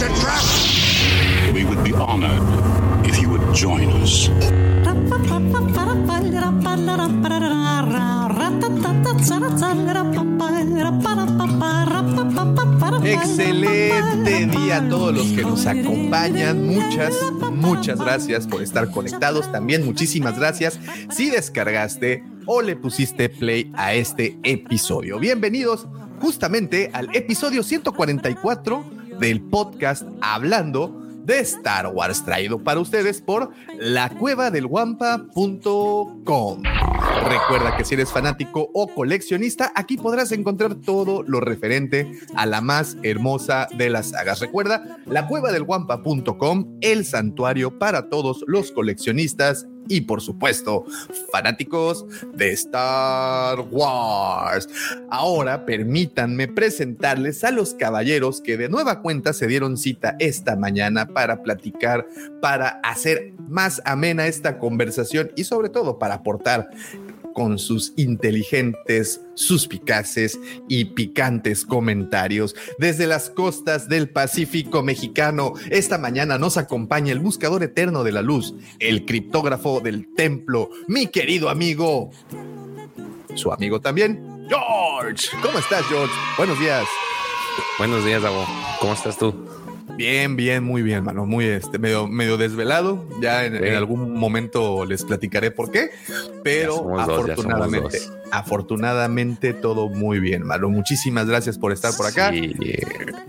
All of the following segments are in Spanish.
It's a trap! We would be honored if you would join us. Excelente día a todos los que nos acompañan. Muchas, muchas gracias por estar conectados. También muchísimas gracias si descargaste o le pusiste play a este episodio. Bienvenidos justamente al episodio 144 del podcast Hablando de Star Wars, traído para ustedes por lacuevadelguampa.com. Recuerda que si eres fanático o coleccionista, aquí podrás encontrar todo lo referente a la más hermosa de las sagas. Recuerda, lacuevadelguampa.com, el santuario para todos los coleccionistas y por supuesto fanáticos de Star Wars. Ahora permítanme presentarles a los caballeros que de nueva cuenta se dieron cita esta mañana para platicar, para hacer más amena esta conversación y sobre todo para aportar con sus inteligentes, suspicaces y picantes comentarios. Desde las costas del Pacífico mexicano, esta mañana nos acompaña el buscador eterno de la luz, el criptógrafo del templo, mi querido amigo, su amigo también, George. ¿Cómo estás, George? Buenos días. Buenos días, Davo. ¿Cómo estás tú? Bien, bien, muy bien, mano. Muy este, medio, medio desvelado. Ya en, en algún momento les platicaré por qué. Pero dos, ya afortunadamente, todo muy bien, mano. Muchísimas gracias por estar por acá. Sí.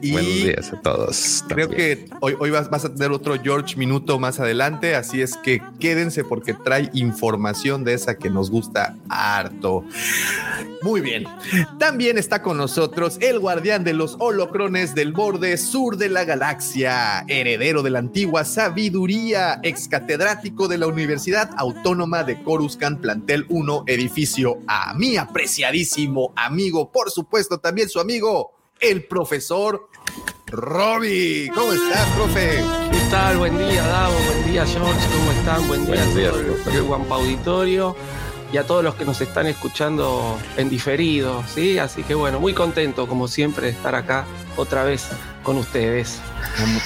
Y Buenos días a todos. Creo también. que hoy, hoy vas, vas a tener otro George Minuto más adelante, así es que quédense porque trae información de esa que nos gusta harto. Muy bien. También está con nosotros el guardián de los holocrones del borde sur de la galaxia, heredero de la antigua sabiduría, ex catedrático de la Universidad Autónoma de Coruscant, plantel 1, edificio A. Mi apreciadísimo amigo, por supuesto, también su amigo, el profesor Robbie. ¿Cómo estás, profe? ¿Qué tal? Buen día, Davo. Buen día, George. ¿Cómo están? Buen día Buenos a días, todo el Guampa Auditorio y a todos los que nos están escuchando en diferido, ¿sí? Así que bueno, muy contento, como siempre, de estar acá otra vez con ustedes.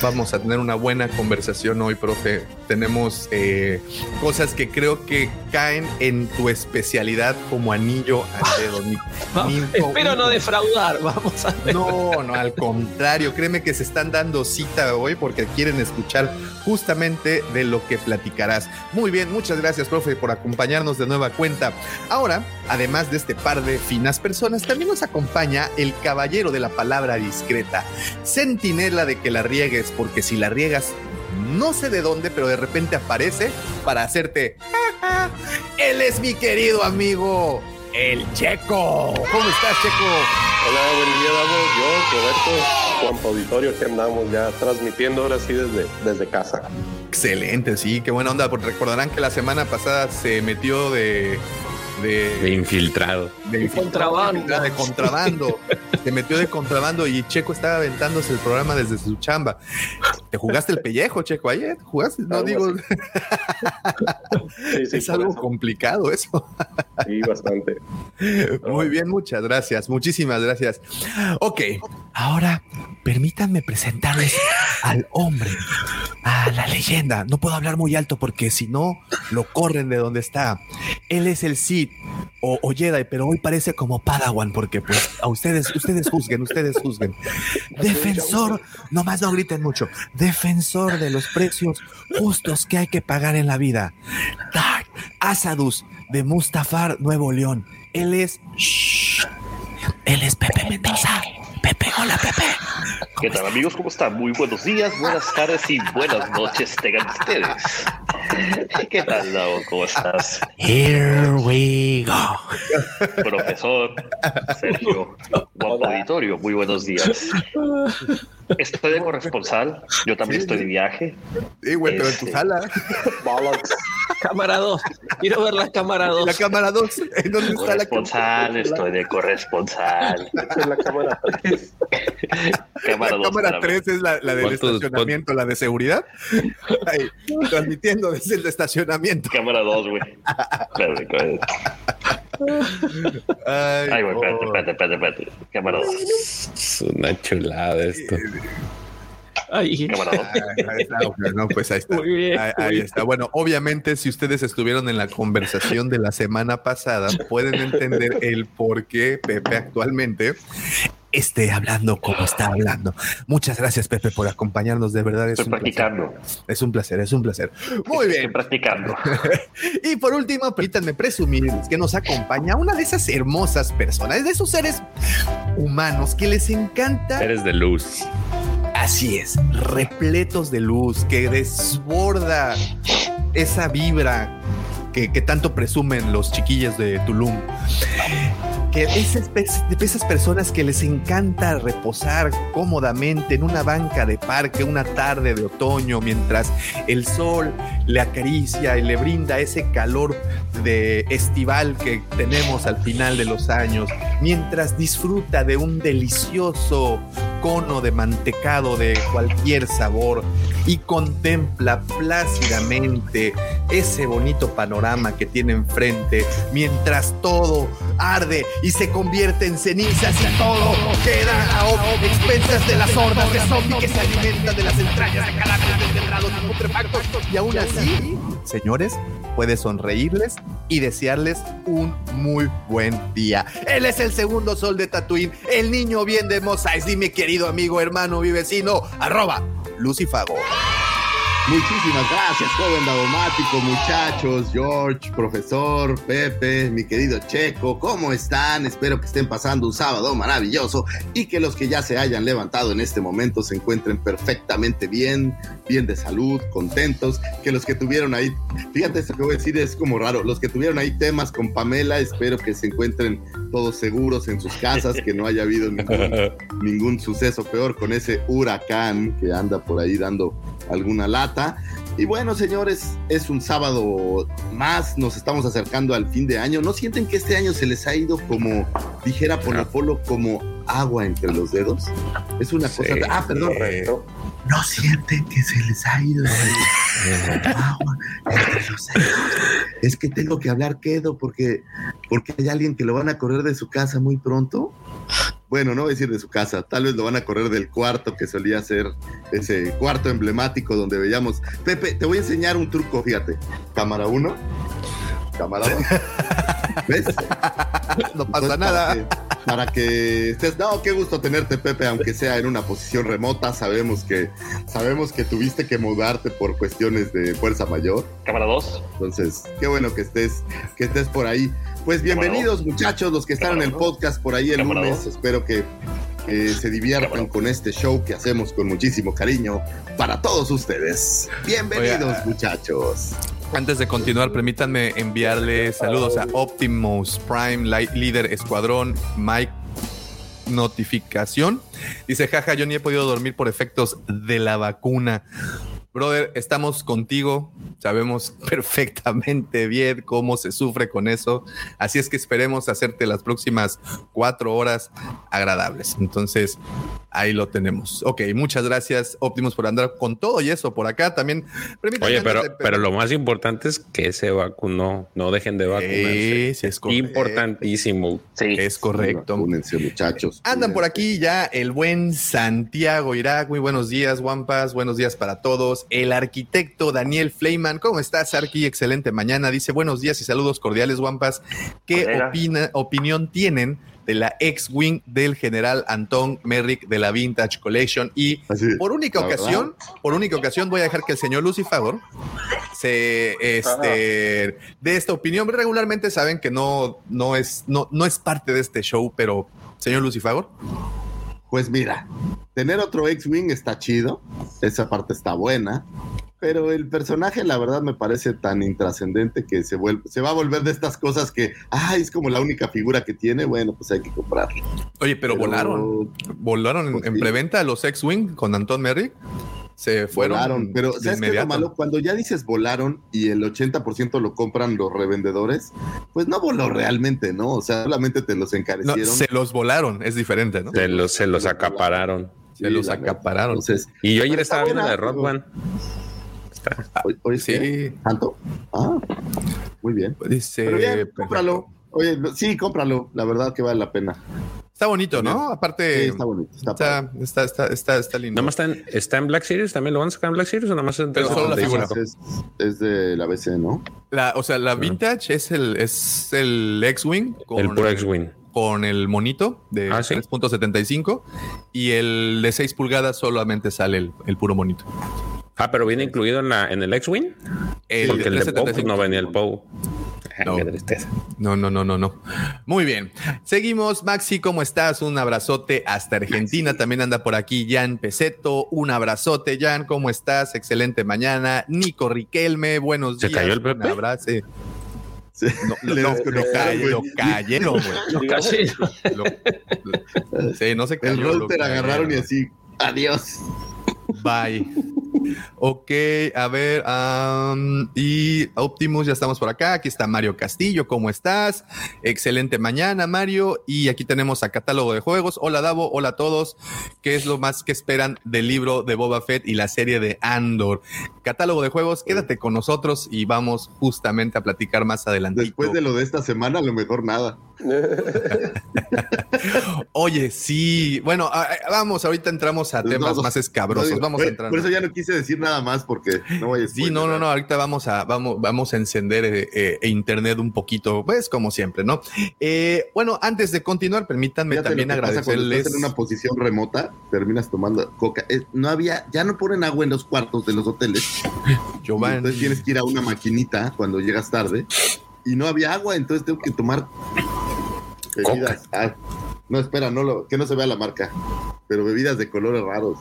Vamos- a tener una buena conversación hoy, profe. Tenemos eh, cosas que creo que caen en tu especialidad como anillo al dedo. Ni- ni- Espero no defraudar, vamos a ver. No, no, al contrario, créeme que se están dando cita hoy porque quieren escuchar justamente de lo que platicarás. Muy bien, muchas gracias, profe, por acompañarnos de nueva cuenta. Ahora, además de este par de finas personas, también nos acompaña el caballero de la palabra discreta, centinela de que la riegues, porque si la riegas, no sé de dónde, pero de repente aparece para hacerte. "Ja, ja". Él es mi querido amigo, el Checo. ¿Cómo estás, Checo? Hola, buen día, Davo. Yo, Roberto, Juan Auditorio, que andamos ya transmitiendo ahora sí desde, desde casa. Excelente, sí, qué buena onda. Porque recordarán que la semana pasada se metió de. De, infiltrado. De contrabando. De contrabando. se metió de contrabando y Checo estaba aventándose el programa desde su chamba. ¿Te jugaste el pellejo, Checo? Ayer jugaste, no Algo digo. Sí, sí, es algo eso. complicado eso. Sí, bastante. Muy bien, muchas gracias. Muchísimas gracias. Ok, ahora permítanme presentarles al hombre, a la leyenda. No puedo hablar muy alto porque si no, lo corren de donde está. Él es el Sith o, o Jedi, pero hoy parece como Padawan porque pues a ustedes, ustedes juzguen, ustedes juzguen. Defensor, nomás no griten mucho. Defensor de los precios justos que hay que pagar en la vida. Dark Asadus de Mustafar, Nuevo León. Él es. Shh. Él es Pepe Mendoza. Pepe, hola Pepe. ¿Qué tal amigos? ¿Cómo están? Muy buenos días, buenas tardes y buenas noches tengan ustedes. ¿Qué tal, Davo? ¿Cómo estás? Here we go. Profesor Sergio, guapo auditorio, muy buenos días. Estoy de corresponsal, yo también estoy de viaje. Sí, güey, pero en tu Este, sala. Cámara 2. Quiero ver la cámara 2. La cámara 2. ¿En dónde está la Corresponsal, estoy de corresponsal. En la cámara 3. Cámara La 2. cámara 3 es la, la del ¿Cuántos- estacionamiento, la de seguridad. Ahí, transmitiendo desde el estacionamiento. Cámara 2, güey. Espérate, espérate. Ay, güey, espérate, espérate, espérate, espérate. Cámara 2. Es una chulada esto. Ahí. Cámara 2. Ah, ahí está, no, pues ahí está. Muy bien, Ahí, muy ahí bien. está. Bueno, obviamente, si ustedes estuvieron en la conversación de la semana pasada, pueden entender el por qué Pepe actualmente esté hablando como está hablando. Muchas gracias, Pepe, por acompañarnos. De verdad, es Estoy un placer. practicando. Es un placer, es un placer. Muy Estoy bien. practicando. Y por último, permítanme presumir que nos acompaña una de esas hermosas personas, de esos seres humanos que les encanta Eres de luz. Así es, repletos de luz, que desborda esa vibra que, tanto presumen los chiquillos de Tulum. Que esas, esas personas que les encanta reposar cómodamente en una banca de parque una tarde de otoño mientras el sol le acaricia y le brinda ese calor de estival que tenemos al final de los años, mientras disfruta de un delicioso cono de mantecado de cualquier sabor y contempla plácidamente ese bonito panorama que tiene enfrente mientras todo arde y se convierte en cenizas y todo queda a expensas de las hordas de zombies que se alimentan de las entrañas de cadáveres desmembrados y putrefactos y aún así, señores, puede sonreírles y desearles un muy buen día. Él es el segundo sol de Tatooine, el niño bien de Mos Eisley, mi querido amigo, hermano y vecino, arroba Lucifago. Muchísimas gracias, joven Dadomático, muchachos, George, profesor, Pepe, mi querido Checo, ¿cómo están? Espero que estén pasando un sábado maravilloso y que los que ya se hayan levantado en este momento se encuentren perfectamente bien, bien de salud, contentos, que los que tuvieron ahí, fíjate esto que voy a decir es como raro, los que tuvieron ahí temas con Pamela, espero que se encuentren todos seguros en sus casas, que no haya habido ningún ningún suceso peor con ese huracán que anda por ahí dando alguna lata. Y bueno, señores, es un sábado más, nos estamos acercando al fin de año. ¿No sienten que este año se les ha ido como, dijera Polo como agua entre los dedos? Es una cosa... Ah, perdón. Correcto. ¿No sienten que se les ha ido agua entre los dedos? Es que tengo que hablar quedo porque, porque hay alguien que lo van a correr de su casa muy pronto. Bueno, no voy a decir de su casa, tal vez lo van a correr del cuarto que solía ser ese cuarto emblemático donde veíamos. Pepe, te voy a enseñar un truco, fíjate. Cámara 1, cámara 2. ¿Ves? No pasa Entonces, nada. Para que, para que estés. No, qué gusto tenerte, Pepe, aunque sea en una posición remota. Sabemos que, sabemos que tuviste que mudarte por cuestiones de fuerza mayor. Cámara 2. Entonces, qué bueno que estés, que estés por ahí. Pues bienvenidos, muchachos, los que están en el podcast por ahí el Cámara lunes. dos. Espero que eh, se diviertan con este show que hacemos con muchísimo cariño para todos ustedes. Bienvenidos, Oiga. muchachos. Antes de continuar, permítanme enviarle saludos a Optimus Prime, Light Leader Escuadrón, Mike Notificación. Dice, jaja, yo ni he podido dormir por efectos de la vacuna. Brother, estamos contigo. Sabemos perfectamente bien cómo se sufre con eso. Así es que esperemos hacerte las próximas cuatro horas agradables. Entonces, ahí lo tenemos. Ok, muchas gracias, Optimus, por andar con todo y eso por acá. También, permítanme Oye, pero, de- pero lo más importante es que se vacunó. No dejen de vacunarse. Sí, sí, es correcto. Importantísimo. Sí. Es correcto. Únense, muchachos. Andan por aquí ya el buen Santiago Irak. Muy buenos días, Wampas. Buenos días para todos. El arquitecto Daniel Fleiman. ¿Cómo estás, Arqui? Excelente mañana. Dice buenos días y saludos cordiales, Wampas. ¿Qué opina- opinión tienen de la ex-wing del general Anton Merrick de la Vintage Collection? Y Así, por única ocasión, por única ocasión voy a dejar que el señor Lucifagor se este de esta opinión. Regularmente saben que no, no es, no, no es parte de este show, pero señor Lucifagor. Pues mira, tener otro X-Wing está chido, esa parte está buena, pero el personaje, la verdad, me parece tan intrascendente que se, vuelve, se va a volver de estas cosas que, ay, es como la única figura que tiene, bueno, pues hay que comprarlo. Oye, pero, volaron. Volaron en, Pues en sí. preventa los X-Wing con Anton Merrick. Se fueron. Volaron, pero de ¿sabes qué es lo malo? Cuando ya dices volaron y el 80% lo compran los revendedores, pues no voló realmente, ¿no? O sea, solamente te los No, encarecieron. se los volaron, es diferente, ¿no? Se los, se los acapararon. Se los acapararon. Entonces, Y yo ayer estaba viendo la de Rock One. Está- hoy, hoy Sí. ¿Tanto? Ah, muy bien. Dice. Pero bien, cómpralo. Oye, sí, cómpralo. La verdad que vale la pena. Está bonito, ¿no? Aparte. Sí, está bonito. Está. Está, está, está, está, está lindo. Nada más está en, está en Black Series, también lo van a sacar en Black Series o nada más en Pero solo la 375? figura. Es, es de la BC, ¿no? La- o sea, la vintage es el, es el X-Wing. El puro X-Wing. Con el monito de Ah, ¿sí? 3.75 y el de 6 pulgadas solamente sale el, el puro monito. Ah, pero viene incluido en, la, en el X-Wing. Porque el de Poe pues, 375. no venía el Poe. Ay, No. Qué tristeza. No, no, no, no, no. Muy bien. Seguimos, Maxi, ¿cómo estás? Un abrazote hasta Argentina. También anda por aquí Jan Peseto. Un abrazote, Jan, ¿cómo estás? Excelente mañana. Nico Riquelme, buenos ¿Se días. cayó el Pepe? Un abrazo. Sí. No, lo, cayeron, güey. lo cayeron, güey. Cayeron. Lo- lo- sí, no se cayó. El lo router agarraron y cayeron. así. Adiós. Bye. Ok, a ver. am, y Optimus, ya estamos por acá. Aquí está Mario Castillo. ¿Cómo estás? Excelente mañana, Mario. Y aquí tenemos a Catálogo de Juegos. Hola, Davo. Hola a todos. ¿Qué es lo más que esperan del libro de Boba Fett y la serie de Andor? Catálogo de Juegos, quédate con nosotros y vamos justamente a platicar más adelante. Después de lo de esta semana, a lo mejor nada. Oye, sí. Bueno, a- vamos, ahorita entramos a temas No, no, más escabrosos. No, vamos a por, entrar. por eso ya no quise decir nada más porque no vaya a Sí, no, no, no, ahorita vamos a, vamos, vamos a encender eh, eh, internet un poquito, pues como siempre, ¿no? Eh, bueno, antes de continuar, permítanme Fíjate también agradecerles. estás en una posición remota, terminas tomando coca. Eh, no había, ya no ponen agua en los cuartos de los hoteles. Giovanni. Entonces tienes que ir a una maquinita cuando llegas tarde y no había agua, entonces tengo que tomar bebidas. Ah, no, espera, no lo, que no se vea la marca, pero bebidas de colores raros.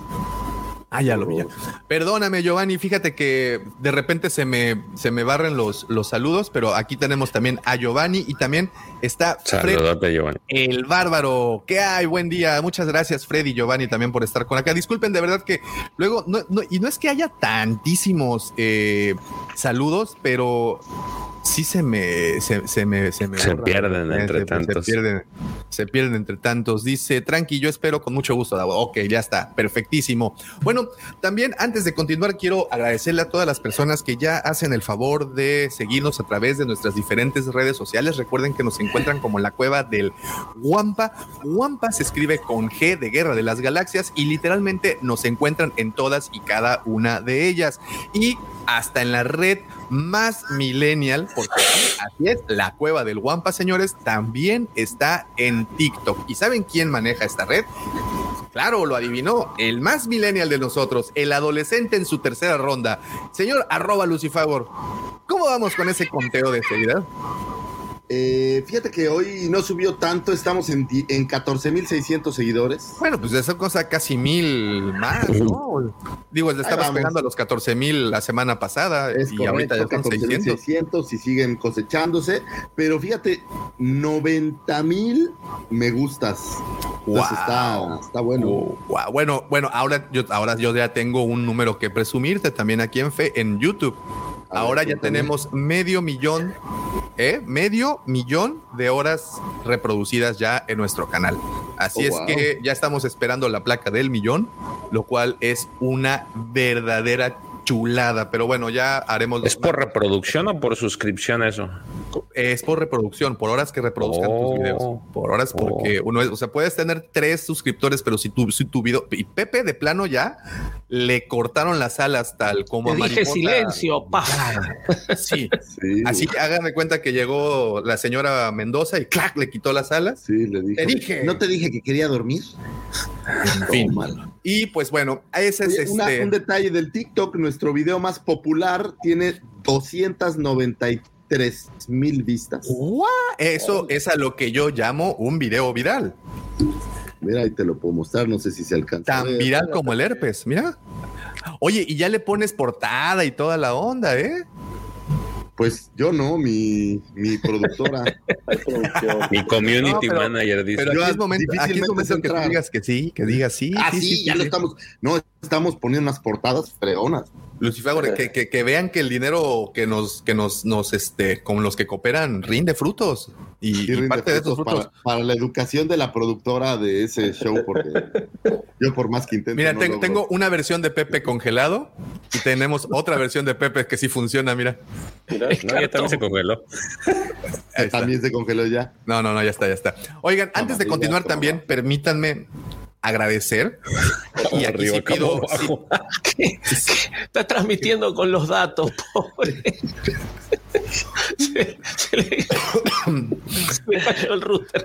Ah, ya lo vi. ya. Perdóname, Giovanni, fíjate que de repente se me, se me barren los, los saludos, pero aquí tenemos también a Giovanni y también está Fred Giovanni. El bárbaro, ¿qué hay? Buen día. Muchas gracias, Freddy y Giovanni, también por estar con acá. Disculpen, de verdad que luego, no, no- y no es que haya tantísimos eh, saludos, pero sí se me se, se me se, me Se pierden entre se- tantos. Se pierden, se pierden entre tantos. Dice, tranqui, yo espero con mucho gusto. Davo. Ok, ya está, perfectísimo. Bueno, también antes de continuar, quiero agradecerle a todas las personas que ya hacen el favor de seguirnos a través de nuestras diferentes redes sociales. Recuerden que nos encuentran como la cueva del Wampa. Wampa se escribe con G de Guerra de las Galaxias y literalmente nos encuentran en todas y cada una de ellas. Y hasta en la red más millennial, porque así es, la cueva del Wampa, señores, también está en TikTok. ¿Y saben quién maneja esta red? Claro, lo adivinó. El más millennial de nosotros, el adolescente en su tercera ronda. Señor arroba Lucifagor, ¿cómo vamos con ese conteo de seguridad? Eh, fíjate que hoy no subió tanto, estamos en, en 14.600 seguidores. Bueno, pues esa cosa casi mil más, ¿no? Digo, le estabas pegando a los 14 mil la semana pasada Es y ahorita ya correcto, son 600. 14.600 y siguen cosechándose. Pero fíjate, 90.000 me gustas. Entonces está, está bueno. Bueno, bueno, ahora yo, ahora yo ya tengo un número que presumirte también aquí en, fe, en YouTube. A ver, Ahora ya tenemos medio millón, ¿eh? Medio millón de horas reproducidas ya en nuestro canal. Así Oh, es wow. que ya estamos esperando la placa del millón, lo cual es una verdadera chulada. Pero bueno, ya haremos ¿Es por reproducción o por suscripción eso? Es por reproducción, por horas que reproduzcan Oh. tus videos. Por horas, porque uno es, o sea, puedes tener tres suscriptores, pero si tu, si tu video, y Pepe de plano ya le cortaron las alas tal como Te a dije silencio, pa. Sí, Sí, así hagan de cuenta que llegó la señora Mendoza y clac, le quitó las alas. sí, le dije. Te dije. ¿No te dije que quería dormir? En fin. Oh, mal. Y pues bueno, ese es una- este. un detalle del TikTok, nuestro video más popular tiene 293 mil vistas. ¡Guau! Eso es a lo que yo llamo un video viral. Mira, ahí te lo puedo mostrar, no sé si se alcanza. Tan viral como el herpes, mira. Oye, y ya le pones portada y toda la onda, ¿eh? Pues yo no, mi, mi productora. mi community No, pero- manager dice. Pero aquí Yo es momento, aquí es momento que digas que sí, que digas sí. ah, sí, ya lo estamos. No, estamos poniendo unas portadas fregonas. Lucifer, que, que, que vean que el dinero que nos, que nos, nos, este, con los que cooperan rinde frutos. Y, Sí, y rinde parte de esos frutos. Para, para la educación de la productora de ese show, porque yo por más que intento. Mira, no ten- tengo una versión de Pepe congelado y tenemos otra versión de Pepe que sí funciona, mira. Mira, No, ya también se congeló. También se congeló ya. No, no, no, ya está, ya está. Oigan, antes de continuar también, permítanme agradecer. Y aquí sí Arriba, pido, sí. Está transmitiendo con los datos, pobre. Se, se le, se le cayó el router.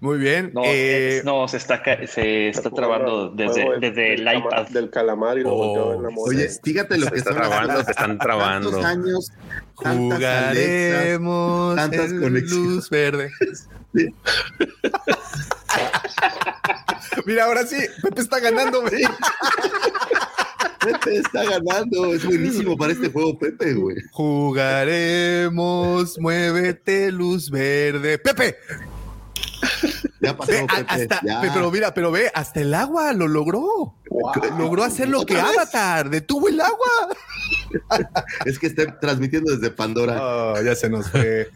muy bien. No, eh, es- no se está, ca- se está trabando desde, desde el del iPad. Del calamar y lo Oh. volteó en la moto. Oye, fíjate lo Se que está son trabando, las- se están trabando. tantos años, tantas Alexas, jugaremos tantas conexiones. luz verde. Sí. Mira, ahora sí, Pepe está ganando. güey. Pepe está ganando. Es buenísimo para este juego, Pepe, güey. Jugaremos, muévete, luz verde. Pepe, Ya pasó, ve, Pepe. a- hasta, ya. pero mira, pero ve, hasta el agua lo logró. Logró hacer lo que. Avatar, detuvo el agua. Es que está transmitiendo desde Pandora. Oh, ya se nos fue.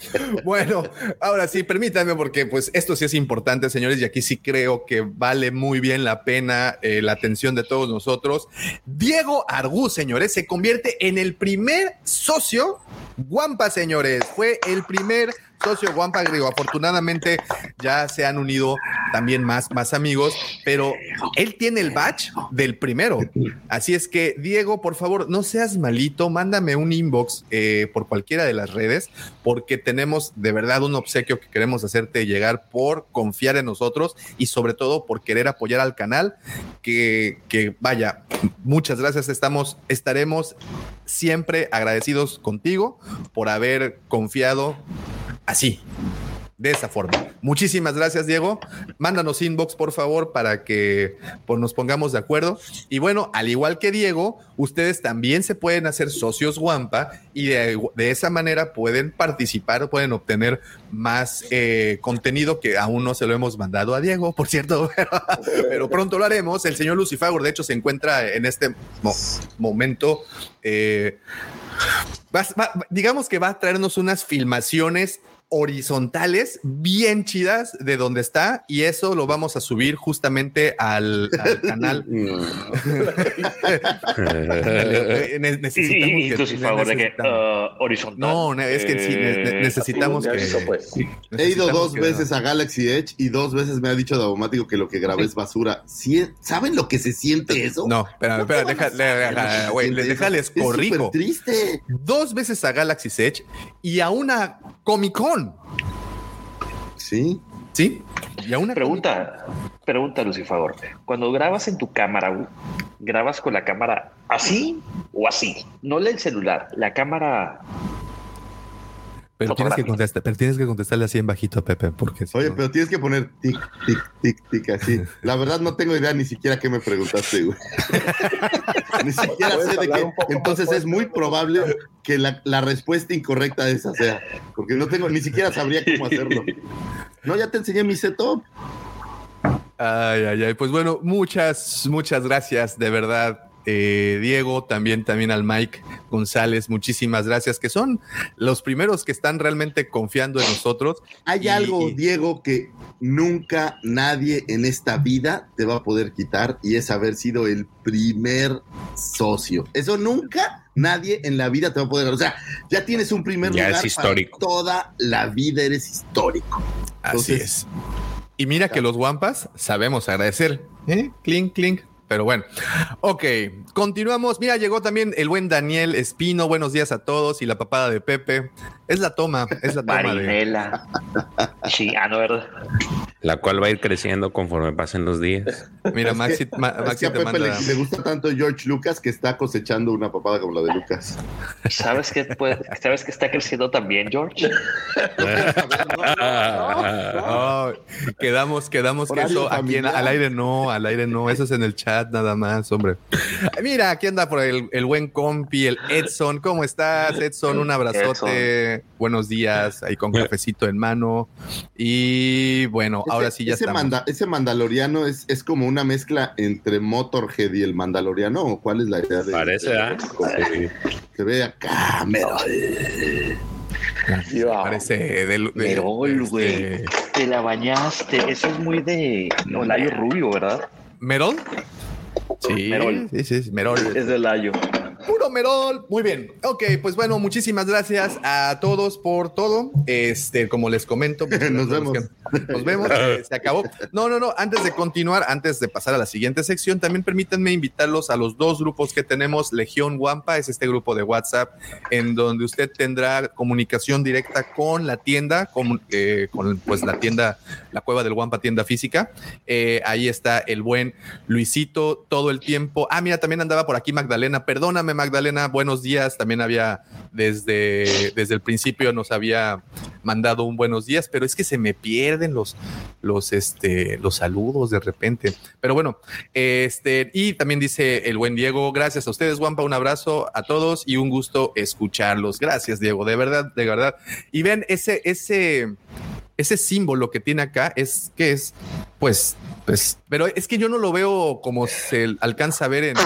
bueno, ahora sí, permítanme porque pues esto sí es importante, señores, y aquí sí creo que vale muy bien la pena eh, la atención de todos nosotros. Diego Argú, señores, se convierte en el primer socio Guampa, señores. Fue el primer socio Guampa Griego. Afortunadamente ya se han unido también más, más amigos, pero él tiene el badge del primero. Así es que, Diego, por favor, no seas malito, mándame un inbox eh, por cualquiera de las redes, porque tenemos de verdad un obsequio que queremos hacerte llegar por confiar en nosotros y sobre todo por querer apoyar al canal. Que, que vaya, muchas gracias. Estamos, estaremos siempre agradecidos contigo por haber confiado así, de esa forma. Muchísimas gracias, Diego. Mándanos inbox, por favor, para que pues, nos pongamos de acuerdo. Y bueno, al igual que Diego, ustedes también se pueden hacer socios Guampa y de, de esa manera pueden participar, pueden obtener más eh, contenido que aún no se lo hemos mandado a Diego, por cierto, pero, pronto lo haremos. El señor Lucifagor, de hecho, se encuentra en este mo- momento. eh, digamos que va a traernos unas filmaciones horizontales bien chidas de donde está y eso lo vamos a subir justamente al, al canal. Y, necesitamos y, y que- tú, sin favor, de que necesitamos- uh, horizontal. No, ne- es que sí, Eh, necesitamos que. pues. He ido dos que- veces a Galaxy Edge y dos veces me ha dicho Daumático que lo que grabé es basura. ¿Sí- ¿Saben lo que se siente eso? No, espera, espera, ¿Cómo deja, van a saber deja- lo que se güey, siente eso? déjales corrijo. triste. Dos veces a Galaxy Edge y a una Comic Con. Sí. ¿Sí? Y a una Pregunta, pregunta, Lucifer. Cuando grabas en tu cámara, ¿grabas con la cámara así o así? No el celular, la cámara. Pero tienes que contestar, pero tienes que contestarle así en bajito a Pepe, porque si Oye, no- pero tienes que poner tic, tic, tic, tic, así. La verdad no tengo idea ni siquiera qué me preguntaste, güey. ni siquiera ¿Puedes sé de qué. Entonces es muy probable que la, la respuesta incorrecta de esa sea. Porque no tengo, ni siquiera sabría cómo hacerlo. No, ya te enseñé mi setup. Ay, ay, ay. Pues bueno, muchas, muchas gracias, de verdad. Eh, Diego, también, también al Mike González, muchísimas gracias, que son los primeros que están realmente confiando en nosotros. Hay Y- algo, y- Diego, que nunca nadie en esta vida te va a poder quitar y es haber sido el primer socio. Eso nunca nadie en la vida te va a poder dar. O sea, ya tienes un primer Ya lugar es para histórico. toda la vida eres histórico. Así es. Y mira que los Wampas sabemos agradecer. ¿eh? Clink, clink. Pero bueno, ok, continuamos. Mira, llegó también el buen Daniel Espino. Buenos días a todos y la papada de Pepe. Es la toma, es la toma de. Marinela. Sí, ah, no, ¿verdad? La cual va a ir creciendo conforme pasen los días. Mira, Maxi, Es que- Ma- es que Maxi a te Pepe manda. le gusta tanto George Lucas que está cosechando una papada como la de Lucas. ¿Sabes qué, puede- ¿Sabes que está creciendo también, George? Oh, quedamos, quedamos que eso aquí en- al aire no, al aire no, eso es en el chat nada más, hombre. Mira, aquí anda por el, el buen compi, el Edson. ¿Cómo estás, Edson? Un abrazote. Buenos días, ahí con cafecito en mano. Y bueno, ahora sí ya ese, estamos. manda- ese mandaloriano es, es como una mezcla entre Motorhead y el mandaloriano. ¿O cuál es la idea de Parece, ¿ah? Sí. Se ve acá, mero. Parece del, de- Merol, este, güey. Te la bañaste. Eso es muy de Olayo Rubio, ¿verdad? ¿Merol? Sí, Merol. sí, sí, Merol. Es de Olayo. Puro Merol. Muy bien. Ok, pues bueno, muchísimas gracias a todos por todo. Este, como les comento, pues, Nos vemos. que- Nos vemos. eh, se acabó. No, no, no. Antes de continuar, antes de pasar a la siguiente sección, también permítanme invitarlos a los dos grupos que tenemos. Legión Wampa es este grupo de WhatsApp en donde usted tendrá comunicación directa con la tienda, con, eh, con pues la tienda, la cueva del Wampa, tienda física. Eh, ahí está el buen Luisito todo el tiempo. Ah, mira, también andaba por aquí Magdalena. Perdóname, Magdalena. Buenos días. También había desde, desde el principio nos había mandado un buenos días, pero es que se me pierden los, los, este, los saludos de repente. Pero bueno, este, y también dice el buen Diego, gracias a ustedes, Wampa, un abrazo a todos y un gusto escucharlos. Gracias, Diego, de verdad, de verdad. Y ven ese, ese, ese símbolo que tiene acá es que es, pues, pues, pero es que yo no lo veo como se alcanza a ver en,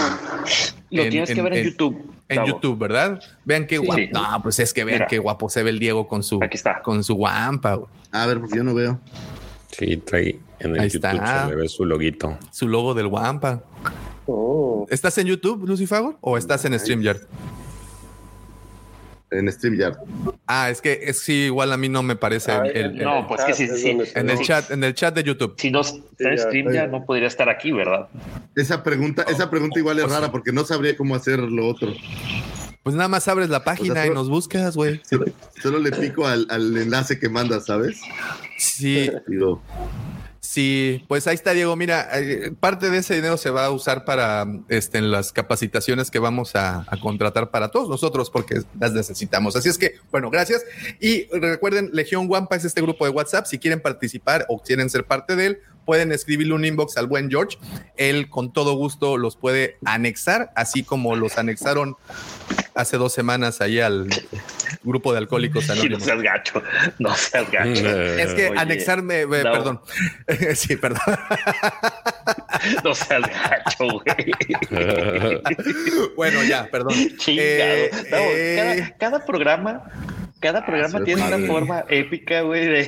Lo En- tienes que ver en, en- YouTube. en. YouTube, ¿verdad? Vean qué Sí. guapo. Sí. No, pues es que vean Mira. qué guapo se ve el Diego con su, Aquí está. con su guampa. A ver, porque yo no veo. Sí, trae en el Ahí YouTube está. se le ve su loguito. su logo del guampa. Oh. ¿Estás en YouTube, Lucifago? ¿O estás en StreamYard? En StreamYard. Ah, es que es sí, igual a mí no me parece el- el- el- No, pues que sí, sí. en el chat, en el chat de YouTube. Si no está en ya, stream, ya ya. no podría estar aquí, ¿verdad? Esa pregunta, esa pregunta igual es rara porque no sabría cómo hacer lo otro. Pues nada más abres la página O sea, y nos buscas, güey. Solo, solo le pico al, al enlace que mandas, ¿sabes? Sí, Digo, sí, pues ahí está, Diego. Mira, eh, parte de ese dinero se va a usar para este, en las capacitaciones que vamos a, a contratar para todos nosotros porque las necesitamos. Así es que, bueno, gracias. Y recuerden, Legión Wampa es este grupo de WhatsApp. Si quieren participar o quieren ser parte de él, pueden escribirle un inbox al buen George. Él con todo gusto los puede anexar, así como los anexaron hace dos semanas ahí al grupo de alcohólicos Y no anónimos. seas gacho. No seas gacho. Es que Oye, anexarme, eh, no. perdón. sí, perdón. No seas gacho, güey. bueno, ya, perdón. Chingado. Eh, No, eh, cada, cada programa, cada programa sí, tiene una forma épica, güey. De...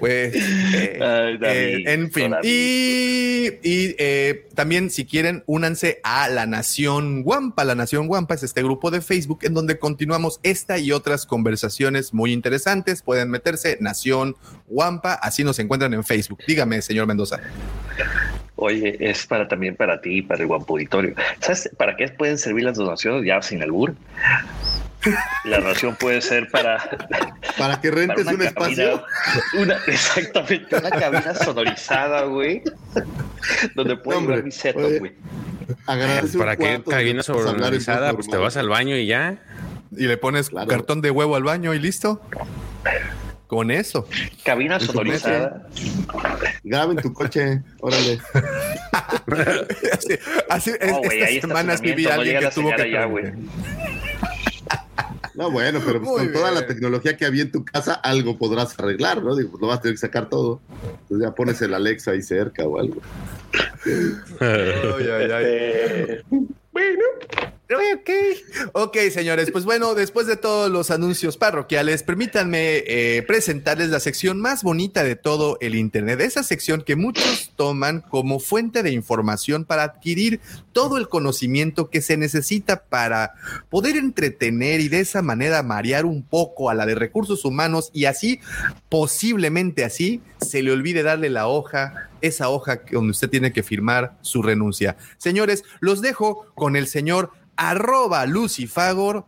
Pues, eh, Ay, eh, en fin. Y, y, eh, también, si quieren, únanse a La Nación Guampa. La Nación Guampa es este grupo de Facebook en donde continuamos esta y otras conversaciones muy interesantes. Pueden meterse Nación Guampa, así nos encuentran en Facebook. Dígame, señor Mendoza. Oye, es para también para ti y para el guapo auditorio. ¿Sabes para qué pueden servir las donaciones ya sin albur? La donación puede ser para, para que para rentes una un espacio. una, exactamente, una cabina sonorizada, güey, donde puedes Hombre, ver mi setup, oye. güey. ¿Para qué cabina sonorizada? Pues te vas al baño y ya. Y le pones Claro. cartón de huevo al baño y listo. Con eso. Cabina sonorizada. Graba en tu coche, órale. así, así es- No, güey, ahí estas semanas vi estacionamiento, a no alguien llega que tuvo que allá. No, bueno, pero pues con toda la tecnología que había en tu casa, algo podrás arreglar, ¿no? Digo, pues no vas a tener que sacar todo. Entonces ya pones el Alexa ahí cerca o algo. Ay, ay, ay. Eh, Ok, ok, señores. Pues bueno, después de todos los anuncios parroquiales, permítanme eh, presentarles la sección más bonita de todo el Internet. Esa sección que muchos toman como fuente de información para adquirir todo el conocimiento que se necesita para poder entretener y de esa manera marear un poco a la de recursos humanos y así, posiblemente así, se le olvide darle la hoja esa hoja donde usted tiene que firmar su renuncia. Señores, los dejo con el señor arroba Lucifagor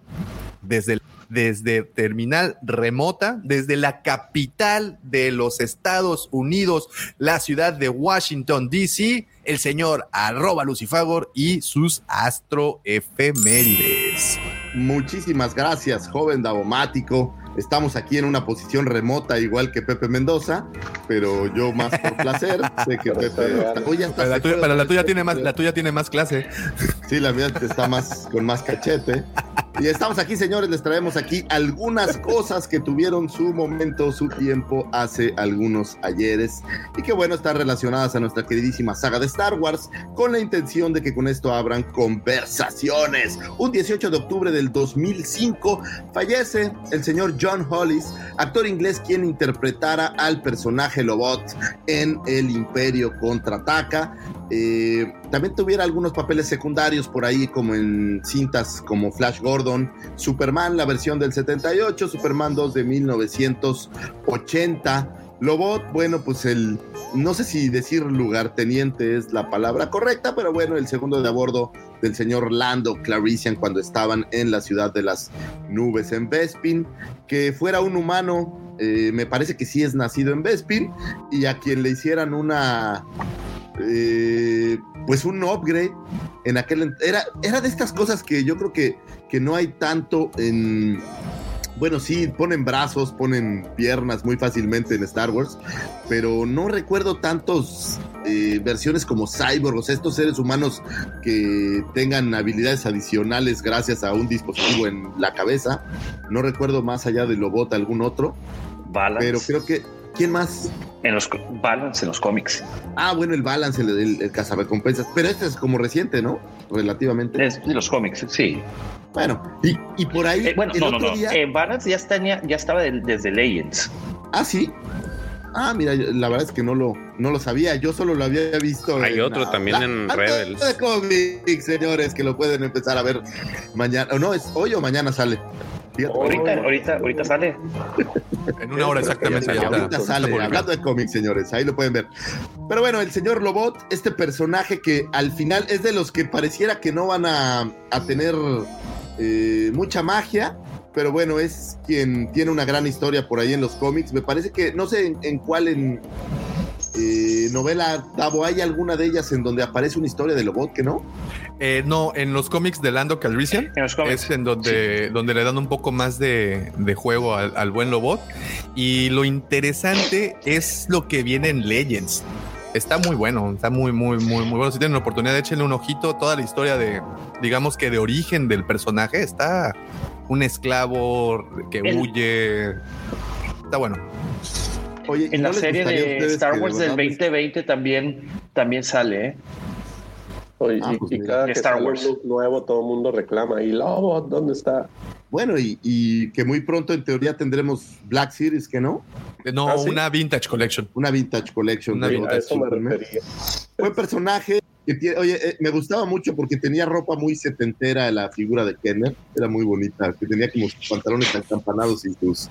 desde desde terminal remota, desde la capital de los Estados Unidos, la ciudad de Washington, D.C., el señor arroba Lucifagor y sus astroefemérides. Muchísimas gracias, joven Davomático. Estamos aquí en una posición remota, igual que Pepe Mendoza, pero yo más por placer. sé que Pepe. Oye, hasta Pero la tuya, pero la tuya tiene más, la tuya tiene más clase. Sí, la mía está más con más cachete. Y estamos aquí, señores, les traemos aquí algunas cosas que tuvieron su momento, su tiempo hace algunos ayeres y que bueno, están relacionadas a nuestra queridísima saga de Star Wars con la intención de que con esto abran conversaciones. Un 18 de octubre del 2005 fallece el señor John Hollis, actor inglés quien interpretara al personaje Lobot en El Imperio Contraataca. Eh, también tuviera algunos papeles secundarios por ahí, como en cintas como Flash Gordon, Superman, la versión del 78, Superman 2 de 1980. Lobot, bueno, pues el, no sé si decir lugarteniente es la palabra correcta, pero bueno, el segundo de a bordo del señor Lando Clarician cuando estaban en la ciudad de las nubes en Bespin, que fuera un humano, eh, me parece que sí es nacido en Bespin, y a quien le hicieran una eh, pues un upgrade en aquel era era de estas cosas que yo creo que, que no hay tanto en bueno, sí, ponen brazos, ponen piernas muy fácilmente en Star Wars, pero no recuerdo tantos eh, versiones como cyborgs, estos seres humanos que tengan habilidades adicionales gracias a un dispositivo en la cabeza. No recuerdo más allá de Lobot algún otro, Balance. pero creo que ¿quién más? En los Balance en los cómics. Ah, bueno, el balance, el, el, el cazarrecompensas. Pero este es como reciente, ¿no? Relativamente. Es de los cómics, sí. Bueno, y, y por ahí, Eh, bueno, el no, no, otro no. día. Eh, Balance ya, tenía, ya estaba desde Legends. Ah, sí. Ah, mira, la verdad es que no lo, no lo sabía. Yo solo lo había visto. Hay en, otro también la- en la- Rebels. de cómics, señores, que lo pueden empezar a ver mañana. O no, es hoy o mañana sale. Fíjate. Ahorita, ahorita, ahorita sale. En una hora exactamente. Ya ahorita sale, hablando de cómics, señores, ahí lo pueden ver. Pero bueno, el señor Lobot, este personaje que al final es de los que pareciera que no van a, a tener eh, mucha magia, pero bueno, es quien tiene una gran historia por ahí en los cómics. Me parece que, no sé en, en cuál en eh, novela, Davo, ¿hay alguna de ellas en donde aparece una historia de Lobot que no? Eh, no, en los cómics de Lando Calrissian En los cómics. es en donde, donde le dan un poco más de, de juego al, al buen Lobot. Y lo interesante es lo que viene en Legends. Está muy bueno, está muy, muy, muy, muy bueno. Si tienen la oportunidad, échenle un ojito. Toda la historia de, digamos que de origen del personaje está un esclavo que El- huye. Está bueno. Oye, ¿y En no la serie de Star Wars del verdad les- 2020 también, también sale, ¿eh? Oye, Ah, y, pues y cada que Star sale un Wars. look nuevo, todo el mundo reclama. ¿Y Lobo, dónde está? Bueno, y, y que muy pronto en teoría tendremos Black Series, que no? No, ¿Ah, sí? una Vintage Collection. Una Vintage Collection. Una refería. Buen personaje. Que tiene, oye, eh, me gustaba mucho porque tenía ropa muy setentera la figura de Kenner. Era muy bonita. Que tenía como sus pantalones acampanados y sus.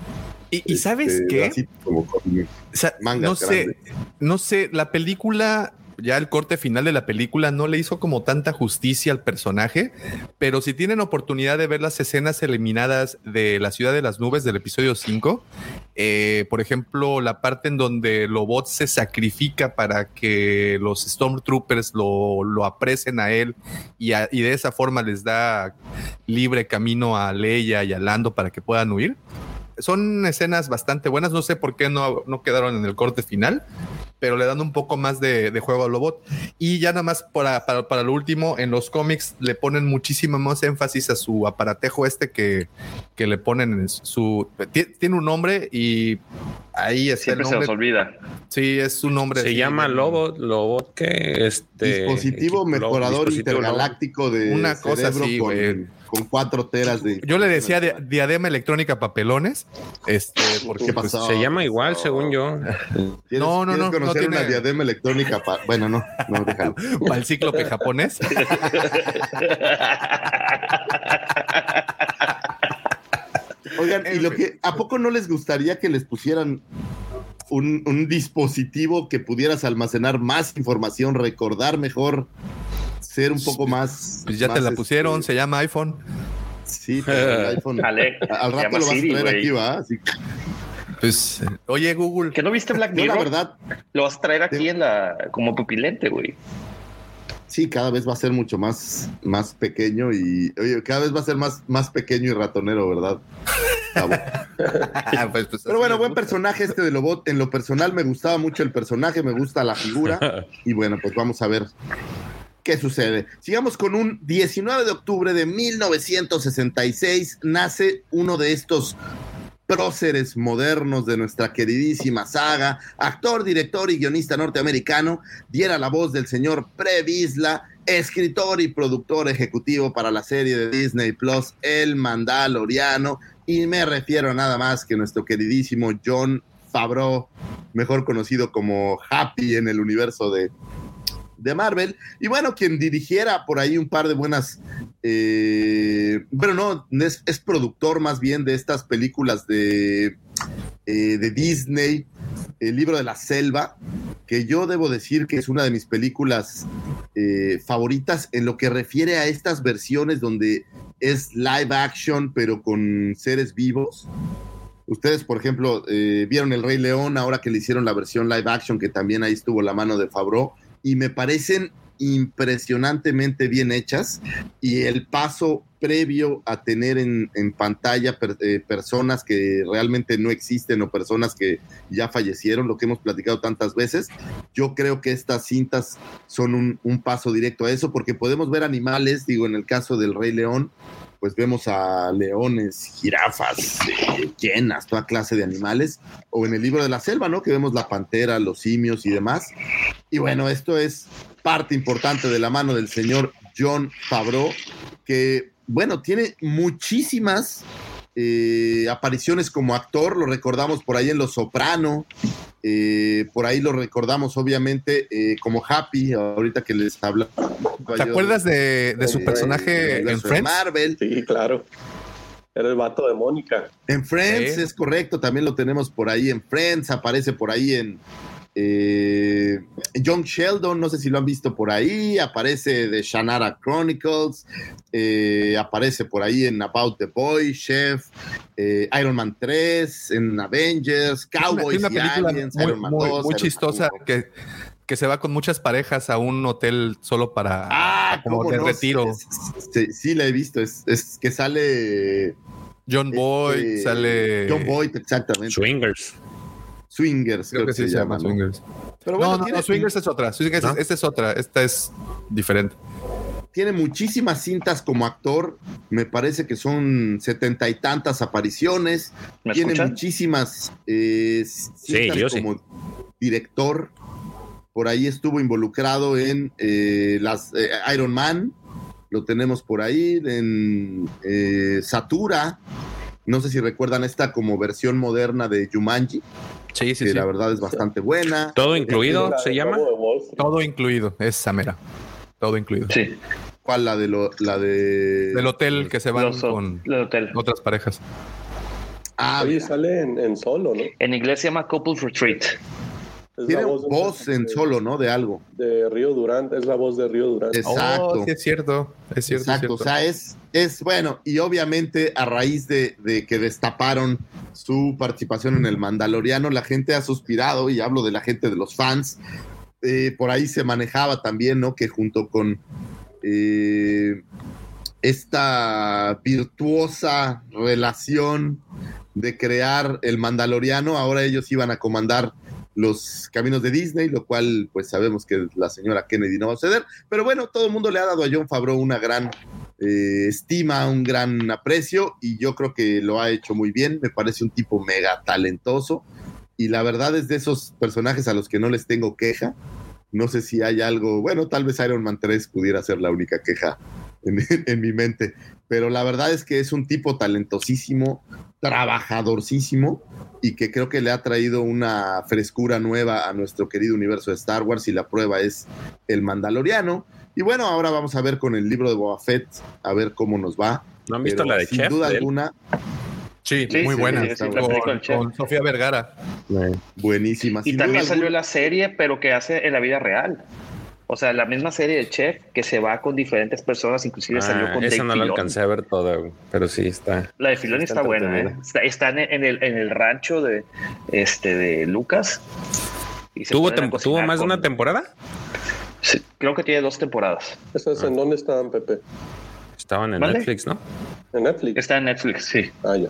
¿Y, y sabes este, qué? como con- O sea, mangas no sé, grandes. no sé, la película, ya el corte final de la película no le hizo como tanta justicia al personaje, pero si tienen oportunidad de ver las escenas eliminadas de la ciudad de las nubes del episodio 5, eh, por ejemplo, la parte en donde Lobot se sacrifica para que los Stormtroopers lo, aprecen a él y, y de esa forma les da libre camino a Leia y a Lando para que puedan huir son escenas bastante buenas. No sé por qué no, no quedaron en el corte final, pero le dan un poco más de, de juego a Lobot. Y ya nada más para, para, para lo último, en los cómics le ponen muchísimo más énfasis a su aparatejo este que, que le ponen en su... ti- Tiene un nombre y ahí está Siempre el se nos olvida. Sí, es un nombre. Se así, llama de- Lobo, Lobo que este dispositivo mejorador dispositivo intergaláctico de Una cosa cerebro así, con, güey. Con cuatro teras de. Yo le decía de- diadema electrónica papelones, este, porque ¿Qué pues? Se llama igual, según yo. ¿Quieres- No, no, no, no conocer una tiene- diadema electrónica? pa- Bueno, no, no, déjalo. para el cíclope japonés. Oigan, y lo que, ¿a poco no les gustaría que les pusieran un, un dispositivo que pudieras almacenar más información, recordar mejor, ser un poco más. Pues ya te la pusieron, este, se llama iPhone. Sí, pero el iPhone. Ale- al rato lo vas a traer aquí, ¿va? Así- Pues, eh, oye, Google. ¿Que no viste Black No, la Mirror? verdad, Lo vas a traer aquí en la como pupilente, güey. sí, cada vez va a ser mucho más, más pequeño y, oye, cada vez va a ser más, más pequeño y ratonero, ¿verdad? Cabo. Pues, pues, Pero bueno, buen personaje este de Lobot. En lo personal me gustaba mucho el personaje, me gusta la figura. Y bueno, pues vamos a ver qué sucede. Sigamos con un 19 de octubre de 1966. Nace uno de estos próceres modernos de nuestra queridísima saga, actor, director y guionista norteamericano, diera la voz del señor Previsla, escritor y productor ejecutivo para la serie de Disney Plus El Mandaloriano, y me refiero nada más que nuestro queridísimo John Favreau, mejor conocido como Happy en el universo de, de Marvel. Y bueno, quien dirigiera por ahí un par de buenas, eh, no, es, es productor más bien de estas películas de, eh, de Disney, El libro de la selva, que yo debo decir que es una de mis películas eh, favoritas en lo que refiere a estas versiones donde es live action, pero con seres vivos. Ustedes, por ejemplo, eh, vieron El Rey León, ahora que le hicieron la versión live action, que también ahí estuvo la mano de Favreau, y me parecen impresionantemente bien hechas y el paso previo a tener en, en pantalla eh, personas que realmente no existen o personas que ya fallecieron, lo que hemos platicado tantas veces, yo creo que estas cintas son un paso directo a eso porque podemos ver animales, digo, en el caso del Rey León, pues vemos a leones, jirafas, eh, llenas, toda clase de animales, o en el libro de la selva, ¿no? Que vemos la pantera, los simios y demás. Y bueno, esto es parte importante de la mano del señor John Favreau, que, bueno, tiene muchísimas eh, apariciones como actor, lo recordamos por ahí en Los Soprano, eh, por ahí lo recordamos obviamente eh, como Happy, ahorita que les habla. ¿Te acuerdas de, de su personaje en Friends? Marvel. Sí, claro. Era el vato de Mónica. En Friends, Sí. es correcto, también lo tenemos por ahí en Friends, aparece por ahí en eh, John Sheldon, no sé si lo han visto por ahí, aparece de Shannara Chronicles, eh, aparece por ahí en About the Boy, Chef, eh, Iron Man 3, en Avengers, Cowboys una y película Aliens, muy, Iron Man muy- 2, muy Iron Man chistosa 1. que, que se va con muchas parejas a un hotel solo para Ah, como de no, retiro. Sí, sí, sí, la he visto, es, es que sale John Boy, este, sale. John Boyd, exactamente. Swingers. Swingers, Creo que sí se llama ¿no? Swingers. Pero no, bueno, no, tiene- no, Swingers es otra. Swingers, ¿No? Esta es otra. Esta es diferente. tiene muchísimas cintas como actor, me parece que son setenta y tantas apariciones, ¿Me tiene escuchan? muchísimas eh, cintas yo sí. como director, por ahí estuvo involucrado en eh, las eh, Iron Man, lo tenemos por ahí, en eh, Satura, no sé si recuerdan esta como versión moderna de Jumanji, Sí, sí, que sí. la verdad es bastante buena. Todo incluido se llama. Todo incluido. Es Samera. Todo incluido. Sí, ¿Cuál? La de lo, la de Del hotel que se van los, con el hotel. otras parejas. Ah, Oye, sale en, en solo, ¿no? En inglés se llama Couples Retreat. Es tiene voz, en solo, ¿no? De algo. De Río Durán, es la voz de Río Durán. Exacto. Oh, sí, es cierto. Es cierto. es Exacto, cierto. o sea, es, es bueno, y obviamente a raíz de, de que destaparon su participación en el Mandaloriano, la gente ha suspirado, y hablo de la gente de los fans, eh, por ahí se manejaba también, ¿no? Que junto con eh, esta virtuosa relación de crear el Mandaloriano, ahora ellos iban a comandar los caminos de Disney, lo cual pues sabemos que la señora Kennedy no va a ceder, pero bueno, todo el mundo le ha dado a John Favreau una gran eh, estima, un gran aprecio y yo creo que lo ha hecho muy bien, me parece un tipo mega talentoso y la verdad es de esos personajes a los que no les tengo queja, no sé si hay algo, bueno, tal vez Iron Man 3 pudiera ser la única queja en, en mi mente, pero la verdad es que es un tipo talentosísimo, trabajadorcísimo y que creo que le ha traído una frescura nueva a nuestro querido universo de Star Wars y la prueba es el Mandaloriano. Y bueno, ahora vamos a ver con el libro de Boba Fett, a ver cómo nos va. ¿No han visto Pero la de sin Chef? duda de alguna, Sí, Sí, muy sí, buena. sí, sí, la con, Sofía Vergara. buenísima. Y también salió alguna. la serie, pero que hace en la vida real. O sea, la misma serie de Chef que se va con diferentes personas, inclusive salió Ah, con esa Dave no la alcancé a ver toda, güey, pero sí está. La de Filoni está, Está buena, ¿eh? Está, está en, el, en el rancho de, este, de Lucas. y se ¿Tuvo, ponen a tem- cocinar ¿Tuvo más de con- una temporada? Sí, creo que tiene dos temporadas. ¿Esas en dónde están, Pepe? Estaban en ¿Vale? Netflix, ¿no? ¿En Netflix? Está en Netflix, sí. Ah, ya.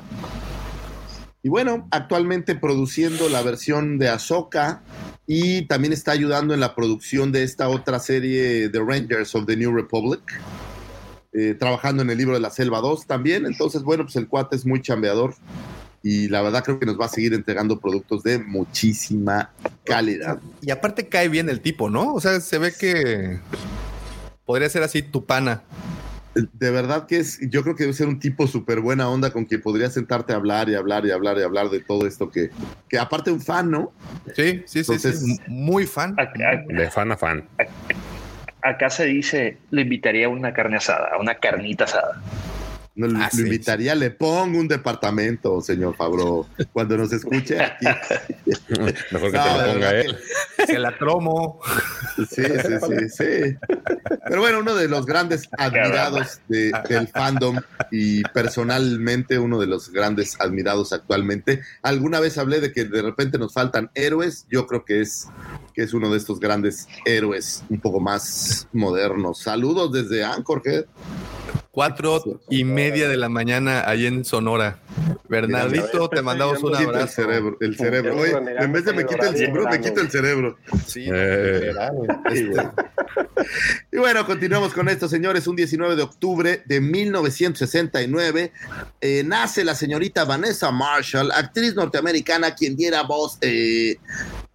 Y bueno, actualmente produciendo la versión de Ahsoka y también está ayudando en la producción de esta otra serie, The Rangers of the New Republic. eh, trabajando en el libro de la Selva 2 también. Entonces, bueno, pues el cuate es muy chambeador y la verdad creo que nos va a seguir entregando productos de muchísima calidad. Y aparte cae bien el tipo, ¿no? O sea, se ve que podría ser así tu pana. De verdad que es, yo creo que debe ser un tipo súper buena onda con quien podría sentarte a hablar y hablar y hablar y hablar de todo esto que, que aparte un fan, ¿no? Sí, sí, sí, Entonces- sí. Muy fan. Acá, De fan a fan. acá se dice, le invitaría a una carne asada, a una carnita asada. No, lo Ah, sí, invitaría, le pongo un departamento, señor Fabro, cuando nos escuche aquí. Mejor que No, te lo ponga él. Se la cromo. Sí, sí, sí, sí. Pero bueno, uno de los grandes admirados de- del fandom y personalmente uno de los grandes admirados actualmente. Alguna vez hablé de que de repente nos faltan héroes. Yo creo que es que es uno de estos grandes héroes un poco más modernos. Saludos desde Anchorhead. Cuatro y media de la mañana ahí en Sonora. Bernardito, te mandamos un el abrazo. cerebro, el cerebro. Oye, en vez de me quita el cerebro, me quita el cerebro. Sí, Eh. Este, Y bueno, continuamos con esto, señores. Un 19 de octubre de 1969 eh, nace la señorita Vanessa Marshall, actriz norteamericana, quien diera voz eh,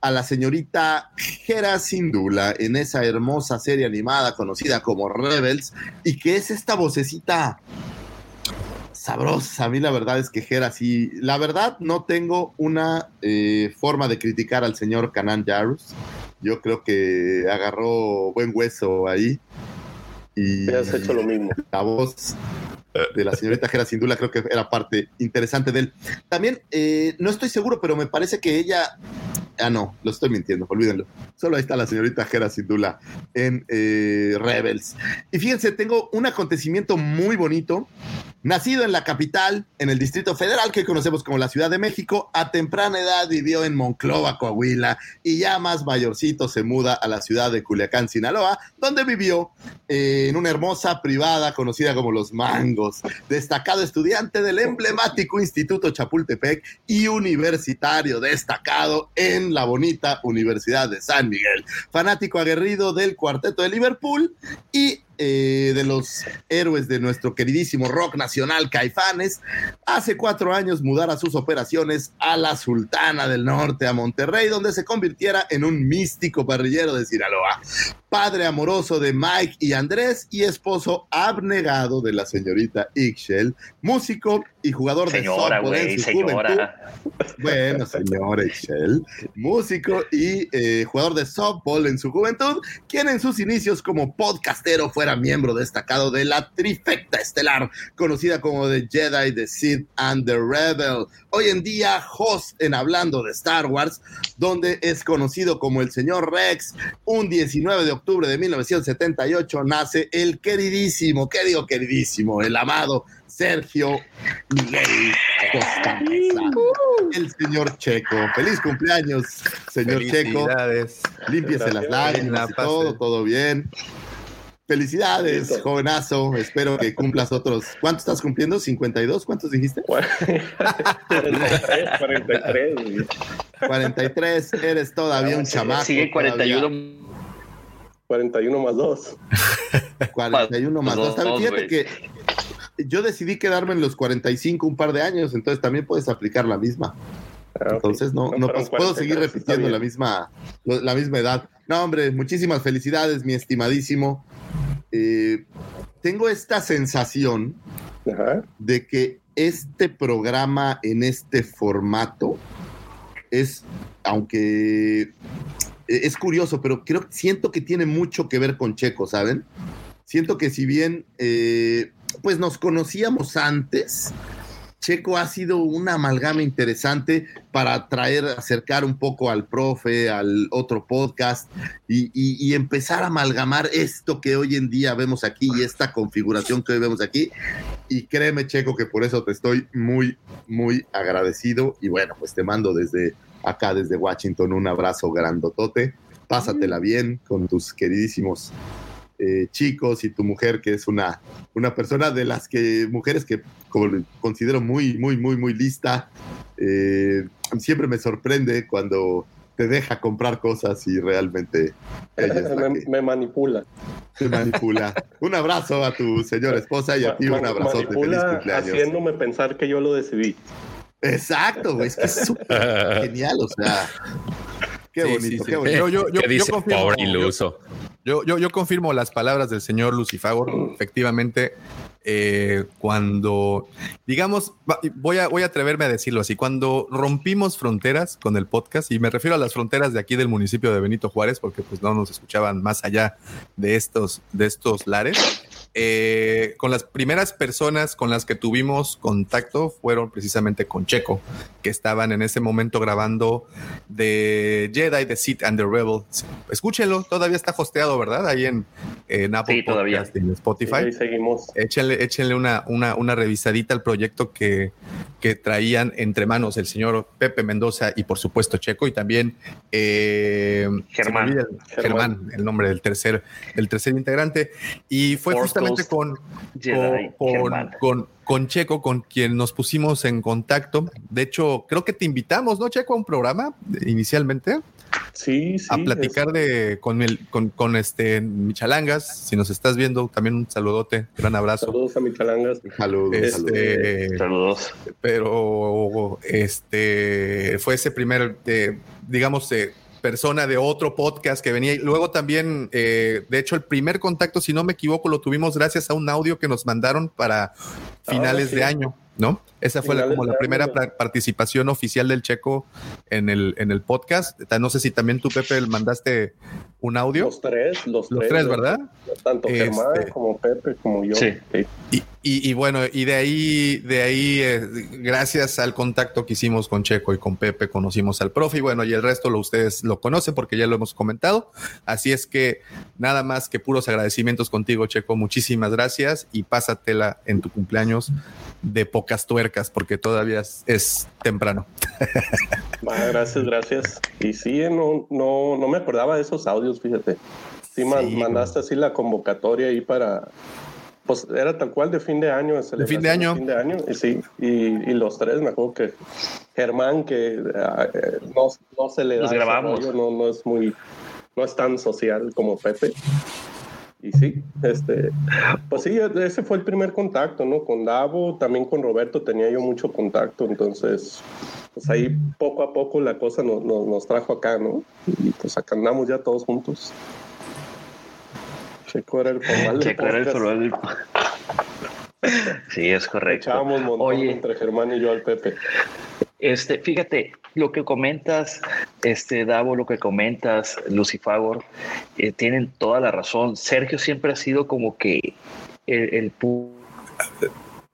a la señorita Hera Sindula en esa hermosa serie animada conocida como Rebels, y que es esta vocecita sabrosa. A mí la verdad es que Hera sí, la verdad no tengo una eh, forma de criticar al señor Canan Jarrus. Yo creo que agarró buen hueso ahí. Y has hecho lo mismo. la voz de la señorita Gera Sindula creo que era parte interesante de él. También, eh, no estoy seguro, pero me parece que ella... Ah, no, lo estoy mintiendo, olvídenlo. Solo ahí está la señorita Gera Sindula en eh, Rebels. Y fíjense, tengo un acontecimiento muy bonito. Nacido en la capital, en el Distrito Federal, que conocemos como la Ciudad de México, a temprana edad vivió en Monclova, Coahuila, y ya más mayorcito se muda a la ciudad de Culiacán, Sinaloa, donde vivió eh, en una hermosa privada conocida como Los Mangos, destacado estudiante del emblemático Instituto Chapultepec y universitario destacado en la bonita Universidad de San Miguel, fanático aguerrido del cuarteto de Liverpool y eh, de los héroes de nuestro queridísimo rock nacional Caifanes, hace cuatro años mudara sus operaciones a la Sultana del Norte, a Monterrey, donde se convirtiera en un místico parrillero de Sinaloa, padre amoroso de Mike y Andrés y esposo abnegado de la señorita Ixchel, músico y jugador Señora, de softball en güey, su señora. juventud. Bueno, señora Ixchel, músico y eh, jugador de softball en su juventud, quien en sus inicios como podcastero fuera miembro destacado de la trifecta estelar, conocida como The Jedi, The Sith and The Rebel. Hoy en día, host en Hablando de Star Wars, donde es conocido como el señor Rex. Un 19 de octubre de 1978 nace el queridísimo, ¿qué digo queridísimo? El amado Sergio Miguel Costa Mesa, el señor Checo. Feliz cumpleaños, señor Checo. Felicidades. Límpiese las lágrimas y Pase. todo, todo bien. Felicidades, Listo. jovenazo. Espero que cumplas otros. ¿Cuántos estás cumpliendo? ¿52? ¿Cuántos dijiste? 43, 43. güey. 43. Eres todavía un chamaco. Sigue todavía. 41 41 más 2. 41 más Dos, 2. dos, Fíjate que yo decidí quedarme en los 45 un par de años, entonces también puedes aplicar la misma. Entonces no, no pues, puedo seguir repitiendo la misma, la misma edad. No, hombre, muchísimas felicidades, mi estimadísimo. Eh, tengo esta sensación Ajá. de que este programa en este formato es, aunque eh, es curioso, pero creo siento que tiene mucho que ver con Checo, ¿saben? Siento que si bien eh, pues nos conocíamos antes, Checo ha sido una amalgama interesante para traer, acercar un poco al profe, al otro podcast y, y, empezar a amalgamar esto que hoy en día vemos aquí y esta configuración que hoy vemos aquí. Y créeme, Checo, que por eso te estoy muy, muy agradecido. Y bueno, pues te mando desde acá, desde Washington, un abrazo grandotote. Pásatela bien con tus queridísimos eh, chicos y tu mujer, que es una, una persona de las que, mujeres que considero muy, muy, muy, muy lista. Eh, siempre me sorprende cuando te deja comprar cosas y realmente me, manipula. Te manipula. un abrazo a tu señora esposa y a ti un abrazo de feliz cumpleaños. Haciéndome pensar que yo lo decidí. Exacto, es que es súper genial, o sea. Qué bonito, qué bonito. Yo, yo, dice, pobre iluso. Yo, yo, yo confirmo las palabras del señor Lucifagor. Efectivamente, eh, cuando, digamos, voy a, voy a atreverme a decirlo así, cuando rompimos fronteras con el podcast, y me refiero a las fronteras de aquí del municipio de Benito Juárez, porque pues no nos escuchaban más allá de estos, de estos lares, eh, con las primeras personas con las que tuvimos contacto fueron precisamente con Checo, que estaban en ese momento grabando de Jedi, The Sith and the Rebel. Escúchenlo, todavía está hosteado, ¿verdad? Ahí en, en Apple Podcast y en Spotify. seguimos. Échenle, échenle una, una, una, revisadita al proyecto que, que traían entre manos el señor Pepe Mendoza y por supuesto Checo y también eh, Germán. El, Germán, el nombre del tercer, el tercer integrante. Y fue justamente con, con, con, Checo, con quien nos pusimos en contacto. De hecho, creo que te invitamos, ¿no, Checo, a un programa inicialmente? Sí, sí. A platicar de con el con, con, este Michalangas. Si nos estás viendo, también un saludote, gran abrazo. Saludos a Michalangas. Saludos. Este, saludos. Pero este fue ese primer, eh, digamos, eh, persona de otro podcast que venía. Y luego también, eh, de hecho, el primer contacto, si no me equivoco, lo tuvimos gracias a un audio que nos mandaron para ah, finales de año. ¿No? Esa fue como la primera participación oficial del Checo en el, en el podcast. No sé si también tú, Pepe, mandaste un audio. Los tres, los, los tres, ¿verdad? Tanto Germán este, como Pepe como yo. Sí. Y, y, bueno, y de ahí, de ahí, eh, gracias al contacto que hicimos con Checo y con Pepe, conocimos al profe y bueno, y el resto lo ustedes lo conocen porque ya lo hemos comentado. Así es que nada más que puros agradecimientos contigo, Checo. Muchísimas gracias y pásatela en tu cumpleaños de pocas tuercas porque todavía es, temprano. gracias, gracias. Y sí, no, no, no me acordaba de esos audios, fíjate. Sí, mandaste así la convocatoria ahí para, pues era tal cual de fin de año. De fin de año. fin de año, y sí. Y, los tres, me acuerdo que Germán, que ah, eh, no, no, se le da. grabamos. no, no es muy, no es tan social como Pepe. Y sí, este, pues sí, ese fue el primer contacto, ¿no? Con Davo, también con Roberto tenía yo mucho contacto, entonces, pues ahí poco a poco la cosa nos, nos, trajo acá, ¿no? Y pues acá andamos ya todos juntos. Checo era el formal Checo era el formal Sí, es correcto. Echábamos Oye, entre Germán y yo al Pepe. Este, fíjate, lo que comentas, este Davo, lo que comentas, Lucifagor, eh, tienen toda la razón. Sergio siempre ha sido como que el,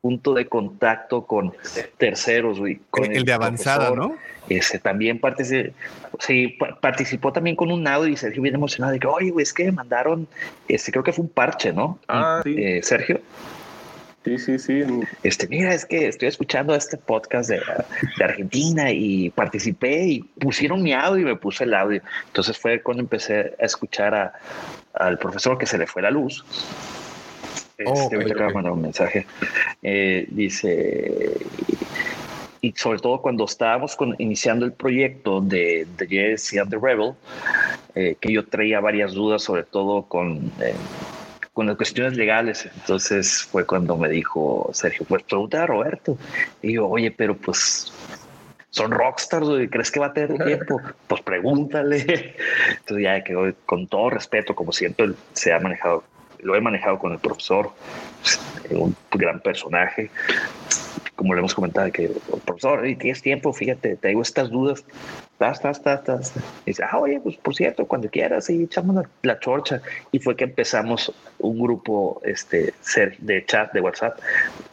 punto de contacto con terceros, Con el, de avanzada, ¿no? Este, también participó, sí, participó también con un audio y Sergio bien emocionado de que, oye, güey, es que me mandaron, este, creo que fue un parche, ¿no? Ah, sí. Eh, Sergio. Sí, sí, sí. Este, mira, es que estoy escuchando este podcast de, Argentina y participé y pusieron mi audio y me puse el audio. Entonces fue cuando empecé a escuchar al profesor que se le fue la luz. Oh, este, okay, mandar un mensaje. Eh, dice, y sobre todo cuando estábamos iniciando el proyecto de The Yes and the Rebel, eh, que yo traía varias dudas, sobre todo con eh, con las cuestiones legales. Entonces fue cuando me dijo Sergio, pues pregunta a Roberto. Y yo, oye, pero pues son rockstars, ¿crees que va a tener tiempo? Pues pregúntale. Entonces ya que con todo respeto, como siempre se ha manejado, lo he manejado con el profesor, un gran personaje como le hemos comentado, que, profesor, y tienes tiempo, fíjate, te digo estas dudas, tas, tas, tas, tas. Y dice, ah, oye, pues por cierto, cuando quieras, y echamos la, la, chorcha. Y fue que empezamos un grupo este, de chat, de WhatsApp,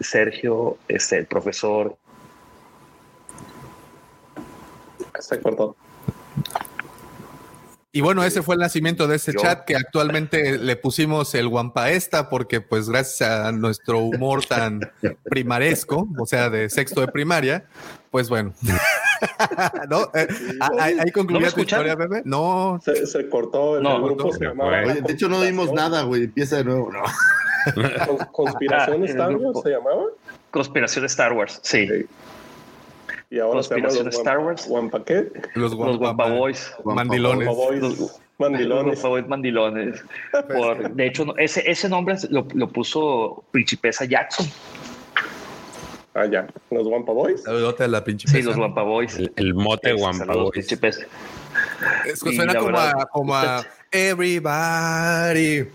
Sergio, este, el profesor. Se cortó. Y bueno, ese fue el nacimiento de ese Yo. chat que actualmente le pusimos el Guampaesta porque pues gracias a nuestro humor tan primaresco, o sea, de sexto de primaria, pues bueno. ¿No? Eh, ahí, ahí ¿No tu historia, bebé. No, Se, se cortó. El, No, el grupo se llamaba. Oye, de hecho, no dimos nada, güey. Empieza de nuevo. No. Con- Conspiración Ah, Star Wars se llamaba. Conspiración Star Wars, sí. Sí. Y ahora se llama Conspiración los Star Guampa- Wars. Guampaquet. los Los Guampa Guampa Boys. mandilones. Guampa Boys, Los- Mandilones. Los Guampa Boys mandilones. Por- de hecho, ese, ese nombre lo, lo puso Principesa Jackson. Ah, ya. Los Guampa Boys. La pinche Sí, los Guampa Boys. El, el mote Este, Guampa saludos, Boys. Principesa. Es que suena la como verdad, a, como a everybody.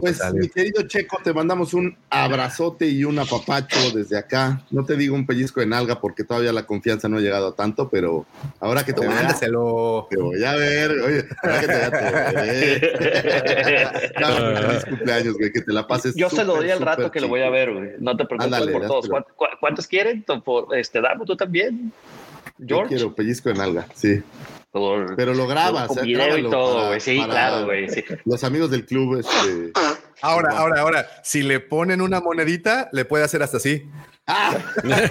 Pues, mi querido Checo, te mandamos un abrazote y un apapacho desde acá. No te digo un pellizco de nalga porque todavía la confianza no ha llegado a tanto, pero ahora que te Mándaselo. te voy a ver. Oye, ahora que te vea, te feliz cumpleaños, güey, que te la pases. Yo se lo doy al rato que lo voy a ver, güey. No te preocupes Ándale, por todos. dáselo. ¿Cuántos, cuántos quieren? Por, este, Damo, tú también. Yo George. quiero pellizco de nalga, sí. Por- Pero lo grabas. Con eh, video y todo, para- güey. Sí, para claro, güey. sí. Los amigos del club, este. Ahora, ahora, ahora, si le ponen una monedita, le puede hacer hasta así. ¡Ah!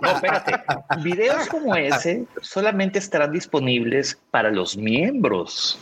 No, espérate. Videos como ese solamente estarán disponibles para los miembros.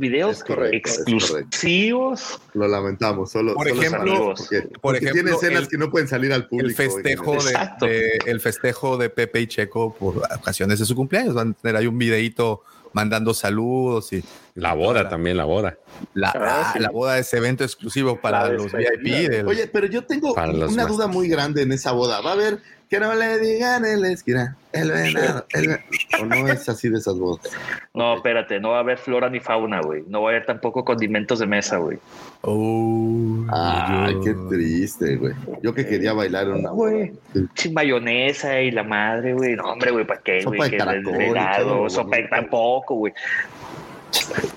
Videos correcto, exclusivos. Lo lamentamos, solo. Por solo ejemplo, porque, por porque ejemplo, tiene escenas el- que no pueden salir al público. El festejo de, de- el festejo de Pepe y Checo por ocasiones de su cumpleaños. Van a tener ahí un videito mandando saludos y La boda también, la boda. la, Ah, ah, la boda de ese evento exclusivo para La los. VIP. del- Oye, pero yo tengo una duda muy grande en esa boda. Va a haber que no le digan en la esquina el venado. el O no es así de esas bodas. No, espérate, no va a haber flora ni fauna, güey. No va a haber tampoco condimentos de mesa, güey. Oh, Ay, qué triste, güey. Yo que quería bailar en una. Güey. Sin mayonesa y la madre, güey. No, hombre, güey, ¿para qué, Sopa güey? de Que caracol y helado, todo, sopa de tampoco, güey.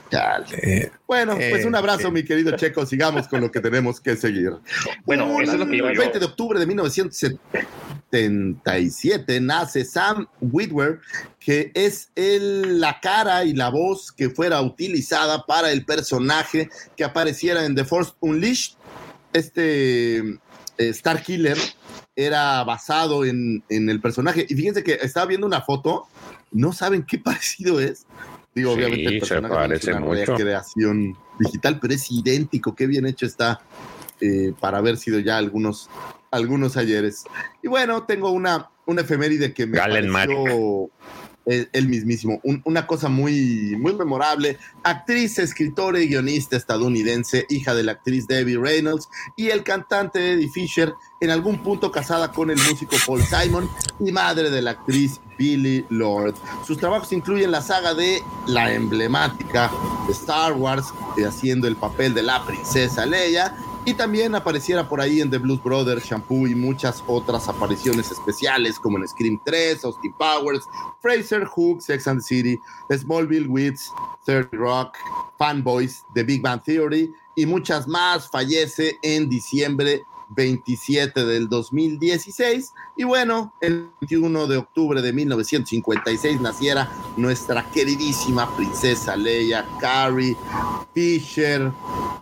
Chale. Eh, Bueno, Eh, pues un abrazo, mi querido Checo. Sigamos con lo que tenemos que seguir. Bueno, eso es lo que digo El yo. 20 de octubre de 1977 nace Sam Witwer, que es el- la cara y la voz que fuera utilizada para el personaje que apareciera en The Force Unleashed. Este eh, Star Killer era basado en, en el personaje. Y fíjense que estaba viendo una foto, no saben qué parecido es. Digo, Sí, obviamente el personaje es una mucho. recreación digital, pero es idéntico. Qué bien hecho está eh, para haber sido ya algunos, algunos ayeres. Y bueno, tengo una, una efeméride que me Galen pareció el, el mismísimo. Un- una cosa muy, muy memorable. Actriz, escritora y guionista estadounidense, hija de la actriz Debbie Reynolds y el cantante Eddie Fisher, en algún punto casada con el músico Paul Simon y madre de la actriz Billy Lord. Sus trabajos incluyen la saga de la emblemática Star Wars, eh, haciendo el papel de la princesa Leia, y también apareciera por ahí en The Blues Brothers, Shampoo y muchas otras apariciones especiales como en Scream 3, Austin Powers, Fraser, Hook, Sex and the City, Smallville, Wits, 30 Rock, Fanboys, The Big Bang Theory y muchas más. Fallece en diciembre 27 del 2016. Y bueno, el 21 de octubre de 1956 naciera nuestra queridísima princesa Leia Carrie Fisher,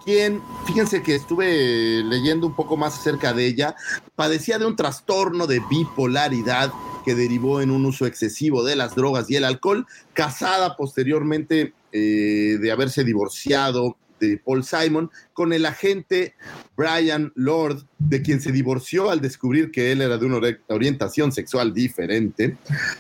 quien, fíjense que estuve leyendo un poco más acerca de ella, padecía de un trastorno de bipolaridad que derivó en un uso excesivo de las drogas y el alcohol, casada posteriormente eh, de haberse divorciado de Paul Simon con el agente Brian Lord, de quien se divorció al descubrir que él era de una ori- orientación sexual diferente.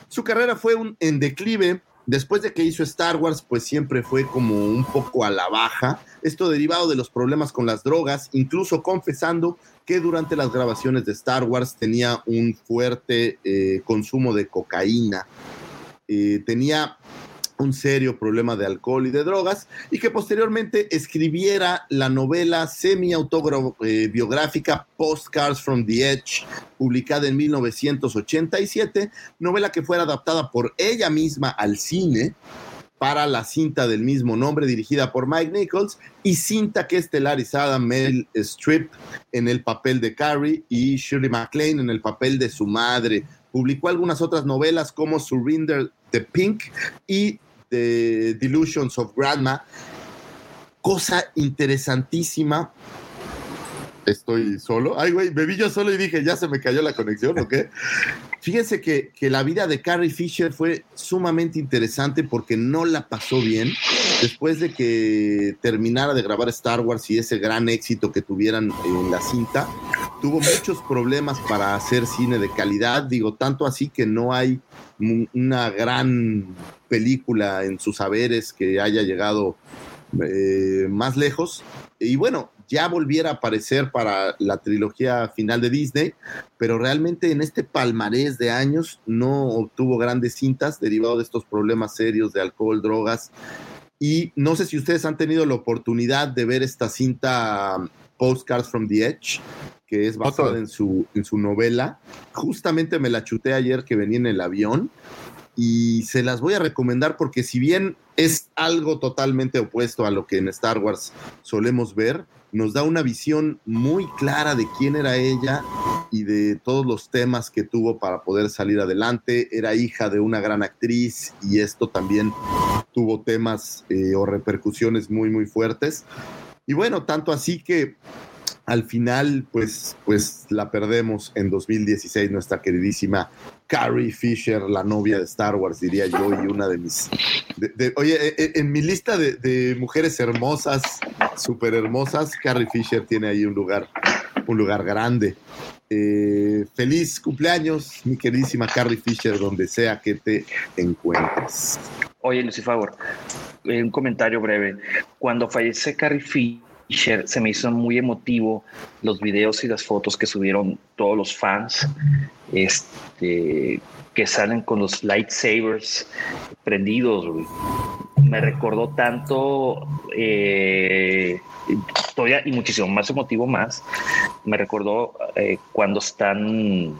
Su carrera fue un, en declive. Después de que hizo Star Wars, pues siempre fue como un poco a la baja. Esto derivado de los problemas con las drogas, incluso confesando que durante las grabaciones de Star Wars tenía un fuerte eh, consumo de cocaína. Eh, tenía un serio problema de alcohol y de drogas, y que posteriormente escribiera la novela semi-autobiográfica Postcards from the Edge, publicada en 1987, novela que fuera adaptada por ella misma al cine, para la cinta del mismo nombre dirigida por Mike Nichols y cinta que estelarizada Mel Strip en el papel de Carrie y Shirley MacLaine en el papel de su madre. Publicó algunas otras novelas como Surrender the Pink y The Delusions of Grandma. Cosa interesantísima estoy solo. Ay, güey, me vi yo solo y dije, ya se me cayó la conexión, ¿o qué? Fíjense que, que, la vida de Carrie Fisher fue sumamente interesante porque no la pasó bien después de que terminara de grabar Star Wars y ese gran éxito que tuvieran en la cinta. Tuvo muchos problemas para hacer cine de calidad, digo, tanto así que no hay una gran película en sus saberes que haya llegado eh, más lejos. Y bueno, ya volviera a aparecer para la trilogía final de Disney, pero realmente en este palmarés de años no obtuvo grandes cintas derivado de estos problemas serios de alcohol, drogas. Y no sé si ustedes han tenido la oportunidad de ver esta cinta Postcards from the Edge, que es basada en su, en su novela. Justamente me la chuté ayer que venía en el avión y se las voy a recomendar porque si bien es algo totalmente opuesto a lo que en Star Wars solemos ver, nos da una visión muy clara de quién era ella y de todos los temas que tuvo para poder salir adelante. Era hija de una gran actriz y esto también tuvo temas eh, o repercusiones muy, muy fuertes. Y bueno, tanto así que al final, pues, pues la perdemos en 2016, nuestra queridísima Carrie Fisher, la novia de Star Wars, diría yo, y una de mis... oye, e, e, en, mi lista de, mujeres hermosas, súper hermosas, Carrie Fisher tiene ahí un lugar, un lugar grande. Eh, feliz cumpleaños, mi queridísima Carrie Fisher, donde sea que te encuentres. Oye, Lucifer, un comentario breve. Cuando fallece Carrie Fisher, se me hizo muy emotivo los videos y las fotos que subieron todos los fans este, que salen con los lightsabers prendidos. Me recordó tanto, eh, todavía y muchísimo más emotivo más, me recordó eh, cuando están en,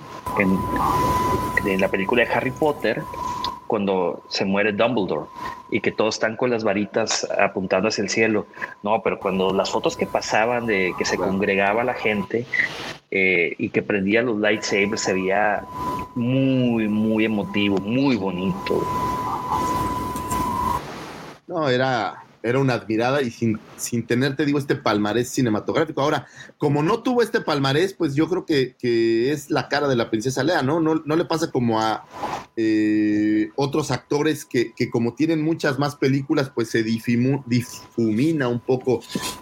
en la película de Harry Potter cuando se muere Dumbledore y que todos están con las varitas apuntando hacia el cielo. No, pero cuando las fotos que pasaban de que se congregaba la gente eh, y que prendía los lightsabers se veía muy, muy emotivo, muy bonito. No, era era una admirada y sin, sin tener, te digo, este palmarés cinematográfico. Ahora, como no tuvo este palmarés, pues yo creo que, que es la cara de la princesa Lea, ¿no? No, no le pasa como a eh, otros actores que, que, como tienen muchas más películas, pues se difumina un poco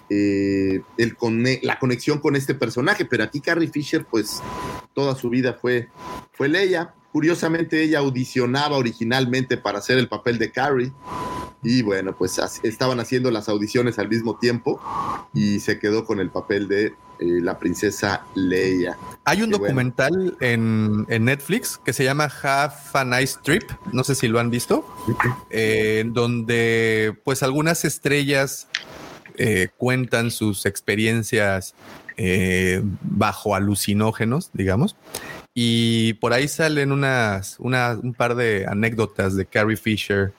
eh, el la conexión con este personaje. Pero aquí Carrie Fisher, pues toda su vida fue, fue Leia. Curiosamente, ella audicionaba originalmente para hacer el papel de Carrie y bueno, pues estaban haciendo las audiciones al mismo tiempo y se quedó con el papel de eh, la princesa Leia. Hay un documental en, Netflix que se llama Half a Nice Trip, no sé si lo han visto, eh, donde pues algunas estrellas eh, cuentan sus experiencias bajo alucinógenos, digamos. Y por ahí salen unas, un par de anécdotas de Carrie Fisher,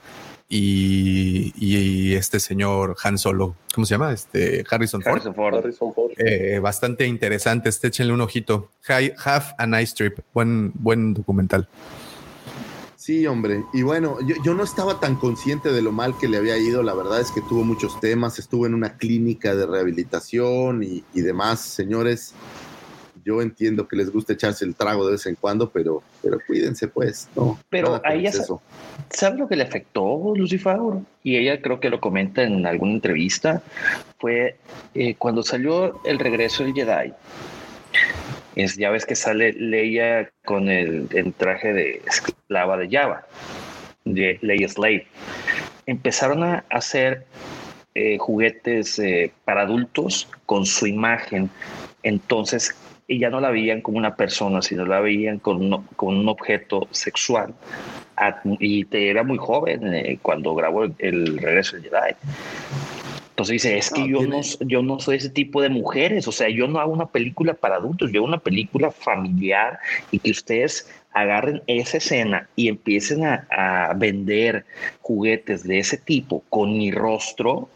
y, este señor Han Solo, ¿cómo se llama? Este Harrison Ford. Harrison Ford. Eh, bastante interesante, este, échenle un ojito. Have a nice trip, buen, buen documental. Sí, hombre. Y bueno, yo, yo, no estaba tan consciente de lo mal que le había ido. La verdad es que tuvo muchos temas. Estuvo en una clínica de rehabilitación y, y demás. Señores, yo entiendo que les gusta echarse el trago de vez en cuando, pero, pero cuídense pues, ¿no? Pero a ella, ¿sabe lo que le afectó, Lucifer? Y ella creo que lo comenta en alguna entrevista, fue eh, cuando salió el regreso del Jedi. Es, ya ves que sale Leia con el, traje de esclava de Java, de Leia Slave. Empezaron a hacer eh, juguetes eh, para adultos con su imagen. Entonces y ya no la veían como una persona, sino la veían con, con un objeto sexual. Y te era muy joven eh, cuando grabó el, Regreso del Jedi. Entonces dice, es que yo, no, yo no soy ese tipo de mujeres, o sea, yo no hago una película para adultos, yo hago una película familiar y que ustedes agarren esa escena y empiecen a, a vender juguetes de ese tipo con mi rostro,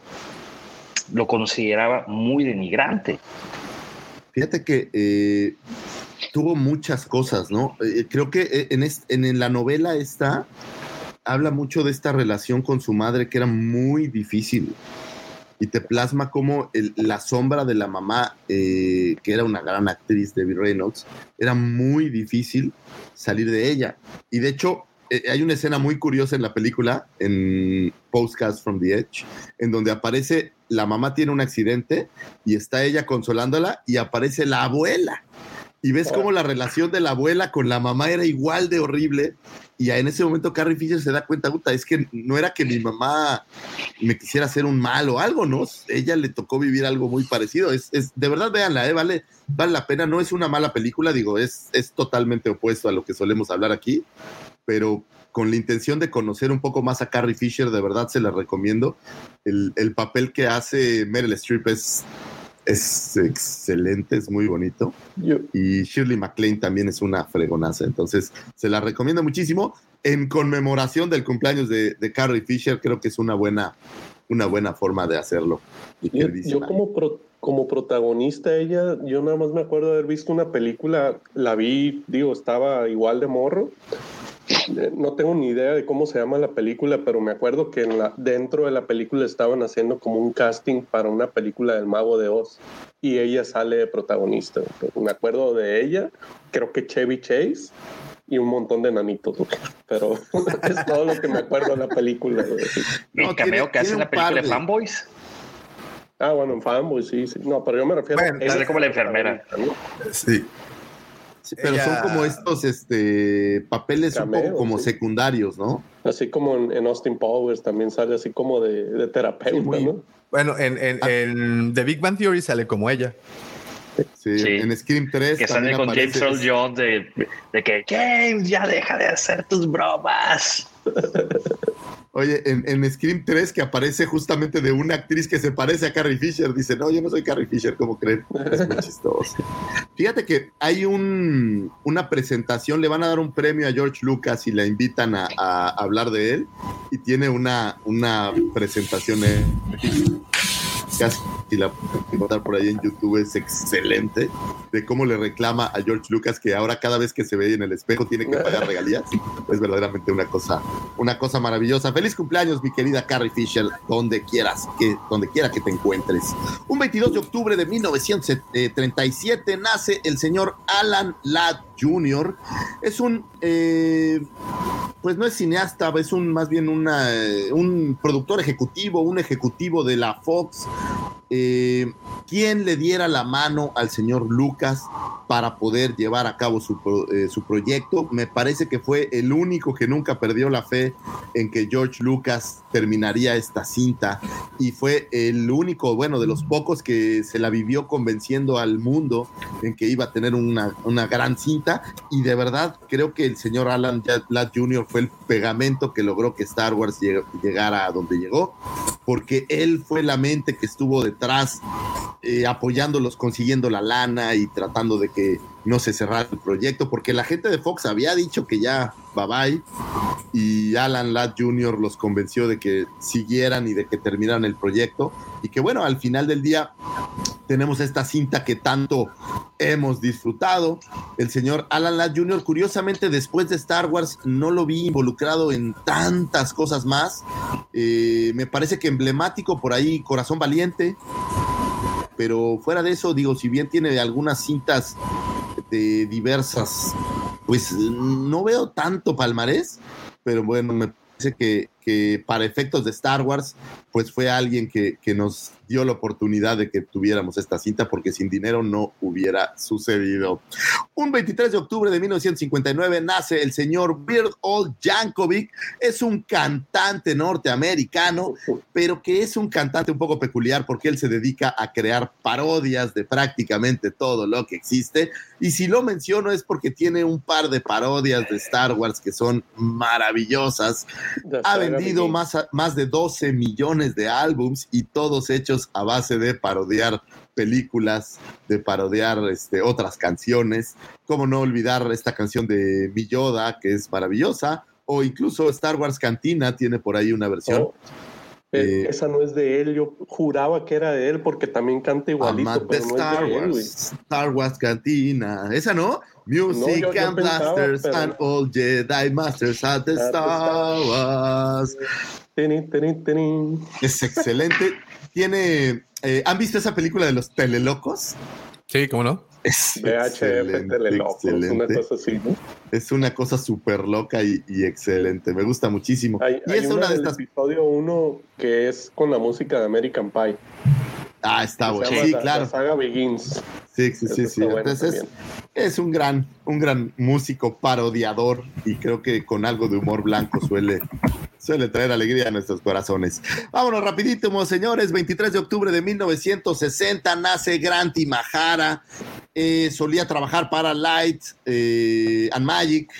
lo consideraba muy denigrante. Fíjate que eh, tuvo muchas cosas, ¿no? Eh, creo que eh, en, en la novela esta habla mucho de esta relación con su madre que era muy difícil y te plasma como la sombra de la mamá, que era una gran actriz, Debbie Reynolds, era muy difícil salir de ella. Y de hecho, hay una escena muy curiosa en la película, en Postcards from the Edge, en donde aparece la mamá tiene un accidente y está ella consolándola y aparece la abuela. Y ves cómo la relación de la abuela con la mamá era igual de horrible. Y en ese momento Carrie Fisher se da cuenta, puta, es que no era que mi mamá me quisiera hacer un mal o algo, ¿no? Ella le tocó vivir algo muy parecido. Es, es- de verdad, véanla, ¿eh? vale, vale la pena. No es una mala película, digo, es, es totalmente opuesto a lo que solemos hablar aquí, pero con la intención de conocer un poco más a Carrie Fisher, de verdad se la recomiendo. El, el papel que hace Meryl Streep es, es excelente, es muy bonito. Y Shirley MacLaine también es una fregonaza, entonces se la recomiendo muchísimo. En conmemoración del cumpleaños de, de Carrie Fisher, creo que es una buena, una buena forma de hacerlo. mi Yo, yo como, pro- como protagonista, ella, yo nada más me acuerdo de haber visto una película, la vi, digo, estaba igual de morro. No tengo ni idea de cómo se llama la película, pero me acuerdo que en la, dentro de la película estaban haciendo como un casting para una película del Mago de Oz y ella sale de protagonista. Me acuerdo de ella, creo que Chevy Chase y un montón de nanitos, pero es todo lo que me acuerdo de la película. El cameo que hace en la película de Fanboys. Ah, bueno, en Fanboys, sí, sí. No, pero yo me refiero Bueno, sale como la enfermera. Sí. Sí, pero Ella- son como estos este, papeles un poco como sí. secundarios, ¿no? Así como en, en Austin Powers también sale así como de, de terapeuta, ¿no? Bueno, en, en, en The Big Bang Theory sale como ella. Sí, Sí. en Scream 3 Que sale con aparece- James Earl Jones de, de que James, ya deja de hacer tus bromas. Oye, en, en Scream 3 que aparece justamente de una actriz que se parece a Carrie Fisher, dice, no, yo no soy Carrie Fisher, ¿cómo creen? Es muy chistoso. Fíjate que hay un, una presentación, le van a dar un premio a George Lucas y le invitan a, a hablar de él y tiene una, una presentación en casi la pueden encontrar por ahí en YouTube, es excelente, de cómo le reclama a George Lucas que ahora cada vez que se ve en el espejo tiene que pagar regalías. Es verdaderamente una cosa, una cosa maravillosa. Feliz cumpleaños, mi querida Carrie Fisher, donde quieras, que, donde quiera que te encuentres. Un 22 de octubre de 1937 nace el señor Alan Ladd Jr. Es un, eh, pues no es cineasta, es un más bien eh, un productor ejecutivo, un ejecutivo de la Fox. Eh, quien le diera la mano al señor Lucas para poder llevar a cabo su, su proyecto. Me parece que fue el único que nunca perdió la fe en que George Lucas terminaría esta cinta y fue el único, bueno, de los pocos que se la vivió convenciendo al mundo en que iba a tener una, una gran cinta y de verdad creo que el señor Alan Ladd Jr. fue el pegamento que logró que Star Wars lleg- llegara a donde llegó porque él fue la mente que estuvo detrás eh, apoyándolos, consiguiendo la lana y tratando de que no se cerrara el proyecto, porque la gente de Fox había dicho que ya bye bye y Alan Ladd Jr. los convenció de que siguieran y de que terminaran el proyecto y que bueno, al final del día tenemos esta cinta que tanto hemos disfrutado. El señor Alan Ladd Jr., curiosamente, después de Star Wars, no lo vi involucrado en tantas cosas más. Eh, me parece que emblemático por ahí, Corazón Valiente. Pero fuera de eso, digo, si bien tiene algunas cintas de diversas, pues no veo tanto palmarés, pero bueno, me parece que, que para efectos de Star Wars, pues fue alguien que, que nos dio la oportunidad de que tuviéramos esta cinta, porque sin dinero no hubiera sucedido. Un 23 de octubre de 1959 nace el señor Weird Al Yankovic. Es un cantante norteamericano, pero que es un cantante un poco peculiar porque él se dedica a crear parodias de prácticamente todo lo que existe. Y si lo menciono es porque tiene un par de parodias de Star Wars que son maravillosas. Ha vendido más, a- más de 12 millones de álbums y todos hechos a base de parodiar películas, de parodiar este, otras canciones. Cómo no olvidar esta canción de Mi Yoda, que es maravillosa, o incluso Star Wars Cantina tiene por ahí una versión. Oh, eh, esa no es de él, yo juraba que era de él porque también canta igualito, pero no Star es de él, güey. Wars, Star Wars Cantina. ¿Esa no? Music yo- yo and Blasters pero- and all Jedi Masters at the Star Wars. Es excelente. Tiene. eh, ¿Han visto esa película de los telelocos? Sí, ¿cómo no? Es VHF excelente, Telelocos, una cosa así, ¿no? Es una cosa súper loca y, y excelente. Me gusta muchísimo. Hay, y hay es una de estas. episodio 1 que es con la música de American Pie. Ah, está bueno. Sí, la- claro. La saga Begins. Sí, sí, sí, sí. bueno Entonces también. es un gran, un gran músico parodiador y creo que con algo de humor blanco suele, suele traer alegría a nuestros corazones. Vámonos rapidísimo, señores. 23 de octubre de 1960 nace Grant Imahara. Eh, solía trabajar para Light eh, and Magic.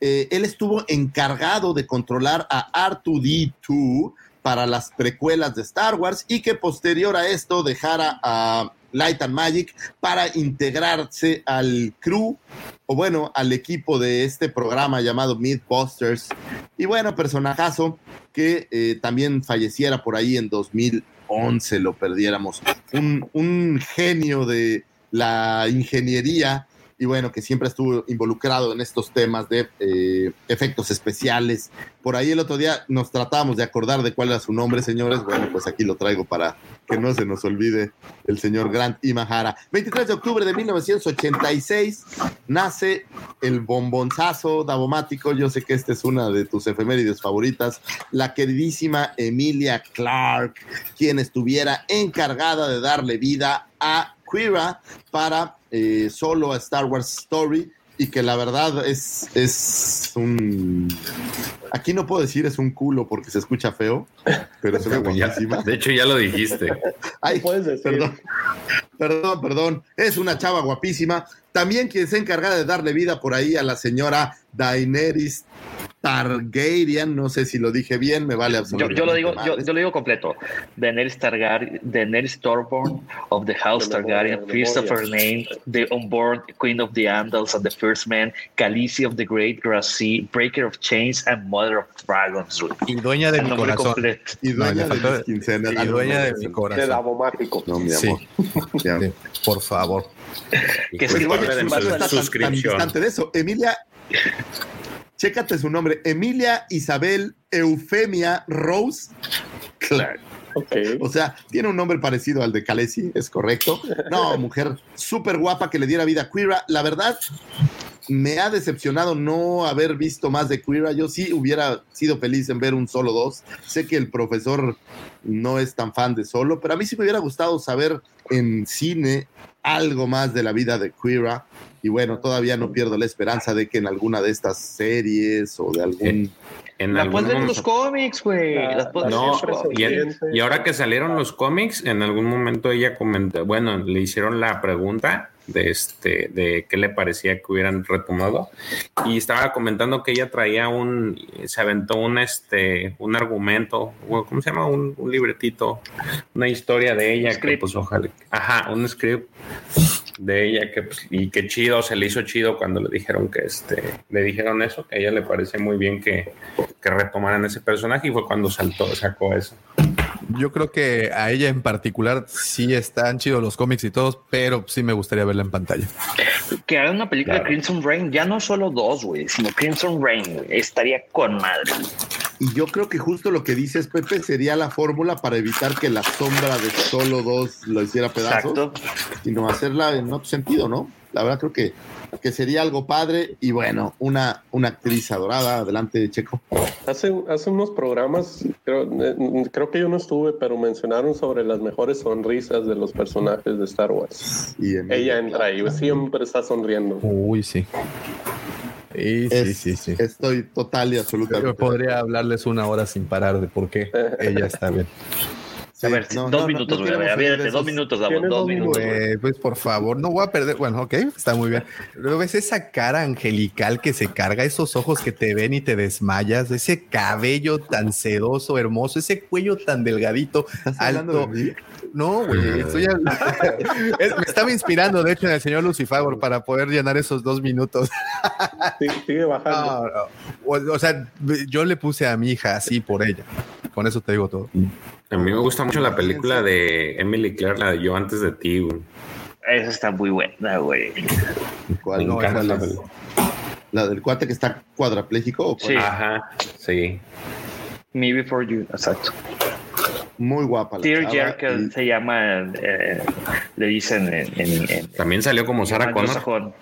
Eh, él estuvo encargado de controlar a R2D2 para las precuelas de Star Wars y que posterior a esto dejara a Light and Magic para integrarse al crew o bueno, al equipo de este programa llamado Mythbusters. Y bueno, personajazo que eh, también falleciera por ahí en 2011, lo perdiéramos. Un, un genio de la ingeniería y bueno, que siempre estuvo involucrado en estos temas de eh, efectos especiales. Por ahí el otro día nos tratábamos de acordar de cuál era su nombre, señores. Bueno, pues aquí lo traigo para que no se nos olvide el señor Grant Imahara. 23 de octubre de 1986 nace el bombonzazo davomático. Yo sé que esta es una de tus efemérides favoritas. La queridísima Emilia Clark, quien estuviera encargada de darle vida a Quira para eh, solo a Star Wars Story y que la verdad es, es un... Aquí no puedo decir es un culo porque se escucha feo, pero se ve guapísima. de hecho, ya lo dijiste. Ay, puedes decir. perdón, perdón, perdón. Es una chava guapísima. También quien se encarga de darle vida por ahí a la señora Daenerys Targaryen. No sé si lo dije bien, me vale Yo, absolutamente yo lo digo, yo, yo lo digo completo. Daenerys Targaryen, Daenerys Stormborn of the House Targaryen, first of her name, the unborn Queen of the Andals and the First Man, Khaleesi of the Great Grassy, Breaker of Chains and Mother of Dragons. güey. Y dueña de El mi nombre corazón. completo. Y dueña de mis quincenas. y dueña de mi corazón. Davomático. No, mi Sí. amor. Ya. Sí, por favor. Que bueno, de tan- tan, suscripción. distante de eso. Emilia, chécate su nombre. Emilia Isabel Eufemia Rose Clark. O sea, tiene un nombre parecido al de Khaleesi, es correcto. No, mujer súper guapa que le diera vida a Queera. La verdad, me ha decepcionado no haber visto más de Queera. Yo sí hubiera sido feliz en ver un solo dos. Sé que el profesor no es tan fan de solo, pero a mí sí me hubiera gustado saber en cine algo más de la vida de Queera. Y bueno, todavía no pierdo la esperanza de que en alguna de estas series o de algún... En La algún puedes ver en momento- los cómics, güey. No, y ahora que salieron los cómics, en algún momento ella comentó, bueno, le hicieron la pregunta de este, de qué le parecía que hubieran retomado, y estaba comentando que ella traía un, se aventó un este, un argumento, ¿cómo se llama? Un, un libretito, una historia de ella que pues ojalá, ajá, un script de ella que pues, y qué chido, se le hizo chido cuando le dijeron que este, le dijeron eso, que a ella le parece muy bien que, que retomaran ese personaje y fue cuando saltó, sacó eso. Yo creo que a ella en particular sí están chidos los cómics y todos, pero sí me gustaría verla en pantalla. Que hagan una película Claro. de Crimson Rain, ya no solo dos, güey, sino Crimson Rain, güey. Estaría con madre. Y yo creo que justo lo que dices, Pepe, sería la fórmula para evitar que la sombra de solo dos lo hiciera pedazos, Exacto. sino hacerla en otro sentido, ¿no? La verdad creo que, que sería algo padre y bueno, una, una actriz adorada. Adelante, Checo. Hace, hace unos programas, creo, eh, creo que yo no estuve, pero mencionaron sobre las mejores sonrisas de los personajes de Star Wars. Y en- Ella entra y siempre está sonriendo. Uy, sí. Sí, sí, Es- sí, sí. Estoy total y Yo absolutamente. podría hablarles una hora sin parar de por qué ella está bien. A ver, dos minutos, güey. a ver, dos minutos, dos minutos. Güey, pues por favor, no voy a perder. Bueno, ok, está muy bien. Luego ves esa cara angelical que se carga, esos ojos que te ven y te desmayas, ese cabello tan sedoso, hermoso, ese cuello tan delgadito, alto. No, güey, estoy es, me estaba inspirando, de hecho, en el señor Lucifer para poder llenar esos dos minutos. Sí, sigue bajando. No, no. O, o sea, yo le puse a mi hija así por ella. Con eso te digo todo. A mí me gusta mucho la película de Emily Claire, la de Yo antes de ti, güey. Esa está muy buena, güey. ¿Cuál? Me No, encanta ¿cuál la es? película. ¿La del cuate que está cuadrapléjico? ¿o cuál? Sí. Ajá, sí. Me Before You, exacto. Muy guapa la Tear chava, Jerker y- se llama, eh, le dicen en... en, en También salió como Sarah Connor.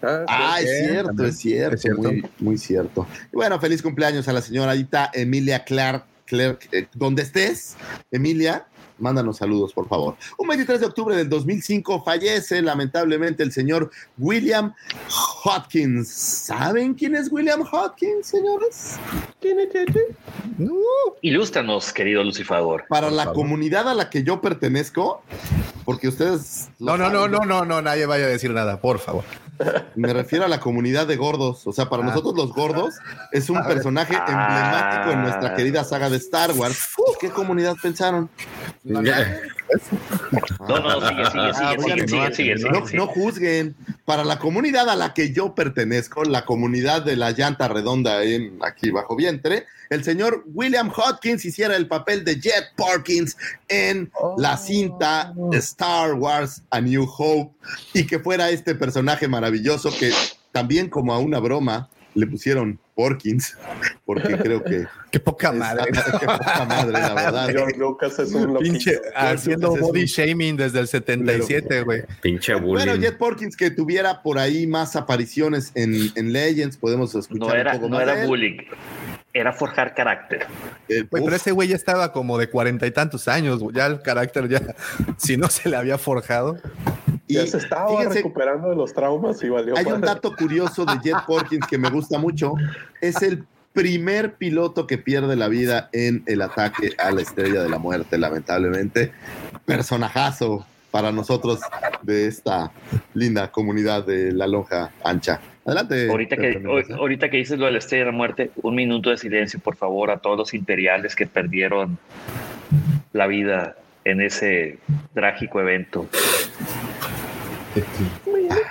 Ah, Ah, es cierto, es cierto, Es cierto. Muy, muy cierto. Y bueno, feliz cumpleaños a la señorita Emilia Clark. Clark eh, donde estés, Emilia, mándanos saludos, por favor. Un 23 de octubre del 2005 fallece lamentablemente el señor William Hodgkins. ¿Saben quién es William Hodgkins, señores? No. Ilústranos, querido Lucifagor. Para Por la favor. comunidad a la que yo pertenezco, porque ustedes... No, no, no, no, no, no, nadie vaya a decir nada, por favor. Me refiero a la comunidad de gordos. O sea, para Ah. nosotros los gordos es un personaje Ah. emblemático en nuestra querida saga de Star Wars. ¿Qué comunidad pensaron? No, no, sigue, sigue, Ah, sigue, oigan, sigue, no, sigue, sigue, no, sigue, no juzguen. Para la comunidad a la que yo pertenezco, la comunidad de la llanta redonda en aquí bajo vientre, el señor William Hodgkins hiciera el papel de Jet Parkins en la cinta Star Wars A New Hope y que fuera este personaje maravilloso que también como a una broma le pusieron Porkins, porque creo que Qué poca es- madre. qué poca madre, la verdad. George Lucas es un. Pinche haciendo body un- shaming desde el 77, güey. Pinche Bueno, bullying. Jet Porkins que tuviera por ahí más apariciones en, en Legends, podemos escuchar No era, un poco no más era él. bullying, era forjar carácter. Eh, pero ese güey ya estaba como de cuarenta y tantos años, ya el carácter ya, si no se le había forjado. y Ya se estaba fíjense, recuperando de los traumas y valió hay un dato curioso de Jet Porkins que me gusta mucho. Es el primer piloto que pierde la vida en el ataque a la estrella de la muerte, lamentablemente. Personajazo para nosotros de esta linda comunidad de la lonja ancha. Adelante. Ahorita que, ahorita que dices lo de la estrella de la muerte, un minuto de silencio, por favor, a todos los imperiales que perdieron la vida en ese trágico evento.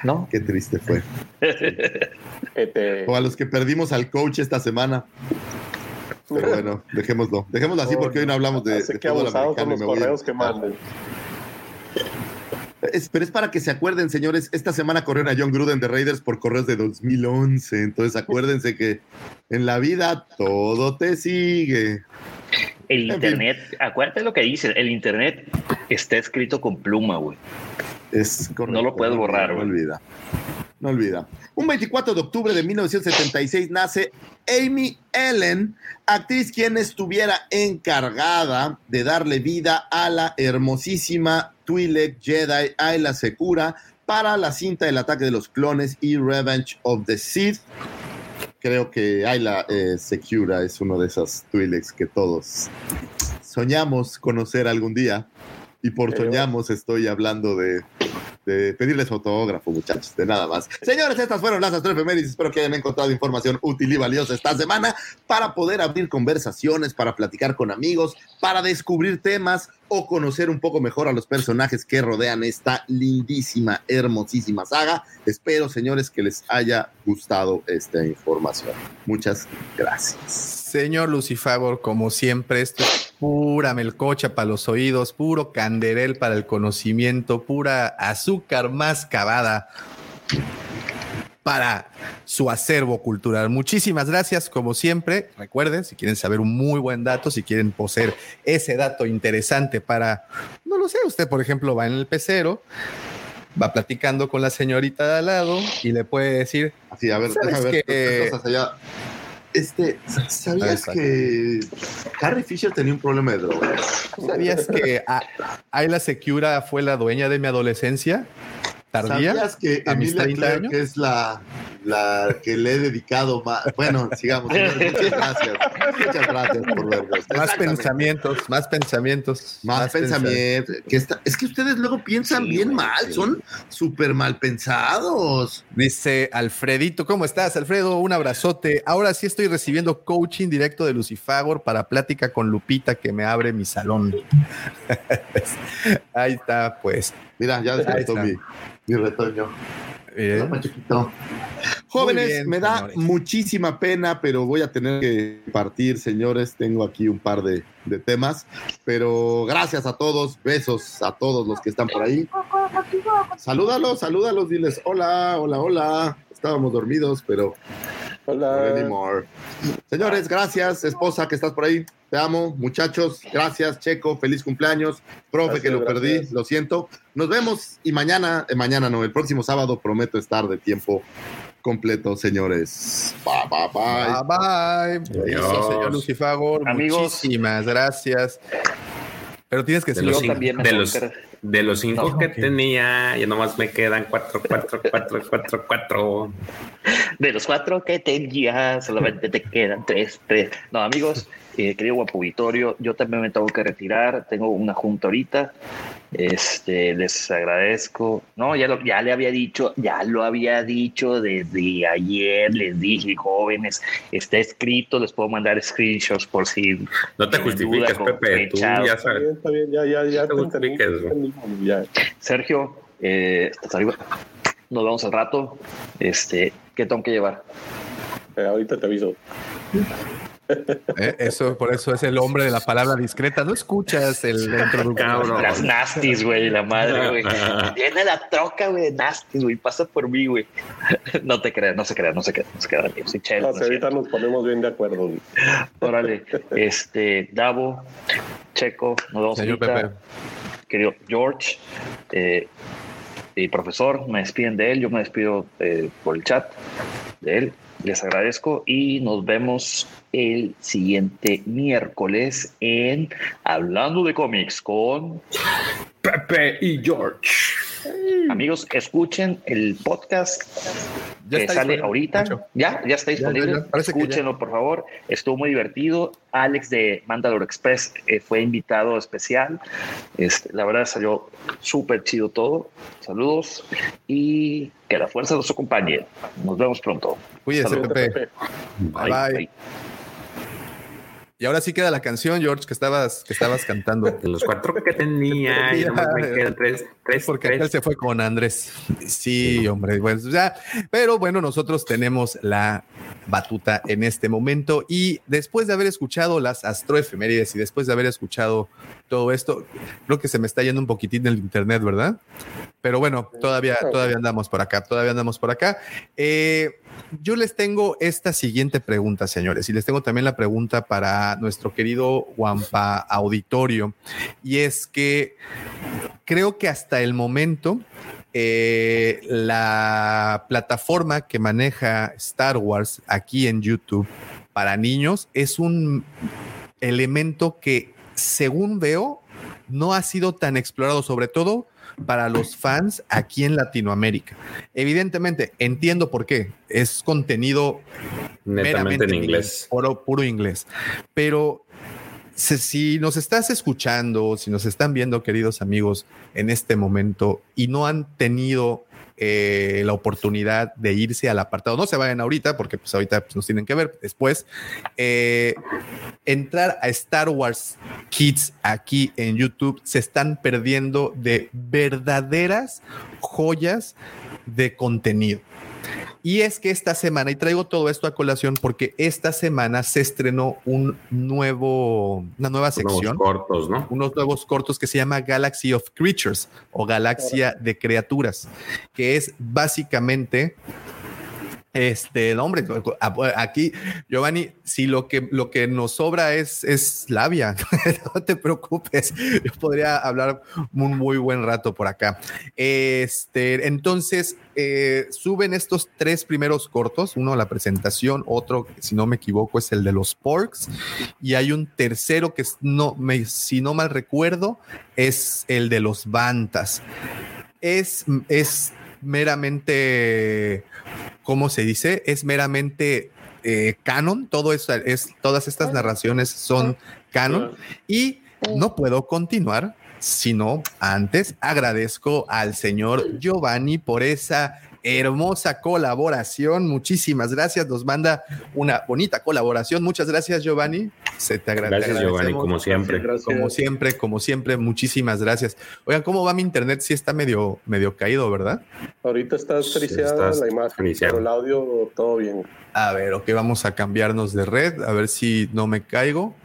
¿No? Qué triste fue. Este, O a los que perdimos al coach esta semana. Pero bueno, dejémoslo. Dejémoslo así porque hoy no hablamos de, de fútbol con y los me voy a correos que manden. Es- pero es para que se acuerden, señores. Esta semana corrieron a John Gruden de Raiders por correos de 2011. Entonces acuérdense que en la vida todo te sigue. El En fin. internet, acuérdate lo que dice, el internet está escrito con pluma, güey. Es correcto, No lo puedes borrar, No güey. olvida. No olvida. Un 24 de octubre de 1976 nace Amy Ellen, actriz quien estuviera encargada de darle vida a la hermosísima Twi'lek Jedi Ayla Secura para la cinta El ataque de los clones y Revenge of the Sith. Creo que Ayla eh, Secura es uno de esos Twi'leks que todos soñamos conocer algún día. Y por Pero- soñamos estoy hablando de, de pedirles autógrafo, muchachos, de nada más. Señores, estas fueron las efemérides. Espero que hayan encontrado información útil y valiosa esta semana para poder abrir conversaciones, para platicar con amigos, para descubrir temas o conocer un poco mejor a los personajes que rodean esta lindísima, hermosísima saga. Espero, señores, que les haya gustado esta información. Muchas gracias. Señor Lucifagor, como siempre, esto es pura melcocha para los oídos, puro canderel para el conocimiento, pura azúcar más cavada para su acervo cultural. Muchísimas gracias, como siempre. Recuerden, si quieren saber un muy buen dato, si quieren poseer ese dato interesante para, no lo sé, usted, por ejemplo, va en el pecero, va platicando con la señorita de al lado y le puede decir, Así, a ver, ¿Sabes déjame ver que- qué cosas allá. Este, ¿sabías que Carrie Fisher tenía un problema de drogas? ¿Sabías que Ayla Secura fue la dueña de mi adolescencia? ¿Tardía? ¿Sabías que ¿A mis Emilia 30 Clarke años? es la, la que le he dedicado más? Bueno, sigamos. muchas gracias. Muchas gracias por vernos. Más pensamientos, más pensamientos. Más, pensamiento. Que está- es que ustedes luego piensan Sí, bien mal, sí. son súper mal pensados. Dice Alfredito, ¿cómo estás, Alfredo? Un abrazote. Ahora sí estoy recibiendo coaching directo de Lucifagor para plática con Lupita que me abre mi salón. Ahí está, pues. Mira, ya despertó mi, mi retoño. Jóvenes, bien, me da señores. muchísima pena, pero voy a tener que partir, señores. Tengo aquí un par de, de temas, pero gracias a todos, besos a todos los que están por ahí. Salúdalos, salúdalos, diles hola, hola, hola. Estábamos dormidos, pero Hola. anymore. Señores, gracias, esposa que estás por ahí. Te amo, muchachos. Gracias, Checo. Feliz cumpleaños. Profe, Gracias, que lo perdí, lo siento. Nos vemos y mañana, eh, mañana no, el próximo sábado prometo estar de tiempo completo, señores. Bye, bye, bye. Bye bye. Eso, Adiós. señor Lucifagor. Amigos. Muchísimas gracias. Pero tienes que De decirlo. de los, que- de los cinco No, que tenía, ya nomás me quedan cuatro, cuatro, cuatro, cuatro, cuatro. De los cuatro que tenía, solamente te quedan tres, tres. No, amigos, eh, querido guapo Vitorio, yo también me tengo que retirar. Tengo una junta ahorita. Este, les agradezco. No, ya, lo, ya le había dicho, ya lo había dicho desde ayer. Les dije, jóvenes, está escrito. Les puedo mandar screenshots por si. No te justifiques, duda, Pepe. Tú ya Está sabes. bien, está bien, ya, ya, ya. No te ya. Sergio, eh, estás arriba. Nos vemos al rato. Este, ¿qué tengo que llevar? Eh, ahorita te aviso. Eh, Eso, por eso es el hombre de la palabra discreta. No escuchas el la introducción. Las nasties, güey, la madre, güey. Viene la troca, güey, de nasties, güey. Pasa por mí, güey. No te creas, no se creas, no se creas, no se creas. Sí, No no ahorita nos ponemos bien de acuerdo. güey. Órale, este, Davo, Checo, nos vemos Señor ahorita. Pepe. Querido George, eh, y profesor, me despiden de él, yo me despido eh, por el chat de él. Les agradezco y nos vemos el siguiente miércoles en Hablando de cómics con Pepe y George. Amigos, escuchen el podcast Ya que sale disponible, ahorita. Ya, ya está Ya, ya, disponible. ya. Escúchenlo, por favor. Estuvo muy divertido. Alex de Mandalore Express eh, fue invitado especial. Este, la verdad salió súper chido todo. Saludos y que la fuerza nos acompañe. Nos vemos pronto. Saludos, Pepe. Pepe. Bye, bye. Y ahora sí queda la canción, George, que estabas, que estabas cantando. Los cuatro que tenía, ya nomás me quedan tres, tres, Porque tres. aquel se fue con Andrés. Sí, hombre, pues ya. Pero bueno, nosotros tenemos la batuta en este momento. Y después de haber escuchado las astroefemérides y después de haber escuchado todo esto, creo que se me está yendo un poquitín el internet, ¿verdad? Pero bueno, todavía, todavía andamos por acá, todavía andamos por acá. Eh, yo les tengo esta siguiente pregunta, señores, y les tengo también la pregunta para nuestro querido Wampa Auditorio. Y es que creo que hasta el momento eh, la plataforma que maneja Star Wars aquí en YouTube para niños es un elemento que, según veo, no ha sido tan explorado, sobre todo para los fans aquí en Latinoamérica. Evidentemente, entiendo por qué. Es contenido Netamente en inglés. Puro, puro inglés. Pero si, nos estás escuchando, si nos están viendo, queridos amigos, en este momento y no han tenido eh, la oportunidad de irse al apartado, no se vayan ahorita, porque pues ahorita pues, nos tienen que ver después, eh, entrar a Star Wars Kids aquí en YouTube, se están perdiendo de verdaderas joyas de contenido. Y es que esta semana, y traigo todo esto a colación porque esta semana se estrenó un nuevo, una nueva Unos sección, cortos, ¿no? unos nuevos cortos que se llama Galaxy of Creatures o Galaxia de Criaturas, que es básicamente este, no, hombre, aquí, Giovanni, si lo que, lo que nos sobra es, es labia, no te preocupes, yo podría hablar un muy buen rato por acá. Este, entonces, eh, suben estos tres primeros cortos, uno la presentación, otro, si no me equivoco, es el de los Porks, y hay un tercero que no, me, si no mal recuerdo, es el de los Bantas. Es, es meramente, ¿cómo se dice? Es meramente eh, canon, todo eso es, todas estas narraciones son canon. Y no puedo continuar sino antes agradezco al señor Giovanni por esa hermosa colaboración. Muchísimas gracias. Nos manda una bonita colaboración. Muchas gracias, Giovanni. Se te agradece. Gracias, Giovanni, como siempre. Como siempre, como siempre, muchísimas gracias. Oigan, ¿cómo va mi internet? Sí está medio, medio caído, ¿verdad? Ahorita estás friciada la imagen, pero el audio todo bien. A ver, ok, vamos a cambiarnos de red, a ver si no me caigo.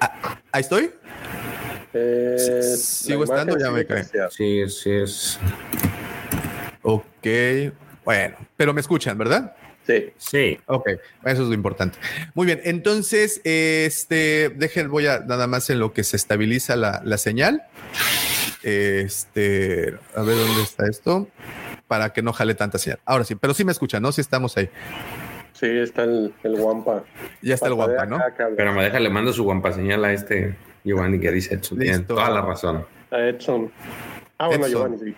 Ah, ¿Ahí estoy? Eh, ¿Sigo estando? Ya me cae. Sí, sí es. Ok, bueno, pero me escuchan, ¿verdad? Sí. Sí. Ok, eso es lo importante. Muy bien, entonces, este, dejen, voy a nada más en lo que se estabiliza la, la señal. Este, a ver dónde está esto, para que no jale tanta señal. Ahora sí, pero sí me escuchan, ¿no? Sí estamos ahí. Sí, está el, el guampa. Ya está el guampa, ¿no? Pero me deja, le mando su guampa señal a este Giovanni que dice Edson. Tiene toda la razón. A Edson. Ah, bueno, Edson. Giovanni, sí.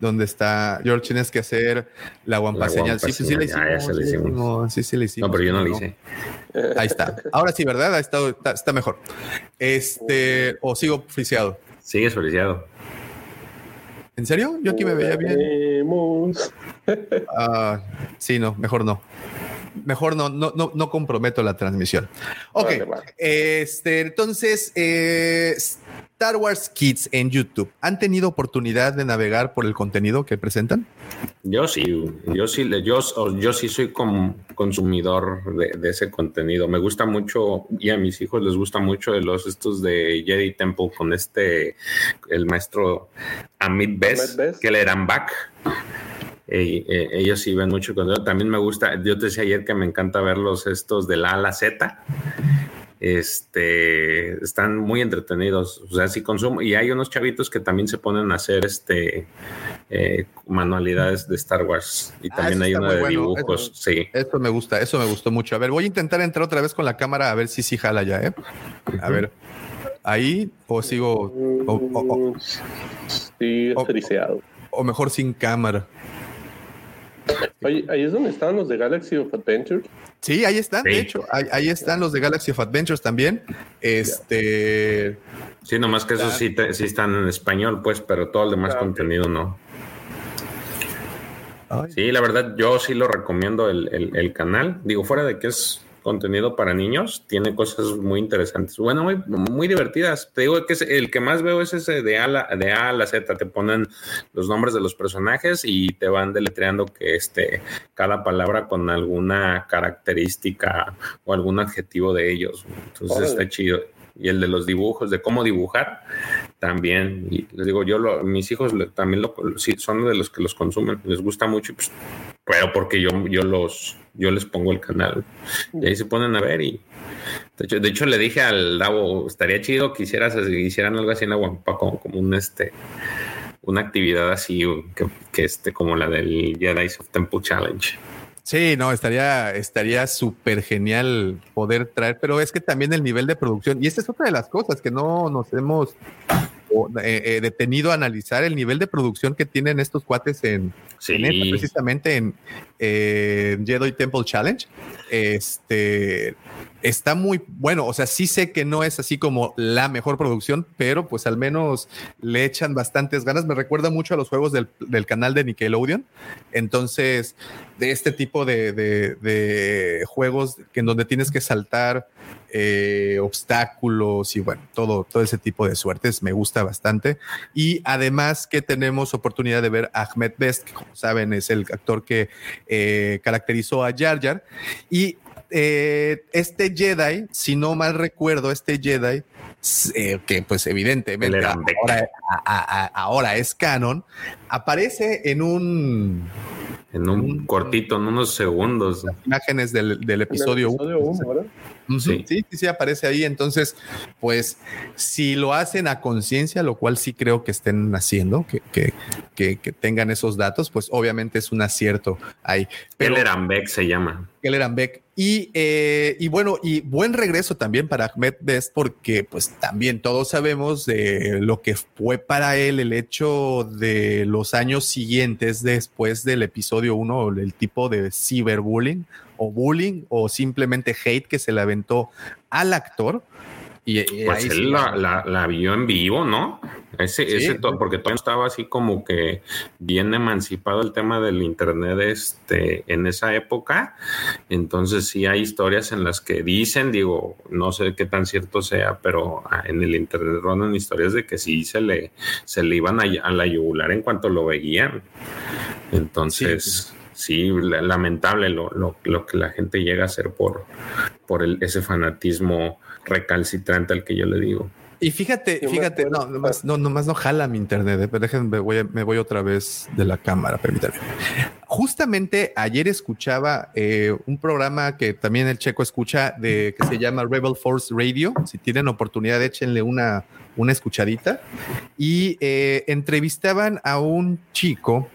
¿Dónde está? George, tienes que hacer la guampa señal. Sí, sí, sí, le señal. Ah, ya se le hicimos. hicimos. No, sí, sí, le hicimos. No, pero yo no lo hice. Ahí está. Ahora sí, ¿verdad? Ha estado, está, está mejor. Este, o sigo oficiado. Sigue solicitado. ¿En serio? Yo aquí me veía bien. Ah, sí, no, mejor no. Mejor no, no, no, no comprometo la transmisión. Ok, Vale, vale. este, entonces, eh, Star Wars Kids en YouTube, ¿han tenido oportunidad de navegar por el contenido que presentan? Yo sí, yo sí, le- yo, yo sí soy com- consumidor de, de ese contenido. Me gusta mucho y a mis hijos les gusta mucho de los estos de Jedi Temple con este, el maestro Amit Best, que le eran back. Eh, eh, ellos sí ven mucho contenido. También me gusta, yo te decía ayer que me encanta verlos estos de la A a la Z. Este están muy entretenidos. O sea, sí consumo. Y hay unos chavitos que también se ponen a hacer este eh, manualidades de Star Wars. Y Ah, también hay uno de bueno. dibujos. Eso- Sí. Eso me gusta, eso me gustó mucho. A ver, voy a intentar entrar otra vez con la cámara a ver si sí jala ya, ¿eh? A ver, ahí o sigo, o, o- o- Sí, friciado. o mejor sin cámara. Oye, ahí es donde estaban los de Galaxy of Adventure. Sí, ahí están, de hecho, ahí, ahí están los de Galaxy of Adventures también. Este, Sí, nomás que esos sí, te- sí están en español, pues, pero todo el demás contenido no. ay, Sí, la verdad, yo sí lo recomiendo el, el- el canal. Digo, fuera de que es contenido para niños, tiene cosas muy interesantes. Bueno, muy, muy divertidas. Te digo que es- el que más veo es ese de A, la, de A a la Z. Te ponen los nombres de los personajes y te van deletreando que este, cada palabra con alguna característica o algún adjetivo de ellos. Entonces está chido. Y el de los dibujos, de cómo dibujar, también. Y les digo, yo, lo- mis hijos también lo, son de los que los consumen. Les gusta mucho, y pues, pero porque yo, yo los, yo les pongo el canal. Y ahí se ponen a ver y. De hecho, de hecho le dije al Davo, estaría chido que hicieras, hicieran algo así en Aguampa, como, como un este una actividad así que, este como la del Jedi of Temple Challenge. Sí, no, estaría estaría súper genial poder traer, pero es que también el nivel de producción, y esta es otra de las cosas que no nos hemos eh, eh, detenido a analizar el nivel de producción que tienen estos cuates en, Precisamente en eh, Jedi Temple Challenge. Este está muy bueno. O sea, sí sé que no es así como la mejor producción, pero pues al menos le echan bastantes ganas. Me recuerda mucho a los juegos del, del canal de Nickelodeon. Entonces, de este tipo de, de- de juegos en donde tienes que saltar eh, obstáculos y bueno, todo, todo ese tipo de suertes me gusta bastante. Y además que tenemos oportunidad de ver a Ahmed Best, que como saben es el actor que eh, caracterizó a Jar Jar. Y eh, este Jedi, si no mal recuerdo, este Jedi, eh, que pues evidentemente Él era Beck. ahora, a- a- a- ahora es canon, aparece en un En un cortito, en unos segundos. imágenes del, del episodio episodio 1, ¿verdad? Sí. sí, sí, aparece ahí. Entonces, pues, si lo hacen a conciencia, lo cual sí creo que estén haciendo, que, que, que, tengan esos datos, pues obviamente es un acierto ahí. Keller Beck se llama. Keller Beck. Y, eh, y bueno, y buen regreso también para Ahmed Best, porque pues también todos sabemos de lo que fue para él el hecho de los años siguientes después del episodio 1, el tipo de ciberbullying o bullying o simplemente hate que se le aventó al actor. Y, pues él la, vio en vivo, ¿no? Ese, ese porque todo estaba así como que bien emancipado el tema del internet este, en esa época. Entonces sí hay historias en las que dicen, digo, no sé qué tan cierto sea, pero ah, en el internet rondan historias de que sí se le, se le iban a, a la yugular en cuanto lo veían. Entonces sí, lamentable lo, lo, lo, que la gente llega a hacer por, por el, ese fanatismo recalcitrante al que yo le digo. Y fíjate, fíjate, no, nomás no, nomás no jala mi internet, eh, pero déjenme, me voy, me voy otra vez de la cámara, permítanme. Justamente ayer escuchaba eh, un programa que también el checo escucha de que se llama Rebel Force Radio. Si tienen oportunidad, échenle una, una escuchadita. Y eh, entrevistaban a un chico,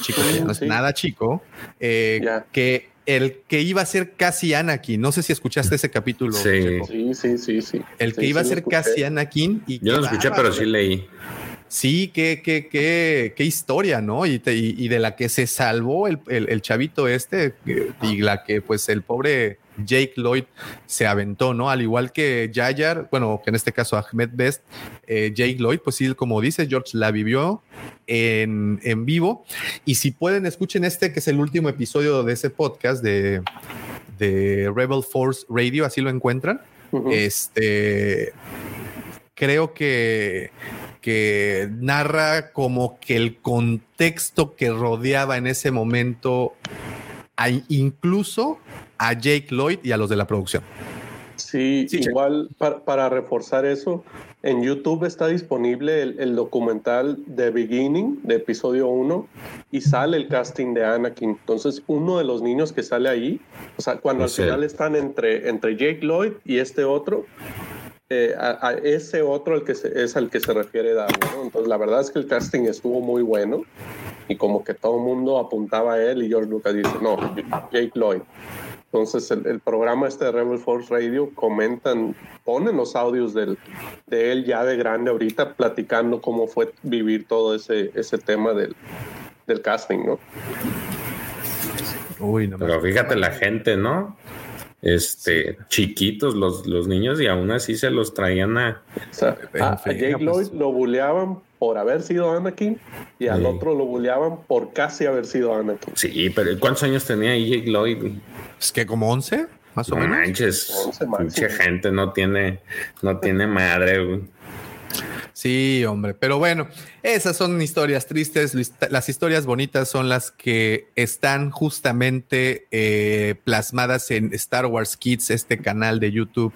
chico no es nada chico, que el que iba a ser casi Anakin. No sé si escuchaste ese capítulo. Sí, sí, sí, sí, El que iba a ser casi Anakin. Y Yo no lo escuché, pero sí leí. Sí, qué, qué, qué, qué historia, ¿no? Y, y, de la que se salvó el, el, chavito este y la que pues el pobre Jake Lloyd se aventó, ¿no? Al igual que Jayar, bueno, que en este caso Ahmed Best, eh, Jake Lloyd, pues sí, como dice George, la vivió en, en, vivo. Y si pueden, escuchen este, que es el último episodio de ese podcast de, de Rebel Force Radio, así lo encuentran. Este creo que, que narra como que el contexto que rodeaba en ese momento, incluso a Jake Lloyd y a los de la producción. Sí, igual para, reforzar eso, en YouTube está disponible el, documental de Beginning, de episodio 1, y sale el casting de Anakin. Entonces, uno de los niños que sale ahí, o sea, cuando al final están entre, entre Jake Lloyd y este otro, eh, a, ese otro el que es al que se refiere David. Entonces, la verdad es que el casting estuvo muy bueno y como que todo el mundo apuntaba a él y George Lucas dice, no, Jake Lloyd. Entonces, el, programa este de Rebel Force Radio comentan, ponen los audios del, de él ya de grande ahorita, platicando cómo fue vivir todo ese, ese tema del, del casting, ¿no? Uy, no Pero fíjate la gente, ¿no? Este, chiquitos los, los niños y aún así se los traían a... a, Jake Lloyd lo buleaban por haber sido Anakin y al otro lo buleaban por casi haber sido Anakin. Sí, pero ¿cuántos años tenía Jake Lloyd? Es que como 11, más o no menos. Manches, mucha gente no tiene, no tiene madre. Sí, hombre, pero bueno, esas son historias tristes. Las historias bonitas son las que están justamente eh, plasmadas en Star Wars Kids, este canal de YouTube.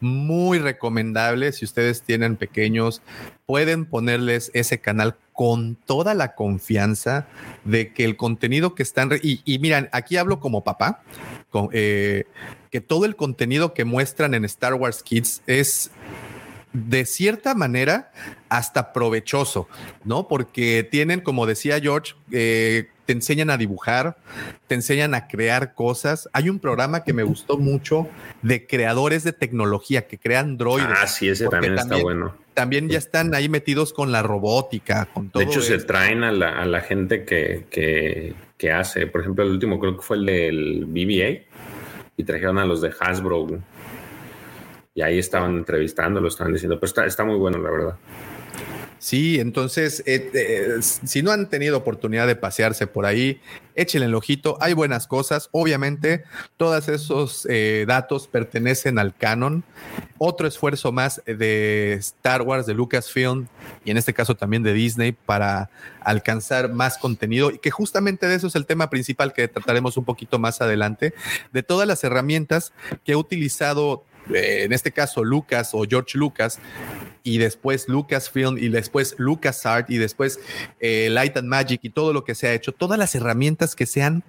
Muy recomendable. Si ustedes tienen pequeños, pueden ponerles ese canal con toda la confianza de que el contenido que están... Y, miran, aquí hablo como papá, eh, que todo el contenido que muestran en Star Wars Kids es de cierta manera hasta provechoso, ¿no? Porque tienen, como decía George, eh, te enseñan a dibujar, te enseñan a crear cosas. Hay un programa que me gustó mucho de creadores de tecnología que crean droides. Ah, sí, ese también, está bueno. También ya están ahí metidos con la robótica, con todo. De hecho, se traen a la, gente que, que, que, hace, por ejemplo, el último creo que fue el del BBA y trajeron a los de Hasbro y ahí estaban entrevistándolo, estaban diciendo, pero está, está muy bueno, la verdad. Sí, entonces, eh, eh, si no han tenido oportunidad de pasearse por ahí, échenle el ojito. Hay buenas cosas. Obviamente, todos esos eh, datos pertenecen al canon. Otro esfuerzo más de Star Wars, de Lucasfilm y en este caso también de Disney para alcanzar más contenido y que justamente de eso es el tema principal que trataremos un poquito más adelante, de todas las herramientas que ha utilizado en este caso Lucas o George Lucas, y después Lucasfilm y después LucasArt y después eh, Light and Magic y todo lo que se ha hecho, todas las herramientas que se han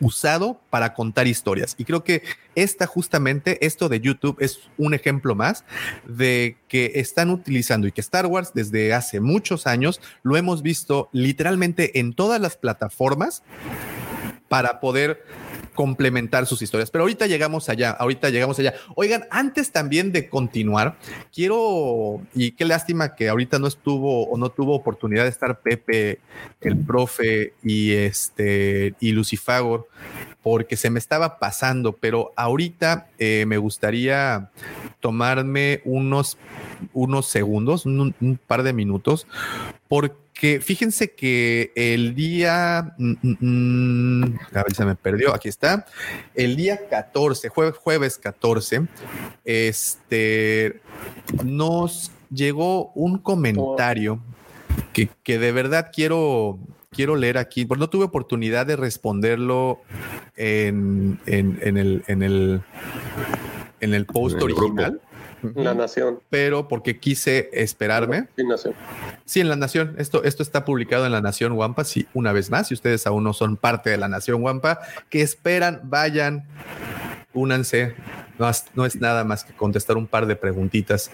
usado para contar historias. Y creo que esta justamente, esto de YouTube es un ejemplo más de que están utilizando y que Star Wars desde hace muchos años lo hemos visto literalmente en todas las plataformas para poder complementar sus historias. Pero ahorita llegamos allá, ahorita llegamos allá. Oigan, antes también de continuar, quiero, y qué lástima que ahorita no estuvo o no tuvo oportunidad de estar Pepe, el profe y este, y Lucifagor, porque se me estaba pasando, pero ahorita eh, me gustaría tomarme unos, unos segundos, un, un par de minutos, porque que fíjense que el día, mm, mm, mm, a ver, se me perdió, aquí está, el día 14, jueves, jueves 14, este, nos llegó un comentario que, que de verdad quiero, quiero leer aquí, porque no tuve oportunidad de responderlo en, en, en el, en el, en el post original. La Nación. Pero porque quise esperarme. Sí, Nación. Sí, en La Nación. Esto, esto está publicado en La Nación Wampa. Sí, una vez más, si ustedes aún no son parte de La Nación Wampa, que esperan, vayan, únanse. No, es- no es nada más que contestar un par de preguntitas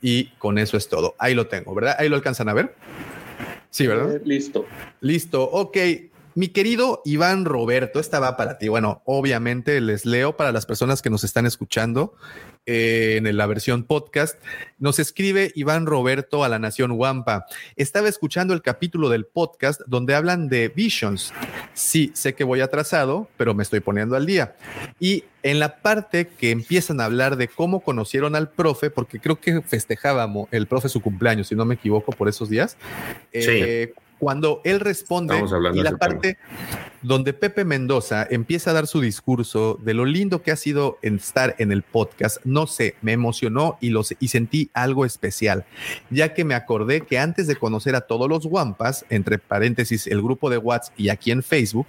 y con eso es todo. Ahí lo tengo, ¿verdad? Ahí lo alcanzan a ver. Sí, ¿verdad? Eh, listo. Listo, ok. Mi querido Iván Roberto, esta va para ti. Bueno, obviamente les leo para las personas que nos están escuchando eh, en la versión podcast. Nos escribe Iván Roberto a la Nación Wampa. Estaba escuchando el capítulo del podcast donde hablan de Visions. Sí, sé que voy atrasado, pero me estoy poniendo al día. Y en la parte que empiezan a hablar de cómo conocieron al profe, porque creo que festejábamos el profe su cumpleaños, si no me equivoco, por esos días. eh, Cuando él responde y la tema. parte donde Pepe Mendoza empieza a dar su discurso de lo lindo que ha sido estar en el podcast, no sé, me emocionó y, y sentí algo especial, ya que me acordé que antes de conocer a todos los Wampas, entre paréntesis el grupo de WhatsApp y aquí en Facebook,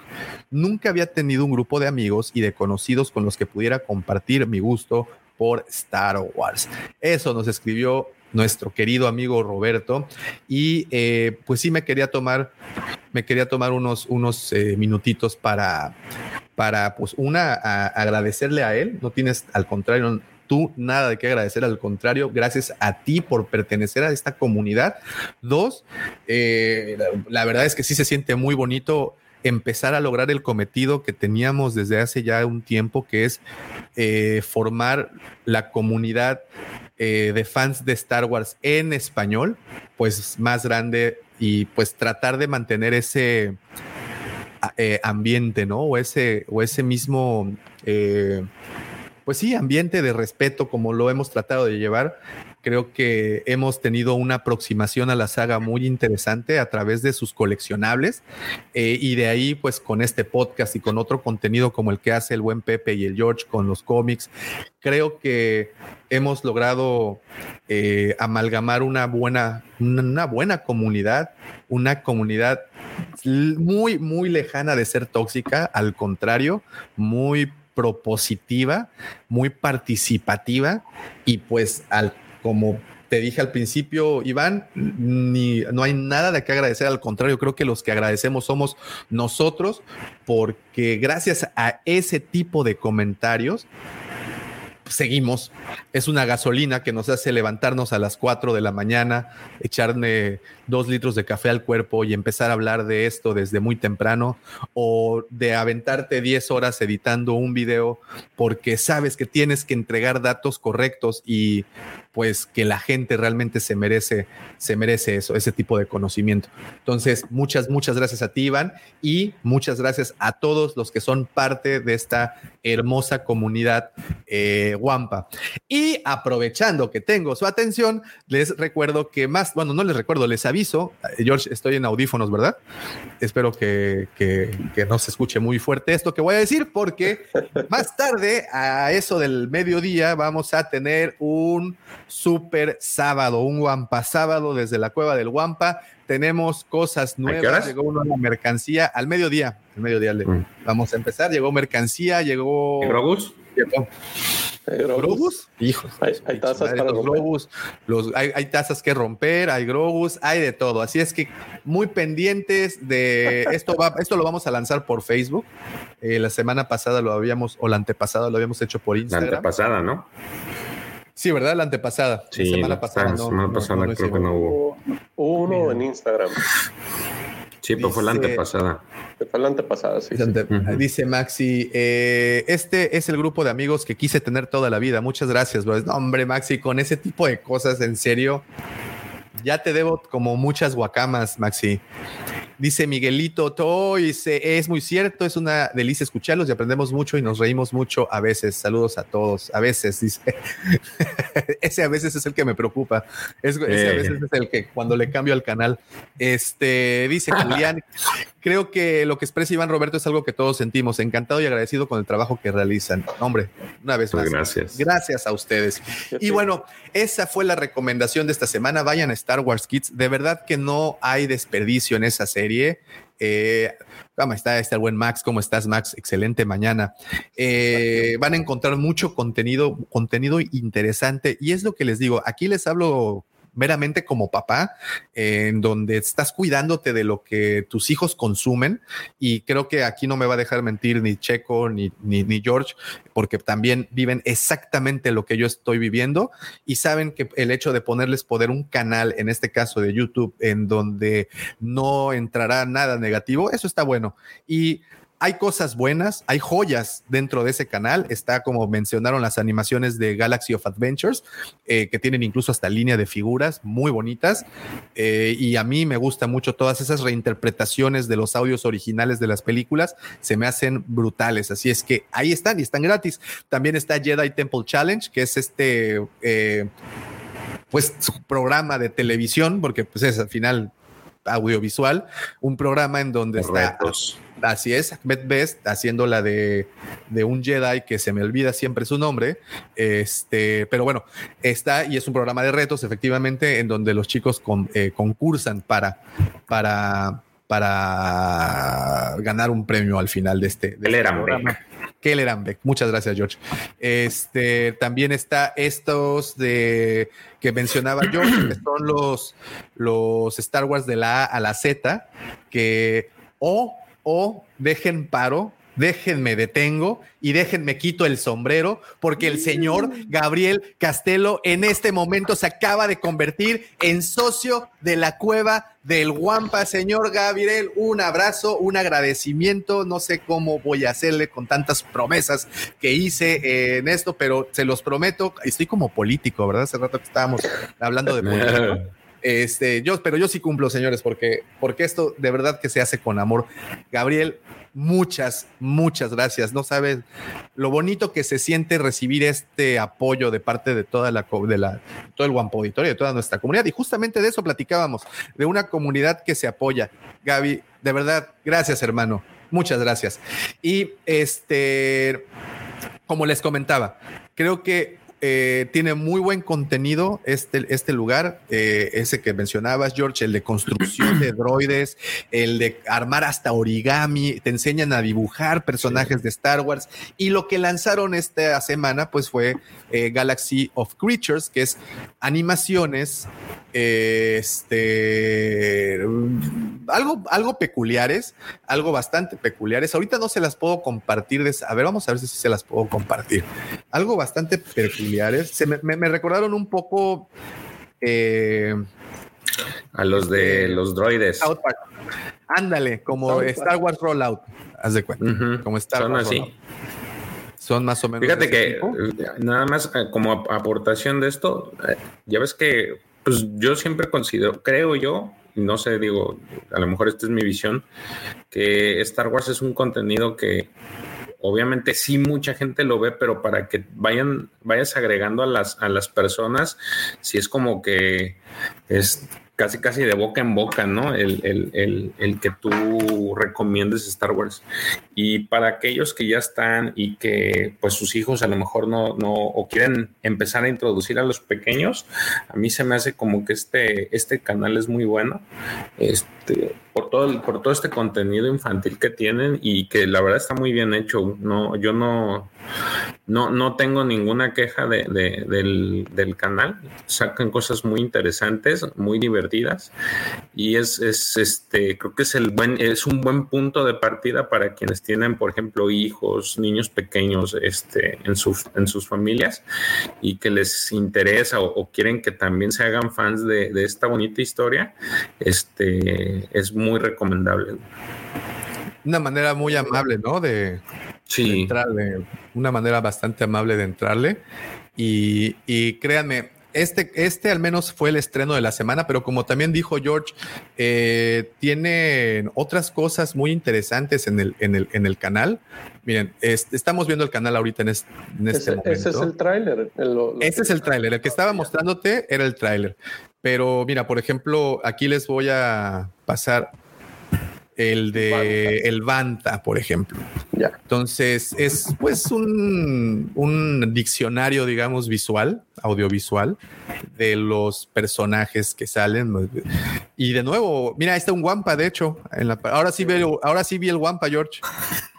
nunca había tenido un grupo de amigos y de conocidos con los que pudiera compartir mi gusto por Star Wars. Eso nos escribió nuestro querido amigo Roberto. Y eh, pues sí me quería tomar me quería tomar unos unos eh, minutitos para para pues una a- agradecerle a él. No tienes al contrario tú nada de qué agradecer. Al contrario gracias a ti por pertenecer a esta comunidad. Dos eh, la, la verdad es que sí se siente muy bonito empezar a lograr el cometido que teníamos desde hace ya un tiempo, que es eh, formar la comunidad eh, de fans de Star Wars en español, pues más grande y pues tratar de mantener ese eh, ambiente, ¿no? O ese, o ese mismo, pues sí, ambiente de respeto como lo hemos tratado de llevar. Creo que hemos tenido una aproximación a la saga muy interesante a través de sus coleccionables eh, y de ahí pues con este podcast y con otro contenido como el que hace el buen Pepe y el George con los cómics, creo que hemos logrado eh, amalgamar una buena, una, buena comunidad, una comunidad muy, muy lejana de ser tóxica, al contrario, muy propositiva, muy participativa y pues al como te dije al principio, Iván, no hay nada de qué agradecer, al contrario, creo que los que agradecemos somos nosotros, porque gracias a ese tipo de comentarios, seguimos. Es una gasolina que nos hace levantarnos a las 4 de la mañana, echarle dos litros de café al cuerpo y empezar a hablar de esto desde muy temprano, o de aventarte 10 horas editando un video porque sabes que tienes que entregar datos correctos y pues que la gente realmente se merece, se merece eso, ese tipo de conocimiento. Entonces, muchas, muchas gracias a ti, Iván, y muchas gracias a todos los que son parte de esta hermosa comunidad eh, Wampa. Y aprovechando que tengo su atención, les recuerdo que más, bueno, no les recuerdo, les eh, George, estoy en audífonos, ¿verdad? Espero que, que, que no se escuche muy fuerte esto que voy a decir, porque más tarde, a eso del mediodía, vamos a tener un super sábado, un Wampa sábado desde la cueva del Wampa. Tenemos cosas nuevas, llegó una mercancía al mediodía, al mediodía le- Mm. vamos a empezar, llegó mercancía, llegó... ¿Y Grogus? ¿Globus? Hijos. Hay, hay tazas para los globus, los, hay, hay tazas que romper, hay globus, hay de todo. Así es que muy pendientes de esto. Va, esto lo vamos a lanzar por Facebook. Eh, la semana pasada lo habíamos, o la antepasada lo habíamos hecho por La Instagram. antepasada, ¿no? Sí, ¿verdad? La antepasada. Sí, la semana la pasada. la no, semana no, pasada no lo creo que no hubo. Hubo uno en Instagram. Sí, pero fue la antepasada. Fue la antepasada, sí. sí. Ante- Dice Maxi, eh, este es el grupo de amigos que quise tener toda la vida. Muchas gracias, bro. No, hombre, Maxi, con ese tipo de cosas, en serio, ya te debo como muchas guacamas, Maxi. Dice Miguelito Toys, eh, es muy cierto, es una delicia escucharlos y aprendemos mucho y nos reímos mucho a veces. Saludos a todos. A veces, dice. ese a veces es el que me preocupa. Es- ese a veces es el que cuando le cambio al canal. Este, dice Julián, creo que lo que expresa Iván Roberto es algo que todos sentimos. Encantado y agradecido con el trabajo que realizan. Hombre, una vez más. Gracias. Gracias a ustedes. Y bueno, esa fue la recomendación de esta semana. Vayan a Star Wars Kids. De verdad que no hay desperdicio en esa serie. Eh, ¿Cómo está? Está el buen Max. ¿Cómo estás, Max? Excelente mañana. Eh, van a encontrar mucho contenido, contenido interesante. Y es lo que les digo. Aquí les hablo meramente como papá, en donde estás cuidándote de lo que tus hijos consumen. Y creo que aquí no me va a dejar mentir ni Checo ni, ni George, porque también viven exactamente lo que yo estoy viviendo y saben que el hecho de ponerles poder un canal, en este caso de YouTube, en donde no entrará nada negativo, eso está bueno. Y hay cosas buenas, hay joyas dentro de ese canal. Está como mencionaron las animaciones de Galaxy of Adventures, eh, que tienen incluso hasta línea de figuras muy bonitas. Eh, y a mí me gusta mucho todas esas reinterpretaciones de los audios originales de las películas, se me hacen brutales. Así es que ahí están y están gratis. También está Jedi Temple Challenge, que es este, eh, pues, programa de televisión, porque pues es al final audiovisual, un programa en donde está. Así es, Ahmed Best haciendo la de, de un Jedi que se me olvida siempre su nombre. Este, pero bueno, está y es un programa de retos, efectivamente, en donde los chicos con- eh, concursan para, para, para ganar un premio al final de este, de este programa. Keller. Muchas gracias, George. Este también está estos de que mencionaba George, que son los, los Star Wars de la A a la Z, que o, o dejen paro, déjenme detengo y déjenme quito el sombrero, porque el señor Gabriel Castelo en este momento se acaba de convertir en socio de la cueva del Guampa. Señor Gabriel, un abrazo, un agradecimiento. No sé cómo voy a hacerle con tantas promesas que hice eh, en esto, pero se los prometo. Estoy como político, ¿verdad? Hace rato que estábamos hablando de política. Este, yo, pero yo sí cumplo, señores, porque, porque esto de verdad que se hace con amor. Gabriel, muchas, muchas gracias. No sabes lo bonito que se siente recibir este apoyo de parte de toda la, de la, todo el Guampo Auditorio, de toda nuestra comunidad. Y justamente de eso platicábamos, de una comunidad que se apoya. Gaby, de verdad, gracias, hermano. Muchas gracias. Y este, como les comentaba, creo que eh, tiene muy buen contenido este, este lugar, eh, ese que mencionabas, George, el de construcción de droides, el de armar hasta origami, te enseñan a dibujar personajes de Star Wars. Y lo que lanzaron esta semana, pues fue eh, Galaxy of Creatures, que es animaciones, este, algo, algo peculiares, algo bastante peculiares. Ahorita no se las puedo compartir. De, a ver, vamos a ver si se las puedo compartir. Algo bastante peculiares. Se me, me- me recordaron un poco. eh, A los de los droides. Ándale, como. Star Wars Rollout. Haz de cuenta. Como Star Son Wars así. Rollout. Son más o menos. Fíjate que tipo. eh, nada más eh, como ap- aportación de esto, eh, ya ves que pues yo siempre considero, creo yo, no sé, digo, a lo mejor esta es mi visión, que Star Wars es un contenido que obviamente sí mucha gente lo ve, pero para que vayan, vayas agregando a las, a las personas, si es como que es casi casi de boca en boca, ¿no? El, el, el, que tú recomiendes Star Wars. Y para aquellos que ya están y que pues sus hijos a lo mejor no, no, o quieren empezar a introducir a los pequeños, a mí se me hace como que este, este canal es muy bueno. Este, por todo, por todo este contenido infantil que tienen y que la verdad está muy bien hecho. No, yo no, no, no tengo ninguna queja de, del, del, canal. Sacan cosas muy interesantes, muy divertidas y es, es este, creo que es el buen, es un buen punto de partida para quienes tienen, por ejemplo, hijos, niños pequeños, este, en sus, en sus familias y que les interesa o, o quieren que también se hagan fans de, de esta bonita historia. Este, es muy muy recomendable. Una manera muy amable, ¿no? De, sí. de entrarle, una manera bastante amable de entrarle. Y, y, créanme, este, este al menos fue el estreno de la semana, pero como también dijo George, eh, tiene otras cosas muy interesantes en el, en el, en el canal. Miren, es, estamos viendo el canal ahorita en, es, en este ese, momento. Ese es el tráiler. Ese es el tráiler. El que estaba mostrándote era el tráiler. Pero mira, por ejemplo, aquí les voy a pasar el de el Banta, por ejemplo. Ya. Entonces, es pues un, un, diccionario, digamos, visual, audiovisual, de los personajes que salen. Y de nuevo, mira, ahí está un Wampa, de hecho. En la, ahora sí veo, ahora sí vi el Wampa, George.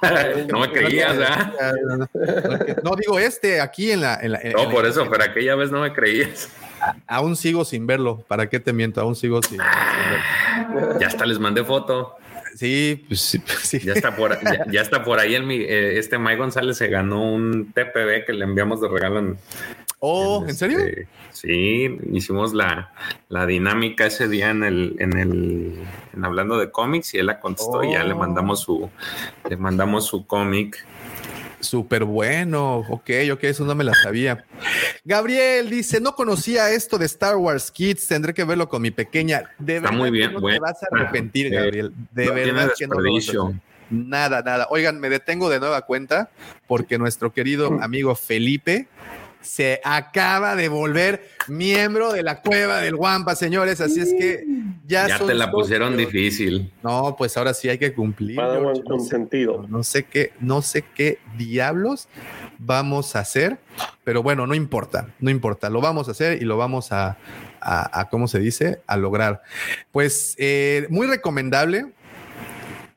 no me creías, ¿eh? No, digo este, aquí en la. En la no, por la, eso, pero aquella vez no me creías. Aún sigo sin verlo. ¿Para qué te miento? Aún sigo sin, sin verlo. Ya hasta les mandé foto. Sí, pues sí, sí. Ya está por, ya, ya está por ahí el, eh, este Mike González se ganó un TPB que le enviamos de regalo en, Oh, ¿en, ¿en serio? Este, sí, hicimos la, la, dinámica ese día en el, en el en hablando de cómics y él la contestó oh. y ya le mandamos su le mandamos su cómic. Súper bueno. Ok, ok, eso no me la sabía. Gabriel dice: No conocía esto de Star Wars Kids, tendré que verlo con mi pequeña. De Está verdad muy bien. No bueno. te vas a arrepentir, Eh, Gabriel. De no verdad que no lo. Nada, nada. Oigan, me detengo de nueva cuenta porque nuestro querido amigo Felipe se acaba de volver miembro de la cueva del Guampa, señores. Así es que ya, Ya son te la pusieron socios. difícil. No, pues ahora sí hay que cumplir. George. No sé, consentido. no sé qué, no sé qué diablos vamos a hacer, pero bueno, no importa, no importa, lo vamos a hacer y lo vamos a, a, a ¿cómo se dice? A lograr. Pues eh, muy recomendable,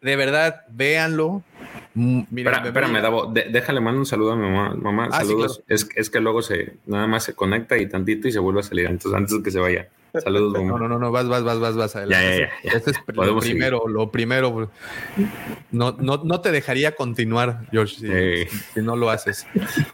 de verdad, véanlo. Mm, Espera, me espérame, Davo, de- déjale, mando un saludo a mi mamá. Mamá, Ah, sí, saludos. es, es que luego se nada más se conecta y tantito y se vuelve a salir. Entonces, antes de que se vaya. Saludos. No, no, no, no, vas, vas, vas, vas, vas adelante. Ya, ya, ya, ya. Este es lo Podemos seguir. primero, lo primero. No, no, no te dejaría continuar, George, si, Eh. si no lo haces.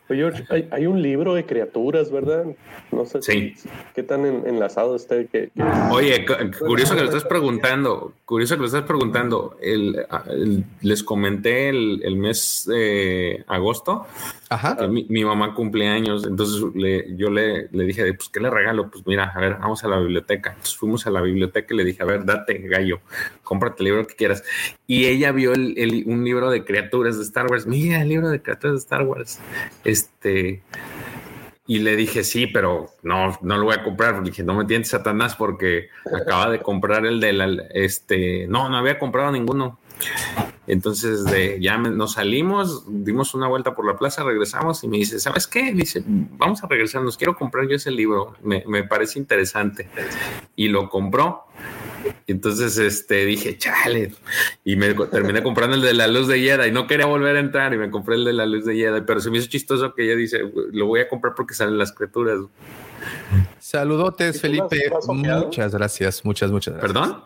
Oye, George, hay, hay un libro de criaturas, ¿verdad? No sé Sí. si- qué tan en- enlazado esté. Que, que- Oye, cu- curioso que lo estás preguntando, curioso que lo estás preguntando. El, el- les comenté el, el mes de agosto Ajá. que mi, mi mamá cumple años, entonces le- yo le, le dije, pues, ¿qué le regalo? Pues mira, a ver, vamos a la biblioteca. Entonces fuimos a la biblioteca y le dije, a ver, date, gallo, cómprate el libro que quieras. Y ella vio el- un libro de criaturas de Star Wars. Mira, el libro de criaturas de Star Wars. Este... Y le dije, sí, pero no, no lo voy a comprar. Le dije, no me tientes Satanás porque acaba de comprar el de la, este, no, no había comprado ninguno. Entonces de, ya me- nos salimos, dimos una vuelta por la plaza, regresamos y me dice, ¿sabes qué? Dice, vamos a regresarnos, quiero comprar yo ese libro, me, me parece interesante. Y lo compró. Entonces este, dije, chale. Y me terminé comprando el de la luz de Jedi. No quería volver a entrar y me compré el de la luz de Jedi. Pero se me hizo chistoso que ella dice, lo voy a comprar porque salen las criaturas. Saludotes, ¿Y tú lo has- Felipe. Muchas gracias, muchas, muchas gracias. ¿Perdón?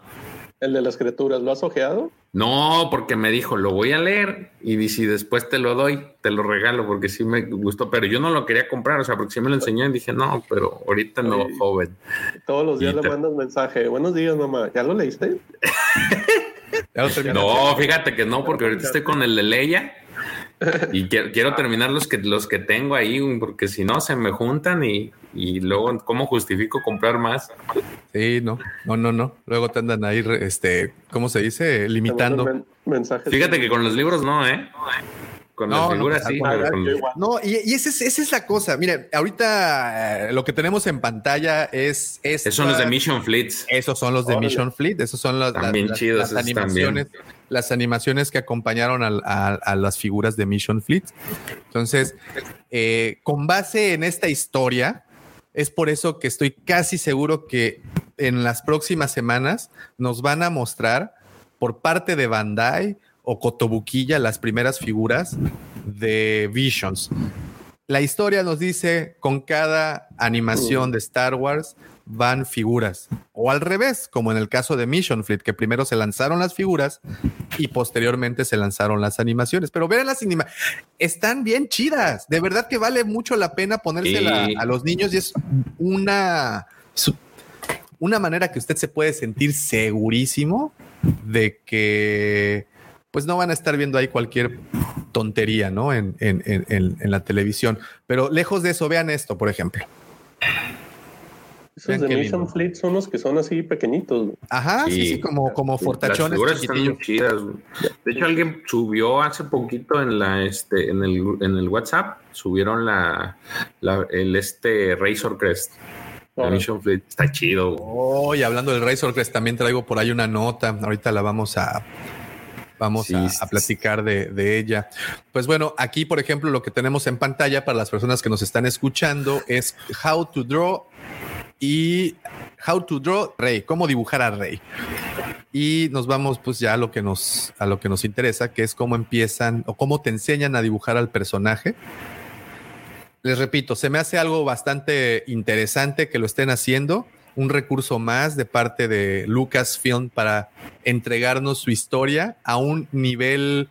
El de las criaturas, ¿lo has ojeado? No, porque me dijo, lo voy a leer y si después te lo doy, te lo regalo porque sí me gustó, pero yo no lo quería comprar, o sea, porque sí me lo enseñó y dije, no, pero ahorita no, Oye. joven. Todos los días Y le te- mandas mensaje. Buenos días, mamá. ¿Ya lo leíste? Ya lo terminaste. No, fíjate que no, porque ahorita estoy con el de Leia y quiero, quiero terminar los que, los que tengo ahí, porque si no se me juntan y, y luego, ¿cómo justifico comprar más? Sí, no, no, no, no. Luego te andan ahí, este, ¿cómo se dice? Limitando. mandan men- mensajes. Fíjate que con los libros no, ¿eh? Con No, las no, figuras sí. al pero con- No, y, y esa, es, esa es la cosa. Mire, ahorita eh, lo que tenemos en pantalla es. Esos son los de Mission Fleets. Esos son los de. Mission Fleet. Esos son las, chidos, las animaciones. Las animaciones que acompañaron al- a, a las figuras de Mission Fleet. Entonces, eh, con base en esta historia, es por eso que estoy casi seguro que en las próximas semanas nos van a mostrar por parte de Bandai o Kotobukiya las primeras figuras de Visions. La historia nos dice con cada animación de Star Wars van figuras o al revés, como en el caso de Mission Fleet, que primero se lanzaron las figuras y posteriormente se lanzaron las animaciones. Pero vean las animaciones, están bien chidas. De verdad que vale mucho la pena ponérsela Sí. a los niños y es una una manera que usted se puede sentir segurísimo de que pues no van a estar viendo ahí cualquier tontería, ¿no? En, en- en- en- en la televisión. Pero lejos de eso, vean esto, por ejemplo. Esos de Mission. Fleet son los que son así pequeñitos. Ajá, sí, sí, como, como Las fortachones figuras están muy chidas. De hecho, alguien subió hace poquito en la este en el, en el WhatsApp, subieron la, la- el este Razor Crest. Órale. Mission Fleet. Está chido. Oh, y hablando del Razor Crest, también traigo por ahí una nota. Ahorita la vamos a vamos Sí, a, sí, a platicar de, de ella. Pues bueno, aquí, por ejemplo, lo que tenemos en pantalla para las personas que nos están escuchando es How to Draw y How to Draw Rey, cómo dibujar a Rey. Y nos vamos pues ya a lo que nos a lo que nos interesa, que es cómo empiezan o cómo te enseñan a dibujar al personaje. Les repito, se me hace algo bastante interesante que lo estén haciendo, un recurso más de parte de Lucasfilm para entregarnos su historia a un nivel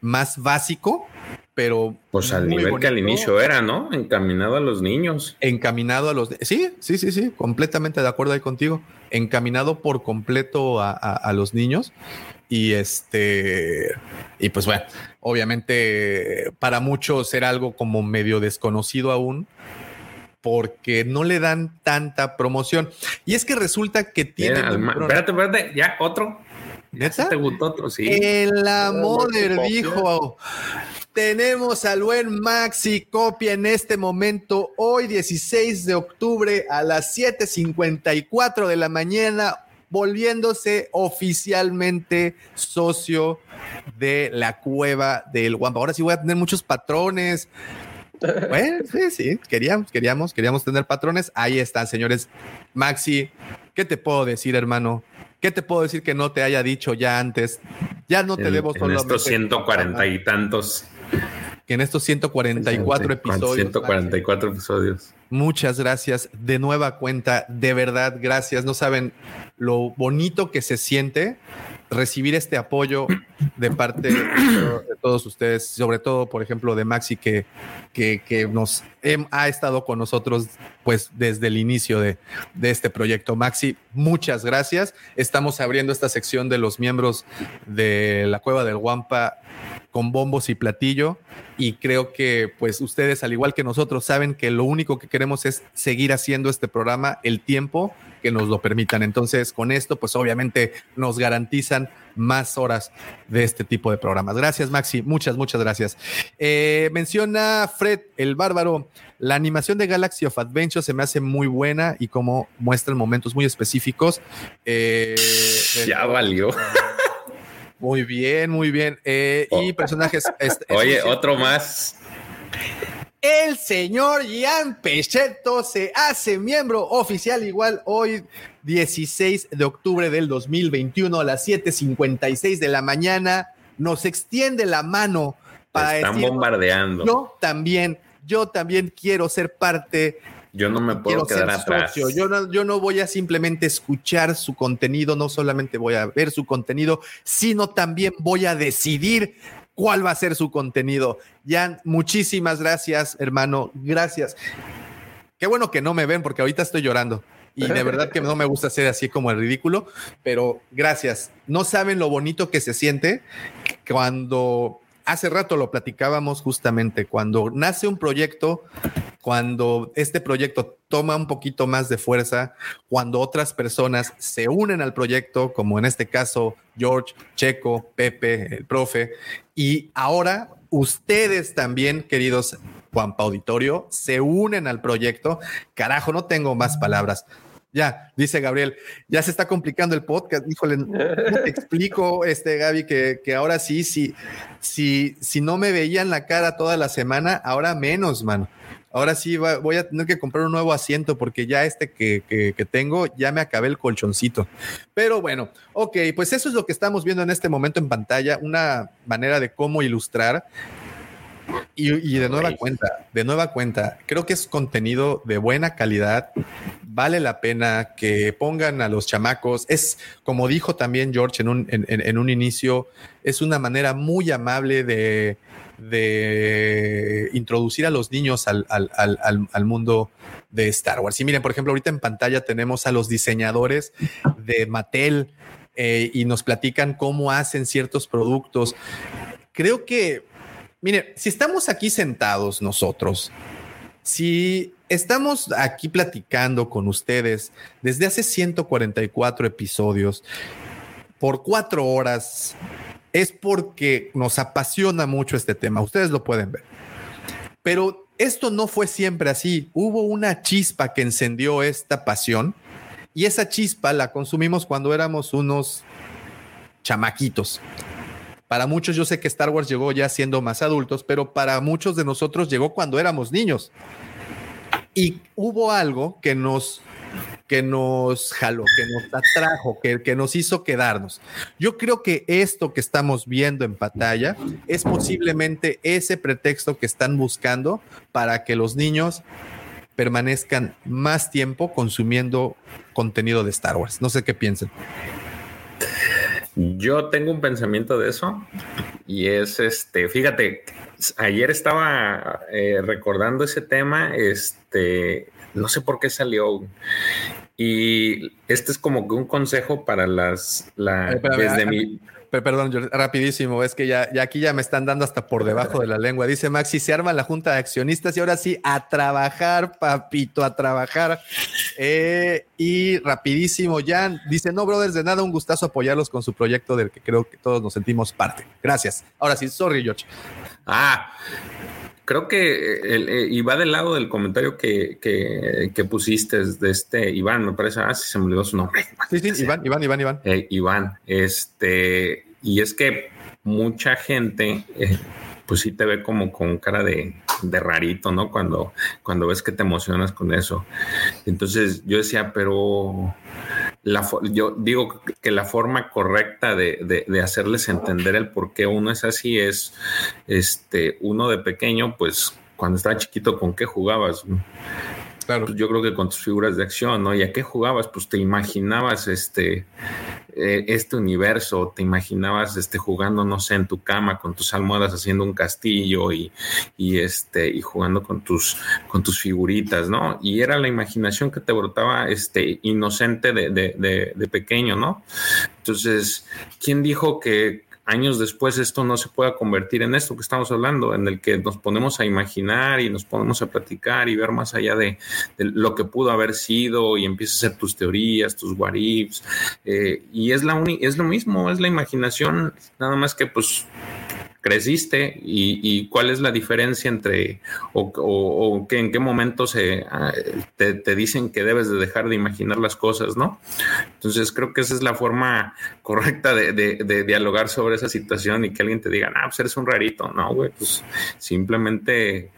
más básico, pero Pues al nivel que al inicio era, ¿no? Encaminado a los niños. encaminado a los sí, sí, sí, sí, completamente de acuerdo ahí contigo, encaminado por completo a, a- a los niños y este y pues bueno, obviamente para muchos era algo como medio desconocido aún porque no le dan tanta promoción y es que resulta que tiene espérate, espérate, ya otro. ¿Neta? ¿Te gustó otro? Sí. El amor dijo. Tenemos al buen Maxi Copia en este momento, hoy 16 de octubre a las 7:54 de la mañana, volviéndose oficialmente socio de la cueva del Guampa. Ahora sí voy a tener muchos patrones. Bueno, sí, sí, queríamos, queríamos, queríamos tener patrones. Ahí están, señores. Maxi, ¿qué te puedo decir, hermano? ¿Qué te puedo decir que no te haya dicho ya antes? Ya no te en, debo en solamente estos 140 y tantos. que en estos 144 episodios. 144 episodios. Muchas gracias de nueva cuenta, de verdad, gracias. No saben lo bonito que se siente recibir este apoyo de parte de todos ustedes, sobre todo, por ejemplo, de Maxi, que, que, nos ha estado con nosotros pues desde el inicio de, de este proyecto. Maxi, muchas gracias. Estamos abriendo esta sección de los miembros de la Cueva del Guampa con bombos y platillo y creo que pues ustedes al igual que nosotros saben que lo único que queremos es seguir haciendo este programa el tiempo que nos lo permitan. Entonces con esto pues obviamente nos garantizan más horas de este tipo de programas. Gracias Maxi, muchas, muchas gracias. Eh, menciona Fred el bárbaro, la animación de Galaxy of Adventure se me hace muy buena y como muestran momentos muy específicos. Eh, Ya valió. muy bien, muy bien. Eh, y personajes. este, Oye, otro más. El señor Ian Pechetto se hace miembro oficial igual hoy, 16 de octubre del 2021 a las 7:56 de la mañana. Nos extiende la mano para Están decir, bombardeando. yo también, yo también quiero ser parte Yo no me puedo quedar atrás. Yo no, yo no voy a simplemente escuchar su contenido, no solamente voy a ver su contenido, sino también voy a decidir cuál va a ser su contenido. Jan, muchísimas gracias, hermano. Gracias. Qué bueno que no me ven porque ahorita estoy llorando. Y de verdad que no me gusta hacer así como el ridículo, pero gracias. No saben lo bonito que se siente cuando hace rato lo platicábamos justamente, cuando nace un proyecto, cuando este proyecto toma un poquito más de fuerza, cuando otras personas se unen al proyecto, como en este caso George, Checo, Pepe, el profe, y ahora ustedes también, queridos Juanpa Auditorio, se unen al proyecto. Carajo, no tengo más palabras. Ya, dice Gabriel, ya se está complicando el podcast. Híjole, no te explico, este Gaby, que, que ahora sí, sí, si, si no me veían la cara toda la semana, ahora menos, mano. Ahora sí va- voy a tener que comprar un nuevo asiento porque ya este que, que- que tengo, ya me acabé el colchoncito. Pero bueno, ok, pues eso es lo que estamos viendo en este momento en pantalla, una manera de cómo ilustrar. Y, y de nueva cuenta, de nueva cuenta, creo que es contenido de buena calidad. Vale la pena que pongan a los chamacos. Es como dijo también George en un, en, en- en un inicio, es una manera muy amable de, de introducir a los niños al, al- al- mundo de Star Wars. Y miren, por ejemplo, ahorita en pantalla tenemos a los diseñadores de Mattel eh, y nos platican cómo hacen ciertos productos. Creo que, mire, si estamos aquí sentados nosotros, si estamos aquí platicando con ustedes desde hace 144 episodios por cuatro horas, es porque nos apasiona mucho este tema. Ustedes lo pueden ver. Pero esto no fue siempre así. Hubo una chispa que encendió esta pasión y esa chispa la consumimos cuando éramos unos chamaquitos. Para muchos yo sé que Star Wars llegó ya siendo más adultos, pero para muchos de nosotros llegó cuando éramos niños. Y hubo algo que nos que nos jaló, que nos atrajo, que, que nos hizo quedarnos. Yo creo que esto que estamos viendo en pantalla es posiblemente ese pretexto que están buscando para que los niños permanezcan más tiempo consumiendo contenido de Star Wars. No sé qué piensen. Yo tengo un pensamiento de eso y es este, fíjate, ayer estaba eh, recordando ese tema, este, no sé por qué salió. Y este es como que un consejo para las, la, Espérame, desde ah, mi, Perdón, rapidísimo, es que ya, ya aquí ya me están dando hasta por debajo de la lengua. Dice Maxi, se arma la junta de accionistas y ahora sí, a trabajar, papito, a trabajar. Eh, y rapidísimo, Jan dice, no, brothers, de nada, un gustazo apoyarlos con su proyecto del que creo que todos nos sentimos parte. Gracias. Ahora sí, sorry, George. Ah, creo que el, eh, y va del lado del comentario que, que, que pusiste de este Iván, me parece, ah, sí se me olvidó su nombre. Sí, sí, Iván, Iván, Iván, Iván. Eh, Iván, este, y es que mucha gente, eh, pues sí te ve como con cara de, de rarito, ¿no? Cuando, cuando ves que te emocionas con eso. Entonces yo decía, pero la, yo digo que la forma correcta de, de- de hacerles entender el por qué uno es así es, este, uno de pequeño, pues cuando estaba chiquito, ¿con qué jugabas? Claro. yo creo que con tus figuras de acción, ¿no? ¿Y a qué jugabas? Pues te imaginabas este, eh, este universo, te imaginabas este, jugando, no sé, en tu cama con tus almohadas haciendo un castillo y, y, este, y jugando con tus, con tus figuritas, ¿no? Y era la imaginación que te brotaba este, inocente de, de, de, de pequeño, ¿no? Entonces, ¿quién dijo que años después esto no se pueda convertir en esto que estamos hablando, en el que nos ponemos a imaginar y nos ponemos a platicar y ver más allá de, lo que pudo haber sido y empiezas a hacer tus teorías, tus what eh, y es, la uni- es lo mismo, es la imaginación, nada más que pues creciste y, y cuál es la diferencia entre o, o- en qué momento se ah, te, dicen que debes de dejar de imaginar las cosas, ¿no? Entonces creo que esa es la forma correcta de, dialogar sobre esa situación y que alguien te diga, ah, pues eres un rarito, no, güey, pues simplemente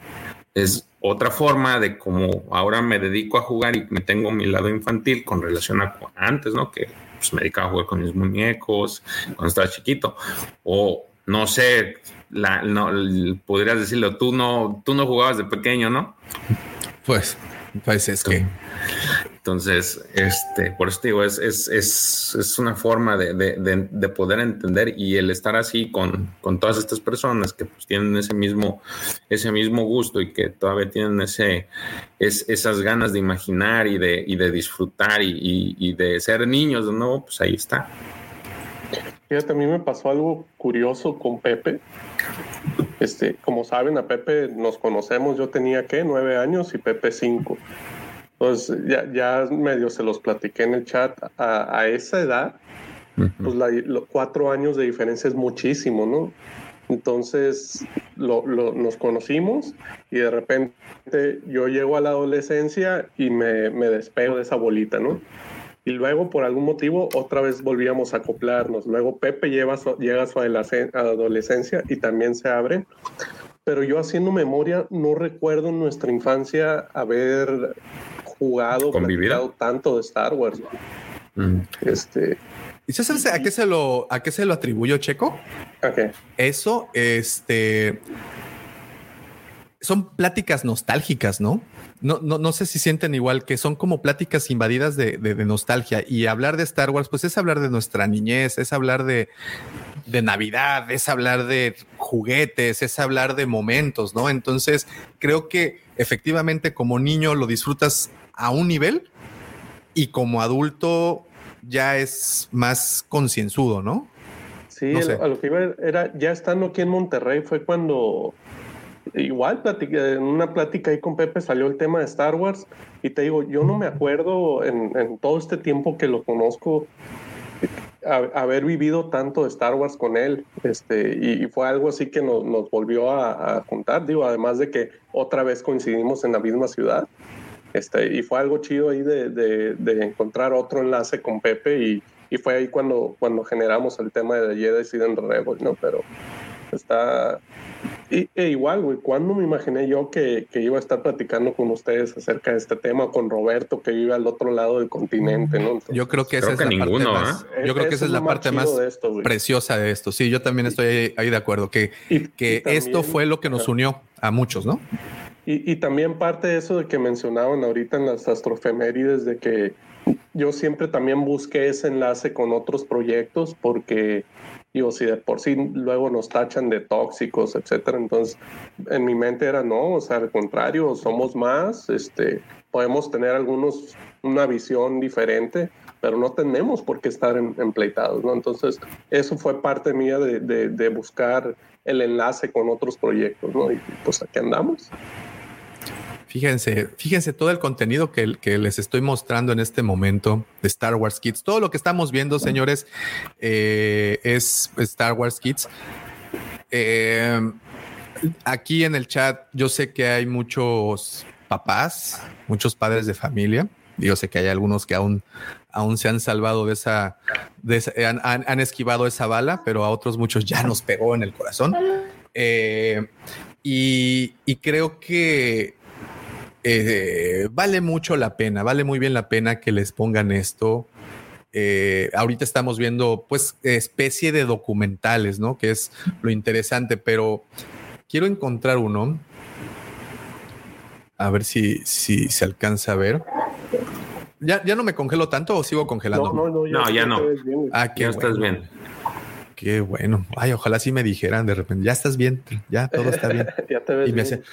es otra forma de como ahora me dedico a jugar y me tengo mi lado infantil con relación a antes, ¿no? Que pues me dedicaba a jugar con mis muñecos cuando estaba chiquito. O no sé, la, no, podrías decirlo, tú no, tú no jugabas de pequeño, ¿no? Pues, pues es que. Entonces, este, por eso te digo, es, es, es, es una forma de, de, de, de poder entender y el estar así con, con todas estas personas que pues, tienen ese mismo, ese mismo gusto y que todavía tienen ese, es, esas ganas de imaginar y de, y de disfrutar y, y, y de ser niños de nuevo, pues ahí está. Fíjate, a mí me pasó algo curioso con Pepe. Este, como saben, a Pepe nos conocemos, yo tenía que nueve años y Pepe cinco. Entonces ya, ya medio se los platiqué en el chat. A, a esa edad, pues la- los cuatro años de diferencia es muchísimo, ¿no? Entonces lo, lo, nos conocimos y de repente yo llego a la adolescencia y me, me despego de esa bolita, ¿no? Y luego por algún motivo otra vez volvíamos a acoplarnos. Luego Pepe lleva llega a su adolescencia y también se abre. Pero yo haciendo memoria no recuerdo en nuestra infancia haber jugado, convivido tanto de Star Wars. Mm. Este, ¿Y sabes a qué se lo a qué se lo atribuyó Checo? Okay. Eso, este, son pláticas nostálgicas, ¿no? No, no, no sé si sienten igual que son como pláticas invadidas de, nostalgia y hablar de Star Wars, pues es hablar de nuestra niñez, es hablar de, de Navidad, es hablar de juguetes, es hablar de momentos, ¿no? Entonces creo que efectivamente como niño lo disfrutas a un nivel y como adulto ya es más concienzudo, ¿no? Sí, a lo que iba era, ya estando aquí en Monterrey fue cuando igual en una plática ahí con Pepe salió el tema de Star Wars y te digo, yo no me acuerdo en, todo este tiempo que lo conozco haber vivido tanto de Star Wars con él, este, y, fue algo así que nos, volvió a, juntar, digo, además de que otra vez coincidimos en la misma ciudad, este, y fue algo chido ahí de, encontrar otro enlace con Pepe y, fue ahí cuando, cuando generamos el tema de Jedi Sid Rebel, ¿no? Pero está, y, e igual, güey, ¿cuándo me imaginé yo que, que, iba a estar platicando con ustedes acerca de este tema, con Roberto, que vive al otro lado del continente, ¿no? yo creo que esa es la parte más, yo creo que esa es la parte más preciosa de esto. Sí, yo también estoy ahí, de acuerdo, que, que esto fue lo que nos unió a muchos, ¿no? Y, y, también parte de eso de que mencionaban ahorita en las astrofemérides, de que yo siempre también busqué ese enlace con otros proyectos, porque o si de por sí luego nos tachan de tóxicos, etcétera. Entonces, en mi mente era no, o sea, al contrario, somos más, este, podemos tener algunos una visión diferente, pero no tenemos por qué estar empleitados, ¿no? Entonces, eso fue parte mía de, de buscar el enlace con otros proyectos, ¿no? Y pues aquí andamos. Fíjense, fíjense todo el contenido que, que, les estoy mostrando en este momento de Star Wars Kids. Todo lo que estamos viendo, señores, eh, es Star Wars Kids. Eh, aquí en el chat, yo sé que hay muchos papás, muchos padres de familia. Yo sé que hay algunos que aún, aún se han salvado de esa, han, esquivado esa bala, pero a otros muchos ya nos pegó en el corazón. Eh, y, y creo que eh, vale mucho la pena, vale muy bien la pena que les pongan esto. Eh, ahorita estamos viendo, pues, especie de documentales, ¿no? Que es lo interesante, pero quiero encontrar uno. A ver si, si se alcanza a ver. ¿Ya, ¿Ya no me congelo tanto o sigo congelando? No, no, no, ya, no. Ah, ya estás bien. Qué bueno. Ay, ojalá sí me dijeran de repente, ya estás bien, ya todo está bien. ya te ves y me bien.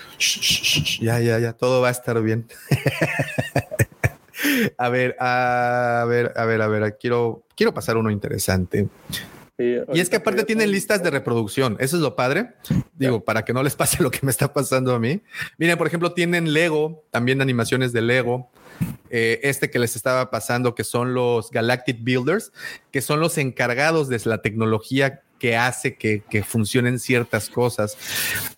ya, ya, ya, todo va a estar bien. a ver, a ver, a ver, a ver, quiero, quiero pasar uno interesante. y es que aparte tienen listas de reproducción. Eso es lo padre. Digo, para que no les pase lo que me está pasando a mí. Miren, por ejemplo, tienen Lego, también animaciones de Lego. Eh, este que les estaba pasando, que son los Galactic Builders, que son los encargados de la tecnología que hace que, funcionen ciertas cosas.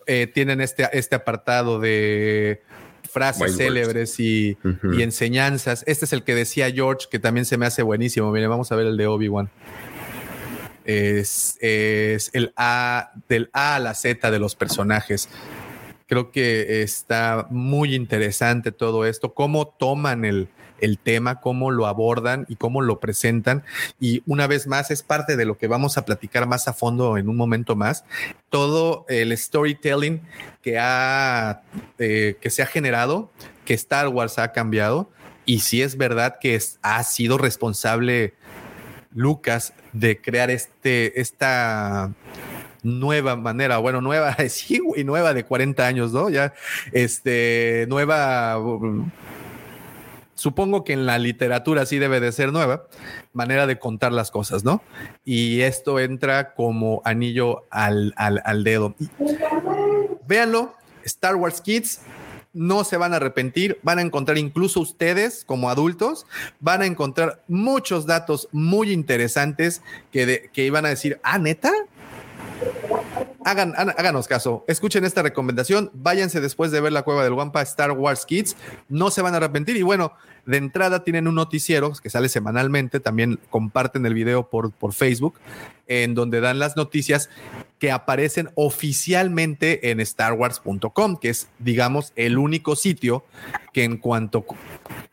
Eh, tienen este, este apartado de frases célebres y, enseñanzas. Este es el que decía George, que también se me hace buenísimo. Miren, vamos a ver el de Obi-Wan. Es, es, el A del A a la Z de los personajes. Creo que está muy interesante todo esto, cómo toman el, tema, cómo lo abordan y cómo lo presentan. Y una vez más, es parte de lo que vamos a platicar más a fondo en un momento más. Todo el storytelling que, ha, eh, que se ha generado, que Star Wars ha cambiado. Y si es verdad que ha sido responsable Lucas de crear este, esta nueva manera, bueno, nueva, sí, y nueva de 40 años, ¿no? Ya, este, nueva, supongo que en la literatura sí debe de ser nueva, manera de contar las cosas, ¿no? Y esto entra como anillo al, al, dedo. véanlo, Star Wars Kids, no se van a arrepentir, van a encontrar incluso ustedes como adultos, van a encontrar muchos datos muy interesantes que, que iban a decir, ah, neta, hagan, háganos caso, escuchen esta recomendación, váyanse después de ver la cueva del Wampa Star Wars Kids, no se van a arrepentir. Y bueno, de entrada tienen un noticiero que sale semanalmente, también comparten el video por, por Facebook, en donde dan las noticias que aparecen oficialmente en starwars.com, que es, digamos, el único sitio que en cuanto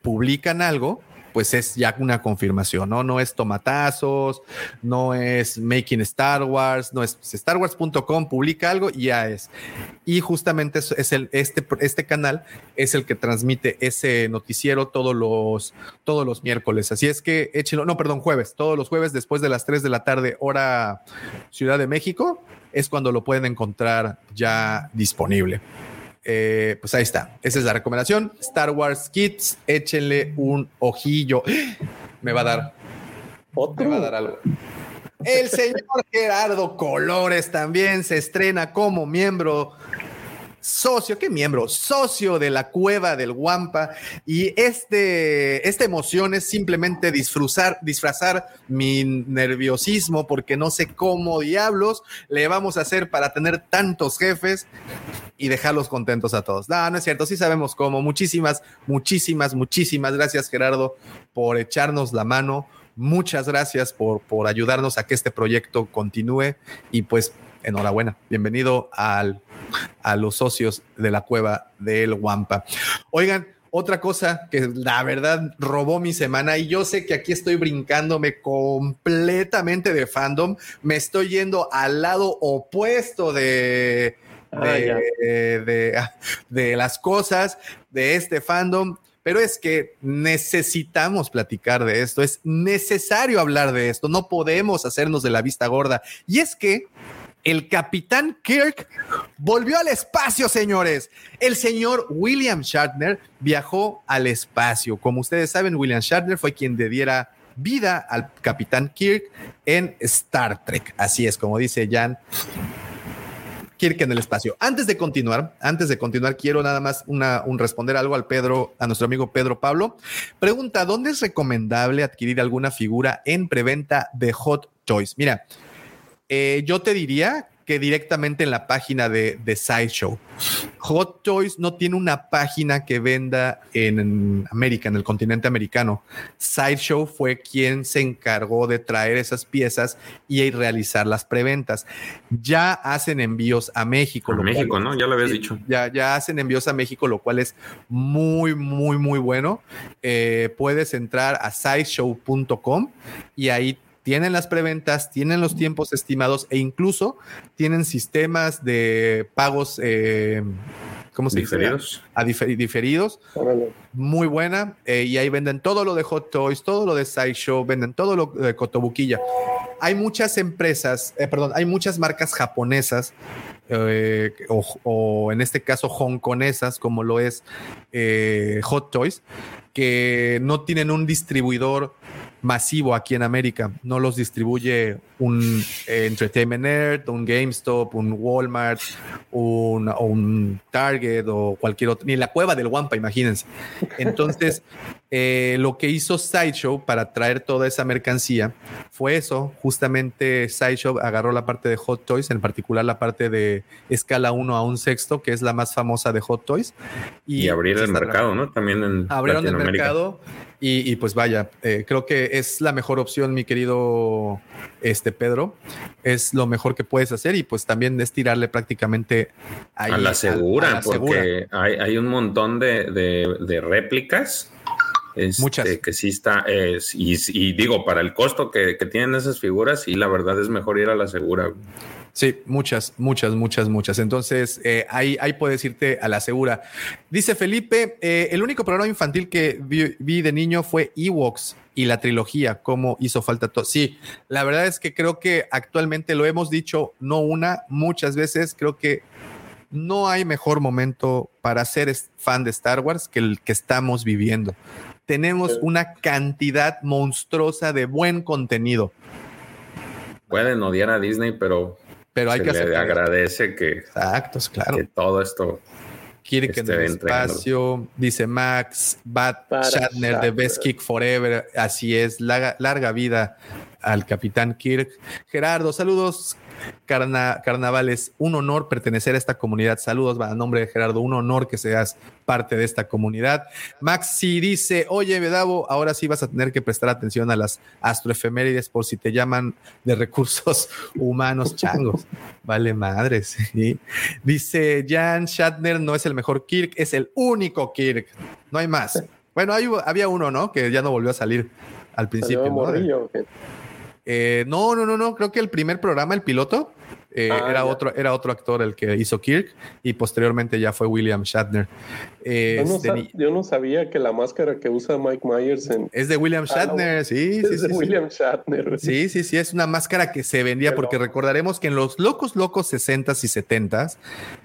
publican algo, pues es ya una confirmación, ¿no? No es tomatazos, no es Making Star Wars, no es StarWars.com, publica algo y ya es. Y justamente es, el, este, este canal es el que transmite ese noticiero todos los, todos los miércoles. Así es que échenlo, no, perdón, jueves, todos los jueves después de las 3 de la tarde, hora Ciudad de México, es cuando lo pueden encontrar ya disponible. Eh, pues ahí está. Esa es la recomendación. Star Wars Kids, échenle un ojillo. Me va a dar. Me va a dar algo. El señor Gerardo Colores también se estrena como miembro socio, ¿qué miembro? Socio de la cueva del Guampa. Y este, esta emoción es simplemente disfrazar, disfrazar mi nerviosismo porque no sé cómo diablos le vamos a hacer para tener tantos jefes y dejarlos contentos a todos. No, no es cierto, sí sabemos cómo. Muchísimas, muchísimas, muchísimas gracias Gerardo por echarnos la mano. Muchas gracias por, por ayudarnos a que este proyecto continúe y pues enhorabuena. Bienvenido al, a los socios de la cueva del Wampa. Oigan, otra cosa que la verdad robó mi semana y yo sé que aquí estoy brincándome completamente de fandom, me estoy yendo al lado opuesto de, de, de, las cosas de este fandom, pero es que necesitamos platicar de esto, es necesario hablar de esto, no podemos hacernos de la vista gorda. Y es que el capitán Kirk volvió al espacio, señores. El señor William Shatner viajó al espacio. Como ustedes saben, William Shatner fue quien le diera vida al capitán Kirk en Star Trek. Así es, como dice Jan. Kirk en el espacio. Antes de continuar, antes de continuar, quiero nada más un responder algo al Pedro, a nuestro amigo Pedro Pablo. Pregunta: ¿dónde es recomendable adquirir alguna figura en preventa de Hot Toys? Mira, eh, yo te diría que directamente en la página de, de, Sideshow. Hot Toys no tiene una página que venda en América, en el continente americano. Sideshow fue quien se encargó de traer esas piezas y realizar las preventas. Ya hacen envíos a México. A México, ¿no? Ya lo habías dicho. Ya, ya hacen envíos a México, lo cual es muy, muy, muy bueno. Eh, puedes entrar a sideshow.com y ahí tienen las preventas, tienen los tiempos estimados e incluso tienen sistemas de pagos, eh, ¿cómo se diferidos. dice? A diferidos. Muy buena. Eh, y ahí venden todo lo de Hot Toys, todo lo de Sideshow, venden todo lo de Cotobuquilla. Hay muchas empresas, eh, perdón, hay muchas marcas japonesas o, o, en este caso hongkonesas, como lo es Hot Toys, que no tienen un distribuidor masivo aquí en América. No los distribuye un Entertainment Nerd, un GameStop, un Walmart, un, un Target o cualquier otro, ni la cueva del Wampa, imagínense. Entonces, eh, lo que hizo Sideshow para traer toda esa mercancía fue eso. Justamente Sideshow agarró la parte de Hot Toys, en particular la parte de escala 1 a un sexto, que es la más famosa de Hot Toys. Y, abrir el mercado, ¿no? También en abrieron el mercado y, pues vaya, eh, creo que es la mejor opción, mi querido este Pedro. Es lo mejor que puedes hacer y pues también es tirarle prácticamente a la segura, porque Hay, un montón de, réplicas. Este, Muchas. Que sí está, y, digo, para el costo que, que tienen esas figuras, y la verdad es mejor ir a la segura. Sí, muchas, muchas, muchas, muchas. Entonces, eh, ahí, ahí puedes irte a la segura. Dice Felipe, eh, el único programa infantil que vi, de niño fue Ewoks y la trilogía, cómo hizo falta todo. Sí, la verdad es que creo que actualmente lo hemos dicho, no una, muchas veces, creo que no hay mejor momento para ser fan de Star Wars que el que estamos viviendo. Tenemos una cantidad monstruosa de buen contenido. Pueden odiar a Disney, pero pero hay que hacer. Le agradece que, Exactos, claro. que todo esto. Quiere que en el espacio, dice Max, Bat Shatner, The Best Kick Forever. Así es, larga, larga vida al capitán Kirk. Gerardo, saludos. Carna- carnavales, un honor pertenecer a esta comunidad. Saludos a nombre de Gerardo, un honor que seas parte de esta comunidad. Maxi dice, oye, Vedavo, ahora sí vas a tener que prestar atención a las astroefemérides por si te llaman de recursos humanos changos. Vale madres. sí. Dice, Jan Shatner no es el mejor Kirk, es el único Kirk. No hay más. Bueno, hay- había uno, ¿no? Que ya no volvió a salir al principio. Eh, no, no, no, no. Creo que el primer programa, el piloto, eh, Ah, era ya. otro, era otro actor el que hizo Kirk y posteriormente ya fue William Shatner. Eh, Yo no, este, yo no sabía que la máscara que usa Mike Myers en, es de William Ah, no. Shatner, sí, sí, es sí, de sí. William Shatner. Sí, sí, sí, es una máscara que se vendía porque recordaremos que en los locos, locos 60s y 70s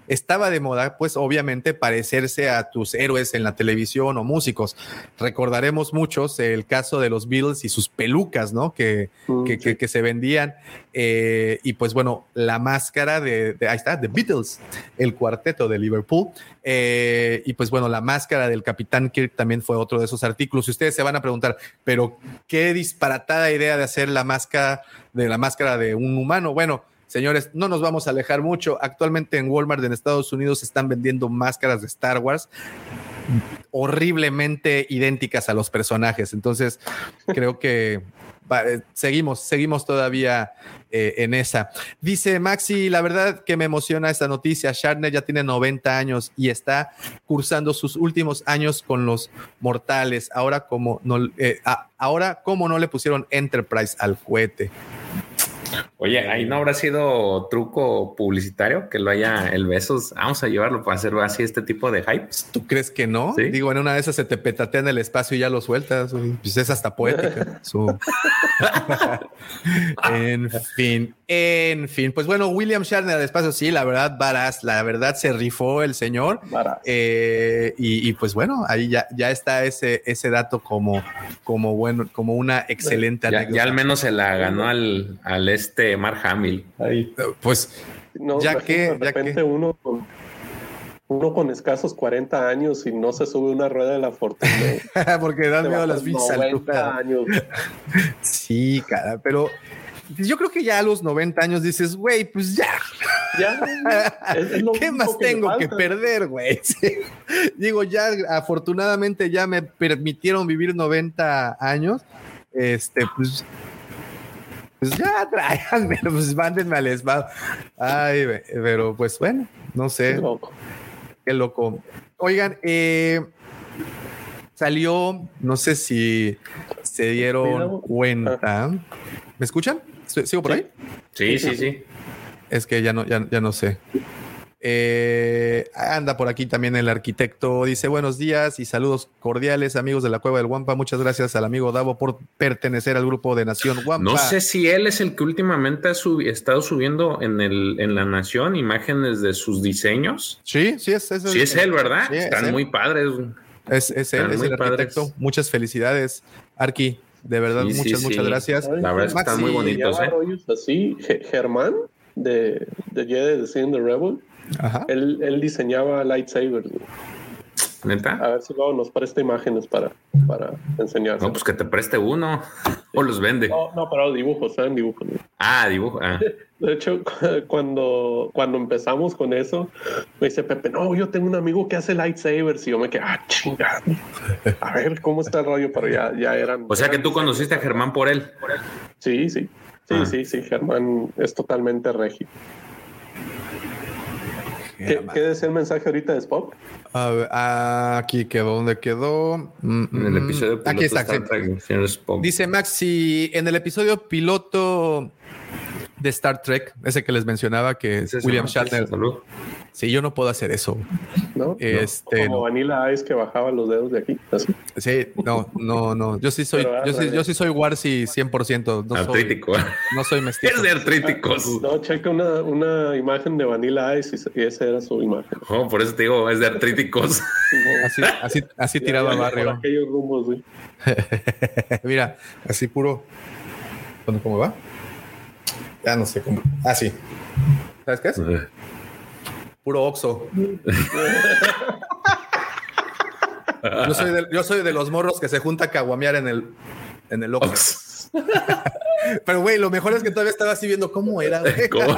estaba de moda, pues obviamente parecerse a tus héroes en la televisión o músicos. Recordaremos muchos el caso de los Beatles y sus pelucas, ¿no? Que, Mm, que, que- que se vendían. eh, y pues bueno, la máscara de, de- ahí está, The Beatles, el cuarteto de Liverpool. eh, y pues bueno, la máscara del Capitán Kirk también fue otro de esos artículos. Y ustedes se van a preguntar, pero qué disparatada idea de hacer la máscara de la máscara de un humano. Bueno, señores, no nos vamos a alejar mucho. Actualmente en Walmart en Estados Unidos están vendiendo máscaras de Star Wars horriblemente idénticas a los personajes. Entonces, creo que eh, seguimos, seguimos todavía eh, en esa. Dice Maxi, la verdad que me emociona esta noticia. Shatner ya tiene 90 años y está cursando sus últimos años con los mortales. Ahora como no, eh, ahora como no le pusieron Enterprise al cohete. Oye, ahí no habrá sido truco publicitario que lo haya el besos. Vamos a llevarlo para hacer así este tipo de hypes. ¿Tú crees que no? Sí. Digo, en una de esas se te petatea en el espacio y ya lo sueltas. Pues es hasta poética. su- en fin, en fin. Pues bueno, William Shatner al espacio, sí, la verdad, varas, la verdad se rifó el señor. Eh, y, y pues bueno, ahí ya, ya está ese, ese dato como, como bueno, como una excelente Ya, anécdota. ya al menos se la ganó al, al este Mark Hamill. Ahí. Pues No, Ya que- de ya repente que- uno con uno con escasos 40 años y no se sube una rueda de la fortuna. porque dan miedo a las pinches 90 alturas. años. Sí, cara, pero yo creo que ya a los 90 años dices, güey, pues ya. Ya, es- ¿Qué más que tengo que perder, güey? Sí. Digo, ya afortunadamente ya me permitieron vivir 90 años. Este, pues, pues ya tráiganme, pues mándenme al spa. Ay, pero pues bueno, no sé. Qué loco. Qué loco. Oigan, eh, salió, no sé si se dieron cuenta. ¿Me escuchan? ¿Sigo por Sí. ahí? Sí, sí, sí. Es que ya no, ya, ya no sé. Eh, anda por aquí también el arquitecto. Dice buenos días y saludos cordiales, amigos de la Cueva del Guampa. Muchas gracias al amigo Davo por pertenecer al grupo de Nación Guampa. No sé si él es el que últimamente ha subi- estado subiendo en, el, en la Nación imágenes de sus diseños. Sí, sí es, es, Sí, es él, ¿verdad? Sí, es Están él. muy padres. Es, es él, es el arquitecto. padres. Muchas felicidades, Arqui. De verdad, Sí, sí, muchas, sí. muchas gracias. La verdad que están muy Maxi, bonitos, ¿eh? así, Ge- Germán de, de Jedi Descend the Rebel, Ajá. él, él diseñaba lightsabers. güey. ¿Neta? A ver si luego nos presta imágenes para, para enseñar. No, pues que te preste uno o los vende. No, no, pero dibujos, eran dibujos. Ah, dibujo. Ah. De hecho, cu- cuando, cuando empezamos con eso, me dice Pepe, no, yo tengo un amigo que hace lightsabers y yo me quedé, ah, chingada. A ver cómo está el rollo, pero ya, ya eran. O sea que tú conociste a Germán por él. Sí, sí. Sí, Ah. sí, sí. Germán es totalmente regio. ¿Qué, ¿Qué decía el mensaje ahorita de Spock? A ver, aquí quedó, ¿dónde quedó? Mm, En el mm, episodio Aquí piloto está. Sí. Trek, señor Spock. Dice Maxi, en el episodio piloto de Star Trek, ese que les mencionaba, que es William Shatner. Salud. Sí, yo no puedo hacer eso. ¿No? Este, Como no. Vanilla Ice que bajaba los dedos de aquí. Así. Sí, no, no, no. Yo sí soy, Pero, yo sí, yo sí soy Warsi 100%. No soy, Artrítico. no soy mestizo. Es de artríticos. No, checa una, una imagen de Vanilla Ice y esa era su imagen. Oh, por eso te digo, es de artríticos. Así, así, así tiraba barrio. aquellos rumbos, güey. Mira, así puro. ¿Cómo, cómo va? Ya no sé cómo. Ah, sí. ¿Sabes qué es? Puro Oxo. Yo soy, de, yo soy de los morros que se junta a caguamear en el, en el Oxxo. Pero, güey, lo mejor es que todavía estaba así viendo cómo era, güey. ¿Cómo?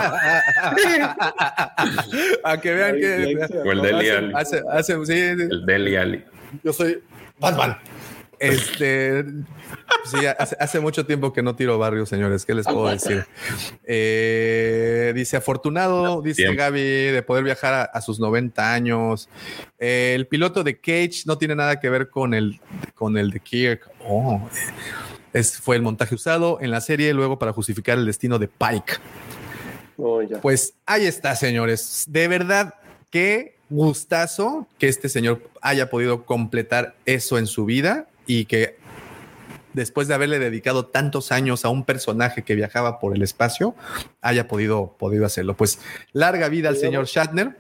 A que vean que. O el Deli Ali. Hace, hace, sí, sí. El Deli Ali. Yo soy Batman. Este, sí, hace, hace mucho tiempo que no tiro barrio, señores. ¿Qué les puedo decir? Eh, dice afortunado, dice Bien. Gaby, de poder viajar a, a sus 90 años. Eh, el piloto de Cage no tiene nada que ver con el, con el de Kirk. Oh, es, fue el montaje usado en la serie luego para justificar el destino de Pike. Oh, ya. Pues ahí está, señores. De verdad, qué gustazo que este señor haya podido completar eso en su vida y que después de haberle dedicado tantos años a un personaje que viajaba por el espacio, haya podido, podido hacerlo. Pues larga vida al señor Shatner.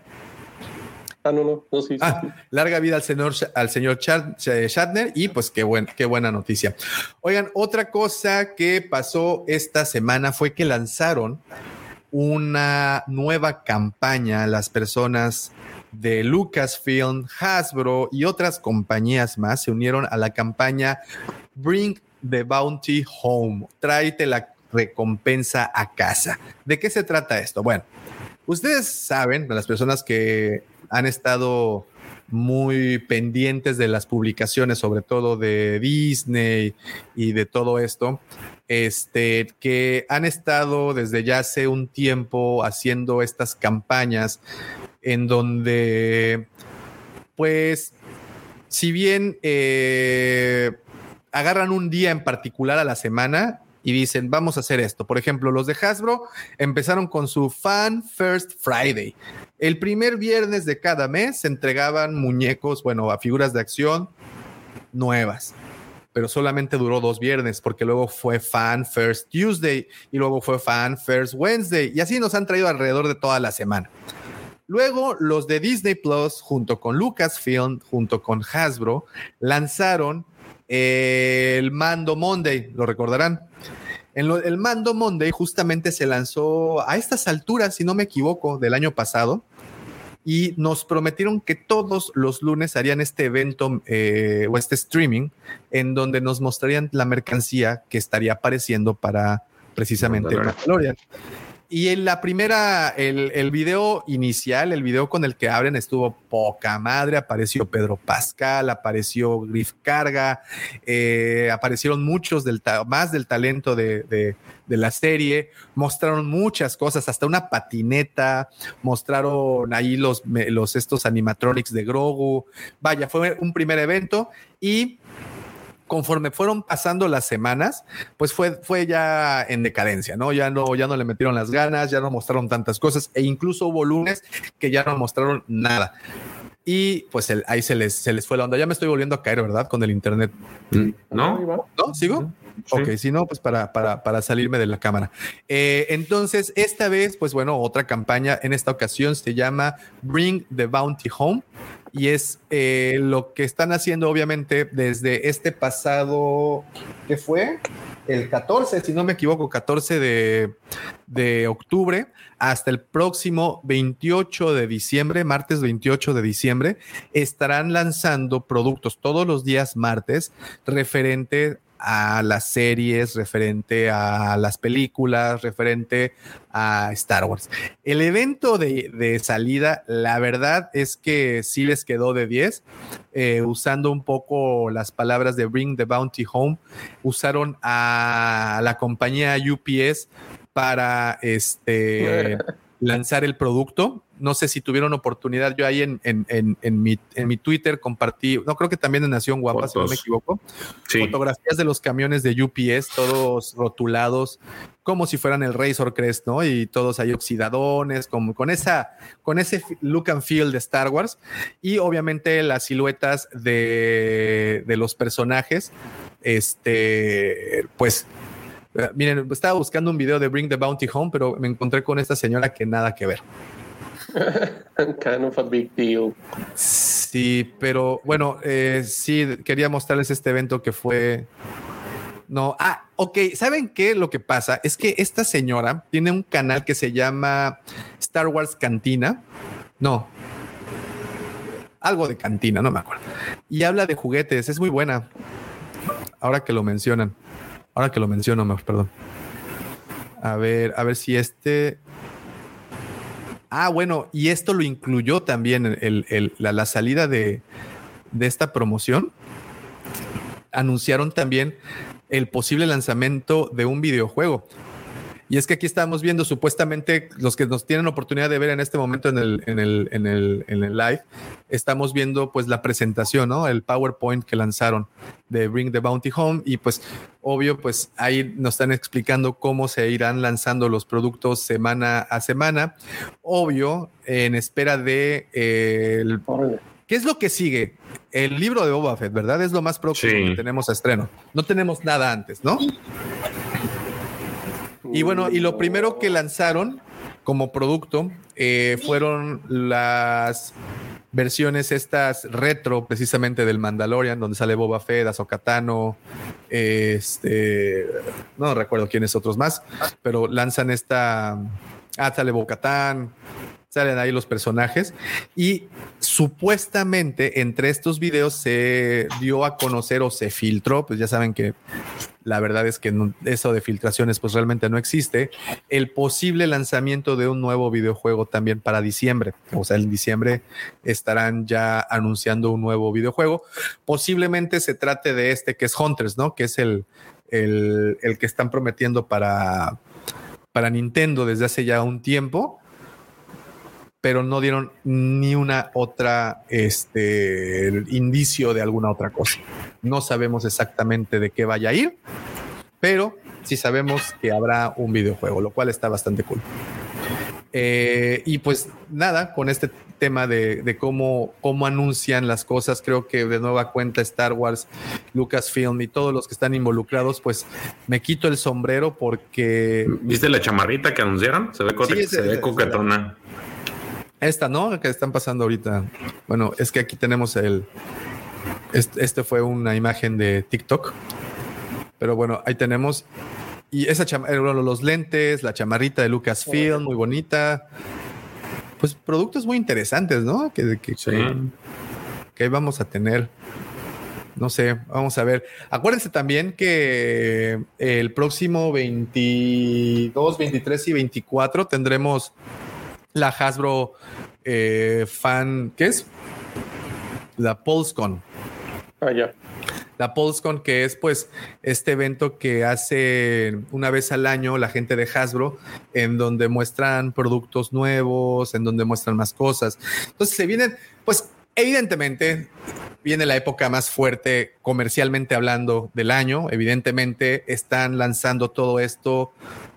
Ah, no, no, no, sí. Ah, larga vida al señor, al señor Shatner y pues qué, buen, qué buena noticia. Oigan, otra cosa que pasó esta semana fue que lanzaron una nueva campaña a las personas de Lucasfilm, Hasbro y otras compañías más se unieron a la campaña Bring the Bounty Home. Tráete la recompensa a casa. ¿De qué se trata esto? Bueno, ustedes saben, las personas que han estado muy pendientes de las publicaciones, sobre todo de Disney y de todo esto, este, que han estado desde ya hace un tiempo haciendo estas campañas en donde, pues, si bien eh, agarran un día en particular a la semana y dicen, vamos a hacer esto. Por ejemplo, los de Hasbro empezaron con su Fan First Friday. El primer viernes de cada mes se entregaban muñecos, bueno, a figuras de acción nuevas. Pero solamente duró dos viernes porque luego fue Fan First Tuesday y luego fue Fan First Wednesday. Y así nos han traído alrededor de toda la semana. Luego, los de Disney Plus, junto con Lucasfilm, junto con Hasbro, lanzaron el Mando Monday, lo recordarán. En lo- el Mando Monday justamente se lanzó a estas alturas, si no me equivoco, del año pasado. Y nos prometieron que todos los lunes harían este evento eh, o este streaming en donde nos mostrarían la mercancía que estaría apareciendo para precisamente Mandalorian. Mandalorian. Y en la primera, el, el video inicial, el video con el que abren estuvo poca madre. Apareció Pedro Pascal, apareció Griff Carga, eh, aparecieron muchos del más del talento de, de- la serie. Mostraron muchas cosas, hasta una patineta. Mostraron ahí los, los estos animatronics de Grogu. Vaya, fue un primer evento y conforme fueron pasando las semanas, pues fue, fue ya en decadencia, ¿no? Ya no, ya no le metieron las ganas, ya no mostraron tantas cosas e incluso hubo lunes que ya no mostraron nada. Y pues el- ahí se les, se les fue la onda. Ya me estoy volviendo a caer, ¿verdad? Con el internet. Mm, ¿No? ¿No? ¿Sigo? Sí. Ok, si no, pues para, para, para salirme de la cámara. Eh, entonces, esta vez, pues bueno, otra campaña en esta ocasión se llama Bring the Bounty Home y es eh, lo que están haciendo obviamente desde este pasado, ¿qué fue? El 14, si no me equivoco, 14 de, de octubre hasta el próximo 28 de diciembre, martes 28 de diciembre, estarán lanzando productos todos los días martes referente a las series, referente a las películas, referente a Star Wars. El evento de, de salida, la verdad es que sí les quedó de 10, eh, usando un poco las palabras de Bring the Bounty Home, usaron a la compañía UPS para este lanzar el producto. No sé si tuvieron oportunidad. Yo ahí en, en, en, en mi, en mi Twitter compartí, no creo que también en Nación Guapa, si no me equivoco, Sí. fotografías de los camiones de UPS, todos rotulados como si fueran el Razor Crest, ¿no? Y todos ahí oxidadones, como con esa, con ese look and feel de Star Wars. Y obviamente las siluetas de, de los personajes. Este, pues, eh, miren, estaba buscando un video de Bring the Bounty Home, pero me encontré con esta señora que nada que ver. kind of a big deal. Sí, pero bueno, eh, sí, quería mostrarles este evento que fue. No, ah, ok. ¿Saben qué? Lo que pasa es que esta señora tiene un canal que se llama Star Wars Cantina. No. Algo de cantina, no me acuerdo. Y habla de juguetes, es muy buena. Ahora que lo mencionan. Ahora que lo menciono, me- perdón. A ver, a ver si este. Ah, bueno, y esto lo incluyó también la, salida de esta promoción. Anunciaron también el posible lanzamiento de un videojuego. Y es que aquí estamos viendo supuestamente los que nos tienen oportunidad de ver en este momento en el, en el, en el, en el live, estamos viendo pues la presentación, ¿no? El PowerPoint que lanzaron de Bring the Bounty Home y pues obvio pues ahí nos están explicando cómo se irán lanzando los productos semana a semana. Obvio, en espera de eh, el- ¿Qué es lo que sigue? El libro de Boba Fett, ¿verdad? Es lo más próximo Sí. que tenemos a estreno. No tenemos nada antes, ¿no? Y bueno, y lo primero que lanzaron como producto eh, fueron las versiones estas retro, precisamente del Mandalorian, donde sale Boba Fett, Ahsoka Tano, este, no recuerdo quiénes otros más, pero lanzan esta, ah, sale Bo-Katan, salen ahí los personajes y supuestamente entre estos videos se dio a conocer o se filtró, pues ya saben que la verdad es que eso de filtraciones pues realmente no existe, el posible lanzamiento de un nuevo videojuego también para diciembre. O sea, en diciembre estarán ya anunciando un nuevo videojuego. Posiblemente se trate de este que es Hunters, ¿no? Que es el, el, el que están prometiendo para, para Nintendo desde hace ya un tiempo pero no dieron ni una otra este indicio de alguna otra cosa. No sabemos exactamente de qué vaya a ir, pero sí sabemos que habrá un videojuego, lo cual está bastante cool. Eh, y pues nada, con este tema de, de cómo, cómo anuncian las cosas, creo que de nueva cuenta Star Wars, Lucasfilm y todos los que están involucrados, pues me quito el sombrero porque ¿Viste la chamarrita que anunciaron? Se ve, Sí, se ese- ve coquetona. Esta, ¿no? Que están pasando ahorita. Bueno, es que aquí tenemos el. Este, este fue una imagen de TikTok. Pero bueno, ahí tenemos. Y esa eh, los lentes, la chamarrita de Lucasfilm, muy bonita. Pues productos muy interesantes, ¿no? Que, que, que, que ahí vamos a tener. No sé, vamos a ver. Acuérdense también que el próximo 22, 23 y 24 tendremos la Hasbro eh, Fan, ¿qué es? La PulseCon. Ah, ya. La PulseCon, que es pues este evento que hace una vez al año la gente de Hasbro, en donde muestran productos nuevos, en donde muestran más cosas. Entonces se vienen, pues evidentemente viene la época más fuerte comercialmente hablando del año. Evidentemente están lanzando todo esto,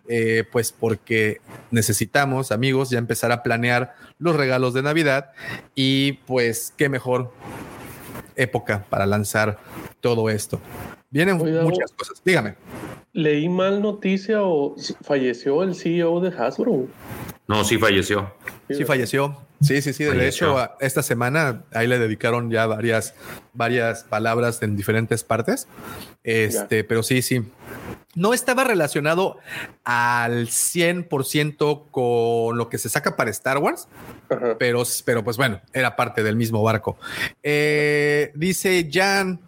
eh, pues porque necesitamos, amigos, ya empezar a planear los regalos de Navidad y pues qué mejor época para lanzar todo esto. Vienen muchas cosas. Dígame. Leí mal noticia o falleció el CEO de Hasbro. No, sí falleció. Sí, falleció. Sí, sí, sí. De Falleció. hecho, esta semana ahí le dedicaron ya varias, varias palabras en diferentes partes. Este, pero sí, sí. No estaba relacionado al 100% con lo que se saca para Star Wars, pero, pero pues bueno, era parte del mismo barco. Eh, dice Jan,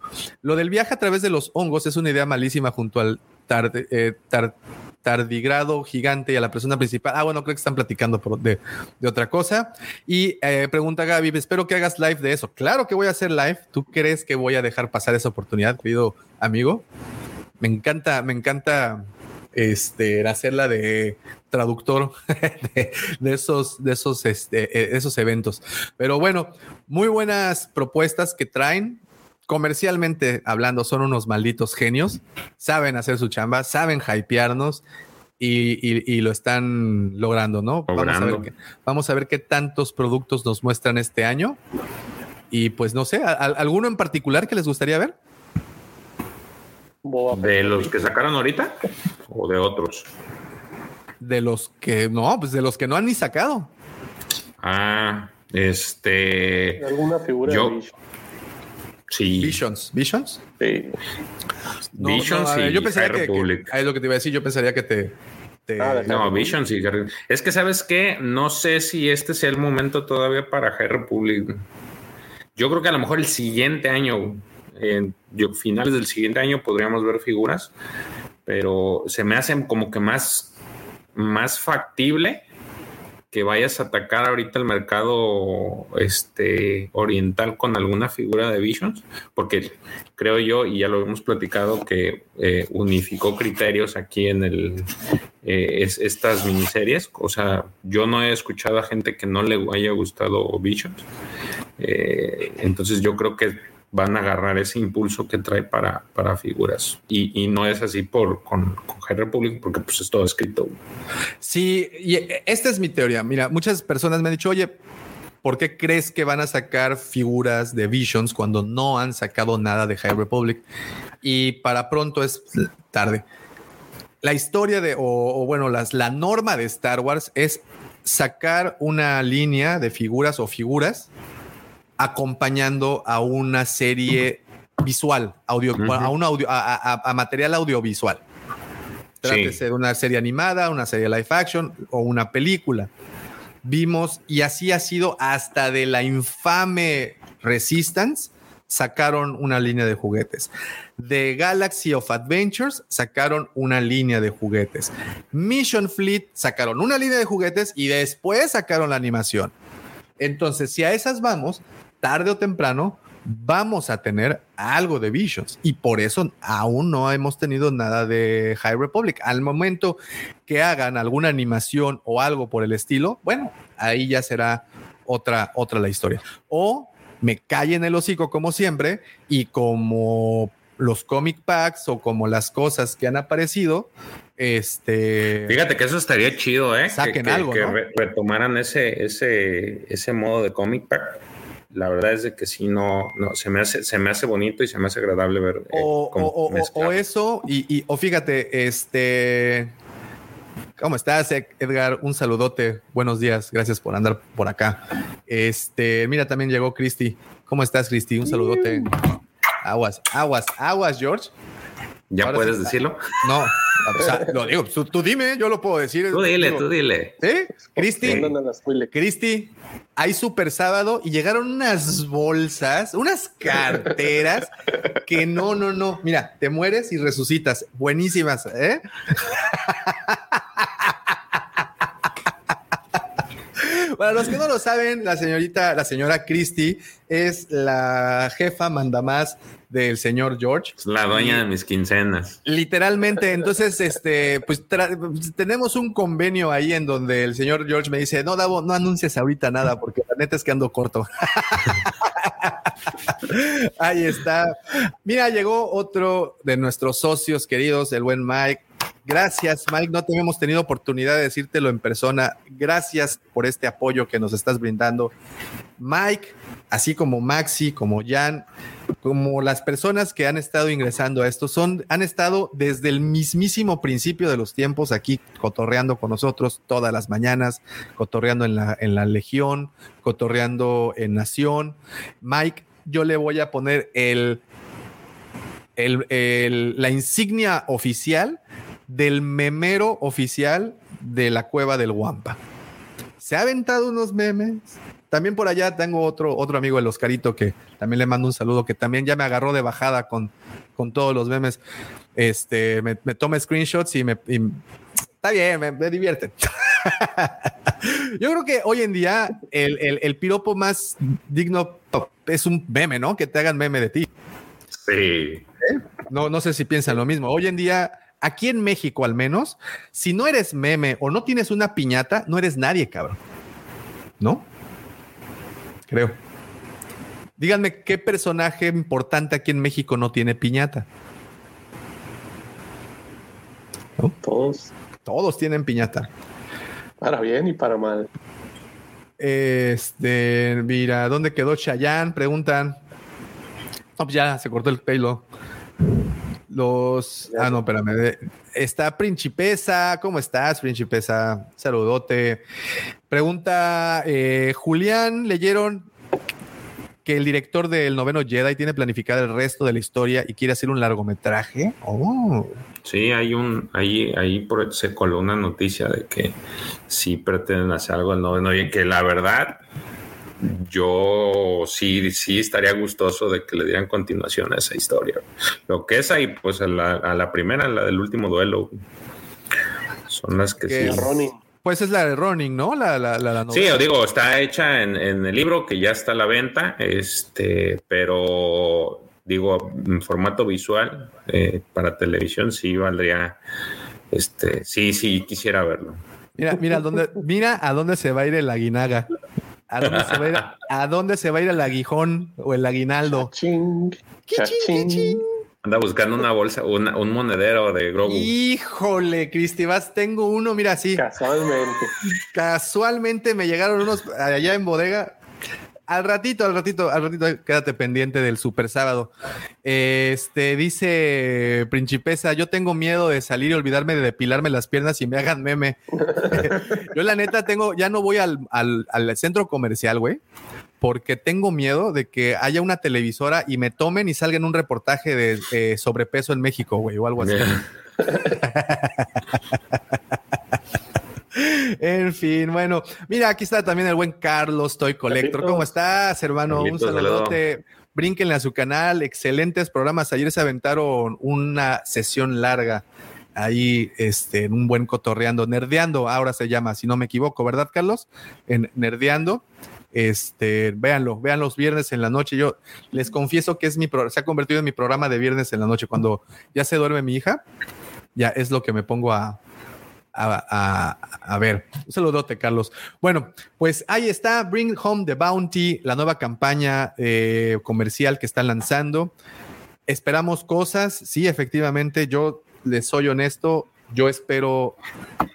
lo del viaje a través de los hongos es una idea malísima junto al tarde- eh, tar- tardigrado gigante y a la persona principal. Ah, bueno, creo que están platicando de, de otra cosa. Y eh, pregunta Gaby, espero que hagas live de eso. Claro que voy a hacer live. ¿Tú crees que voy a dejar pasar esa oportunidad, querido amigo? Me encanta, me encanta este, hacerla de traductor de, de esos, de esos, este, eh, esos eventos. Pero bueno, muy buenas propuestas que traen. Comercialmente hablando, son unos malditos genios. Saben hacer su chamba, saben hypearnos y, y- y lo están logrando, ¿no? Vamos a, ver qué, vamos a ver qué tantos productos nos muestran este año. Y pues no sé, ¿a- a- ¿alguno en particular que les gustaría ver? ¿De los que sacaron ahorita? ¿O de otros? De los que no, pues de los que no han ni sacado. Ah, este. ¿Alguna figura Yo- de Vision? Sí. Visions. ¿Visions? Sí. No, Visions no, a ver, y yo pensaría que, Republic. que- ahí es lo que te iba a decir. Yo pensaría que te. te- No, sí. Harry- Es que, ¿sabes qué? No sé si este sea el momento todavía para High Republic. Yo creo que a lo mejor el siguiente año, en yo- finales del siguiente año, podríamos ver figuras, pero se me hacen como que más más factible que vayas a atacar ahorita el mercado este, oriental con alguna figura de Visions, porque creo yo, y ya lo hemos platicado, que eh, unificó criterios aquí en el, eh, es, estas miniseries. O sea, yo no he escuchado a gente que no le haya gustado Visions. Eh, entonces yo creo que van a agarrar ese impulso que trae para, para figuras. Y, y no es así por con, con High Republic, porque pues es todo escrito. Sí, y esta es mi teoría. Mira, muchas personas me han dicho, oye, ¿por qué crees que van a sacar figuras de Visions cuando no han sacado nada de High Republic? Y para pronto es tarde. La historia de, o, o bueno, las, la norma de Star Wars es sacar una línea de figuras o figuras acompañando a una serie visual, audio, a, un audio, a, a- a material audiovisual. Trátese de una serie animada, una serie live action o una película. Vimos, y así ha sido hasta de la infame Resistance, sacaron una línea de juguetes. De Galaxy of Adventures sacaron una línea de juguetes. Mission Fleet sacaron una línea de juguetes y después sacaron la animación. Entonces, si a esas vamos, tarde o temprano vamos a tener algo de Visions y por eso aún no hemos tenido nada de High Republic. Al momento que hagan alguna animación o algo por el estilo, bueno, ahí ya será otra, otra la historia. O me callen el hocico como siempre y como los comic packs o como las cosas que han aparecido, este... Fíjate que eso estaría chido, ¿eh? Que- Saquen que, algo, que ¿no? re- retomaran ese, ese, ese modo de comic pack. La verdad es de que sí, no, no, se me hace, se me hace bonito y se me hace agradable ver. eh, o, cómo o- o- mezclar. o eso, y, y- o fíjate, este. ¿Cómo estás, Ed- Edgar? Un saludote. Buenos días. Gracias por andar por acá. Este, mira, también llegó Cristi. ¿Cómo estás, Cristi? Un saludote. Aguas, aguas, aguas, George. ¿Ya Ahora puedes sí- decirlo? No, o sea, lo digo, tú, tú dime, yo lo puedo decir. Tú dile, Digo, tú dile. ¿Sí? Cristi. Cristi, hay super sábado y llegaron unas bolsas, unas carteras que no, no, no. Mira, te mueres y resucitas. Buenísimas, ¿eh? Para los que no lo saben, la señorita, la señora Christie es la jefa mandamás del señor George. Es la dueña de mis quincenas. Literalmente, entonces, este, pues tenemos un convenio ahí en donde el señor George me dice, no, Davo, no anuncies ahorita nada, porque la neta es que ando corto. ahí está. Mira, llegó otro de nuestros socios queridos, el buen Mike. Gracias, Mike. No te hemos tenido oportunidad de decírtelo en persona. Gracias por este apoyo que nos estás brindando. Mike, así como Maxi, como Jan, como las personas que han estado ingresando a esto, son, han estado desde el mismísimo principio de los tiempos aquí cotorreando con nosotros todas las mañanas, cotorreando en la, en la Legión, cotorreando en Nación. Mike, yo le voy a poner el, el- el- la insignia oficial del memero oficial de la cueva del Guampa. Se ha aventado unos memes. También por allá tengo otro, otro amigo, el Oscarito, que también le mando un saludo, que también ya me agarró de bajada con, con todos los memes. Este, me, me toma screenshots y me... y- está bien, me, me divierte. Yo creo que hoy en día el, el- el piropo más digno es un meme, ¿no? Que te hagan meme de ti. Sí. No, no sé si piensan lo mismo. Hoy en día, aquí en México al menos, si no eres meme o no tienes una piñata, no eres nadie, cabrón. ¿No? Creo. Díganme qué personaje importante aquí en México no tiene piñata. ¿No? Todos, Todos tienen piñata. para bien y para mal. Este, mira, ¿dónde quedó Chayanne? Preguntan. No, pues ya se cortó el pelo. Los. Ah, no, espérame. de- Está Principesa. ¿Cómo estás, Principesa? Saludote. Pregunta eh, Julián, ¿leyeron que el director del noveno Jedi tiene planificado el resto de la historia y quiere hacer un largometraje? Oh. Sí, hay un, ahí, ahí por, se coló una noticia de que sí pretenden hacer algo el noveno y que la verdad yo sí, sí estaría gustoso de que le dieran continuación a esa historia. Lo que es ahí, pues a la, a la primera, la del último duelo, Son las que sí. Ronin. Pues es la de Ronin, ¿no? La, la, la, la Sí, os digo, está hecha en, en el libro que ya está a la venta, este, pero digo, en formato visual eh, para televisión sí valdría, este, sí, sí quisiera verlo. Mira, mira, dónde, mira a dónde se va a ir el aguinaga. ¿A dónde se va a ir, a dónde se va a ir el aguijón o el aguinaldo? Chachín. Anda buscando una bolsa, una- un monedero de Grogu. Híjole, Cristi, vas, tengo uno, mira así. Casualmente. Casualmente me llegaron unos allá en bodega. Al ratito, al ratito, al ratito, quédate pendiente del super sábado. Este dice Principesa: Yo tengo miedo de salir y olvidarme de depilarme las piernas y me hagan meme. Yo, la neta, tengo, ya no voy al, al- al centro comercial, güey, porque tengo miedo de que haya una televisora y me tomen y salga en un reportaje de eh, sobrepeso en México, güey, o algo así. En fin, bueno, mira, aquí está también el buen Carlos Toy Collector. ¿Cómo estás, hermano? Un saludote. Brínquenle a su canal, excelentes programas. Ayer se aventaron una sesión larga ahí, este, en un buen cotorreando, nerdeando, ahora se llama, si no me equivoco, ¿verdad, Carlos? En nerdeando. Este, véanlo, vean los viernes en la noche. Yo les confieso que es mi pro- se ha convertido en mi programa de viernes en la noche. Cuando ya se duerme mi hija, ya es lo que me pongo a, a, a- a ver. Un saludote, Carlos. Bueno, pues ahí está, Bring Home the Bounty, la nueva campaña eh, comercial que están lanzando. Esperamos cosas, sí, efectivamente, yo les soy honesto, yo espero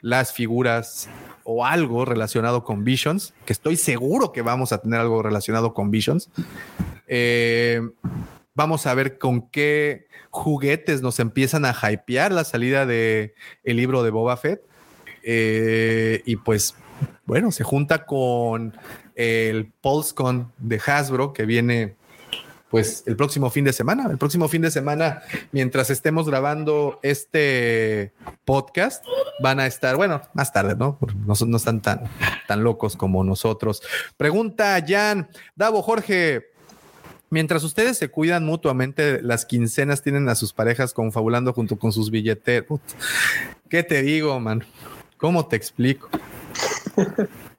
las figuras o algo relacionado con Visions, que estoy seguro que vamos a tener algo relacionado con Visions. Eh, vamos a ver con qué juguetes nos empiezan a hypear la salida de el libro de Boba Fett. Eh, y pues, bueno, se junta con el PulseCon de Hasbro que viene pues el próximo fin de semana. El próximo fin de semana, mientras estemos grabando este podcast, van a estar, bueno, más tarde, ¿no? No, no están tan, tan locos como nosotros. Pregunta Jan, Davo, Jorge, Mientras ustedes se cuidan mutuamente, las quincenas tienen a sus parejas confabulando junto con sus billeteros. Put, ¿Qué te digo, man? ¿Cómo te explico?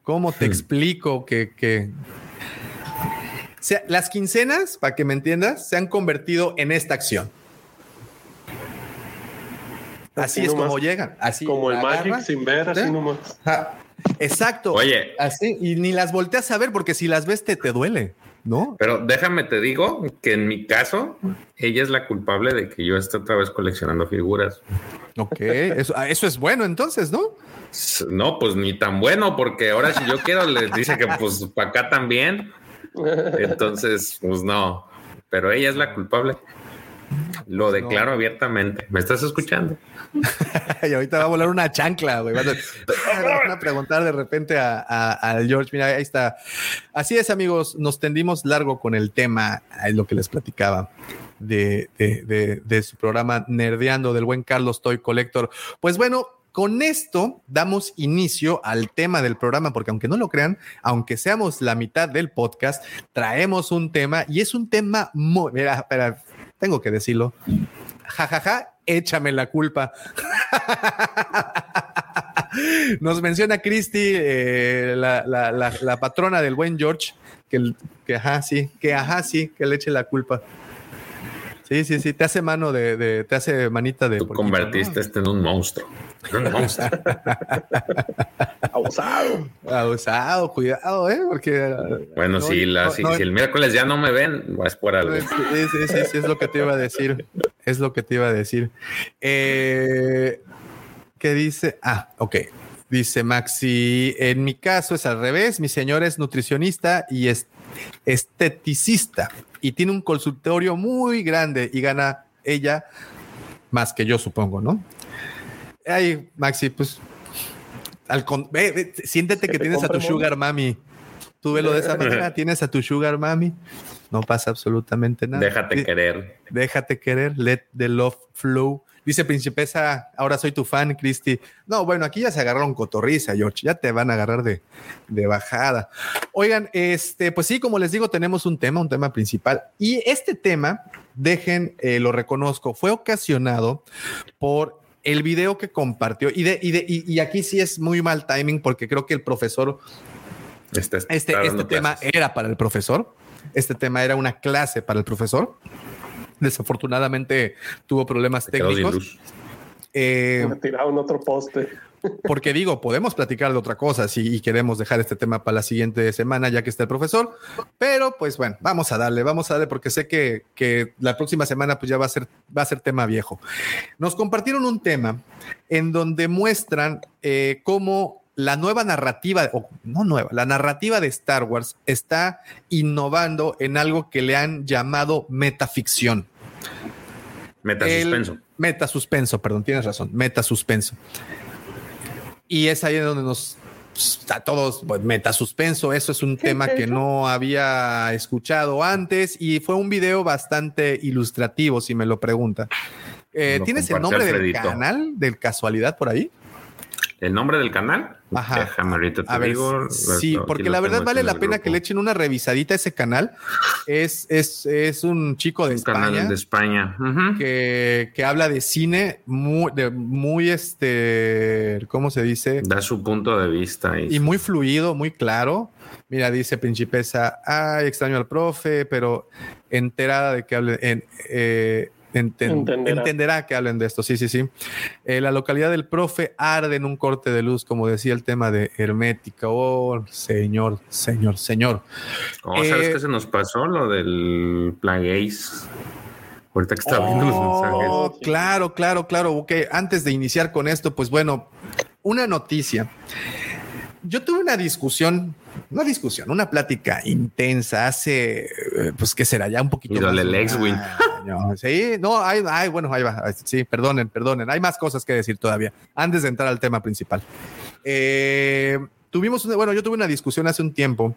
¿Cómo te explico que, que... O sea, las quincenas, para que me entiendas, se han convertido en esta acción. Así, Así es nomás. como llegan. Así Como el Magic sin ver, así nomás. Exacto. Oye. Así, y ni las volteas a ver porque si las ves te, te duele, ¿no? Pero déjame te digo que en mi caso, ella es la culpable de que yo esté otra vez coleccionando figuras. Ok, eso, ah, eso es bueno entonces, ¿no? No, pues ni tan bueno, porque ahora si yo quiero les dice que pues para acá también. Entonces, pues no. Pero ella es la culpable. Lo declaro abiertamente. ¿Me estás escuchando? y ahorita va a volar una chancla, güey. Van a, a preguntar de repente a, a- al George. Mira, ahí está. Así es, amigos. Nos tendimos largo con el tema, es lo que les platicaba. De, de- de- de su programa Nerdeando del buen Carlos Toy Collector. Pues bueno, con esto damos inicio al tema del programa, porque aunque no lo crean, aunque seamos la mitad del podcast, traemos un tema y es un tema muy. Mira, espera, tengo que decirlo. Jajaja, ja, ja, échame la culpa. Nos menciona Cristi, eh, la, la- la- la patrona del buen George, que, ajá, sí, que ajá, sí, que le eche la culpa. Sí, sí, sí, te hace mano de, de- te hace manita de. Tú convertiste este en un monstruo. Abusado. Abusado, cuidado, ¿eh? Porque. Bueno, no, si, la, no, si, no, si el miércoles ya no me ven, es por algo. Sí, sí, sí, sí, es lo que te iba a decir. Es lo que te iba a decir. Eh, ¿Qué dice? Ah, ok. Dice Maxi, en mi caso es al revés. Mi señora es nutricionista y es esteticista y tiene un consultorio muy grande y gana ella más que yo, supongo, ¿no? Ay, Maxi, pues al con- ve, ve, siéntete que tienes a tu sugar mami. Tú velo de esa manera, tienes a tu sugar mami. No pasa absolutamente nada. Déjate querer. Déjate querer, let the love flow. Dice Principesa, ahora soy tu fan, Cristi. No, bueno, aquí ya se agarraron cotorriza, George. Ya te van a agarrar de, de bajada. Oigan, este, pues sí, como les digo, tenemos un tema, un tema principal. Y este tema, dejen, eh, lo reconozco, fue ocasionado por el video que compartió, y, de, y, de, y, aquí sí es muy mal timing porque creo que el profesor, este, este, este tema era para el profesor, este tema era una clase para el profesor. Desafortunadamente tuvo problemas técnicos. Eh, Me tiraron otro poste. Porque digo, podemos platicar de otra cosa si queremos dejar este tema para la siguiente semana, ya que está el profesor. Pero pues bueno, vamos a darle, vamos a darle, porque sé que, que la próxima semana pues ya va a ser, va a ser tema viejo. Nos compartieron un tema en donde muestran eh, cómo la nueva narrativa, o no nueva, la narrativa de Star Wars está innovando en algo que le han llamado metaficción. Metasuspenso. Metasuspenso, perdón, tienes razón, metasuspenso. Y es ahí donde nos está todos pues, metasuspenso. Eso es un tema que no había escuchado antes y fue un video bastante ilustrativo, si me lo pregunta. Eh, ¿Tienes el nombre del canal de casualidad por ahí? ¿El nombre del canal? Ajá. Déjame ahorita te digo. Sí, porque la verdad vale la pena que le echen una revisadita a ese canal. Es, es, es un chico de España. Canal de España. que, que, habla de cine muy, de, muy este, ¿cómo se dice? Da su punto de vista. Y, muy fluido, muy claro. Mira, dice Principesa, ay, extraño al profe, pero enterada de que hable en... Eh, entenderá. que hablen de esto. Sí, sí, sí. Eh, la localidad del profe arde en un corte de luz, como decía el tema de hermética. Oh, señor, señor, señor. Oh, ¿Sabes eh, qué se nos pasó? Lo del Plagueis. Ahorita que está viendo los oh, mensajes. Claro, claro, claro. Ok, antes de iniciar con esto, pues bueno, una noticia. Yo tuve una discusión una discusión, una plática intensa hace, eh, pues, ¿qué será? Ya un poquito. más el X-Wing. Sí, no, hay, hay, bueno, ahí va. Sí, perdonen, perdonen. Hay más cosas que decir todavía antes de entrar al tema principal. Eh, tuvimos, bueno, yo tuve una discusión hace un tiempo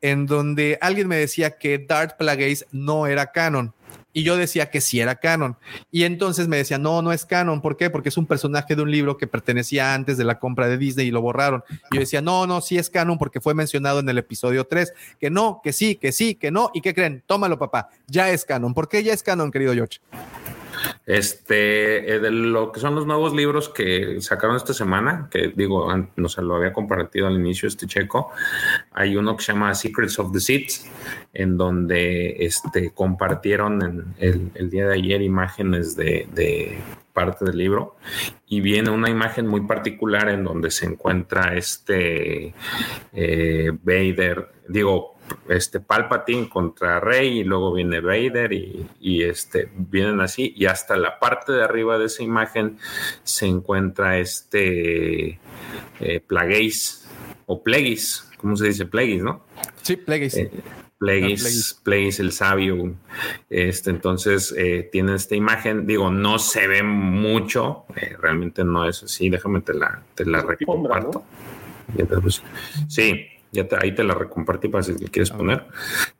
en donde alguien me decía que Darth Plagueis no era canon. Y yo decía que sí era canon. Y entonces me decía, no, no es canon. ¿Por qué? Porque es un personaje de un libro que pertenecía antes de la compra de Disney y lo borraron. Y yo decía, no, no, sí es canon porque fue mencionado en el episodio 3. Que no, que sí, que sí, que no. ¿Y qué creen? Tómalo, papá. Ya es canon. ¿Por qué ya es canon, querido George? Este, eh, de lo que son los nuevos libros que sacaron esta semana, que digo, no se lo había compartido al inicio este checo, hay uno que se llama Secrets of the Seeds, en donde este, compartieron el, día de ayer imágenes de, parte del libro y viene una imagen muy particular en donde se encuentra este eh, Vader, digo, este Palpatine contra Rey y luego viene Vader y, este vienen así y hasta la parte de arriba de esa imagen se encuentra este eh, Plagueis o Plagueis, ¿cómo se dice? Plagueis, ¿no? Sí, Plagueis. Eh, Plagueis, el sabio. Este, entonces eh, tiene esta imagen, digo, no se ve mucho, eh, realmente no es así, déjame te la, te la recomparto. Sí, ya ahí te la recompartí para si quieres poner.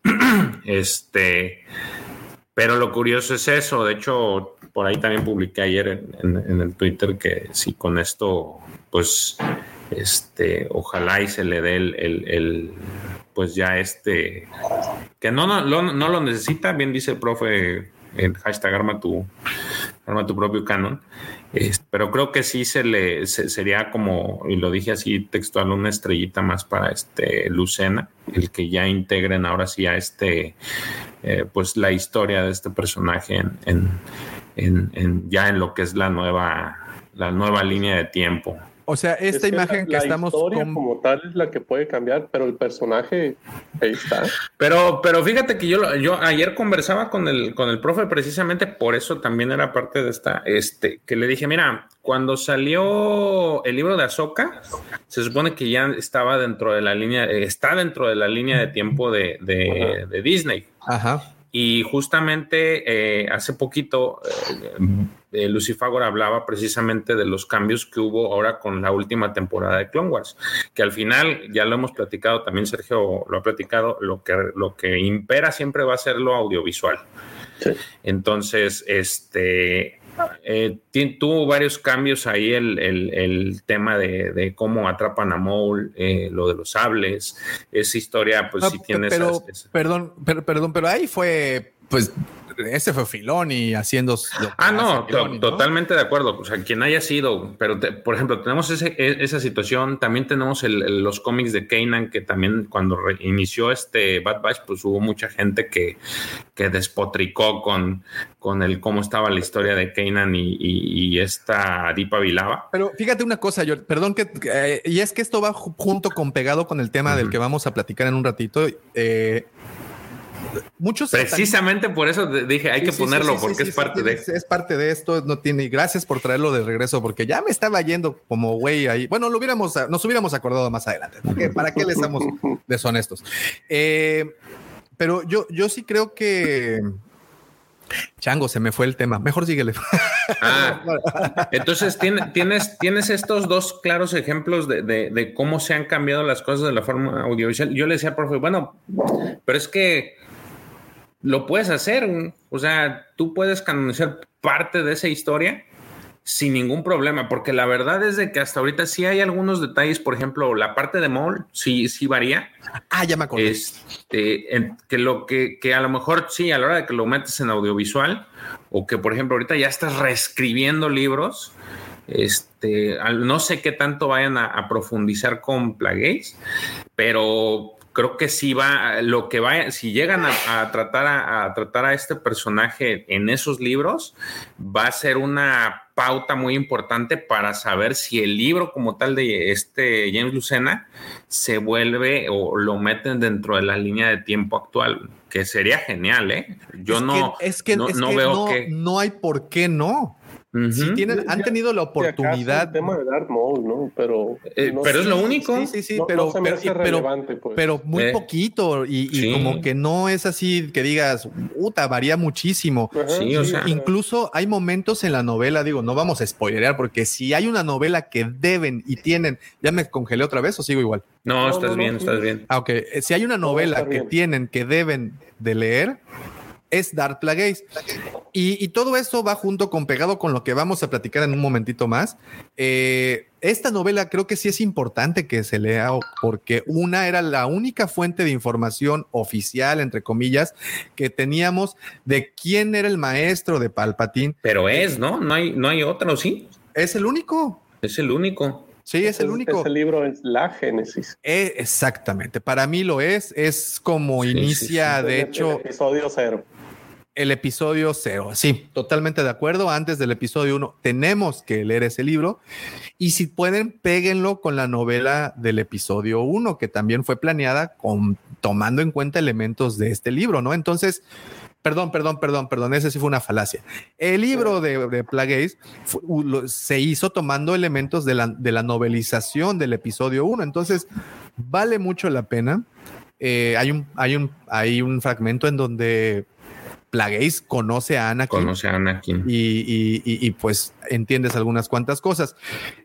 este, pero lo curioso es eso. De hecho, por ahí también publiqué ayer en, el Twitter que si con esto, pues, este, ojalá y se le dé el, pues ya este, que no, no, no, lo necesita, bien dice el profe, el hashtag arma tu, arma tu propio canon pero creo que sí se le sería como, y lo dije así textual, una estrellita más para este Lucena, el que ya integren ahora sí a este, eh, pues la historia de este personaje en, en, ya en lo que es la nueva, la nueva línea de tiempo. O sea, esta imagen que, estamos como tal es la que puede cambiar, pero el personaje ahí está. Pero, pero fíjate que yo, yo ayer conversaba con el, con el profe precisamente por eso también era parte de esta, este, que le dije, mira, cuando salió el libro de Azoka, se supone que ya estaba dentro de la línea, está dentro de la línea de tiempo de, de, de Disney. Ajá. Y justamente eh, hace poquito eh, eh, Lucifagor hablaba precisamente de los cambios que hubo ahora con la última temporada de Clone Wars, que al final, ya lo hemos platicado, también Sergio lo ha platicado, lo que, lo que impera siempre va a ser lo audiovisual. Entonces, este, eh, tuvo varios cambios ahí el, tema de, cómo atrapan a Maul, eh, lo de los sables, esa historia, pues si tienes... Perdón, pero, perdón, pero ahí fue, pues ese fue Filoni haciendo. Ah, no, totalmente de acuerdo. O sea, quien haya sido, pero por ejemplo, tenemos ese, e, esa situación. También tenemos los cómics de Kanan, que también cuando inició este Bad Batch, pues hubo mucha gente que, que despotricó con, con el cómo estaba la historia de Kanan y, y, esta Dipa Vilava. Pero fíjate una cosa, yo, perdón que, eh, y es que esto va junto con pegado con el tema del que vamos a platicar en un ratito. Eh, muchos precisamente por eso dije hay que ponerlo porque es parte de es parte de esto no tiene gracias por traerlo de regreso porque ya me estaba yendo como güey ahí bueno lo hubiéramos nos hubiéramos acordado más adelante para qué, les estamos deshonestos eh, pero yo yo sí creo que Chango, se me fue el tema. Mejor síguele. Ah, entonces tienes, tienes estos dos claros ejemplos de, cómo se han cambiado las cosas de la forma audiovisual. Yo le decía al profe, bueno, pero es que lo puedes hacer. O sea, tú puedes canonizar parte de esa historia sin ningún problema, porque la verdad es de que hasta ahorita sí hay algunos detalles, por ejemplo, la parte de Mole sí, sí varía. Ah, ya me acuerdo. Este, que lo que, que a lo mejor sí, a la hora de que lo metes en audiovisual, o que por ejemplo ahorita ya estás reescribiendo libros, este, no sé qué tanto vayan a, profundizar con Plagueis, pero creo que sí va, lo que vaya, si llegan a, tratar a, tratar a este personaje en esos libros, va a ser una pauta muy importante para saber si el libro como tal de este James Lucena se vuelve o lo meten dentro de la línea de tiempo actual, que sería genial, ¿eh? Yo no, es que, no, veo que no hay por qué no tienen, han tenido la oportunidad. El tema de Darth Maul, ¿no? Pero, eh, pero es lo único. Sí, sí, sí, pero, pero, muy eh. poquito y, como que no es así que digas, puta, varía muchísimo. sí, o sea, Incluso hay momentos en la novela, digo, no vamos a spoilerear, porque si hay una novela que deben y tienen, ya me congelé otra vez o sigo igual. No, estás bien, estás bien. Ah, ok. Eh, si hay una novela que tienen, que deben de leer, es Dark Plagueis. Y, todo esto va junto con pegado con lo que vamos a platicar en un momentito más. Eh, esta novela creo que sí es importante que se lea porque una era la única fuente de información oficial, entre comillas, que teníamos de quién era el maestro de Palpatine. Pero es, ¿no? No hay, no hay otro, ¿sí? Es el único. Es el único. Sí, es el único. Ese libro es la Génesis. Eh, exactamente. Para mí lo es. Es como inicia, de hecho. episodio cero el episodio cero. Sí, totalmente de acuerdo. Antes del episodio uno tenemos que leer ese libro y si pueden, péguenlo con la novela del episodio uno, que también fue planeada con, tomando en cuenta elementos de este libro, ¿no? Entonces, perdón, perdón, perdón, perdón, ese sí fue una falacia. El libro de, de Plagueis se hizo tomando elementos de la, de la novelización del episodio uno. Entonces, vale mucho la pena. Eh, hay, un, hay, un, hay un fragmento en donde Plagueis conoce a Anakin. Conoce a Anakin. Y, pues entiendes algunas cuantas cosas.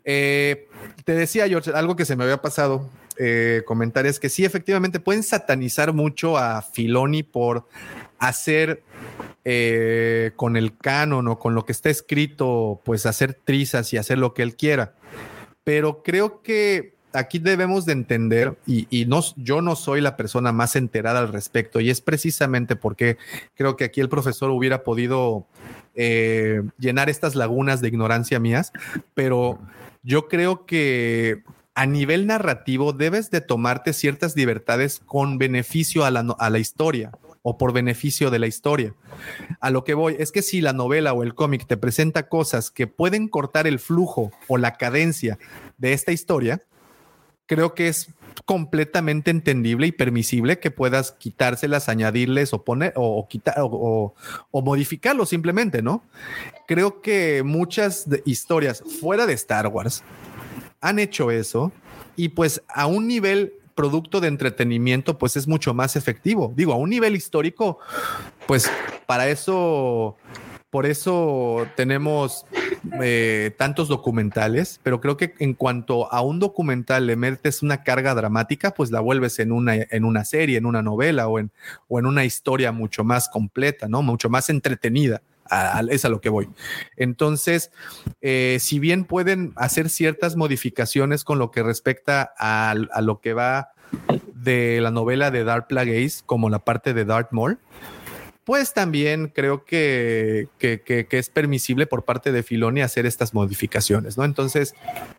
Eh, te decía, George, algo que se me había pasado eh, comentar es que sí, efectivamente pueden satanizar mucho a Filoni por hacer eh, con el canon o con lo que está escrito, pues hacer trizas y hacer lo que él quiera. Pero creo que aquí debemos de entender, y, no, yo no soy la persona más enterada al respecto, y es precisamente porque creo que aquí el profesor hubiera podido eh, llenar estas lagunas de ignorancia mías, pero yo creo que a nivel narrativo debes de tomarte ciertas libertades con beneficio a la, a la historia o por beneficio de la historia. A lo que voy es que si la novela o el cómic te presenta cosas que pueden cortar el flujo o la cadencia de esta historia, creo que es completamente entendible y permisible que puedas quitárselas, añadirles o poner o, quitar o, modificarlo simplemente, ¿no? Creo que muchas historias fuera de Star Wars han hecho eso y pues a un nivel producto de entretenimiento pues es mucho más efectivo. Digo, a un nivel histórico, pues para eso por eso tenemos eh, tantos documentales, pero creo que en cuanto a un documental le metes una carga dramática, pues la vuelves en una, en una serie, en una novela o en, o en una historia mucho más completa, ¿no? Mucho más entretenida. es a lo que voy. Entonces, eh, si bien pueden hacer ciertas modificaciones con lo que respecta a, lo que va de la novela de Dark Plagueis, como la parte de Darth Maul, pues también creo que, que, que, que es permisible por parte de Filoni hacer estas modificaciones, ¿no? Entonces,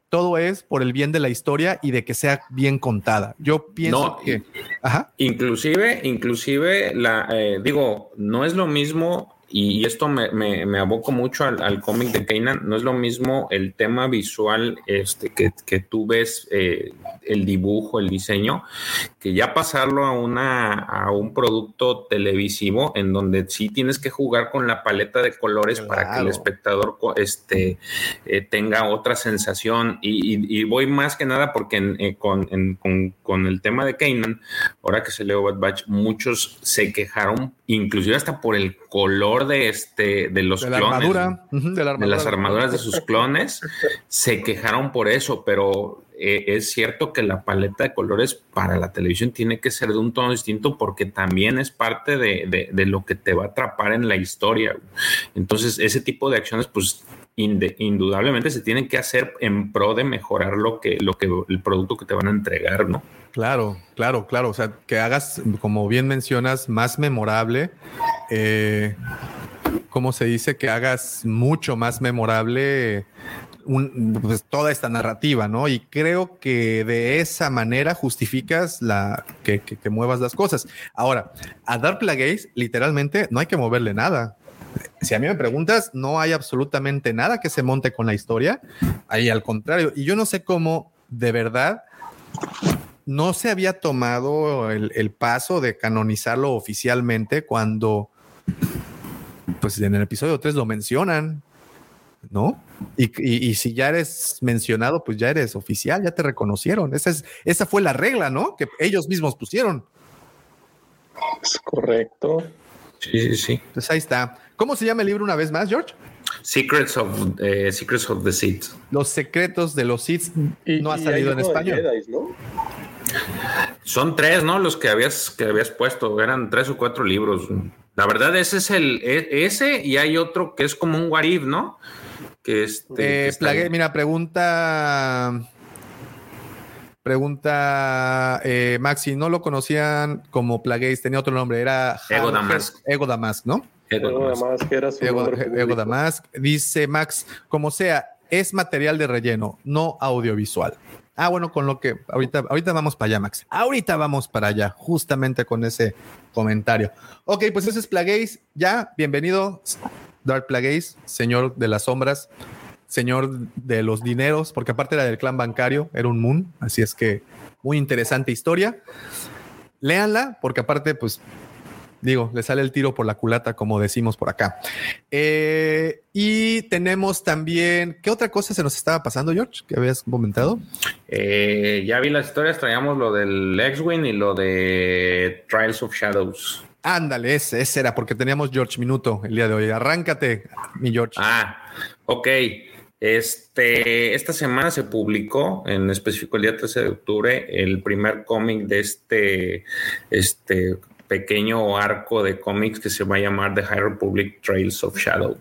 todo es por el bien de la historia y de que sea bien contada. Yo pienso No, que... Ajá. Inclusive, inclusive, la, eh, digo, no es lo mismo, y esto me, me, me aboco mucho al, al cómic de Kanan, no es lo mismo el tema visual este, que, que tú ves, eh, el dibujo, el diseño, que ya pasarlo a, una, a un producto televisivo en donde sí tienes que jugar con la paleta de colores para que el espectador este, eh, tenga otra sensación. Y, y- y voy más que nada porque en- eh, con, en- con- con el tema de Kanan, ahora que se leo Bad Batch, muchos se quejaron, inclusive hasta por el color de este de los De la clones, armadura. de la de armadura. las armaduras de sus clones, se quejaron por eso, pero eh, es cierto que la paleta de colores para la televisión tiene que ser de un tono distinto porque también es parte de, de- lo que te va a atrapar en la historia. Entonces, ese tipo de acciones, pues indudablemente se tienen que hacer en pro de mejorar lo que, lo que el producto que te van a entregar, ¿no? Claro, claro, claro. O sea, que hagas, como bien mencionas, más memorable. eh, ¿Cómo se dice? Que hagas mucho más memorable pues, toda esta narrativa, ¿no? Y creo que de esa manera justificas la que, que- que muevas las cosas. Ahora, a Dark Plagueis, literalmente, no hay que moverle nada. Si a mí me preguntas, no hay absolutamente nada que se monte con la historia. Ahí al contrario. Y yo no sé cómo, de verdad, no se había tomado el, el paso de canonizarlo oficialmente cuando, pues en el episodio 3 lo mencionan, ¿no? Y, y- y si ya eres mencionado, pues ya eres oficial, ya te reconocieron. Esa, es, esa fue la regla, ¿no? Que ellos mismos pusieron. Es correcto. Sí, sí, sí. Entonces ahí está. ¿Cómo se llama el libro una vez más, George? Secrets of, eh, Secrets of the Seed. Los secretos de los Sith Y, no ha salido en español. ¿no? Son tres, ¿no? Los que habías, que habías puesto, eran tres o cuatro libros. La verdad, ese es el, e- ese y hay otro que es como un what if, ¿no? Que este. Eh, mira, pregunta. Pregunta eh, Maxi, no lo conocían como Plagueis, tenía otro nombre, era Ego Damask. Ego Damask, ¿no? Ego Damask. era su Ego. Damask. Dice Max, como sea, es material de relleno, no audiovisual. Ah, bueno, con lo que ahorita, ahorita vamos para allá, Max. Ahorita vamos para allá, justamente con ese comentario. Ok, pues ese es Plagueis. Ya, bienvenido, Dark Plagueis, señor de las sombras, señor de los dineros, porque aparte era del clan bancario, era un Moon, así es que muy interesante historia. Léanla, porque aparte, pues Digo, le sale el tiro por la culata, como decimos por acá. Eh, y tenemos también, ¿qué otra cosa se nos estaba pasando, George? Que habías comentado. Eh, ya vi las historias, traíamos lo del X-Wing y lo de Trials of Shadows. Ándale, ese, ese era, porque teníamos George Minuto el día de hoy. Arráncate, mi George. Ah, ok. Este, esta semana se publicó, en específico el día 13 de octubre, el primer cómic de este, este pequeño arco de cómics que se va a llamar The High Republic Trails of Shadow.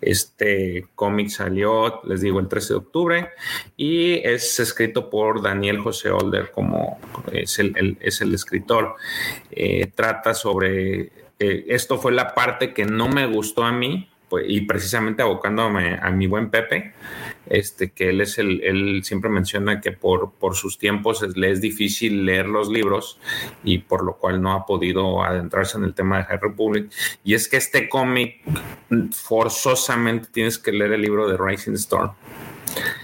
Este cómic salió, les digo, el 13 de octubre y es escrito por Daniel José Older, como es el, es el escritor. Eh, trata sobre, eh, esto fue la parte que no me gustó a mí, pues, y precisamente abocándome a mi buen Pepe, este, que él es el, él siempre menciona que por, por sus tiempos es- le es difícil leer los libros y por lo cual no ha podido adentrarse en el tema de High Republic. Y es que este cómic forzosamente tienes que leer el libro de Rising Storm.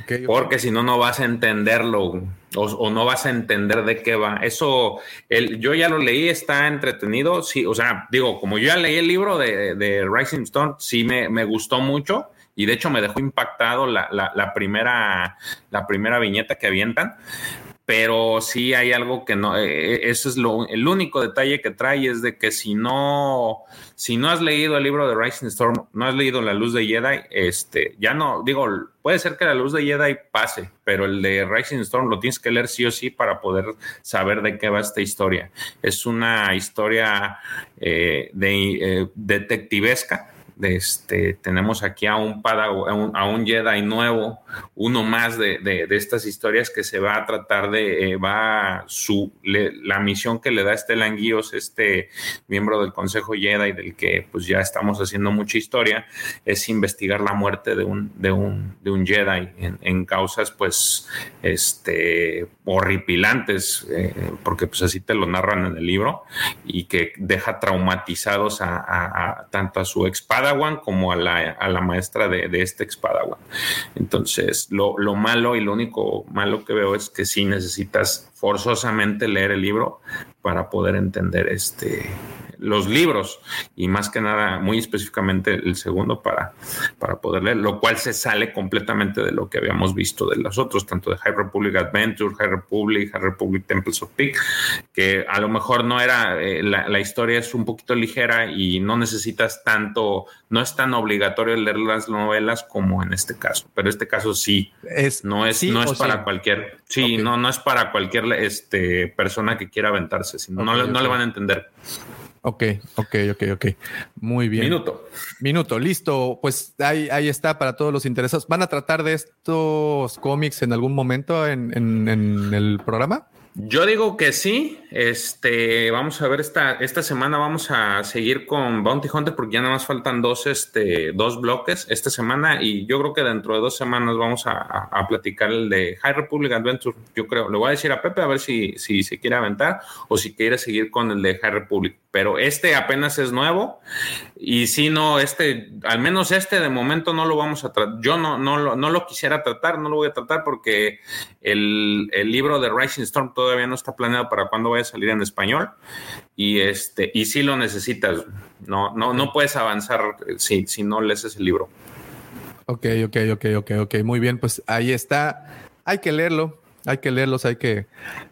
Ok, Porque si no, no vas a entenderlo o, o no vas a entender de qué va. Eso, el, yo ya lo leí, está entretenido. Sí, o sea, digo, como yo ya leí el libro de, de Rising Storm, sí me, me gustó mucho y de hecho me dejó impactado la, la- la primera, la primera viñeta que avientan. Pero sí hay algo que no, eh, eso es lo, el único detalle que trae es de que si no, si no has leído el libro de Rising Storm, no has leído La Luz de Jedi, este, ya no, digo, puede ser que La Luz de Jedi pase, pero el de Rising Storm lo tienes que leer sí o sí para poder saber de qué va esta historia. Es una historia eh, de, eh, detectivesca este, tenemos aquí a un, a un Jedi nuevo, uno más de, de, estas historias que se va a tratar de, eh, va su, la misión que le da Stellan Guíos, este miembro del Consejo Jedi, del que pues ya estamos haciendo mucha historia, es investigar la muerte de un, de un, de un Jedi en, causas pues este, horripilantes, eh, porque pues así te lo narran en el libro, y que deja traumatizados a, tanto a su ex Padawan como a la, a la maestra de, de este ex Padawan. Entonces, lo, lo malo y lo único malo que veo es que sí necesitas forzosamente leer el libro para poder entender este los libros y más que nada, muy específicamente el segundo para, para poder leer, lo cual se sale completamente de lo que habíamos visto de los otros, tanto de High Republic Adventure, High Republic, High Republic Temples of Peak, que a lo mejor no era, eh, la, historia es un poquito ligera y no necesitas tanto, no es tan obligatorio leer las novelas como en este caso, pero este caso sí, es, no es, no es para cualquier, sí, no, no es para cualquier este, persona que quiera aventarse, sino no, no le van a entender. Ok, ok, ok, ok. Muy bien. Minuto. Minuto, listo. Pues ahí, ahí está para todos los interesados. ¿Van a tratar de estos cómics en algún momento en, en el programa? Yo digo que sí. Este, vamos a ver esta, esta semana vamos a seguir con Bounty Hunter porque ya nada más faltan dos, este, dos bloques esta semana y yo creo que dentro de dos semanas vamos a, platicar el de High Republic Adventure. Yo creo, le voy a decir a Pepe a ver si, si se quiere aventar o si quiere seguir con el de High Republic. Pero este apenas es nuevo y si no, este, al menos este de momento no lo vamos a tratar. Yo no, no, no lo quisiera tratar, no lo voy a tratar porque el, el libro de Rising Storm todavía no está planeado para cuándo vaya a salir en español. Y este y si lo necesitas. No no no puedes avanzar si, si no lees ese libro. Ok ok ok ok ok. Muy bien pues ahí está. Hay que leerlo hay que leerlos, hay que.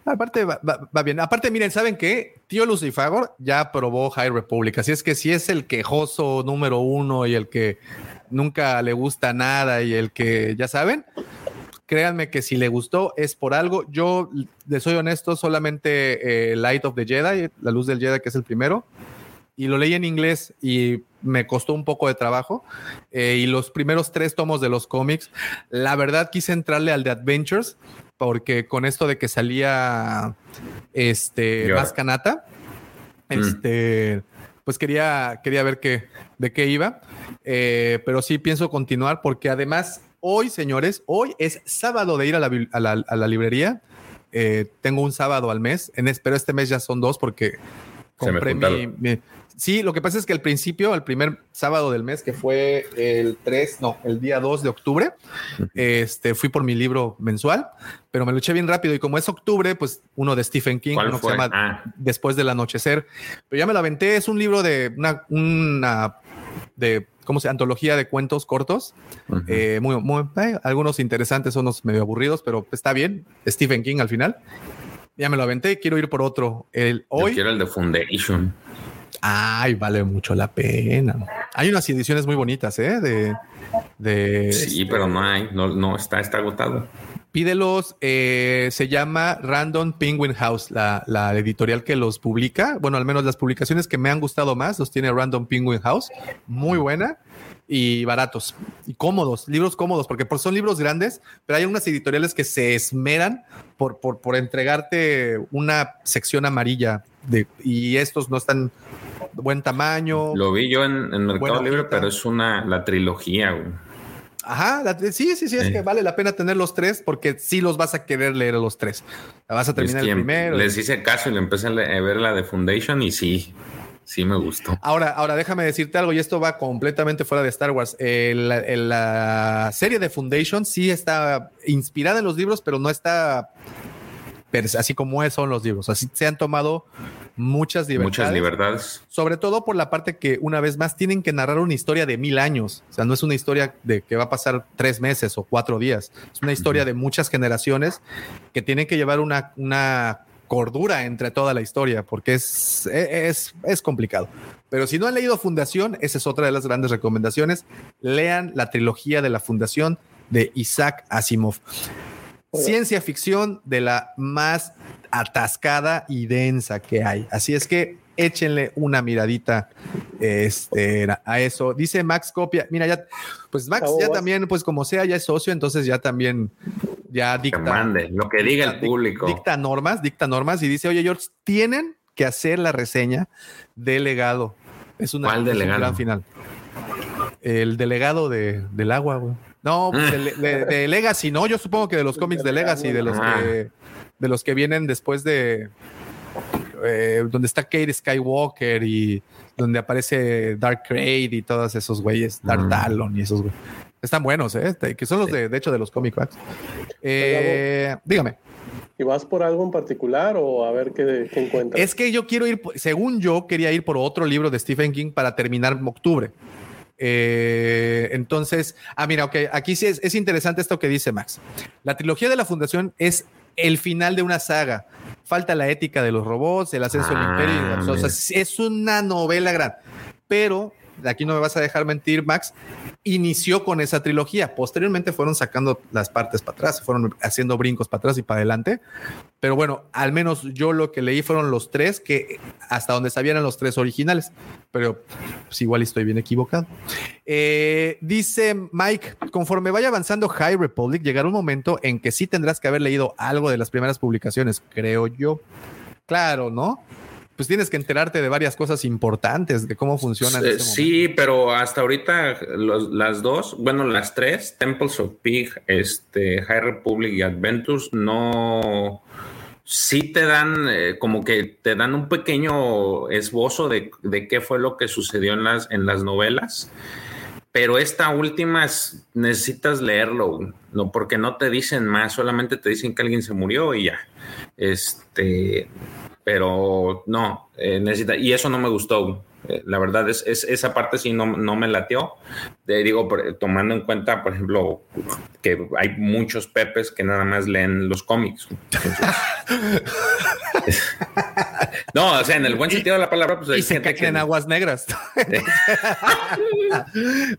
Aparte, va, bien. Aparte, miren, ¿saben qué? Tío Lucifagor ya probó High Republic. Así es que si es el quejoso número uno y el que nunca le gusta nada y el que, ya saben, Créanme que si le gustó es por algo. Yo, le soy honesto, solamente eh, Light of the Jedi, La Luz del Jedi, que es el primero, y lo leí en inglés y me costó un poco de trabajo. Eh, y los primeros tres tomos de los cómics, la verdad quise entrarle al de Adventures, porque con esto de que salía este más canata, mm. este, pues quería, quería ver qué, de qué iba. Eh, pero sí pienso continuar porque además Hoy, señores, hoy es sábado de ir a la, librería. Eh, tengo un sábado al mes, en, pero este mes ya son dos porque compré mi, Sí, lo que pasa es que al principio, el primer sábado del mes, que fue el 3, no, el día 2 de octubre, este, fui por mi libro mensual, pero me lo eché bien rápido y como es octubre, pues uno de Stephen King, uno que se llama ah. Después del anochecer, pero ya me lo aventé, es un libro de una, una de ¿cómo se Antología de cuentos cortos. Eh, muy, muy, eh, algunos interesantes, unos medio aburridos, pero está bien. Stephen King al final. Ya me lo aventé, quiero ir por otro. El, hoy, Yo quiero el de Foundation. Ay, vale mucho la pena. Hay unas ediciones muy bonitas, ¿eh? De, de sí, pero no hay, no, no está, está agotado. Pídelos, eh, se llama Random Penguin House, la, editorial que los publica. Bueno, al menos las publicaciones que me han gustado más los tiene Random Penguin House. Muy buena y baratos y cómodos, libros cómodos, porque son libros grandes, pero hay unas editoriales que se esmeran por, por, por entregarte una sección amarilla de, y estos no están buen tamaño. Lo vi yo en, en Mercado Libre, pero es una, la trilogía. Ajá, sí, sí, sí, es que vale la pena tener los tres porque sí los vas a querer leer los tres. La vas a terminar el primero. Les hice caso y le empecé a ver la de Foundation y sí, sí me gustó. Ahora, ahora déjame decirte algo y esto va completamente fuera de Star Wars. la serie de Foundation sí está inspirada en los libros, pero no está así como son los libros. Así se han tomado muchas libertades. Muchas libertades. Sobre todo por la parte que, una vez más, tienen que narrar una historia de mil años. O sea, no es una historia de que va a pasar tres meses o cuatro días. Es una historia de muchas generaciones que tienen que llevar una, una cordura entre toda la historia, porque es, es, es complicado. Pero si no han leído Fundación, esa es otra de las grandes recomendaciones. Lean la trilogía de la Fundación de Isaac Asimov ciencia ficción de la más atascada y densa que hay. Así es que échenle una miradita este, a eso. Dice Max Copia, mira, ya, pues Max ya también, pues como sea, ya es socio, entonces ya también, ya dicta. mande, lo que diga el público. Dicta normas, dicta normas y dice, oye, George, tienen que hacer la reseña del legado. Es una ¿Cuál es un delegado? gran final. El delegado de, del agua, güey. No, pues, de, de- de Legacy, no, yo supongo que de los cómics de Legacy, de los que de los que vienen después de eh, donde está Kate Skywalker y donde aparece Dark Crate y todos esos güeyes, Dark Mm. Talon y esos güeyes. Están buenos, ¿eh? Que son los de, de hecho, de los comic books. Eh, dígame. ¿Y vas por algo en particular o a ver qué, qué encuentras? Es que yo quiero ir, por- según yo, quería ir por otro libro de Stephen King para terminar octubre. Eh, entonces, ah, mira, ok, aquí sí es, es interesante esto que dice Max. La trilogía de la Fundación es el final de una saga. Falta la ética de los robots, el ascenso del Ah, imperio. O sea, es una novela gran. Pero, aquí no me vas a dejar mentir, Max, inició con esa trilogía. Posteriormente fueron sacando las partes para atrás, fueron haciendo brincos para atrás y para adelante. Pero bueno, al menos yo lo que leí fueron los tres que hasta donde sabían eran los tres originales. Pero pues, igual estoy bien equivocado. Eh, dice Mike, conforme vaya avanzando High Republic, llegará un momento en que sí tendrás que haber leído algo de las primeras publicaciones, creo yo. Claro, ¿no? Pues tienes que enterarte de varias cosas importantes de cómo funcionan. Eh, sí, pero hasta ahorita los- las dos, bueno, las tres, Temples of Pig, este, High Republic y Adventures, no, sí te dan eh, como que te dan un pequeño esbozo de, de qué fue lo que sucedió en las, en las novelas. Pero esta última es- necesitas leerlo, no porque no te dicen más, solamente te dicen que alguien se murió y ya. Este, pero no, eh, necesita, y eso no me gustó. Eh, la verdad es, es- esa parte sí no, no me lateó. Eh, digo, por- tomando en cuenta, por ejemplo, que hay muchos pepes que nada más leen los cómics. Entonces- no, o sea, en el buen sentido de la palabra, pues hay y se gente caen en aguas negras.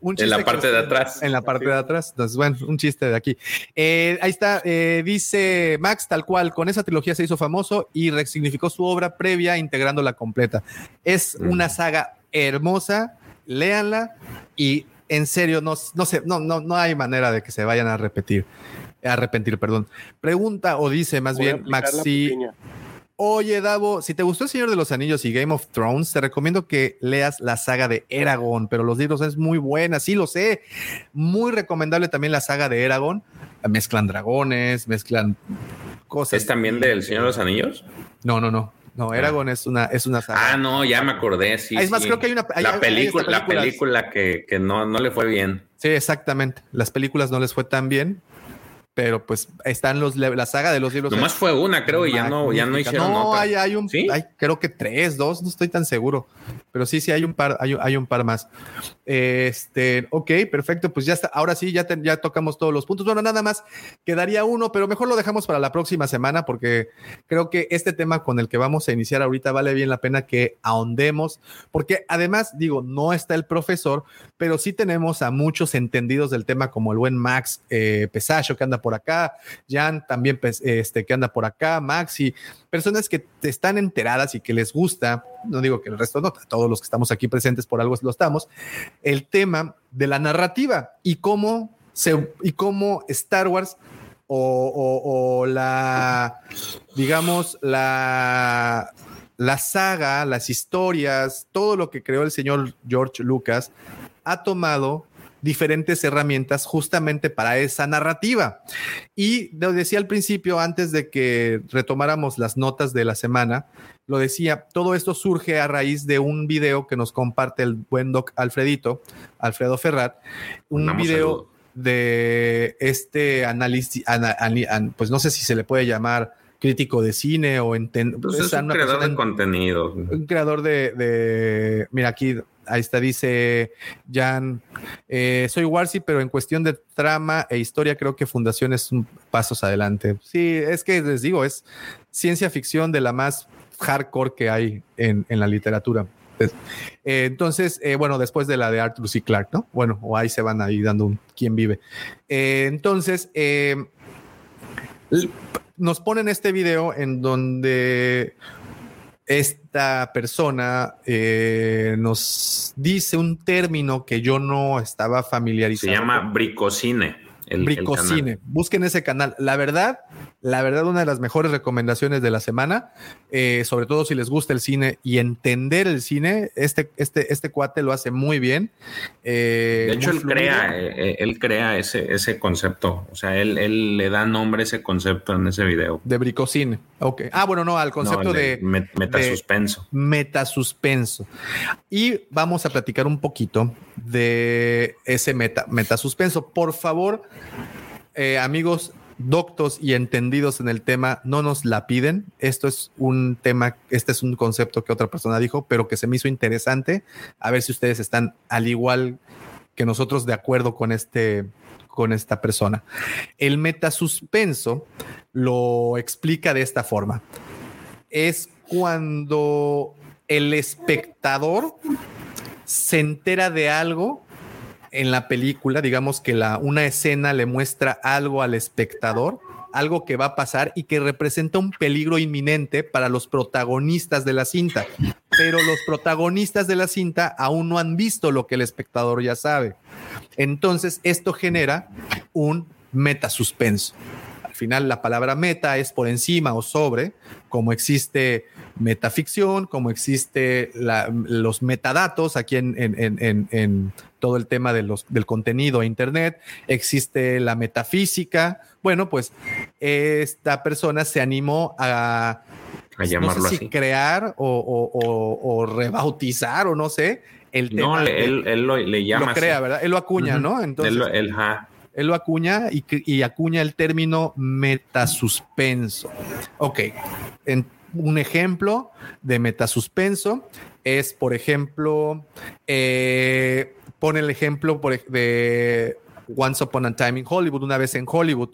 Un En la parte que- de atrás. En la parte de atrás. Entonces, bueno, un chiste de aquí. Eh, ahí está. eh, dice Max, tal cual, con esa trilogía se hizo famoso y resignificó su obra previa integrándola completa. Es Mm. una saga hermosa. Léanla y en serio, no, no sé, no, no, no hay manera de que se vayan a repetir. A arrepentir, perdón. Pregunta o dice más Voy bien, aplicar Max, la si, pipiña. Oye, Davo, si te gustó El Señor de los Anillos y Game of Thrones, te recomiendo que leas la saga de Eragon, pero los libros es muy buena, sí lo sé. Muy recomendable también la saga de Eragon. Mezclan dragones, mezclan cosas. ¿Es también del Señor de los Anillos? No, no, no. No, Eragon es una, es una saga. Ah, no, ya me acordé. Sí, Ah, es más, sí. creo que hay una- hay- la, hay película, esta la película. película que, que no, no le fue bien. Sí, exactamente. Las películas no les fue tan bien, pero pues están los la saga de los libros. Nomás fue una, creo, y ya no, ya no hicieron No, otra. hay, hay un, hay, creo que tres, dos, no estoy tan seguro, pero sí, sí hay un par, hay, hay un par más. Este, ok, perfecto, pues ya está. Ahora sí, ya, te- ya tocamos todos los puntos. Bueno, nada más quedaría uno, pero mejor lo dejamos para la próxima semana porque creo que este tema con el que vamos a iniciar ahorita vale bien la pena que ahondemos, porque además, digo, no está el profesor, pero sí tenemos a muchos entendidos del tema, como el buen Max eh, Pesacho que anda por acá, Jan también pues, este, que anda por acá, Max y personas que están enteradas y que les gusta, no digo que el resto no, todos los que estamos aquí presentes por algo lo estamos, el tema de la narrativa y cómo, se, y cómo Star Wars o, o- o la, digamos, la, la saga, las historias, todo lo que creó el señor George Lucas ha tomado diferentes herramientas justamente para esa narrativa. Y lo decía al principio, antes de que retomáramos las notas de la semana, lo decía, todo esto surge a raíz de un video que nos comparte el buen doc Alfredito, Alfredo Ferrat, un video de este análisis, ana- ani- an- pues no sé si se le puede llamar crítico de cine o enten- Pues es un creador de en- contenido. un creador de, de- mira aquí, ahí está, dice Jan, eh, soy Warsi, pero en cuestión de trama e historia creo que Fundación es un pasos adelante. Sí, es que les digo, es ciencia ficción de la más hardcore que hay en, en la literatura. Eh, entonces, eh, bueno, después de la de Arthur C. Clarke, ¿no? Bueno, o ahí se van ahí dando un quién vive. Entonces, nos ponen este video en donde esta persona eh, nos dice un término que yo no estaba familiarizado. Se llama bricocine. El, Bricocine. Busquen ese canal. La verdad, la verdad, una de las mejores recomendaciones de la semana, eh, sobre todo si les gusta el cine y entender el cine, este, este, este cuate lo hace muy bien. Eh, de hecho, él crea, eh, él crea ese, ese concepto. O sea, él, él, le da nombre a ese concepto en ese video. De Bricocine. Ok. Ah, bueno, no, al concepto de, metasuspenso. metasuspenso. Y vamos a platicar un poquito de ese meta, metasuspenso. Por favor, eh, amigos doctos y entendidos en el tema, no nos la piden. Esto es un tema, este es un concepto que otra persona dijo, pero que se me hizo interesante. A ver si ustedes están al igual que nosotros de acuerdo con este con esta persona. El metasuspenso lo explica de esta forma. Es cuando el espectador se entera de algo en la película, digamos que la, una escena le muestra algo al espectador, algo que va a pasar y que representa un peligro inminente para los protagonistas de la cinta. Pero los protagonistas de la cinta aún no han visto lo que el espectador ya sabe. Entonces, esto genera un metasuspenso. Al final, la palabra meta es por encima o sobre, como existe metaficción, como existe los metadatos aquí en, todo el tema de los, del contenido a Internet, existe la metafísica. Bueno, pues esta persona se animó a, a llamarlo no sé si crear o, rebautizar o no sé el tema. No, él, lo, le llama. Lo crea, ¿verdad? Él lo acuña, ¿no? Entonces. Él, él lo acuña y, y, acuña el término metasuspenso. Ok. En, un ejemplo de metasuspenso es, por ejemplo, eh, pone el ejemplo de Once Upon a Time in Hollywood, una vez en Hollywood,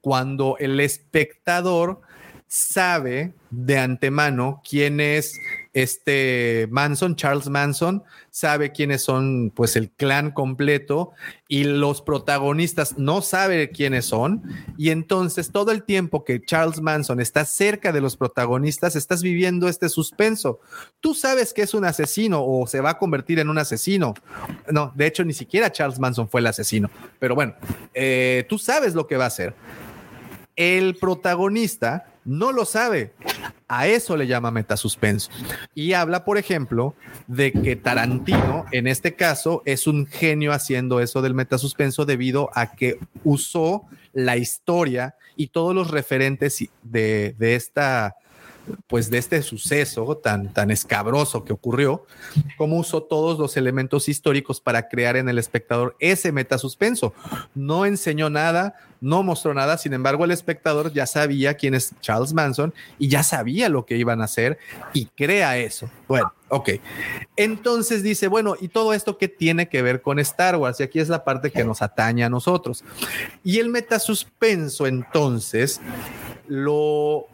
cuando el espectador sabe de antemano quién es este Manson, Charles Manson, sabe quiénes son, pues el clan completo y los protagonistas no saben quiénes son. Y entonces todo el tiempo que Charles Manson está cerca de los protagonistas, estás viviendo este suspenso. Tú sabes que es un asesino o se va a convertir en un asesino. No, de hecho ni siquiera Charles Manson fue el asesino. Pero bueno, eh, tú sabes lo que va a hacer. El protagonista no lo sabe. A eso le llama metasuspenso. Y habla, por ejemplo, de que Tarantino, en este caso, es un genio haciendo eso del metasuspenso debido a que usó la historia y todos los referentes de, de esta pues de este suceso tan, tan escabroso que ocurrió, cómo usó todos los elementos históricos para crear en el espectador ese metasuspenso. No enseñó nada, no mostró nada, sin embargo el espectador ya sabía quién es Charles Manson y ya sabía lo que iban a hacer y crea eso. Bueno, ok. Entonces dice, bueno, ¿y todo esto qué tiene que ver con Star Wars? Y aquí es la parte que nos atañe a nosotros. Y el metasuspenso entonces lo,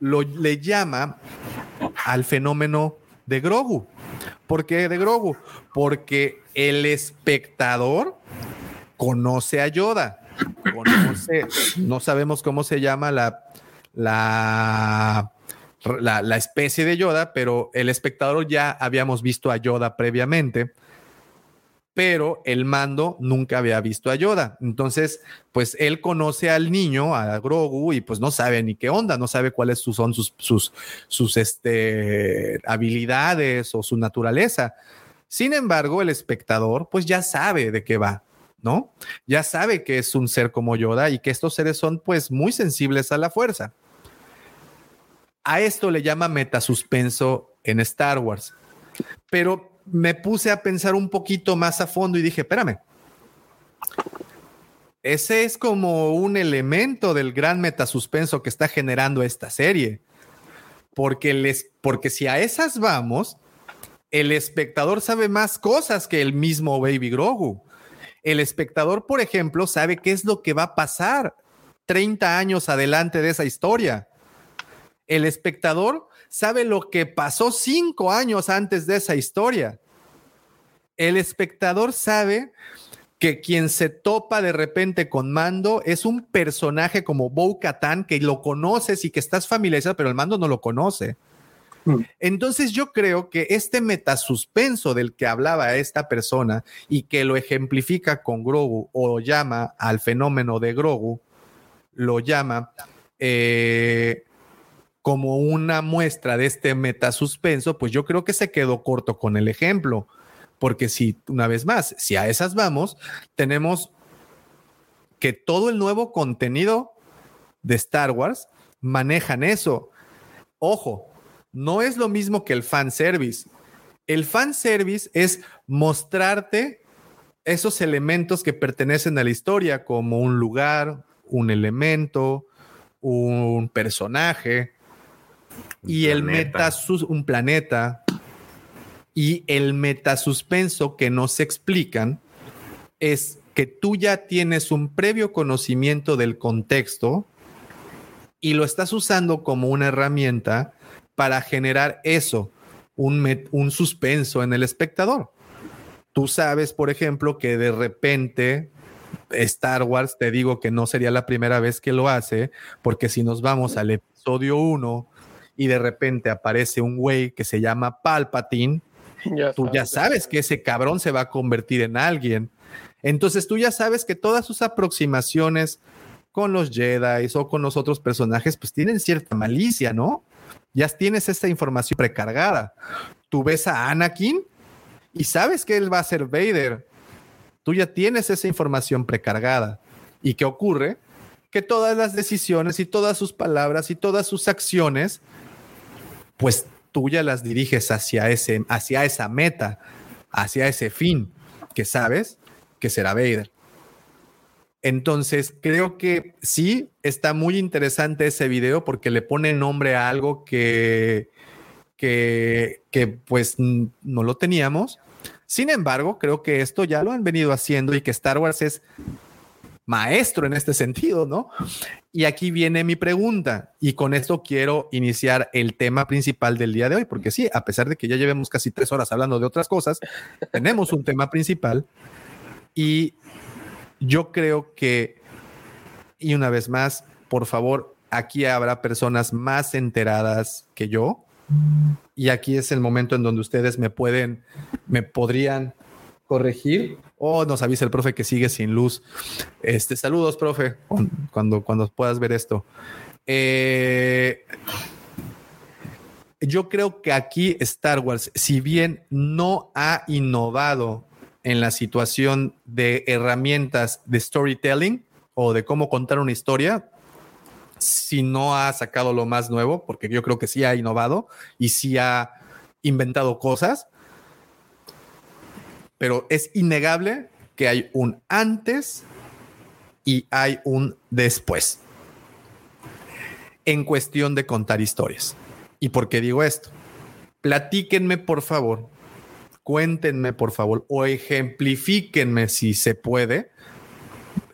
lo le llama al fenómeno de Grogu. ¿Por qué de Grogu? Porque el espectador conoce a Yoda, conoce, no sabemos cómo se llama la, la, la, la especie de Yoda, pero el espectador ya habíamos visto a Yoda previamente pero el mando nunca había visto a Yoda. Entonces, pues él conoce al niño, a Grogu, y pues no sabe ni qué onda, no sabe cuáles son sus, sus, sus este, habilidades o su naturaleza. Sin embargo, el espectador, pues ya sabe de qué va. ¿No? Ya sabe que es un ser como Yoda y que estos seres son pues muy sensibles a la fuerza. A esto le llama metasuspenso en Star Wars. Pero me puse a pensar un poquito más a fondo y dije, espérame, ese es como un elemento del gran metasuspenso que está generando esta serie. Porque, les, porque si a esas vamos, el espectador sabe más cosas que el mismo Baby Grogu. El espectador, por ejemplo, sabe qué es lo que va a pasar 30 años adelante de esa historia. El espectador sabe lo que pasó cinco años antes de esa historia. El espectador sabe que quien se topa de repente con Mando es un personaje como Bo Katan que lo conoces y que estás familiarizado, pero el Mando no lo conoce. Entonces yo creo que este metasuspenso del que hablaba esta persona y que lo ejemplifica con Grogu o llama al fenómeno de Grogu, lo llama eh, como una muestra de este metasuspenso, pues yo creo que se quedó corto con el ejemplo. Porque si, una vez más, si a esas vamos, tenemos que todo el nuevo contenido de Star Wars manejan eso. Ojo, no es lo mismo que el fan service. El fan service es mostrarte esos elementos que pertenecen a la historia, como un lugar, un elemento, un personaje y el meta un planeta y el metasuspenso que no se explican es que tú ya tienes un previo conocimiento del contexto y lo estás usando como una herramienta para generar eso, un, un suspenso en el espectador. Tú sabes, por ejemplo, que de repente Star Wars, te digo que no sería la primera vez que lo hace, porque si nos vamos al episodio 1 y de repente aparece un güey que se llama Palpatine, tú ya sabes que ese cabrón se va a convertir en alguien. Entonces tú ya sabes que todas sus aproximaciones con los Jedi o con los otros personajes, pues tienen cierta malicia, ¿no? Ya tienes esta información precargada. Tú ves a Anakin y sabes que él va a ser Vader. Tú ya tienes esa información precargada. ¿Y qué ocurre? Que todas las decisiones y todas sus palabras y todas sus acciones pues tú ya las diriges hacia, ese, hacia esa meta, hacia ese fin, que sabes que será Vader. Entonces, creo que sí, está muy interesante ese video porque le pone nombre a algo que, que, que pues no lo teníamos. Sin embargo, creo que esto ya lo han venido haciendo y que Star Wars es maestro en este sentido, ¿no? Y aquí viene mi pregunta y con esto quiero iniciar el tema principal del día de hoy, porque sí, a pesar de que ya llevemos casi tres horas hablando de otras cosas, tenemos un tema principal y yo creo que, y una vez más, por favor, aquí habrá personas más enteradas que yo y aquí es el momento en donde ustedes me pueden, me podrían corregir o nos avisa el profe que sigue sin luz. Este, saludos, profe, cuando, cuando puedas ver esto. Eh, yo creo que aquí Star Wars, si bien no ha innovado en la situación de herramientas de storytelling o de cómo contar una historia, si no ha sacado lo más nuevo, porque yo creo que sí ha innovado y sí ha inventado cosas, pero es innegable que hay un antes y hay un después en cuestión de contar historias. ¿Y por qué digo esto? Platíquenme, por favor, cuéntenme, por favor, o ejemplifíquenme si se puede.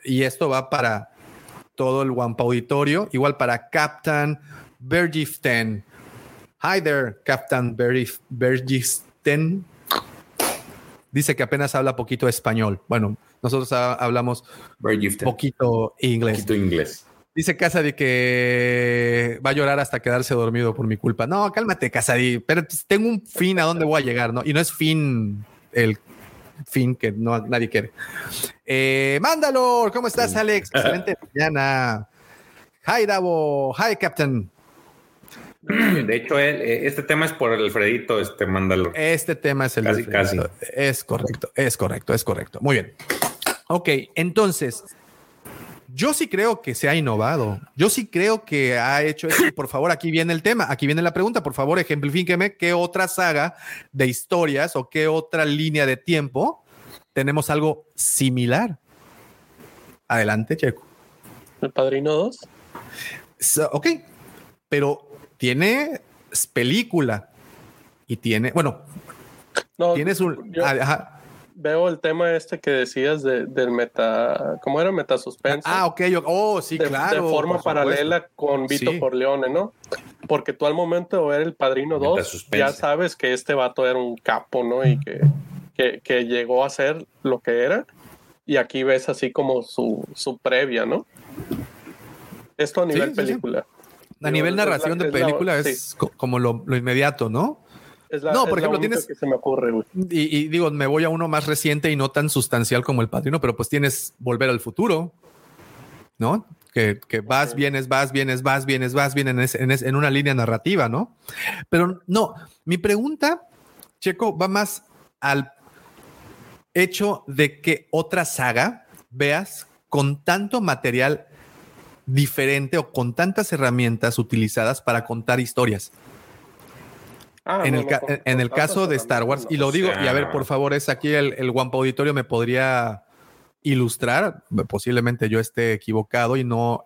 Y esto va para todo el Wampa Auditorio, igual para Captain Bergiften. Hi there, Captain Bergiften. Dice que apenas habla poquito español. Bueno, nosotros hablamos poquito inglés. Poquito inglés. Dice Casady que va a llorar hasta quedarse dormido por mi culpa. No, cálmate, Casady. Pero tengo un fin a dónde voy a llegar, ¿no? Y no es fin el fin que no nadie quiere. Eh, Mándalo, ¿cómo estás, Alex? Excelente mañana. Hi, Davo. Hi, Captain. De hecho, eh, este tema es por el Alfredito, este mándalo. Este tema es el casi, casi. Es correcto, es correcto, es correcto. Muy bien. Ok, entonces, yo sí creo que se ha innovado. Yo sí creo que ha hecho eso. Por favor, aquí viene el tema, aquí viene la pregunta. Por favor, ejemplifíqueme qué otra saga de historias o qué otra línea de tiempo tenemos algo similar. Adelante, Checo. El Padrino 2. ok, pero tiene película y tiene, bueno, no, tienes un... Ah, veo el tema este que decías de, del meta, ¿cómo era? Meta suspenso. Ah, ok, yo, oh, sí, claro. De forma paralela con Vito por Corleone, ¿no? Porque tú al momento de ver El Padrino 2, ya sabes que este vato era un capo, ¿no? Y que, que, que, llegó a ser lo que era. Y aquí ves así como su, su previa, ¿no? Esto a nivel película. A nivel narración de película es, como lo, inmediato, ¿no? no, por ejemplo, tienes. Que se me ocurre, y, y, digo, me voy a uno más reciente y no tan sustancial como el padrino, pero pues tienes Volver al futuro, ¿no? Que, que vas, vienes, vas, vienes, vas, vienes, vas, vienes en, en, una línea narrativa, ¿no? Pero no, mi pregunta, Checo, va más al hecho de que otra saga veas con tanto material diferente o con tantas herramientas utilizadas para contar historias. Ah, en, el, en, el, caso de Star Wars, y lo digo, y a ver, por favor, es aquí el, el Guampa Auditorio me podría ilustrar, posiblemente yo esté equivocado y no,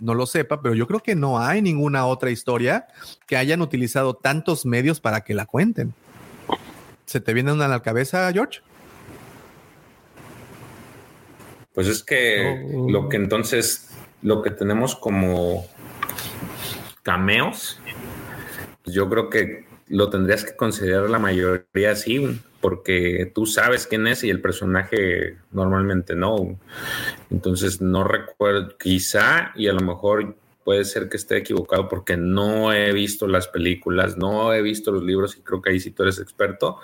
no lo sepa, pero yo creo que no hay ninguna otra historia que hayan utilizado tantos medios para que la cuenten. ¿Se te viene una a la cabeza, George? Pues es que oh. lo que entonces lo que tenemos como cameos, yo creo que lo tendrías que considerar la mayoría así, porque tú sabes quién es y el personaje normalmente no. Entonces no recuerdo, quizá y a lo mejor puede ser que esté equivocado porque no he visto las películas, no he visto los libros y creo que ahí sí tú eres experto.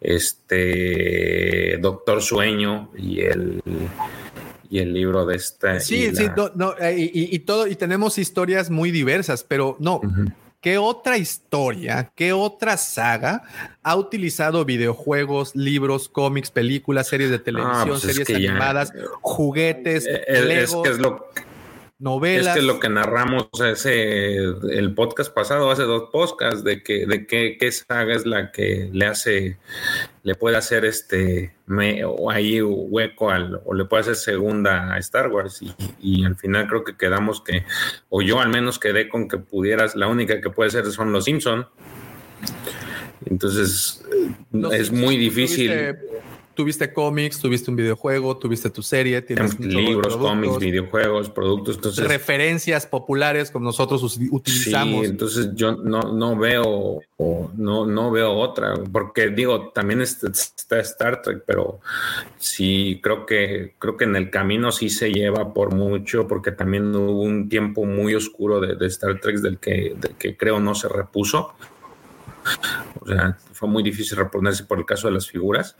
Este Doctor Sueño y el y el libro de esta. Sí, sí, no, eh, y, todo, y tenemos historias muy diversas, pero no. ¿Qué otra historia, qué otra saga ha utilizado videojuegos, libros, cómics, películas, series de ah, televisión, pues series animadas, juguetes, eh, es, que es lo novelas. Es que lo que narramos ese el podcast pasado, hace dos podcasts, de que, de qué, qué saga es la que le hace, le puede hacer este me, o ahí hueco al, o le puede hacer segunda a Star Wars. Y, y, al final creo que quedamos que, o yo al menos quedé con que pudieras, la única que puede ser son los Simpson. Entonces es muy difícil tuviste cómics, tuviste un videojuego, tuviste tu serie, tienes libros, cómics, videojuegos, productos, entonces referencias populares como nosotros utilizamos. Sí, entonces yo no, no veo no, no veo otra, porque digo, también está, Star Trek, pero sí creo que creo que en el camino sí se lleva por mucho, porque también hubo un tiempo muy oscuro de, Star Trek del que, del que creo no se repuso. O sea, fue muy difícil reponerse por el caso de las figuras.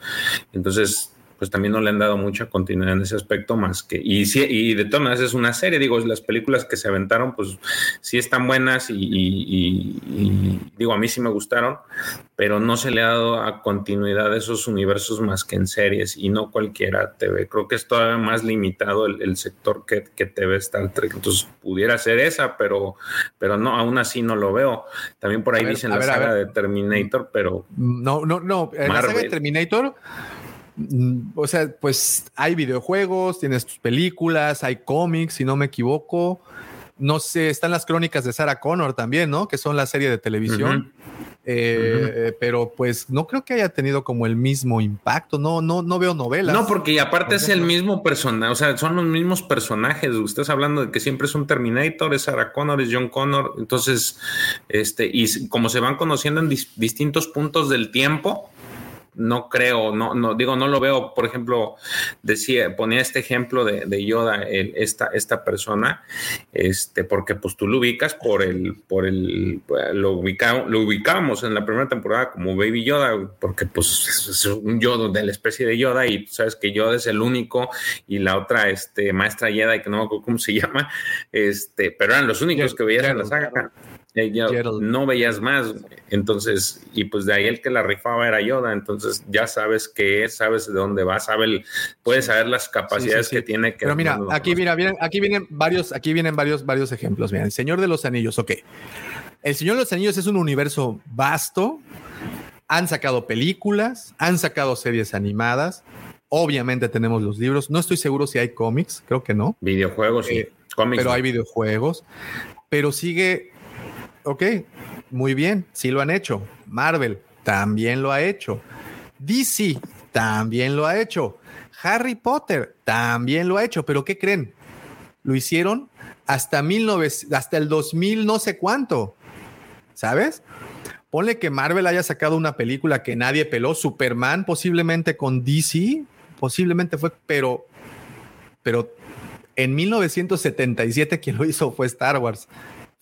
Entonces, pues también no le han dado mucha continuidad en ese aspecto más que, y, sí, y de todas maneras es una serie, digo, las películas que se aventaron, pues sí están buenas y, digo, a mí sí me gustaron, pero no se le ha dado a continuidad esos universos más que en series y no cualquiera TV. Creo que es todavía más limitado el, sector que, que TV Star Trek, entonces pudiera ser esa, pero, pero no, aún así no lo veo. También por ahí dicen la saga de Terminator, pero... No, no, no, la saga de Terminator o sea, pues hay videojuegos, tienes tus películas, hay cómics, si no me equivoco. No sé, están las crónicas de Sarah Connor también, ¿no? Que son la serie de televisión. Eh, pero pues no creo que haya tenido como el mismo impacto. No, no, no veo novelas. No, porque aparte es el mismo personaje, o sea, son los mismos personajes. Usted está hablando de que siempre es un Terminator, es Sarah Connor, es John Connor. Entonces, este, y como se van conociendo en distintos puntos del tiempo, no creo, no, no digo, no lo veo, por ejemplo, decía, ponía este ejemplo de, Yoda, esta, esta persona, este, porque pues tú lo ubicas por el, por el, lo, ubica, lo ubicamos en la primera temporada como Baby Yoda, porque pues es un Yoda de la especie de Yoda y sabes que Yoda es el único y la otra, este, maestra Yoda, que no me acuerdo cómo se llama, este, pero eran los únicos que veías en la saga no veías más. Entonces, y pues de ahí el que la rifaba era Yoda. Entonces ya sabes qué es, sabes de dónde va, sabe puedes saber las capacidades que tiene. Que Pero mira, aquí, mira, vienen, aquí vienen varios, aquí vienen varios, varios ejemplos. Mira, el Señor de los Anillos, ok. El Señor de los Anillos es un universo vasto. Han sacado películas, han sacado series animadas. Obviamente tenemos los libros. No estoy seguro si hay cómics, creo que no. Videojuegos, sí. Eh, pero hay videojuegos. Pero sigue Ok, muy bien, sí lo han hecho. Marvel también lo ha hecho. DC también lo ha hecho. Harry Potter también lo ha hecho, pero ¿qué creen? Lo hicieron hasta, 19, hasta el 2000 no sé cuánto, ¿sabes? Ponle que Marvel haya sacado una película que nadie peló, Superman posiblemente con DC, posiblemente fue, pero, pero en 1977 quien lo hizo fue Star Wars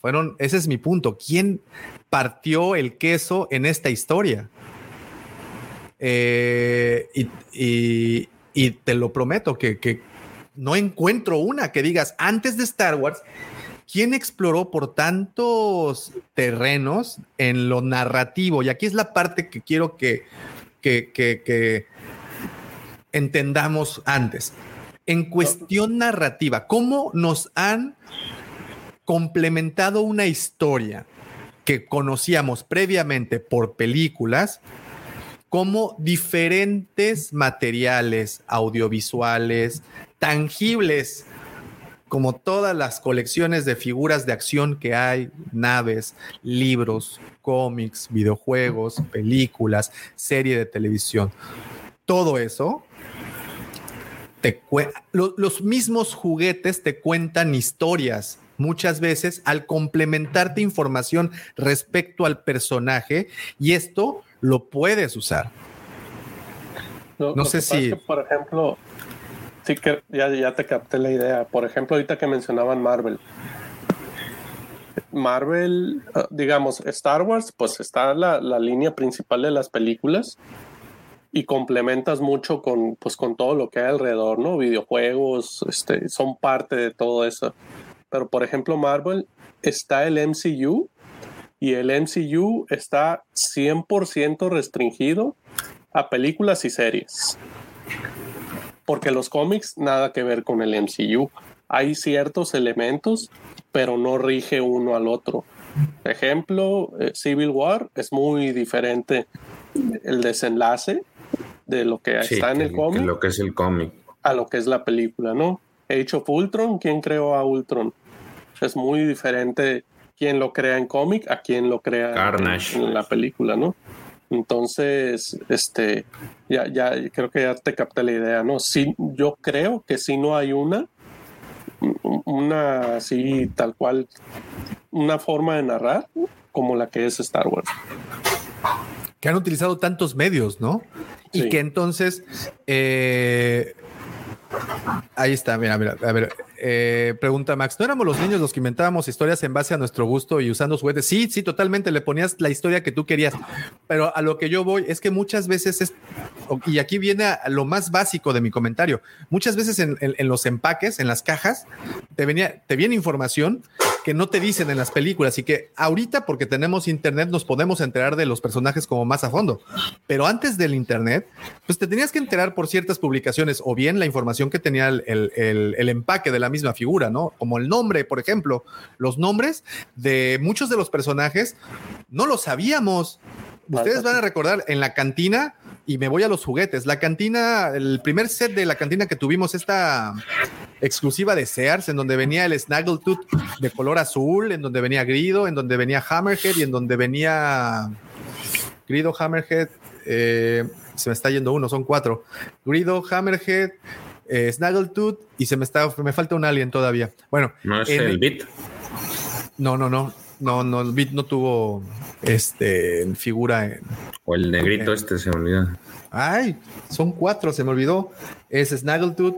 Fueron, ese es mi punto. ¿Quién partió el queso en esta historia? Eh, y, te lo prometo que, que no encuentro una que digas antes de Star Wars. ¿Quién exploró por tantos terrenos en lo narrativo? Y aquí es la parte que quiero que, que- que entendamos antes. En cuestión narrativa, ¿cómo nos han complementado una historia que conocíamos previamente por películas? como diferentes materiales audiovisuales tangibles, como todas las colecciones de figuras de acción que hay, naves, libros, cómics, videojuegos, películas, serie de televisión, todo eso, te cue- lo- los mismos juguetes te cuentan historias. Muchas veces al complementarte información respecto al personaje y esto lo puedes usar. Lo- No lo sé que pasa es si- que, por ejemplo, sí que ya, ya te capté la idea. Por ejemplo, ahorita que mencionaban Marvel. Marvel, ah, digamos, Star Wars, pues está la, la línea principal de las películas y complementas mucho con, pues, con todo lo que hay alrededor, ¿no? Videojuegos, este, son parte de todo eso. Pero, por ejemplo, Marvel está el MCU y el MCU está 100% restringido a películas y series. Porque los cómics nada que ver con el MCU. Hay ciertos elementos, pero no rige uno al otro. Ejemplo, eh, Civil War es muy diferente el desenlace de lo que Sí, está en el cómic lo que es el cómic. a lo que es la película, ¿no? Age of Ultron, ¿quién creó a Ultron? Es muy diferente quién lo crea en cómic a quién lo crea en- Carnage. en la película, ¿no? Entonces, este, ya, ya creo que ya te capté la idea, ¿no? Sí, yo creo que si no hay una, un- una así tal cual, una forma de narrar como la que es Star Wars. que han utilizado tantos medios, ¿no? Y que entonces, eh, ahí está, mira, mira, a ver, eh, pregunta Max, ¿no éramos los niños los que inventábamos historias en base a nuestro gusto y usando juguetes? Sí, sí, totalmente, le ponías la historia que tú querías, pero a lo que yo voy es que muchas veces es, y aquí viene lo más básico de mi comentario, muchas veces en, en- en los empaques, en las cajas, te, venía, te viene información que no te dicen en las películas y que ahorita porque tenemos internet nos podemos enterar de los personajes como más a fondo. Pero antes del internet, pues te tenías que enterar por ciertas publicaciones o bien la información que tenía el, el- el- el empaque de la misma figura, ¿no? Como el nombre, por ejemplo, los nombres de muchos de los personajes no los sabíamos. Ustedes van a recordar en la cantina, y me voy a los juguetes, la cantina, el primer set de la cantina que tuvimos, esta exclusiva de Sears, en donde venía el Snaggletooth de color azul, en donde venía Grido, en donde venía Hammerhead y en donde venía Grido, Hammerhead, eh, se me está yendo uno, son cuatro. Grido, Hammerhead, eh, Snaggletooth y se me está, me falta un alien todavía. Bueno, No es en- el Beat. no, no, no, no, no, el Beat no tuvo este figura en, O el negrito este se me olvida. Ay, son cuatro, se me olvidó. Es Snaggletooth,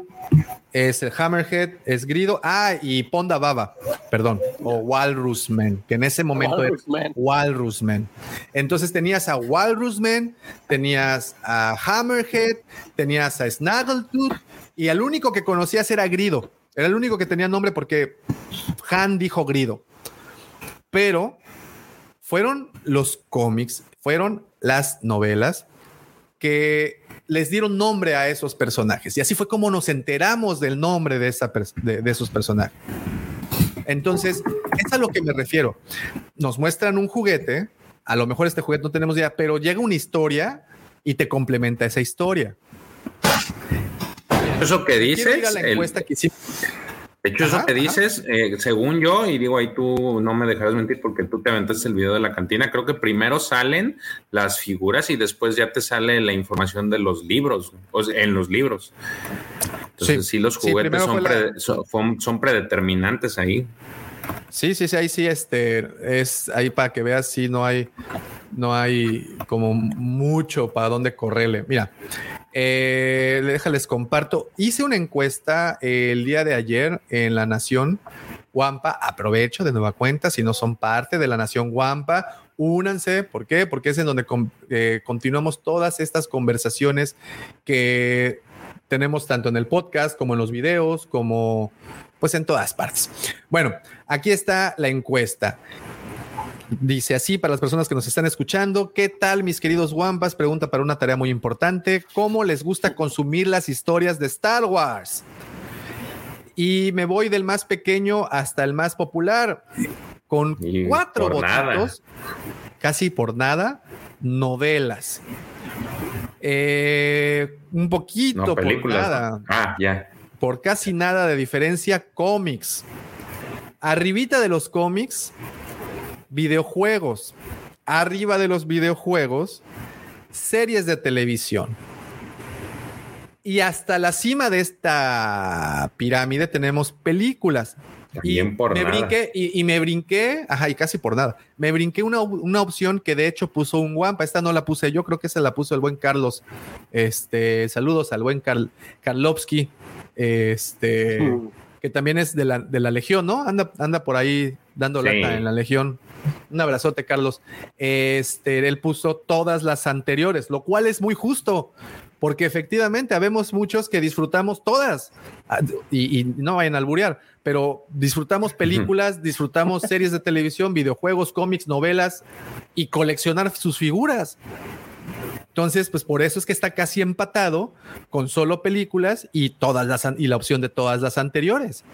es el Hammerhead, es Grido, ah, y Ponda Baba, perdón, o Walrusman, que en ese momento era Walrusman. Walrusman. Entonces tenías a Walrusman, tenías a Hammerhead, tenías a Snaggletooth, y el único que conocías era Grido. Era el único que tenía nombre porque Han dijo Grido. Pero fueron los cómics, fueron las novelas que les dieron nombre a esos personajes. Y así fue como nos enteramos del nombre de, esa de, de esos personajes. Entonces, es a lo que me refiero. Nos muestran un juguete, a lo mejor este juguete no tenemos idea, pero llega una historia y te complementa esa historia. Eso que dices, la el- encuesta que hicimos. De hecho, Ajá, eso que dices, eh, según yo, y digo ahí tú no me dejarás mentir porque tú te aventaste el video de la cantina, creo que primero salen las figuras y después ya te sale la información de los libros, o sea, en los libros. Entonces, sí, Sí, los juguetes son, la- predeterminantes ahí. Sí, sí, sí, ahí sí, este, es ahí para que veas, sí, no hay, no hay como mucho para dónde correrle. Mira, eh, déjales comparto. Hice una encuesta el día de ayer en La Nación Wampa, aprovecho de nueva cuenta, si no son parte de la nación Wampa, únanse. ¿Por qué? Porque es en donde eh, continuamos todas estas conversaciones que tenemos tanto en el podcast como en los videos, como pues en todas partes. Bueno, aquí está la encuesta. Dice así para las personas que nos están escuchando, ¿qué tal mis queridos Wampas? Pregunta para una tarea muy importante, ¿cómo les gusta consumir las historias de Star Wars? Y me voy del más pequeño hasta el más popular, con cuatro votos, casi por nada, novelas. Eh, un poquito por nada. Ah, ya. Por casi nada de diferencia, cómics. Arribita de los cómics, videojuegos. Arriba de los videojuegos, series de televisión. Y hasta la cima de esta pirámide tenemos películas. y por me nada. Brinqué, y, me brinqué, ajá, y casi por nada. Me brinqué una, una, opción que de hecho puso un guampa. Esta no la puse yo, creo que se la puso el buen Carlos. Este, saludos al buen Karl, Karlovsky. Este, mm. que también es de la, de la Legión, ¿no? Anda, anda por ahí dando sí. lata en la Legión. Un abrazote, Carlos. Este, él puso todas las anteriores, lo cual es muy justo, porque efectivamente habemos muchos que disfrutamos todas ah, y, y no vayan a alburear, pero disfrutamos películas, disfrutamos series de televisión, videojuegos, cómics, novelas y coleccionar sus figuras. Entonces, pues por eso es que está casi empatado con solo películas y todas las y la opción de todas las anteriores.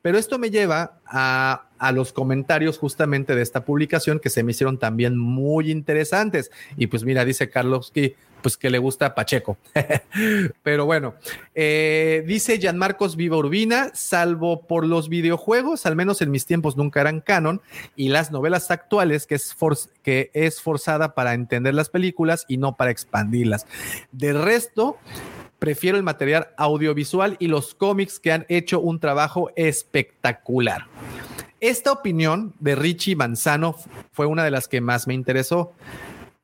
Pero esto me lleva a, a, los comentarios justamente de esta publicación que se me hicieron también muy interesantes. Y pues mira, dice Carlos que pues que le gusta Pacheco. Pero bueno, eh, dice Gianmarcos Viva Urbina, salvo por los videojuegos, al menos en mis tiempos nunca eran canon, y las novelas actuales, que es, for que es forzada para entender las películas y no para expandirlas. De resto, prefiero el material audiovisual y los cómics que han hecho un trabajo espectacular. Esta opinión de Richie Manzano fue una de las que más me interesó.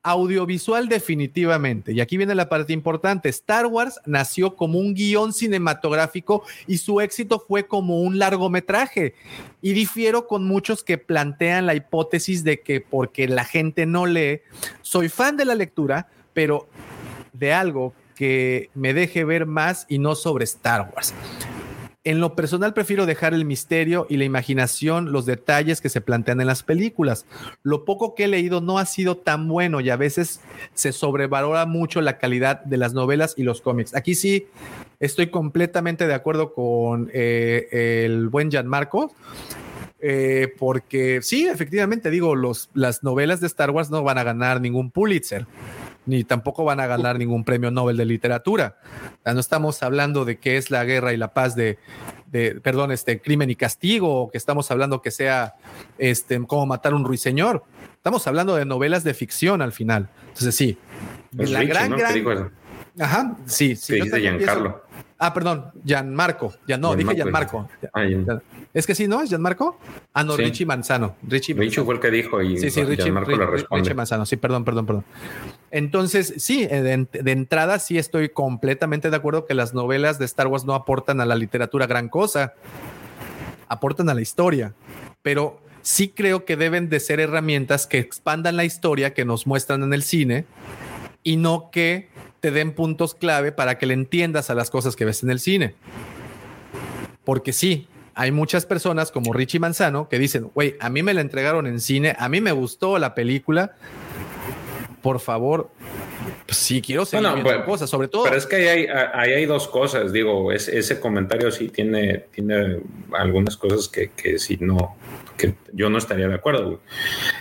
Audiovisual definitivamente. Y aquí viene la parte importante. Star Wars nació como un guion cinematográfico y su éxito fue como un largometraje. Y difiero con muchos que plantean la hipótesis de que porque la gente no lee, soy fan de la lectura, pero de algo que me deje ver más y no sobre Star Wars. En lo personal prefiero dejar el misterio y la imaginación, los detalles que se plantean en las películas. Lo poco que he leído no ha sido tan bueno y a veces se sobrevalora mucho la calidad de las novelas y los cómics. Aquí sí estoy completamente de acuerdo con eh, el buen Gianmarco. Eh, porque sí, efectivamente digo, las novelas de Star Wars no van a ganar ningún Pulitzer ni tampoco van a ganar ningún premio Nobel de literatura. No estamos hablando de qué es la guerra y la paz de, de perdón, este crimen y castigo, o que estamos hablando que sea este cómo matar un ruiseñor. Estamos hablando de novelas de ficción al final. Entonces sí, es la Richie, gran, ¿no? gran... Ajá, sí, sí. Yo Giancarlo. Ah, perdón, Gianmarco. Ya no, dije Gianmarco. Ah, ya. Es que sí, ¿no? ¿Es Gianmarco? Ah, no, sí. Richie Manzano. Richie, Richie fue el que dijo y sí, sí, Richie, Gianmarco Richie, le responde. Richie Manzano, sí, perdón, perdón, perdón. Entonces, sí, de, de, entrada sí estoy completamente de acuerdo que las novelas de Star Wars no aportan a la literatura gran cosa, aportan a la historia, pero sí creo que deben de ser herramientas que expandan la historia que nos muestran en el cine y no que te den puntos clave para que le entiendas a las cosas que ves en el cine. Porque sí, hay muchas personas como Richie Manzano que dicen, güey, a mí me la entregaron en cine, a mí me gustó la película, por favor, pues sí quiero seguir bueno, viendo cosas, sobre todo. Pero es que ahí hay, ahí hay dos cosas, digo, es, ese comentario sí tiene, tiene algunas cosas que, que sí no, que yo no estaría de acuerdo.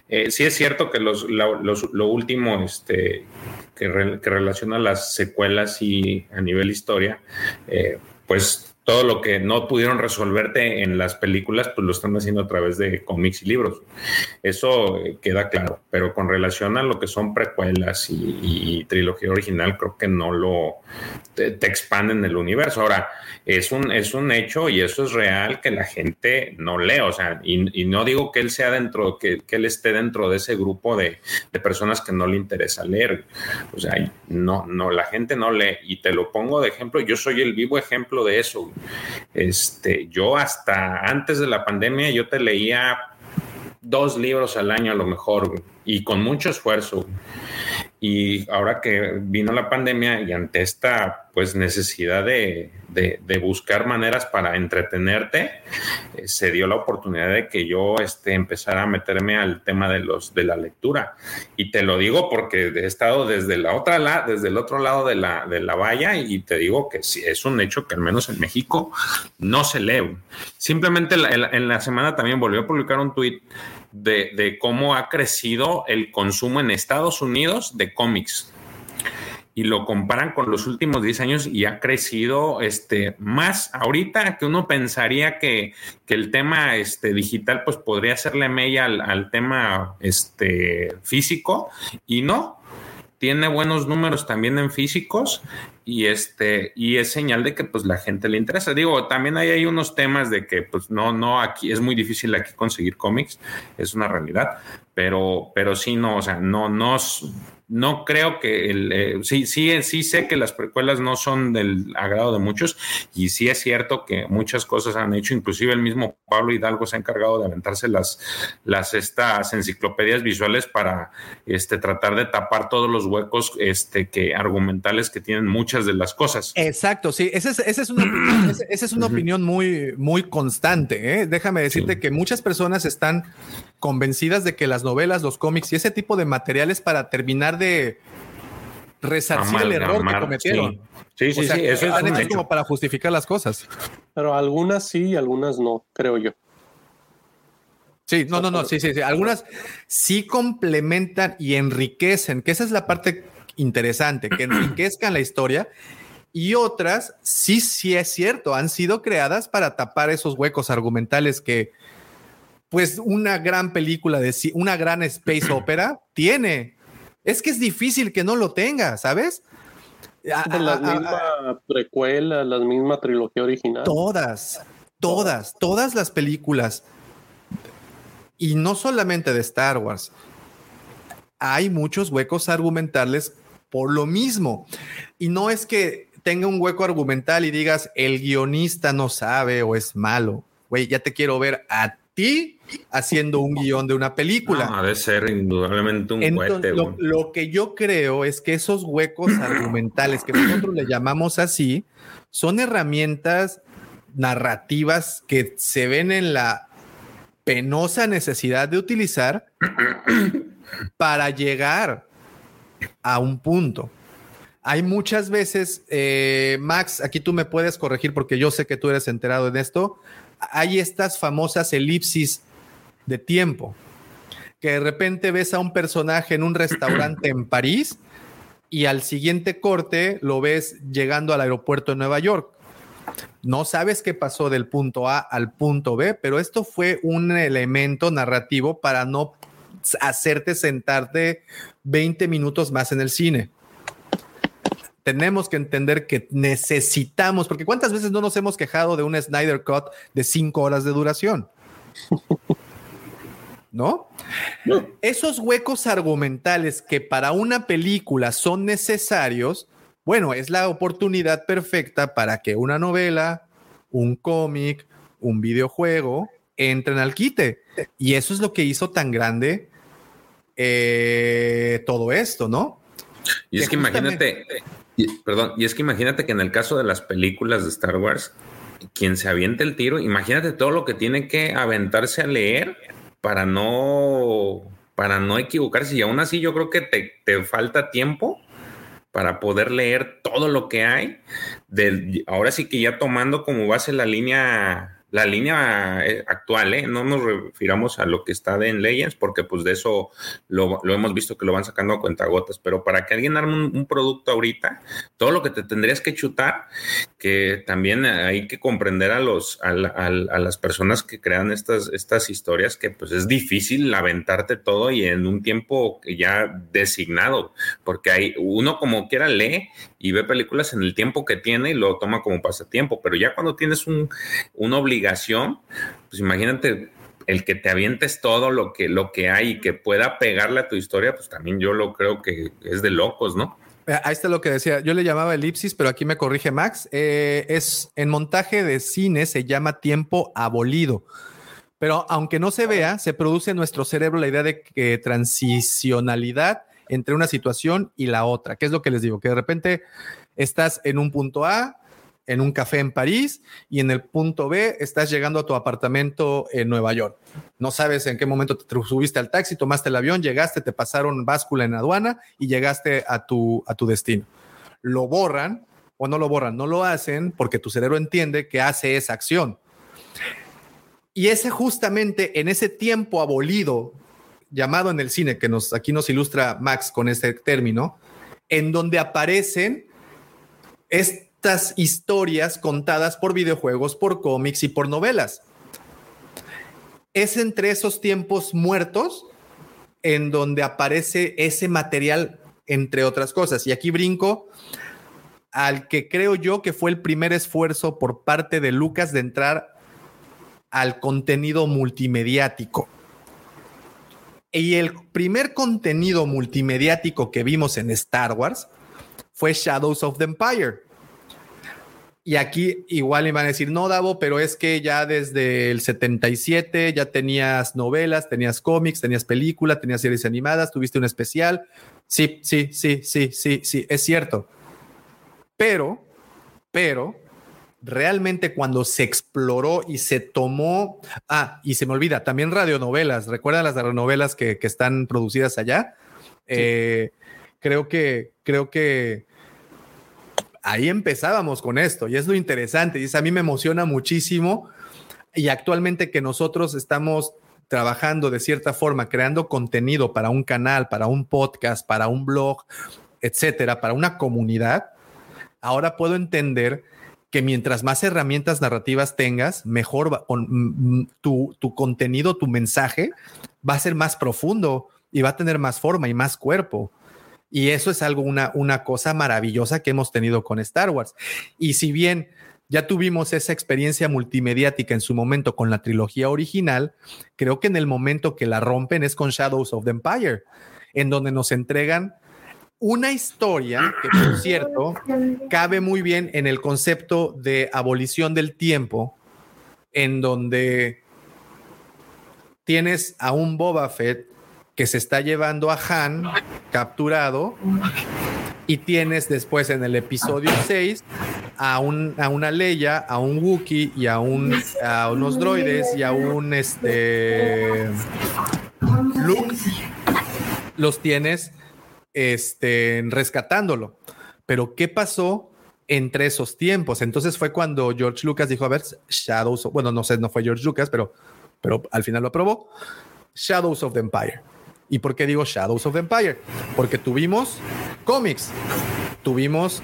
Eh, sí es cierto que los, los, lo último este, que, re, que, relaciona las secuelas y a nivel historia, eh, pues todo lo que no pudieron resolverte en las películas, pues lo están haciendo a través de cómics y libros. Eso eh, queda claro, pero con relación a lo que son precuelas y, y trilogía original, creo que no lo te, te, expanden el universo. Ahora, es un, es un hecho y eso es real que la gente no lee, o sea, y, no digo que él sea dentro, que, que él esté dentro de ese grupo de, de, personas que no le interesa leer. O sea, no, no, la gente no lee y te lo pongo de ejemplo, yo soy el vivo ejemplo de eso Este, yo hasta antes de la pandemia, yo te leía dos libros al año a lo mejor, y con mucho esfuerzo. Y ahora que vino la pandemia y ante esta pues necesidad de, buscar maneras para entretenerte, eh, se dio la oportunidad de que yo este, empezara a meterme al tema de los de la lectura. Y te lo digo porque he estado desde la otra la, desde el otro lado de la, de la valla y te digo que sí, es un hecho que al menos en México no se lee. Simplemente en la semana también volvió a publicar un tuit de, cómo ha crecido el consumo en Estados Unidos de cómics. Y lo comparan con los últimos 10 años y ha crecido este, más ahorita que uno pensaría que, el tema este, digital pues podría hacerle mella al, al, tema este, físico. Y no, tiene buenos números también en físicos y este y es señal de que pues la gente le interesa. Digo, también hay, hay unos temas de que pues no no aquí es muy difícil aquí conseguir cómics, es una realidad, pero pero sí no, o sea, no no no creo que el, eh, sí, sí, sí sé que las precuelas no son del agrado de muchos y sí es cierto que muchas cosas han hecho, inclusive el mismo Pablo Hidalgo se ha encargado de aventarse las, las estas enciclopedias visuales para este, tratar de tapar todos los huecos este, que, argumentales que tienen muchas de las cosas. Exacto, sí, esa es, esa es una, opinión, esa es una opinión muy, muy constante. ¿eh? Déjame decirte que muchas personas están convencidas de que las novelas, los cómics y ese tipo de materiales para terminar de resarcir el error que cometieron. Sí, sí, sí, eso es como para justificar las cosas. Pero algunas sí y algunas no, creo yo. Sí, no, no, no, sí, sí, sí. Algunas sí complementan y enriquecen, que esa es la parte interesante, que enriquezcan la historia. Y otras, sí, sí es cierto, han sido creadas para tapar esos huecos argumentales que, pues, una gran película de una gran space opera tiene. Es que es difícil que no lo tenga, ¿sabes? De la misma precuela, la misma trilogía original. Todas, todas, todas las películas. Y no solamente de Star Wars. Hay muchos huecos argumentales por lo mismo. Y no es que tenga un hueco argumental y digas el guionista no sabe o es malo. Güey, ya te quiero ver a haciendo un guion de una película. No, debe ser indudablemente un Entonces, lo, que yo creo es que esos huecos argumentales que nosotros le llamamos así son herramientas narrativas que se ven en la penosa necesidad de utilizar para llegar a un punto. Hay muchas veces, eh, Max, aquí tú me puedes corregir porque yo sé que tú eres enterado en esto hay estas famosas elipsis de tiempo, que de repente ves a un personaje en un restaurante en París y al siguiente corte lo ves llegando al aeropuerto de Nueva York. No sabes qué pasó del punto A al punto B, pero esto fue un elemento narrativo para no hacerte sentarte 20 minutos más en el cine tenemos que entender que necesitamos, porque cuántas veces no nos hemos quejado de un Snyder Cut de cinco horas de duración. ¿No? Esos huecos argumentales que para una película son necesarios, bueno, es la oportunidad perfecta para que una novela, un cómic, un videojuego entren al quite. Y eso es lo que hizo tan grande eh, todo esto, ¿no? Y es que imagínate, perdón, y es que imagínate que en el caso de las películas de Star Wars, quien se aviente el tiro, imagínate todo lo que tiene que aventarse a leer para no, para no equivocarse. Y aún así yo creo que te, te falta tiempo para poder leer todo lo que hay. ahora sí que ya tomando como base la línea la línea eh, actual, ¿eh? no nos refiramos a lo que está en Legends, porque pues de eso lo, hemos visto que lo van sacando a cuentagotas, pero para que alguien arme un, producto ahorita, todo lo que te tendrías que chutar, que también hay que comprender a los a, las personas que crean estas, estas historias, que pues es difícil aventarte todo y en un tiempo ya designado, porque hay uno como quiera lee y ve películas en el tiempo que tiene y lo toma como pasatiempo, pero ya cuando tienes un, una obligación, pues imagínate el que te avientes todo lo que, lo que hay y que pueda pegarle a tu historia, pues también yo lo creo que es de locos, ¿no? Eh, Ahí está lo que decía. Yo le llamaba elipsis, pero aquí me corrige Max. Eh, es en montaje de cine se llama tiempo abolido. Pero aunque no se vea, se produce en nuestro cerebro la idea de que transicionalidad entre una situación y la otra. ¿Qué es lo que les digo? Que de repente estás en un punto A, en un café en París, y en el punto B estás llegando a tu apartamento en Nueva York. No sabes en qué momento te subiste al taxi, tomaste el avión, llegaste, te pasaron báscula en aduana y llegaste a tu, a tu destino. Lo borran o no lo borran, no lo hacen porque tu cerebro entiende que hace esa acción. Y ese justamente en ese tiempo abolido, llamado en el cine, que nos, aquí nos ilustra Max con este término, en donde aparecen estas historias contadas por videojuegos, por cómics y por novelas. Es entre esos tiempos muertos en donde aparece ese material, entre otras cosas. Y aquí brinco al que creo yo que fue el primer esfuerzo por parte de Lucas de entrar al contenido multimediático. Y el primer contenido multimediático que vimos en Star Wars fue Shadows of the Empire. Y aquí igual iban a decir, no, Davo, pero es que ya desde el 77 ya tenías novelas, tenías cómics, tenías películas, tenías series animadas, tuviste un especial. Sí, sí, sí, sí, sí, sí, es cierto. Pero, pero, realmente cuando se exploró y se tomó, ah, y se me olvida, también radionovelas, ¿recuerdan las radionovelas que, que están producidas allá? Eh, creo que, creo que ahí empezábamos con esto y es lo interesante y es, a mí me emociona muchísimo y actualmente que nosotros estamos trabajando de cierta forma, creando contenido para un canal, para un podcast, para un blog, etcétera, para una comunidad, ahora puedo entender que mientras más herramientas narrativas tengas, mejor va, tu, tu contenido, tu mensaje va a ser más profundo y va a tener más forma y más cuerpo. Y eso es algo, una, una cosa maravillosa que hemos tenido con Star Wars. Y si bien ya tuvimos esa experiencia multimediática en su momento con la trilogía original, creo que en el momento que la rompen es con Shadows of the Empire, en donde nos entregan una historia que, por cierto, cabe muy bien en el concepto de abolición del tiempo, en donde tienes a un Boba Fett que se está llevando a Han capturado y tienes después en el episodio 6 a, un, a una Leia, a un Wookiee y a, un, a unos droides y a un este Luke los tienes este, rescatándolo. Pero ¿qué pasó entre esos tiempos? Entonces fue cuando George Lucas dijo, a ver, Shadows, bueno, no sé, no fue George Lucas, pero, pero al final lo aprobó. Shadows of the Empire. ¿Y por qué digo Shadows of Empire? Porque tuvimos cómics, tuvimos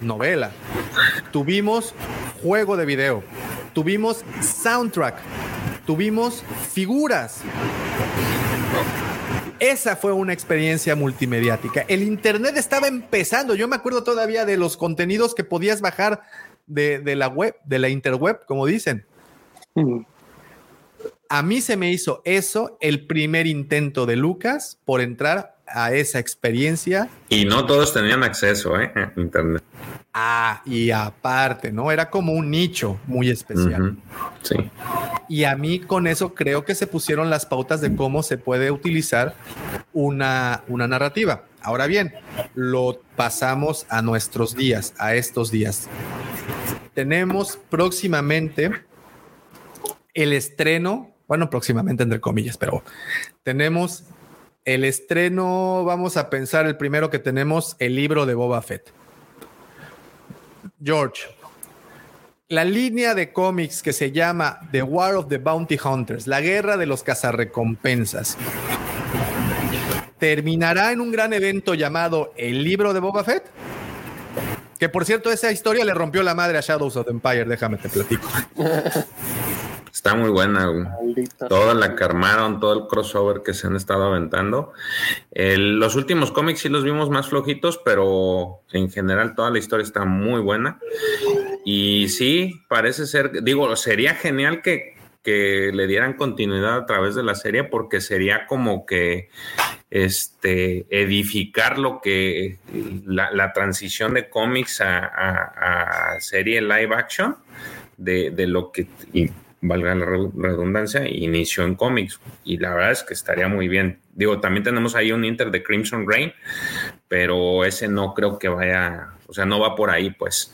novela, tuvimos juego de video, tuvimos soundtrack, tuvimos figuras. Esa fue una experiencia multimediática. El Internet estaba empezando. Yo me acuerdo todavía de los contenidos que podías bajar de, de la web, de la interweb, como dicen. Mm. A mí se me hizo eso el primer intento de Lucas por entrar a esa experiencia. Y no todos tenían acceso ¿eh? a Internet. Ah, y aparte, ¿no? Era como un nicho muy especial. Uh -huh. Sí. Y a mí con eso creo que se pusieron las pautas de cómo se puede utilizar una, una narrativa. Ahora bien, lo pasamos a nuestros días, a estos días. Tenemos próximamente el estreno, bueno, próximamente entre comillas, pero tenemos el estreno, vamos a pensar el primero que tenemos, el libro de Boba Fett. George, la línea de cómics que se llama The War of the Bounty Hunters, la guerra de los cazarrecompensas, terminará en un gran evento llamado El libro de Boba Fett. Que por cierto, esa historia le rompió la madre a Shadows of the Empire, déjame te platico. Está muy buena. Toda la que armaron, todo el crossover que se han estado aventando. El, los últimos cómics sí los vimos más flojitos, pero en general toda la historia está muy buena. Y sí, parece ser, digo, sería genial que, que le dieran continuidad a través de la serie porque sería como que este, edificar lo que la, la transición de cómics a, a- a serie live action de, de lo que, y valga la re- redundancia, inició en cómics. Y la verdad es que estaría muy bien. Digo, también tenemos ahí un Inter de Crimson Rain, pero ese no creo que vaya, o sea, no va por ahí, pues.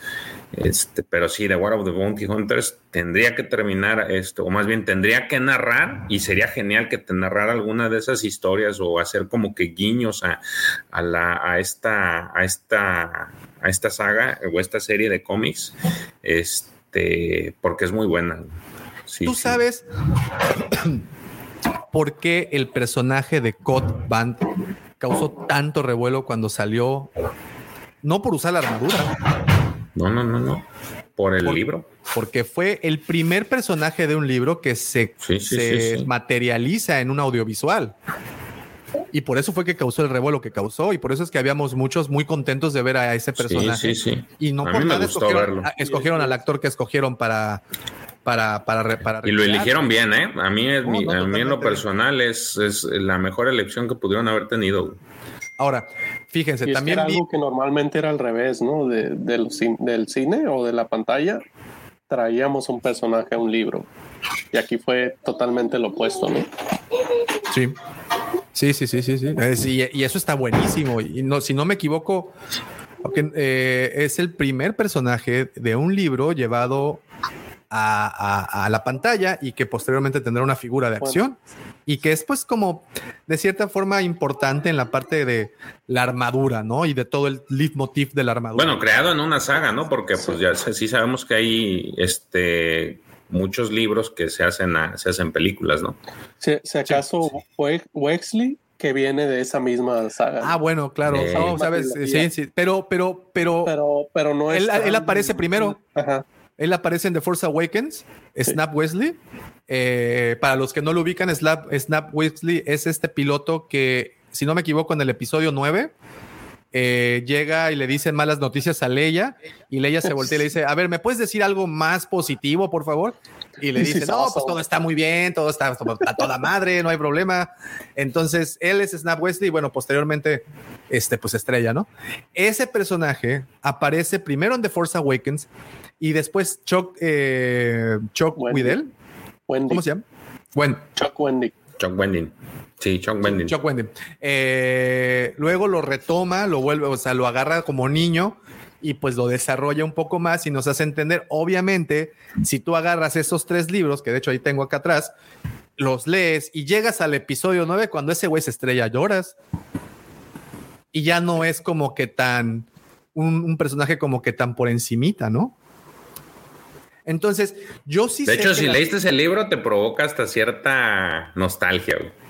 Este, pero sí, The War of the Bounty Hunters tendría que terminar esto, o más bien tendría que narrar, y sería genial que te narrara alguna de esas historias o hacer como que guiños a, a la, a esta, a esta, a esta saga o esta serie de cómics, este, porque es muy buena. Sí, ¿Tú sí. sabes por qué el personaje de Cod Band causó tanto revuelo cuando salió? No por usar la armadura, No, no, no, no. Por el Por- libro. porque fue el primer personaje de un libro que se, Sí, materializa en un audiovisual. Y por eso fue que causó el revuelo que causó. Y por eso es que habíamos muchos muy contentos de ver a ese personaje. Sí, sí, sí. Y no A por nada escogieron, escogieron al actor que escogieron para, para, para, para Y lo eligieron bien, ¿eh? A mí, es No, mi- no, a mí en lo personal es, es la mejor elección que pudieron haber tenido. Ahora, fíjense, Y es que también era vi- algo que normalmente era al revés, ¿no? De, del, del cine o de la pantalla, traíamos un personaje a un libro. Y aquí fue totalmente lo opuesto, ¿no? Sí. Sí, sí, sí, sí, sí. Es- y, y eso está buenísimo. Y no, si no me equivoco, eh, es el primer personaje de un libro llevado a, a- a la pantalla y que posteriormente tendrá una figura de Bueno. acción y que es pues como de cierta forma importante en la parte de la armadura, ¿no? Y de todo el leitmotiv de la armadura. Bueno, creado en una saga, ¿no? Porque pues ya sé- sí sabemos que hay este muchos libros que se hacen a- se hacen películas, ¿no? Si, si acaso We- Wexley, que viene de esa misma saga. Ah, bueno, claro. Eh, No, sabes, sí, sí. Pero, pero, pero, pero, pero no es. él, él aparece primero. Ajá. Él aparece en The Force Awakens, Snap Wesley. Eh, para los que no lo ubican, Snap, Snap Wesley es este piloto que, si no me equivoco, en el episodio 9 eh, llega y le dice malas noticias a Leia y Leia se voltea y le dice, a ver, ¿me puedes decir algo más positivo, por favor? Y le dice, no, pues todo está muy bien, todo está a toda madre, no hay problema. Entonces, él es Snap Wesley y bueno, posteriormente, este, pues estrella, ¿no? Ese personaje aparece primero en The Force Awakens y después Chuck, eh, Chuck Wendy. Wendy. ¿Cómo se llama? Bueno, Chuck Wendy. Chuck Wending. Sí, Chuck Wending. Chuck Wendy. Eh, luego lo retoma, lo vuelve, o sea, lo agarra como niño y pues lo desarrolla un poco más y nos hace entender. Obviamente, si tú agarras esos tres libros, que de hecho ahí tengo acá atrás, los lees y llegas al episodio 9, cuando ese güey se estrella, lloras. Y ya no es como que tan, un, un personaje como que tan por encimita, ¿no? Entonces, yo sí De sé hecho, si la- leíste ese libro, te provoca hasta cierta nostalgia. güey.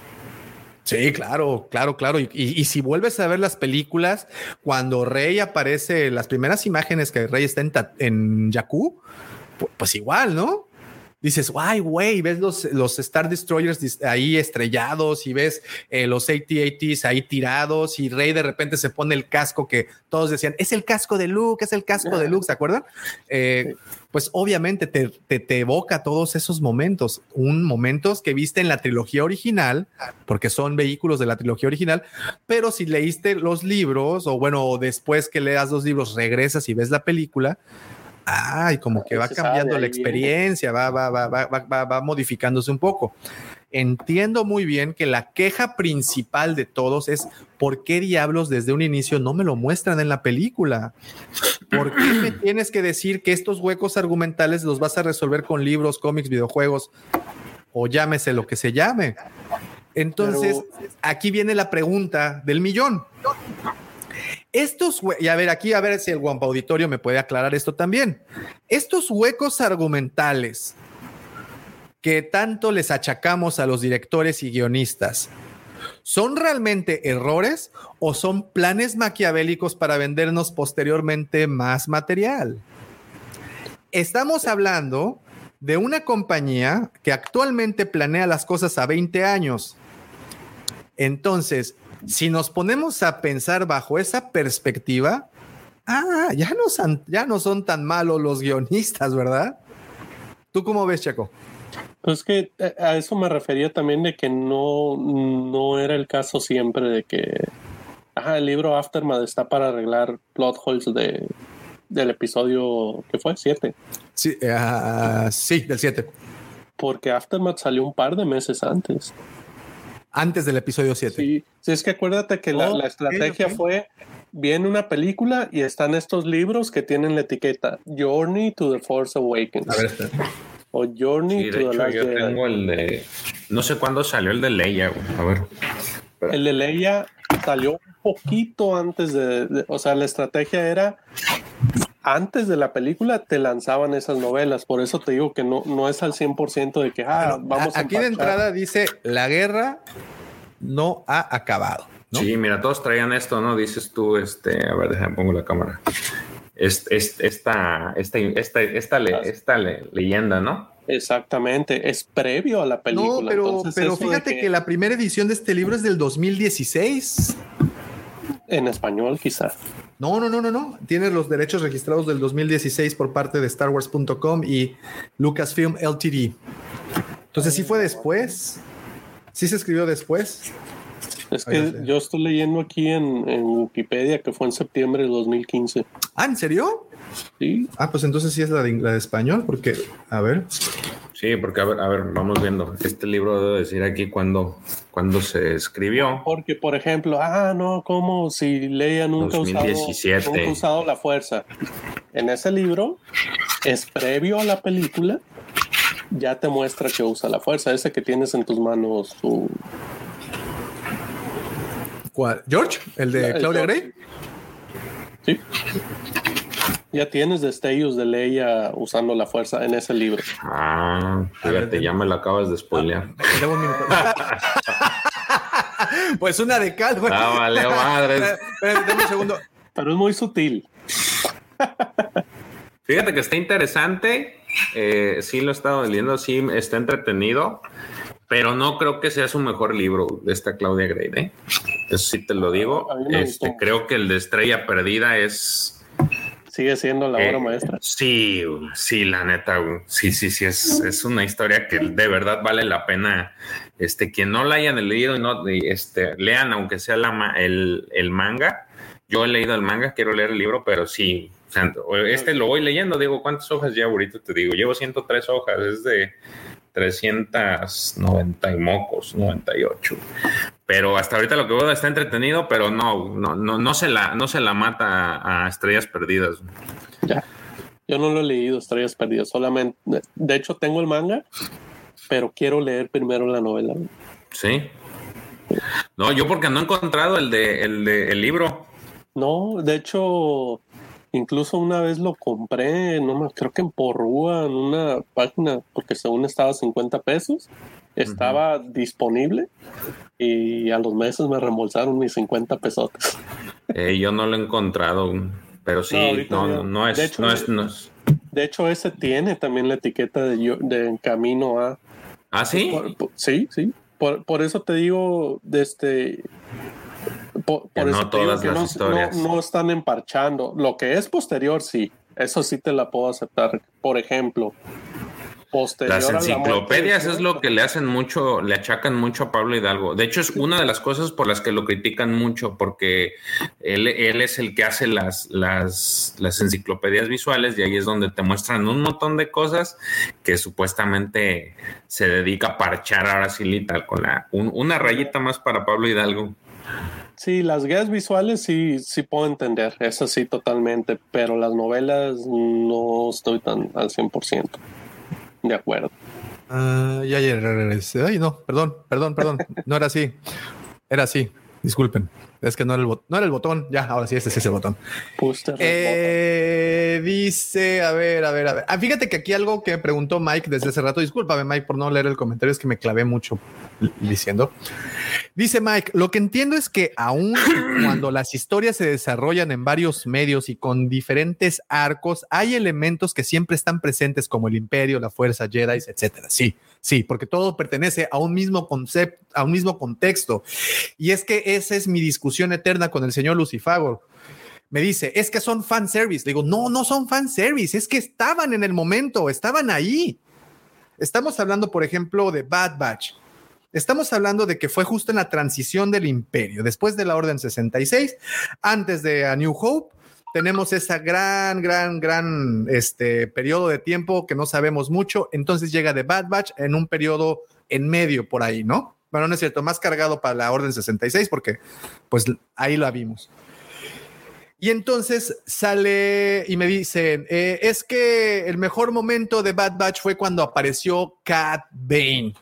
Sí, claro, claro, claro. Y, y- si vuelves a ver las películas, cuando Rey aparece, las primeras imágenes que Rey está en, en Jakku, pu- pues igual, ¿no? Dices, ay, güey, ves los, los Star Destroyers ahí estrellados y ves eh, los AT-ATs ahí tirados y Rey de repente se pone el casco que todos decían, es el casco de Luke, es el casco de Luke, ¿se acuerdan? Eh, Pues obviamente te, te, te evoca todos esos momentos, un momentos que viste en la trilogía original, porque son vehículos de la trilogía original, pero si leíste los libros o bueno, después que leas los libros, regresas y ves la película, ay, como que va cambiando la experiencia, va, va, va, va, va, va- va modificándose un poco. Entiendo muy bien que la queja principal de todos es ¿por qué diablos desde un inicio no me lo muestran en la película? ¿Por qué me tienes que decir que estos huecos argumentales los vas a resolver con libros, cómics, videojuegos o llámese lo que se llame? Entonces, aquí viene la pregunta del millón. Estos, y a ver, aquí a ver si el Guampa Auditorio me puede aclarar esto también. Estos huecos argumentales que tanto les achacamos a los directores y guionistas, ¿son realmente errores o son planes maquiavélicos para vendernos posteriormente más material? Estamos hablando de una compañía que actualmente planea las cosas a 20 años. Entonces, si nos ponemos a pensar bajo esa perspectiva, ah, ya no, son, ya no son tan malos los guionistas, ¿verdad? ¿Tú cómo ves, Chaco? Pues que eh, a eso me refería también de que no, no era el caso siempre de que ajá, el libro Aftermath está para arreglar plot holes de, del episodio que fue 7. Sí, ah, sí, del 7. Porque Aftermath salió un par de meses antes. Antes del episodio 7. Sí, sí, es que acuérdate que la, Oh, estrategia fue, viene una película y están estos libros que tienen la etiqueta Journey to the Force Awakens. A ver, espera. O Journey Sí, to de the hecho, Last yo Jedi. tengo el de. No sé cuándo salió el de Leia, güey. A ver. El de Leia salió un poquito antes de, de- o sea, la estrategia era antes de la película te lanzaban esas novelas, por eso te digo que no, no es al 100% de que ah, vamos a Aquí de entrada dice: La guerra no ha acabado. ¿no? Sí, mira, todos traían esto, ¿no? Dices tú, este, a ver, déjame pongo la cámara. Es- es- esta, esta, esta, esta, le- esta le- leyenda, ¿no? Exactamente, es previo a la película. No, pero, entonces pero fíjate que... la primera edición de este libro es del 2016. en español quizás. No, no, no, no, no. Tiene los derechos registrados del 2016 por parte de StarWars.com y Lucasfilm Ltd. Entonces sí fue después. Sí se escribió después. Es Oiga, que yo estoy leyendo aquí en, en Wikipedia que fue en septiembre de 2015. Ah, ¿en serio? Sí, Ah, pues entonces sí es la de, la de español, porque, a ver. Sí, porque a ver, a ver, vamos viendo. Este libro debe decir aquí cuándo, cuándo se escribió. porque por ejemplo, ah, no, como si Leia nunca ha usado, 2017. nunca usado la fuerza. En ese libro es previo a la película, ya te muestra que usa la fuerza, ese que tienes en tus manos. Su, ¿Cuál? ¿George? ¿El de El Claudia George. Gray? sí. Ya tienes destellos de Leia usando la fuerza en ese libro. Ah, fíjate, ya me lo acabas de spoilear. Dame un minuto. pues una de cal, güey. Ah, valió madres. Espérate, dame un segundo. Pero es muy sutil. Fíjate que está interesante. eh, sí lo he estado leyendo, sí está entretenido, pero no creo que sea su mejor libro de esta Claudia Gray. ¿eh? Eso sí te lo digo. Este, creo que el de Estrella Perdida es. Sigue siendo la eh, obra maestra. Sí, sí, la neta, sí, sí, sí, es, es una historia que de verdad vale la pena. Este, quien no la hayan leído y no, este, lean, aunque sea la, el, el manga. Yo he leído el manga, quiero leer el libro, pero sí, o sea, este lo voy leyendo. Digo, ¿cuántas hojas llevo ahorita? Te digo, llevo 103 hojas, es de 390 y mocos, 98. Pero hasta ahorita lo que veo está entretenido, pero no, no, no, no se la, no se la mata a, a estrellas perdidas. Yo no lo he leído, Estrellas Perdidas, solamente. De hecho, tengo el manga, pero quiero leer primero la novela. Sí. No, yo porque no he encontrado el de el de el libro. No, de hecho, incluso una vez lo compré, no me creo que en Porrúa, en una página, porque según estaba a 50 pesos, estaba disponible y a los meses me reembolsaron mis 50 pesos. Eh, yo no lo he encontrado, pero sí, No, no, no, no es, hecho, no es, no es- De hecho, ese tiene también la etiqueta de, yo- de camino a. ¿Ah, sí? Por- por- sí, sí. Por, por eso te digo, de este. Por, Que no eso te digo todas que las no, historias. no- no están emparchando. Lo que es posterior, sí. Eso sí te la puedo aceptar. Por ejemplo, posterior Las la enciclopedias es lo que le hacen mucho, le achacan mucho a Pablo Hidalgo. De hecho, es una de las cosas por las que lo critican mucho, porque él, él es el que hace las, las, las enciclopedias visuales y ahí es donde te muestran un montón de cosas que supuestamente se dedica a parchar ahora sí literal con la, un- una rayita más para Pablo Hidalgo. Sí, las guías visuales sí, sí puedo entender. Eso sí, totalmente. Pero las novelas no estoy tan al 100% de acuerdo. Ah, ya, ya. Ay, no, perdón, perdón, perdón. No era así. Era así. Disculpen. Es que no era el, bot- no era el botón. Ya, ahora sí, este sí es el botón. Puster, Eh, dice, a ver, a ver, a ver. Ah, fíjate que aquí algo que me preguntó Mike desde hace rato. Discúlpame, Mike, por no leer el comentario, es que me clavé mucho diciendo. Dice Mike, lo que entiendo es que aún cuando las historias se desarrollan en varios medios y con diferentes arcos, hay elementos que siempre están presentes como el imperio, la fuerza, Jedi, etcétera. Sí, sí, porque todo pertenece a un mismo concepto, a un mismo contexto. Y es que esa es mi discusión eterna con el señor Lucifagor. Me dice, es que son fanservice. Le digo, no, no son fanservice, es que estaban en el momento, estaban ahí. Estamos hablando, por ejemplo, de Bad Batch. Estamos hablando de que fue justo en la transición del imperio, después de la Orden 66, antes de A New Hope, tenemos esa gran, gran, gran este, periodo de tiempo que no sabemos mucho. Entonces llega The Bad Batch en un periodo en medio por ahí, ¿no? Bueno, no es cierto, más cargado para la Orden 66 porque pues ahí la vimos. Y entonces sale y me dicen, eh, es que el mejor momento de Bad Batch fue cuando apareció Cat Bane.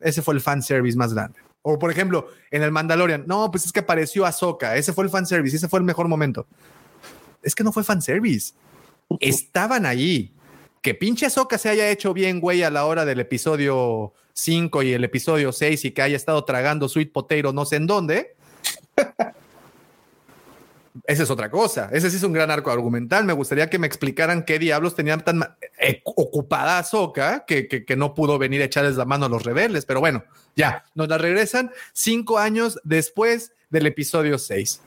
Ese fue el fan service más grande. O por ejemplo, en el Mandalorian, no, pues es que apareció Ahsoka, ese fue el fan service, ese fue el mejor momento es que no fue fanservice. Estaban ahí. Que pinche Soca se haya hecho bien, güey, a la hora del episodio 5 y el episodio 6 y que haya estado tragando sweet potato no sé en dónde. Esa es otra cosa. Ese sí es un gran arco argumental. Me gustaría que me explicaran qué diablos tenían tan eh, ocupada a que, que, que, no pudo venir a echarles la mano a los rebeldes. Pero bueno, ya, nos la regresan cinco años después del episodio 6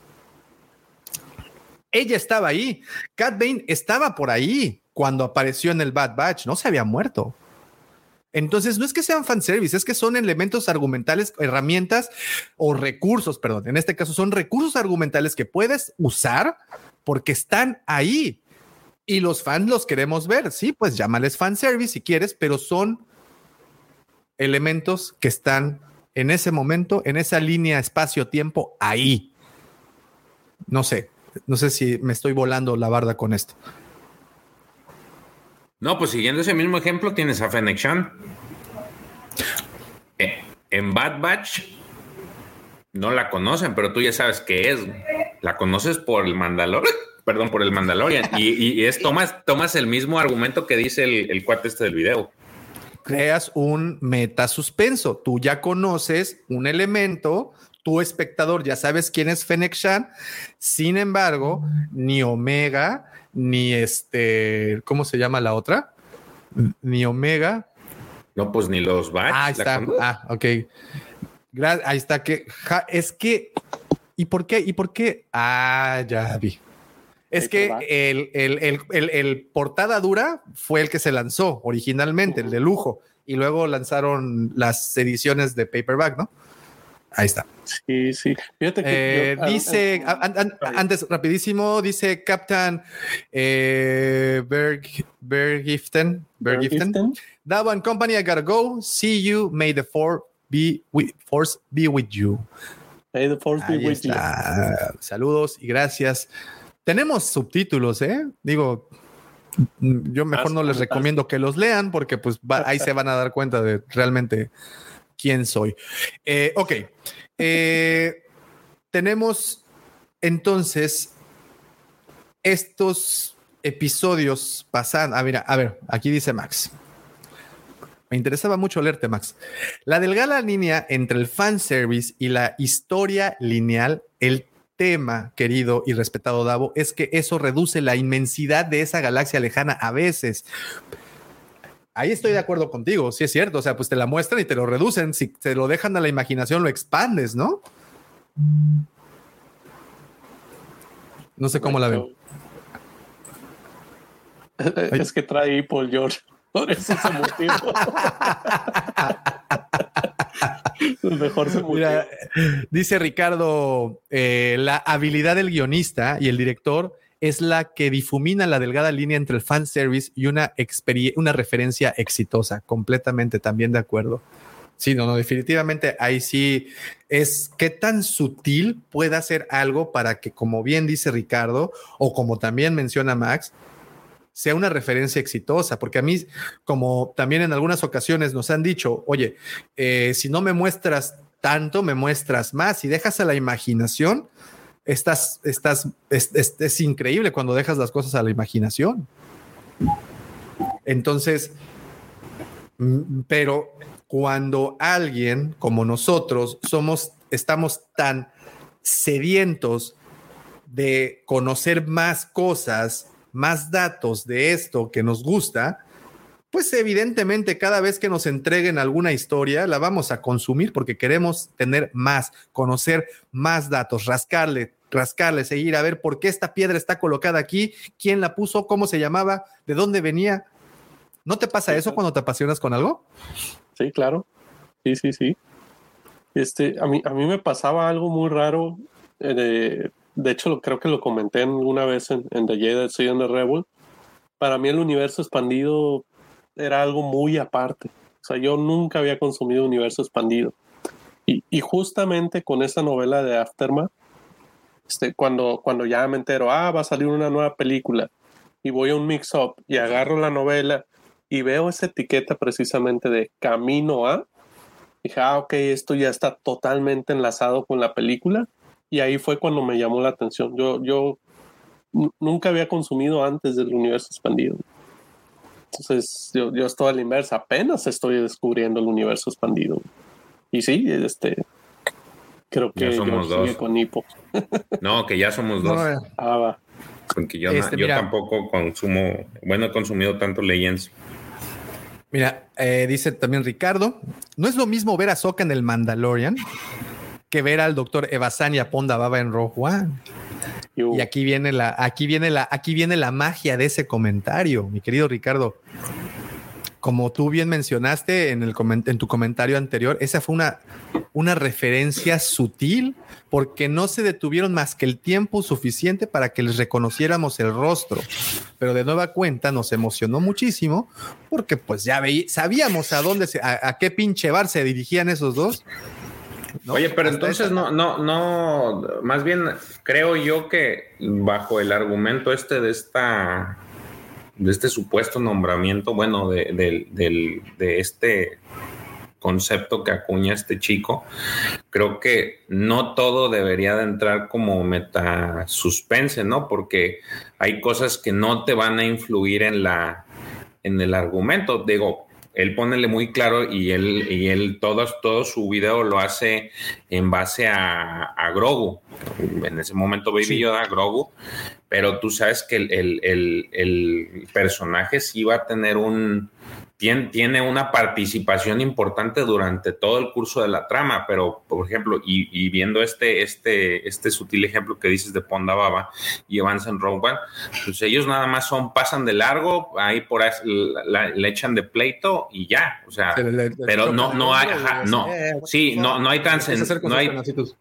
ella estaba ahí. Cat Bane estaba por ahí cuando apareció en el Bad Batch, no se había muerto. Entonces, no es que sean fanservice, es que son elementos argumentales, herramientas o recursos, perdón. En este caso, son recursos argumentales que puedes usar porque están ahí. Y los fans los queremos ver. Sí, pues llámales fanservice si quieres, pero son elementos que están en ese momento, en esa línea espacio-tiempo, ahí. No sé, no sé si me estoy volando la barda con esto. No, pues siguiendo ese mismo ejemplo, tienes a Fennec Shan. Eh, en Bad Batch no la conocen, pero tú ya sabes qué es. La conoces por el Mandalorian, perdón, por el Mandalorian. y, es tomas, tomas el mismo argumento que dice el, el cuate este del video creas un meta suspenso. Tú ya conoces un elemento tu espectador ya sabes quién es Fennec Shan. Sin embargo, ni Omega, ni este, ¿cómo se llama la otra? Ni Omega. No, pues ni los Batch. Ah, ahí está. Ah, ok. ahí está que es que ¿y por qué? ¿Y por qué? Ah, ya vi. Es que el, el, el, portada dura fue el que se lanzó originalmente, el de lujo, y luego lanzaron las ediciones de paperback, ¿no? Ahí está. Sí, sí. Fíjate que eh, dice, antes, rapidísimo, dice Captain eh, Berg, Bergiften, Bergiften. That one company, I gotta go. See you. May the force be with, force be with you. May the force be with you. Saludos y gracias. Tenemos subtítulos, ¿eh? Digo, yo mejor no les recomiendo que los lean porque pues ahí se van a dar cuenta de realmente quién soy. Eh, ok. Eh, tenemos entonces estos episodios pasan. Ah, mira, a ver, aquí dice Max. Me interesaba mucho leerte, Max. La delgada línea entre el fanservice y la historia lineal, el tema, querido y respetado Davo, es que eso reduce la inmensidad de esa galaxia lejana a veces ahí estoy de acuerdo contigo, sí es cierto, o sea, pues te la muestran y te lo reducen, si te lo dejan a la imaginación lo expandes, ¿no? No sé cómo la veo. Es que trae Paul George, por eso se motivo. Mejor se Mira, dice Ricardo, eh, la habilidad del guionista y el director es la que difumina la delgada línea entre el fan service y una, una referencia exitosa. Completamente también de acuerdo. Sí, no, no, definitivamente ahí sí es qué tan sutil puede hacer algo para que, como bien dice Ricardo, o como también menciona Max, sea una referencia exitosa, porque a mí, como también en algunas ocasiones nos han dicho, oye, eh, si no me muestras tanto, me muestras más y dejas a la imaginación, estás, estás, es, increíble cuando dejas las cosas a la imaginación. Entonces, mm, pero cuando alguien como nosotros somos, estamos tan sedientos de conocer más cosas, más datos de esto que nos gusta, pues evidentemente cada vez que nos entreguen alguna historia la vamos a consumir porque queremos tener más, conocer más datos, rascarle, rascarle, seguir a ver por qué esta piedra está colocada aquí, quién la puso, cómo se llamaba, de dónde venía. ¿No te pasa eso cuando te apasionas con algo? Sí, claro. Sí, sí, sí. Este, a mí, a mí me pasaba algo muy raro. eh, de, de hecho, lo, creo que lo comenté alguna vez en, en The Jedi Soy the Rebel. Para mí el universo expandido era algo muy aparte. O sea, yo nunca había consumido universo expandido. Y, justamente con esa novela de Aftermath, este, cuando, cuando ya me entero, ah, va a salir una nueva película, y voy a un mix-up y agarro la novela y veo esa etiqueta precisamente de camino a, dije, ah, ok, esto ya está totalmente enlazado con la película, y ahí fue cuando me llamó la atención. Yo, yo nunca había consumido antes del universo expandido. Entonces, yo, yo estoy a la inversa, apenas estoy descubriendo el universo expandido. Y sí, este, creo Ya que somos yo sigue dos. con hipo. No, que ya somos dos. No, eh, Ah, va. Porque yo, no- Este, yo tampoco consumo, bueno, he consumido tanto Legends. Mira, eh, dice también Ricardo, no es lo mismo ver a Soka en el Mandalorian que ver al doctor Evazan y a Ponda Baba en Rogue One. Y aquí viene la, aquí viene la, aquí viene la magia de ese comentario, mi querido Ricardo. Como tú bien mencionaste en, el en tu comentario anterior, esa fue una, una referencia sutil porque no se detuvieron más que el tiempo suficiente para que les reconociéramos el rostro. Pero de nueva cuenta nos emocionó muchísimo porque pues ya veí, sabíamos a dónde, se, a, a qué pinche bar se dirigían esos dos. ¿No? Oye, pero Hasta entonces no, no, no, más bien creo yo que bajo el argumento este de esta, de este supuesto nombramiento, bueno, de, del- del- de este concepto que acuña este chico, creo que no todo debería de entrar como meta suspense, ¿no? Porque hay cosas que no te van a influir en la, en el argumento. Digo, él ponele muy claro y él, y él todo, todo su video lo hace en base a, a Grogu. En ese momento Baby Sí. Yoda, Grogu, pero tú sabes que el, el- el- el personaje sí va a tener un... Tiene, tiene una participación importante durante todo el curso de la trama, pero por ejemplo, y, y viendo este, este, este sutil ejemplo que dices de Ponda Baba y Evans en Rogue One, pues ellos nada más son, pasan de largo, ahí por ahí la- la- le echan de pleito y ya, o sea, Se le- le- le pero no, no hay, ajá, no, eh, sí, no, no hay no hay,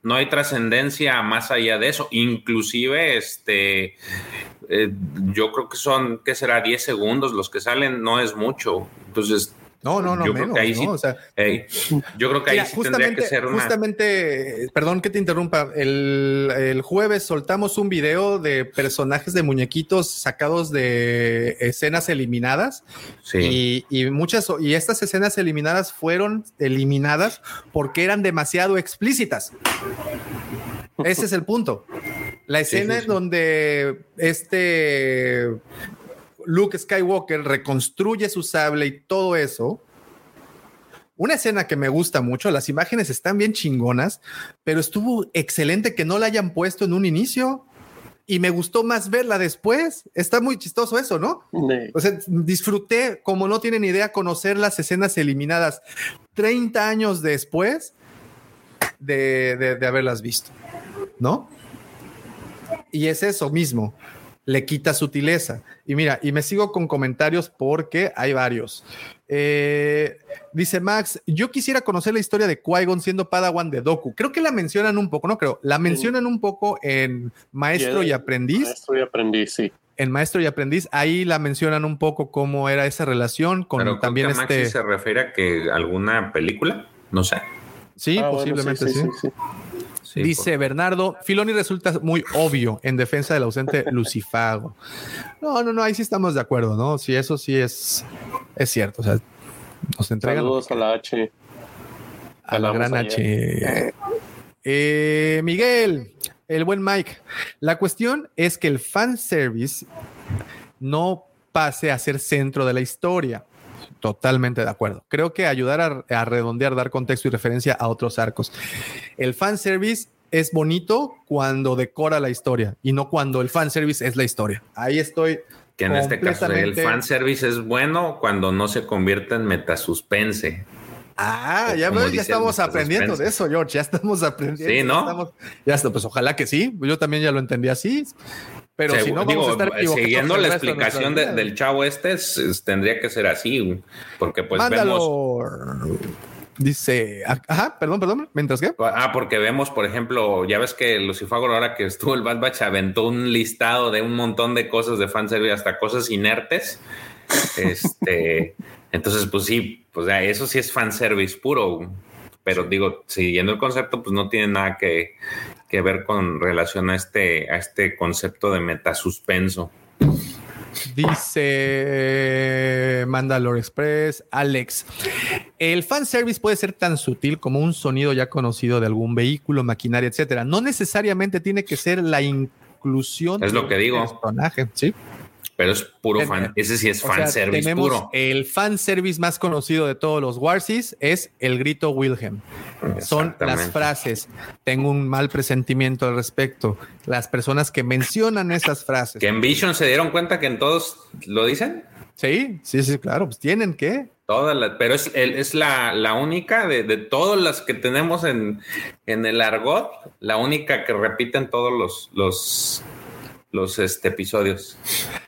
no hay trascendencia más allá de eso. Inclusive, este, eh, yo creo que son, ¿qué será? 10 segundos los que salen, no es mucho. Entonces, No, no, no, yo creo menos, que ahí ¿no? sí, O sea, yo creo que ahí Mira, sí tendría que ser una... justamente, perdón que te interrumpa, el, el jueves soltamos un video de personajes de muñequitos sacados de escenas eliminadas Sí. y, y muchas, y estas escenas eliminadas fueron eliminadas porque eran demasiado explícitas. Ese es el punto. La escena sí, en sí. donde este Luke Skywalker reconstruye su sable y todo eso. Una escena que me gusta mucho, las imágenes están bien chingonas, pero estuvo excelente que no la hayan puesto en un inicio y me gustó más verla después. Está muy chistoso eso, ¿no? O sea, disfruté, como no tienen idea, conocer las escenas eliminadas 30 años después de, de- de haberlas visto, ¿no? Y es eso mismo, le quita sutileza. Y mira, y me sigo con comentarios porque hay varios. Eh, dice Max, yo quisiera conocer la historia de Qui-Gon siendo Padawan de Doku. Creo que la mencionan un poco, no creo, la mencionan un poco en Maestro y Aprendiz Maestro y aprendiz, sí. en Maestro y Aprendiz, ahí la mencionan un poco cómo era esa relación con Pero creo también que Maxi este. se refiere a que alguna película, no sé. Sí, Ah, bueno, posiblemente sí. sí, sí, sí, sí. Sí, Dice Bernardo, Filoni resulta muy obvio en defensa del ausente Lucifago. No, no, no, ahí sí estamos de acuerdo, ¿no? Sí, eso sí es, es cierto. O sea, nos entregan Saludos a la H. a la gran H. Eh, Miguel, el buen Mike. La cuestión es que el fanservice no pase a ser centro de la historia. Totalmente de acuerdo. Creo que ayudar a, a redondear, dar contexto y referencia a otros arcos. El fanservice es bonito cuando decora la historia y no cuando el fanservice es la historia. Ahí estoy. Que en este caso el fanservice es bueno cuando no se convierte en metasuspense. Ah, ya, estamos aprendiendo de eso, George. Ya estamos aprendiendo. Sí, ¿no? Ya, estamos- ya está, pues ojalá que sí. Yo también ya lo entendí así. Pero Segu- si no, vamos digo, a estar equivocados siguiendo la explicación de- del chavo este, es- es- tendría que ser así, porque pues vemos. Mandalor. Dice, ajá, perdón, perdón, mientras que. Ah, porque vemos, por ejemplo, ya ves que Lucifagor, ahora que estuvo el Bad Batch, aventó un listado de un montón de cosas de fanservice, hasta cosas inertes. Este, entonces, pues sí, pues eso sí es fanservice puro. Pero digo, siguiendo el concepto, pues no tiene nada que, que ver con relación a este, a este concepto de metasuspenso. Dice Mandalore Express, Alex. El fanservice puede ser tan sutil como un sonido ya conocido de algún vehículo, maquinaria, etcétera. No necesariamente tiene que ser la inclusión Es lo que digo. personaje, ¿sí? Pero es puro fan, ese sí es sea, fanservice tenemos puro. El fanservice más conocido de todos los Warsis es el grito Wilhelm. Son las frases. Tengo un mal presentimiento al respecto. Las personas que mencionan esas frases. Que en Vision se dieron cuenta que en todos lo dicen. Sí, sí, sí, claro. Pues tienen que. Todas las, pero es, el- es la, la única de, de todas las que tenemos en, en el argot, la única que repiten todos los, los, los este, episodios.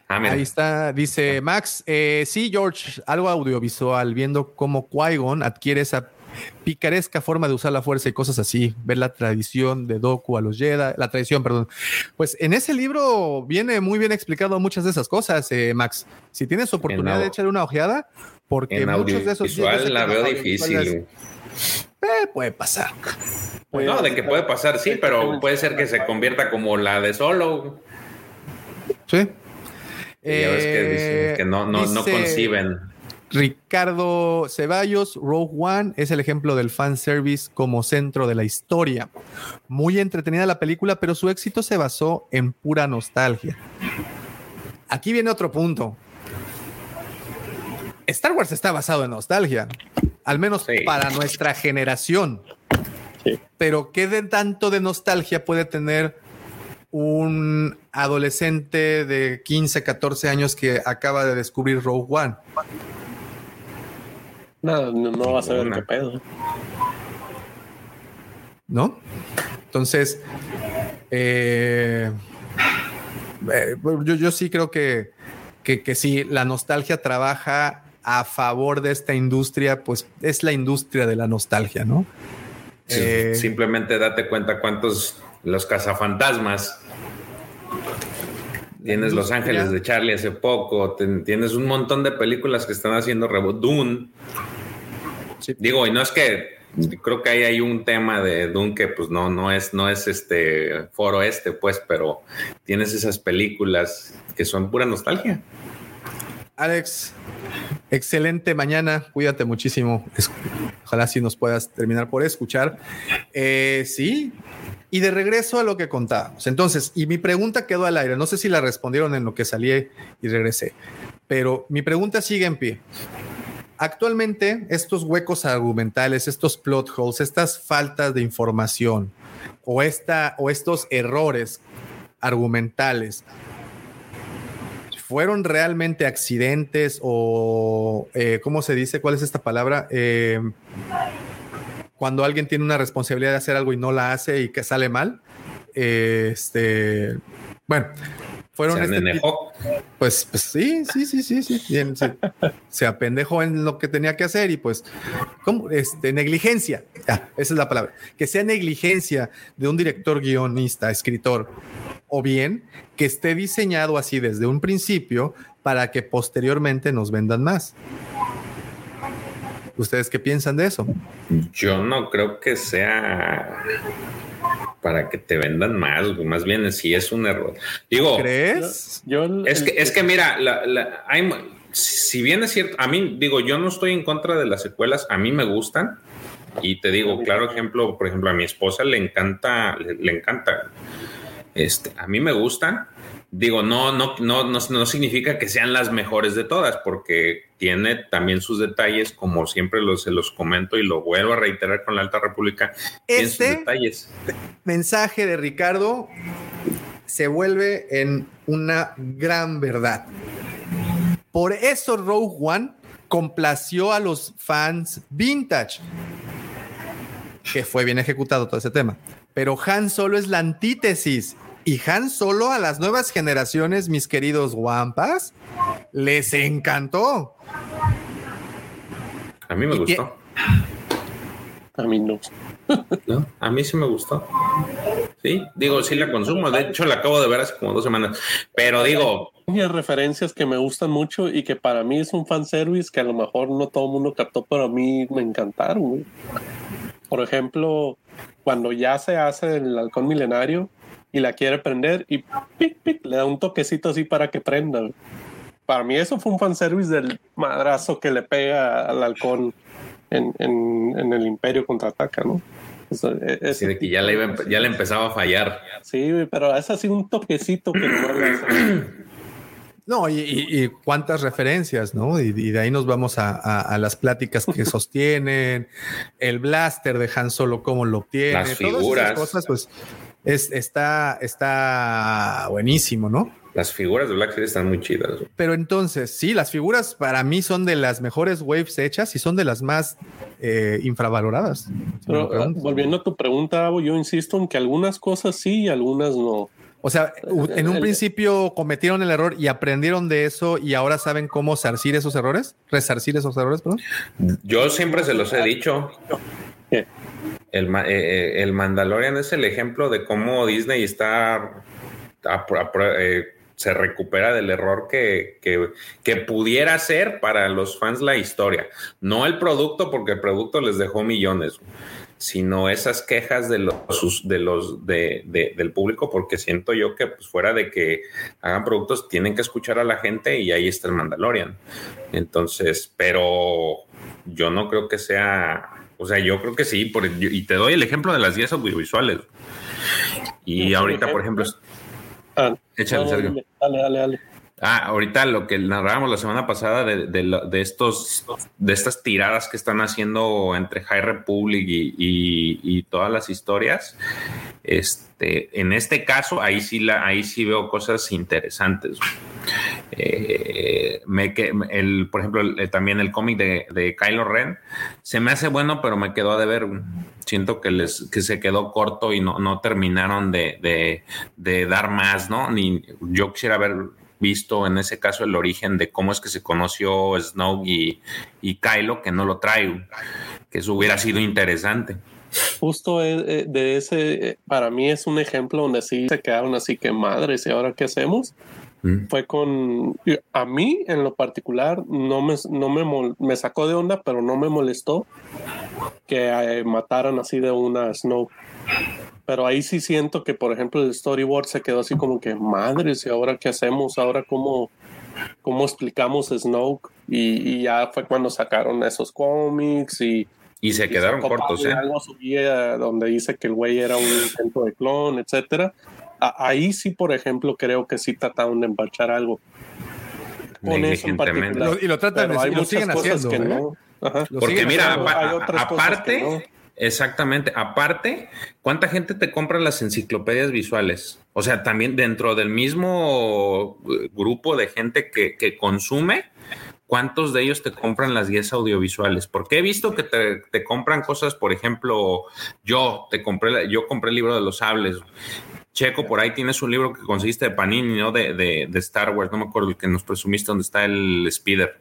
Ah. Ahí está, dice Max. eh, sí, George, algo audiovisual, viendo cómo Qui-Gon adquiere esa picaresca forma de usar la fuerza y cosas así. Ver la tradición de Doku a los Jedi, la tradición, perdón. Pues en ese libro viene muy bien explicado muchas de esas cosas, eh, Max. Si tienes oportunidad En de echarle una ojeada, porque En muchos de esos. que la veo difícil. eh, puede pasar. Pues no, de que puede pasar, sí, pero puede ser que se convierta como la de Solo. Sí. Y ya ves que dicen que no, no, no dice- conciben. Ricardo Ceballos, Rogue One es el ejemplo del fanservice como centro de la historia. Muy entretenida la película, pero su éxito se basó en pura nostalgia. Aquí viene otro punto. Star Wars está basado en nostalgia, al menos para nuestra generación. Pero ¿qué de tanto de nostalgia puede tener un adolescente de 15, 14 años que acaba de descubrir Rogue One? No, no, no vas a ver qué pedo. ¿no? Entonces, eh, eh, yo, yo sí creo que, que, que sí, la nostalgia trabaja a favor de esta industria, pues es la industria de la nostalgia, ¿no? Sí, Eh, Simplemente date cuenta cuántos los cazafantasmas. Tienes Los Ángeles de Charlie hace poco, ten- tienes un montón de películas que están haciendo reboot. Dune. Digo, y no es que creo que ahí hay un tema de Dune que pues no, no es, no es este foro este, pues, pero tienes esas películas que son pura nostalgia. Alex, excelente mañana. Cuídate muchísimo. Ojalá si nos puedas terminar por escuchar. Eh, sí. Y de regreso a lo que contábamos. Entonces, y mi pregunta quedó al aire. No sé si la respondieron en lo que salí y regresé, pero mi pregunta sigue en pie. Actualmente, estos huecos argumentales, estos plot holes, estas faltas de información o, esta, o estos errores argumentales fueron realmente accidentes o, eh, ¿cómo se dice? ¿Cuál es esta palabra? Eh, cuando alguien tiene una responsabilidad de hacer algo y no la hace y que sale mal. Eh, este, bueno, fueron... Se este tipo- pues, pues sí, sí, sí, sí, sí. bien. Se apendejó en lo que tenía que hacer y pues, ¿cómo? Este, negligencia. Ah, esa es la palabra. Que sea negligencia de un director, guionista, escritor, o bien que esté diseñado así desde un principio para que posteriormente nos vendan más. ¿Ustedes qué piensan de eso? Yo no creo que sea para que te vendan más, más bien si es un error. Digo, ¿crees? es que, es que mira, la- la- hay si bien es cierto, a mí digo, yo no estoy en contra de las secuelas, a mí me gustan. Y te digo, claro ejemplo, por ejemplo, a mi esposa le encanta, le, le encanta. Este, a mí me gustan. Digo, no, no, no, no, no significa que sean las mejores de todas, porque tiene también sus detalles, como siempre los, se los comento y lo vuelvo a reiterar con la Alta República. sus Este detalles. mensaje de Ricardo se vuelve en una gran verdad. Por eso Rogue One complació a los fans vintage, que fue bien ejecutado todo ese tema. Pero Han Solo es la antítesis. Y Han Solo a las nuevas generaciones, mis queridos guampas, les encantó. A mí me gustó. A mí no. ¿No? A mí sí me gustó. Sí, digo, sí la consumo. De hecho, la acabo de ver hace como dos semanas. Pero digo. Hay referencias que me gustan mucho y que para mí es un fanservice que a lo mejor no todo el mundo captó, pero a mí me encantaron. Por ejemplo, cuando ya se hace el halcón milenario y la quiere prender y pic, pic, le da un toquecito así para que prenda. güey. Para mí eso fue un fanservice del madrazo que le pega al halcón en, en- en el Imperio contraataca, ¿no? Eso, e- Sí, de que ya le, iba ya le empezaba a fallar. Sí, güey, pero es así un toquecito que no le hace. No, y, y- y cuántas referencias, ¿no? Y, y de ahí nos vamos a, a- a las pláticas que sostienen, el blaster de Han Solo, cómo lo obtiene, Las todas figuras. esas cosas, pues es, está, está buenísimo, ¿no? Las figuras de Black Series están muy chidas. Pero entonces, sí, las figuras para mí son de las mejores waves hechas y son de las más eh, infravaloradas. Pero preguntas. volviendo a tu pregunta, Abo, yo insisto en que algunas cosas sí y algunas no. O sea, u- en un principio cometieron el error y aprendieron de eso y ahora saben cómo sarcir esos errores, resarcir esos errores, perdón. Yo siempre se los he dicho. El, eh, eh, el Mandalorian es el ejemplo de cómo Disney está eh, se recupera del error que, que, que pudiera ser para los fans la historia. No el producto, porque el producto les dejó millones, sino esas quejas de los de los de, de- del público, porque siento yo que pues, fuera de que hagan productos, tienen que escuchar a la gente y ahí está el Mandalorian. Entonces, pero yo no creo que sea, o sea, yo creo que sí, por, y te doy el ejemplo de las guías audiovisuales. Y ahorita, por ejemplo, Ah, échale, no, Sergio. dale, Dale, dale, dale. Ah, ahorita lo que narrábamos la semana pasada de, de estos de estas tiradas que están haciendo entre High Republic y, y- todas las historias. Este, en este caso, ahí sí la, ahí sí veo cosas interesantes. Eh, me el, por ejemplo, el- también el cómic de, de Kylo Ren se me hace bueno, pero me quedó a deber. Siento que les que se quedó corto y no, no terminaron de, de- de dar más, ¿no? Ni yo quisiera haber visto en ese caso el origen de cómo es que se conoció Snow y, y Kylo, que no lo trae, que eso hubiera sido interesante. Justo eh, eh, de ese, eh, para mí es un ejemplo donde sí se quedaron así que madres, ¿y ahora qué hacemos? Mm. Fue con, a mí en lo particular no me, no me, me sacó de onda, pero no me molestó que eh, mataran así de una Snow. Pero ahí sí siento que, por ejemplo, el storyboard se quedó así como que madres, ¿y ahora qué hacemos? ¿Ahora cómo, cómo explicamos Snoke? Y, y ya fue cuando sacaron esos cómics y Y se quedaron cortos, ¿eh? Algo subía donde dice que el güey era un intento de clon, etcétera. A- ahí sí, por ejemplo, creo que sí trataron de empachar algo. Con eso en particular. Lo- y lo tratan Pero de- hay y lo muchas siguen cosas haciendo, que ¿eh? no. Ajá. Lo Porque mira, haciendo. apa- Hay otras cosas aparte, que no. Exactamente, aparte, ¿cuánta gente te compra las enciclopedias visuales? O sea, también dentro del mismo eh, grupo de gente que, que consume, ¿cuántos de ellos te compran las guías audiovisuales? Porque he visto que te, te compran cosas, por ejemplo, yo te compré, yo compré el libro de los sables. Checo, por ahí tienes un libro que conseguiste de Panini, ¿no? De, de, de Star Wars, no me acuerdo el que nos presumiste donde está el Speeder.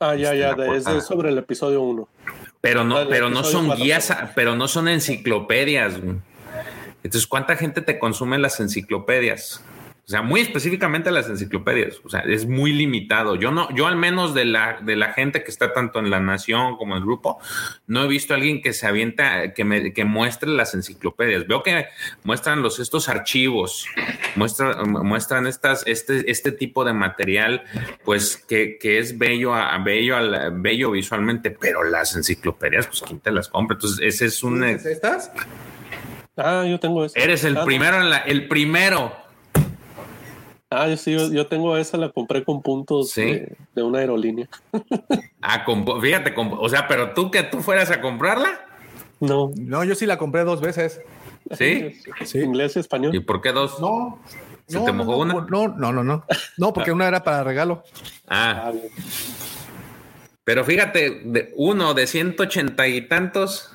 Ah, ya, Este, ya, es sobre el episodio 1. Pero no, pero no son guías, pero no son enciclopedias. Entonces, ¿cuánta gente te consume las enciclopedias? O sea, muy específicamente las enciclopedias. O sea, es muy limitado. Yo no, yo al menos de la, de la gente que está tanto en la nación como en el grupo, no he visto a alguien que se avienta, que me, que muestre las enciclopedias. Veo que muestran los estos archivos, muestran, muestran estas, este, este tipo de material, pues que, que es bello, a, bello, al- bello visualmente, pero las enciclopedias, pues quién te las compra. Entonces, ese es un. ¿Tienes estas? Ah, yo tengo esa. Eres el Ah, primero en la, el primero. Ah, yo sí, yo, yo tengo esa, la compré con puntos Sí. de, de una aerolínea. Ah, comp- fíjate, o sea, pero tú que tú fueras a comprarla, No. No, yo sí la compré dos veces. ¿sí? Sí. Inglés y español. ¿Y por qué dos? No. ¿Se no, te no, mojó no, una? No, no, no, no. No, porque una era para regalo. Ah, Ah, pero fíjate, de uno de 180 y tantos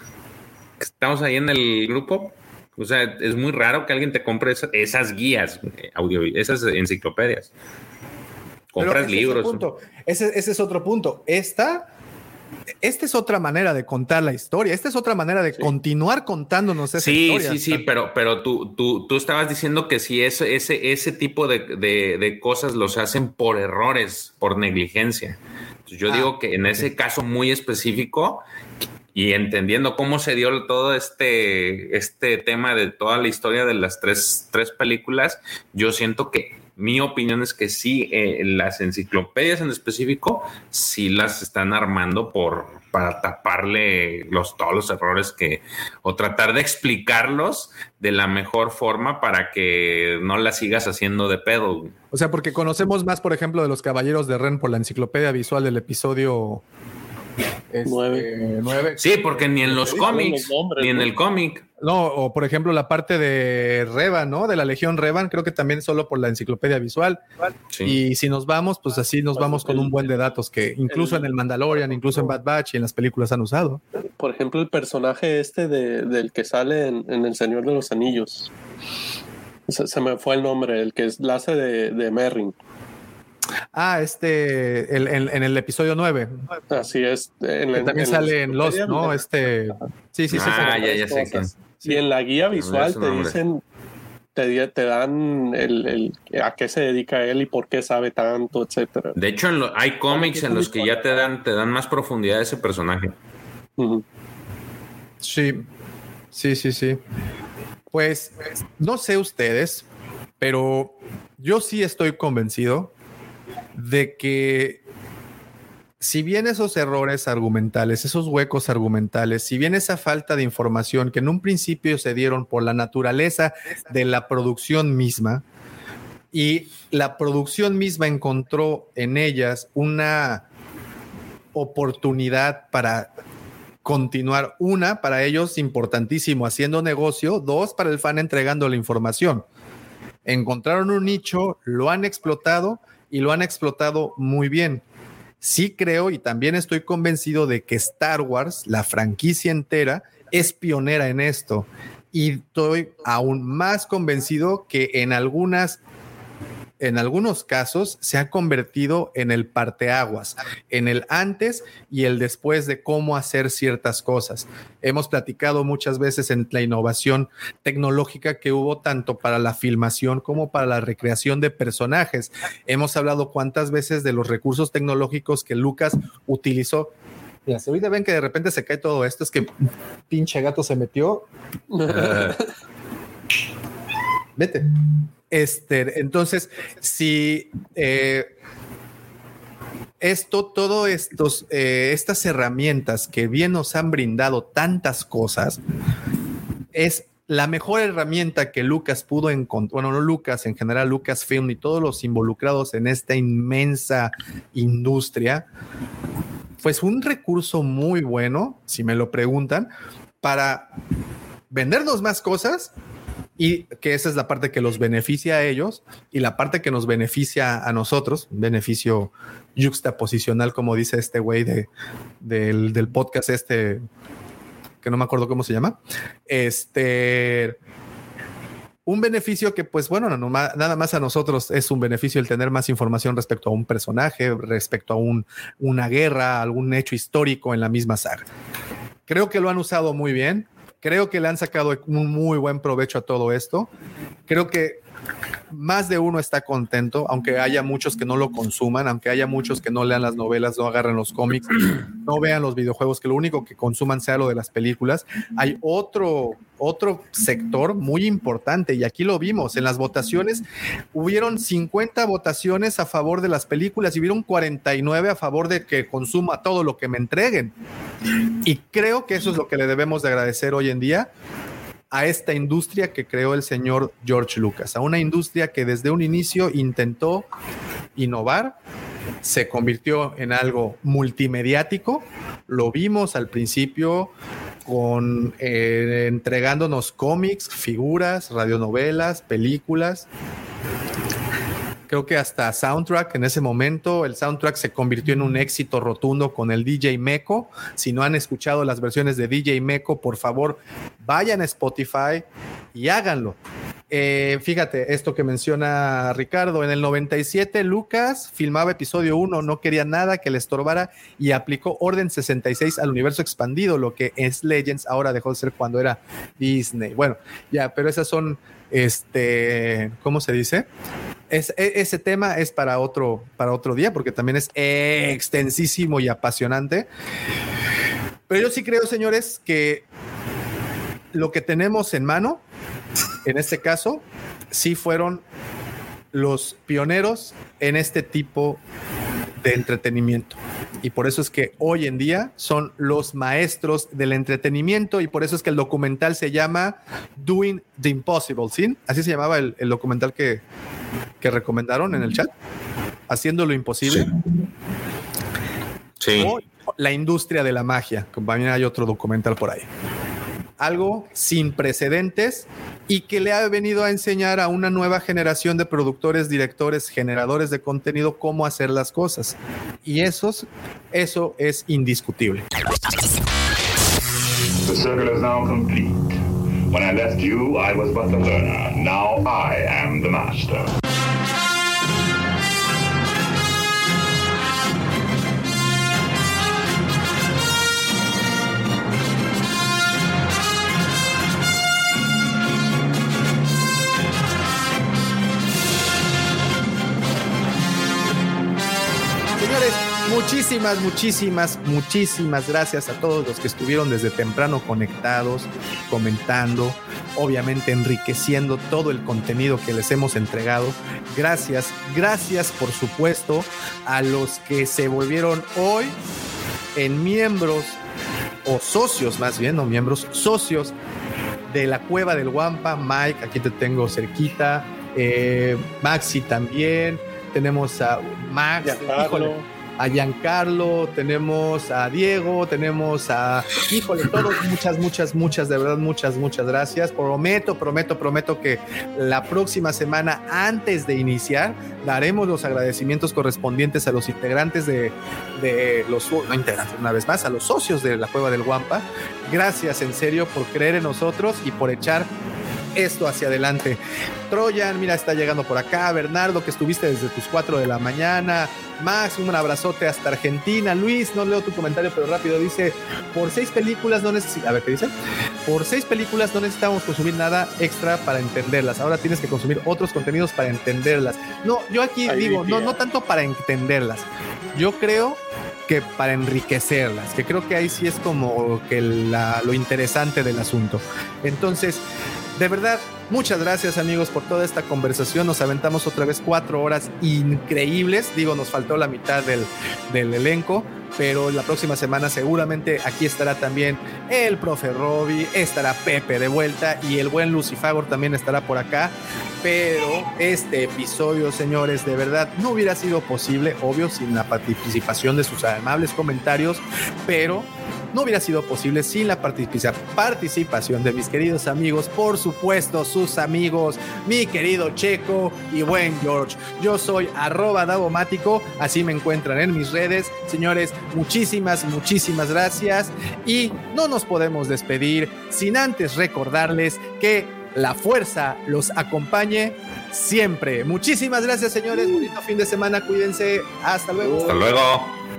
que estamos ahí en el grupo, O sea, es muy raro que alguien te compre esa- esas guías eh, audio, esas enciclopedias. Compras ese es libros. punto. Ese, ese es otro punto. Esta, esta es otra manera de contar la historia. Esta es otra manera de continuar contándonos esa Sí, historia. sí, sí, pero, pero tú, tú, tú estabas diciendo que si ese, ese, ese tipo de, de- de cosas los hacen por errores, por negligencia. Entonces, yo Ah, digo que en ese caso muy específico y entendiendo cómo se dio todo este, este tema de toda la historia de las tres, tres películas, yo siento que mi opinión es que sí, eh, las enciclopedias en específico, sí las están armando por para taparle los, todos los errores que, o tratar de explicarlos de la mejor forma para que no las sigas haciendo de pedo. O sea, porque conocemos más, por ejemplo, de los Caballeros de Ren por la enciclopedia visual del episodio este, nueve. Sí, porque ni en los cómics, nombres, ni en ¿no? el cómic. No, o por ejemplo, la parte de Revan, ¿no? De la Legión Revan, creo que también solo por la enciclopedia visual. Y si nos vamos, pues así nos vamos con un buen de datos que incluso en el Mandalorian, incluso en Bad Batch y en las películas han usado. Por ejemplo, el personaje este de- del que sale en, en El Señor de los Anillos. Se, se me fue el nombre, el que es la hace de, de Merrin. Ah, este, el- en, en el episodio 9. Así es. En Que también en sale en Lost, enciclopedia ¿no? Este. Sí, sí, sí. Ah, sí. ya, ya sé. Y en la guía visual su te dicen, te, te dan el, el- a qué se dedica él y por qué sabe tanto, etcétera. De hecho, en lo- hay cómics en los que ya te dan, te dan más profundidad a ese personaje. Sí, sí, sí, sí. Pues no sé ustedes, pero yo sí estoy convencido de que si bien esos errores argumentales, esos huecos argumentales, si bien esa falta de información que en un principio se dieron por la naturaleza de la producción misma, y la producción misma encontró en ellas una oportunidad para continuar. Una, para ellos importantísimo, haciendo negocio. Dos, para el fan entregando la información. Encontraron un nicho, lo han explotado y lo han explotado muy bien. Sí creo y también estoy convencido de que Star Wars, la franquicia entera, es pionera en esto. Y estoy aún más convencido que en algunas en algunos casos se ha convertido en el parteaguas, en el antes y el después de cómo hacer ciertas cosas. Hemos platicado muchas veces en la innovación tecnológica que hubo tanto para la filmación como para la recreación de personajes. Hemos hablado cuántas veces de los recursos tecnológicos que Lucas utilizó. Mira, si ahorita ven que de repente se cae todo esto, es que pinche gato se metió. Vete. Este, entonces, si eh, esto, todo estos, eh, estas herramientas que bien nos han brindado tantas cosas, es la mejor herramienta que Lucas pudo encontrar, bueno, no Lucas, en general Lucasfilm y todos los involucrados en esta inmensa industria, pues un recurso muy bueno, si me lo preguntan, para vendernos más cosas y que esa es la parte que los beneficia a ellos y la parte que nos beneficia a nosotros, beneficio juxtaposicional, como dice este güey de, del, del podcast este, que no me acuerdo cómo se llama. Este, un beneficio que, pues bueno, no, no, nada más a nosotros es un beneficio el tener más información respecto a un personaje, respecto a un, una guerra, algún hecho histórico en la misma saga. Creo que lo han usado muy bien. Creo que le han sacado un muy buen provecho a todo esto. Creo que más de uno está contento, aunque haya muchos que no lo consuman, aunque haya muchos que no lean las novelas, no agarren los cómics, no vean los videojuegos, que lo único que consuman sea lo de las películas. Hay otro, otro sector muy importante y aquí lo vimos en las votaciones. Hubieron 50 votaciones a favor de las películas y hubieron 49 a favor de que consuma todo lo que me entreguen. Y creo que eso es lo que le debemos de agradecer hoy en día a esta industria que creó el señor George Lucas, a una industria que desde un inicio intentó innovar, se convirtió en algo multimediático, lo vimos al principio con eh, entregándonos cómics, figuras, radionovelas, películas. Creo que hasta soundtrack en ese momento. El soundtrack se convirtió en un éxito rotundo con el DJ Meco. Si no han escuchado las versiones de DJ Meco, por favor, vayan a Spotify y háganlo. Eh, fíjate, esto que menciona Ricardo, en el 97 Lucas filmaba episodio 1, no quería nada que le estorbara y aplicó Orden 66 al universo expandido, lo que es Legends ahora dejó de ser cuando era Disney. Bueno, ya, pero esas son, este, ¿cómo se dice? Es, e, ese tema es para otro, para otro día, porque también es extensísimo y apasionante. Pero yo sí creo, señores, que lo que tenemos en mano en este caso, sí fueron los pioneros en este tipo de entretenimiento. Y por eso es que hoy en día son los maestros del entretenimiento y por eso es que el documental se llama Doing the Impossible, ¿sí? Así se llamaba el, documental que, que, recomendaron en el chat. Haciendo lo imposible. Sí. O la industria de la magia. También hay otro documental por ahí algo sin precedentes y que le ha venido a enseñar a una nueva generación de productores, directores, generadores de contenido cómo hacer las cosas. Y eso, eso es indiscutible. The circle is now complete. When I left you, I was but the learner. Now I am the master. Muchísimas, muchísimas, muchísimas gracias a todos los que estuvieron desde temprano conectados, comentando, obviamente enriqueciendo todo el contenido que les hemos entregado. Gracias, gracias por supuesto a los que se volvieron hoy en miembros o socios más bien, no miembros, socios de la cueva del Guampa. Mike, aquí te tengo cerquita. Eh, Maxi también. Tenemos a Max. Híjole a Giancarlo, tenemos a Diego, tenemos a, híjole, todos, muchas, muchas, muchas, de verdad, muchas, muchas gracias. Prometo, prometo, prometo que la próxima semana, antes de iniciar, daremos los agradecimientos correspondientes a los integrantes de, de los, no integrantes, una vez más, a los socios de la Cueva del Guampa. Gracias en serio por creer en nosotros y por echar esto hacia adelante. Troyan, mira, está llegando por acá. Bernardo, que estuviste desde tus 4 de la mañana. Max, un abrazote hasta Argentina. Luis, no leo tu comentario, pero rápido dice: Por seis películas no necesitamos. A ver, ¿qué dice? Por seis películas no necesitamos consumir nada extra para entenderlas. Ahora tienes que consumir otros contenidos para entenderlas. No, yo aquí digo, no, no tanto para entenderlas. Yo creo que para enriquecerlas, que creo que ahí sí es como que lo interesante del asunto. Entonces, de verdad, muchas gracias amigos por toda esta conversación. Nos aventamos otra vez cuatro horas increíbles. Digo, nos faltó la mitad del, elenco, pero la próxima semana seguramente aquí estará también el profe Robbie, estará Pepe de vuelta y el buen Lucifagor también estará por acá. Pero este episodio, señores, de verdad no hubiera sido posible, obvio, sin la participación de sus amables comentarios, pero no hubiera sido posible sin la participación de mis queridos amigos, por supuesto, sus amigos, mi querido Checo y buen George. Yo soy arroba Davomático, así me encuentran en mis redes. Señores, muchísimas, muchísimas gracias y no nos podemos despedir sin antes recordarles que la fuerza los acompañe siempre. Muchísimas gracias, señores. Bonito fin de semana. Cuídense. Hasta luego. Hasta luego.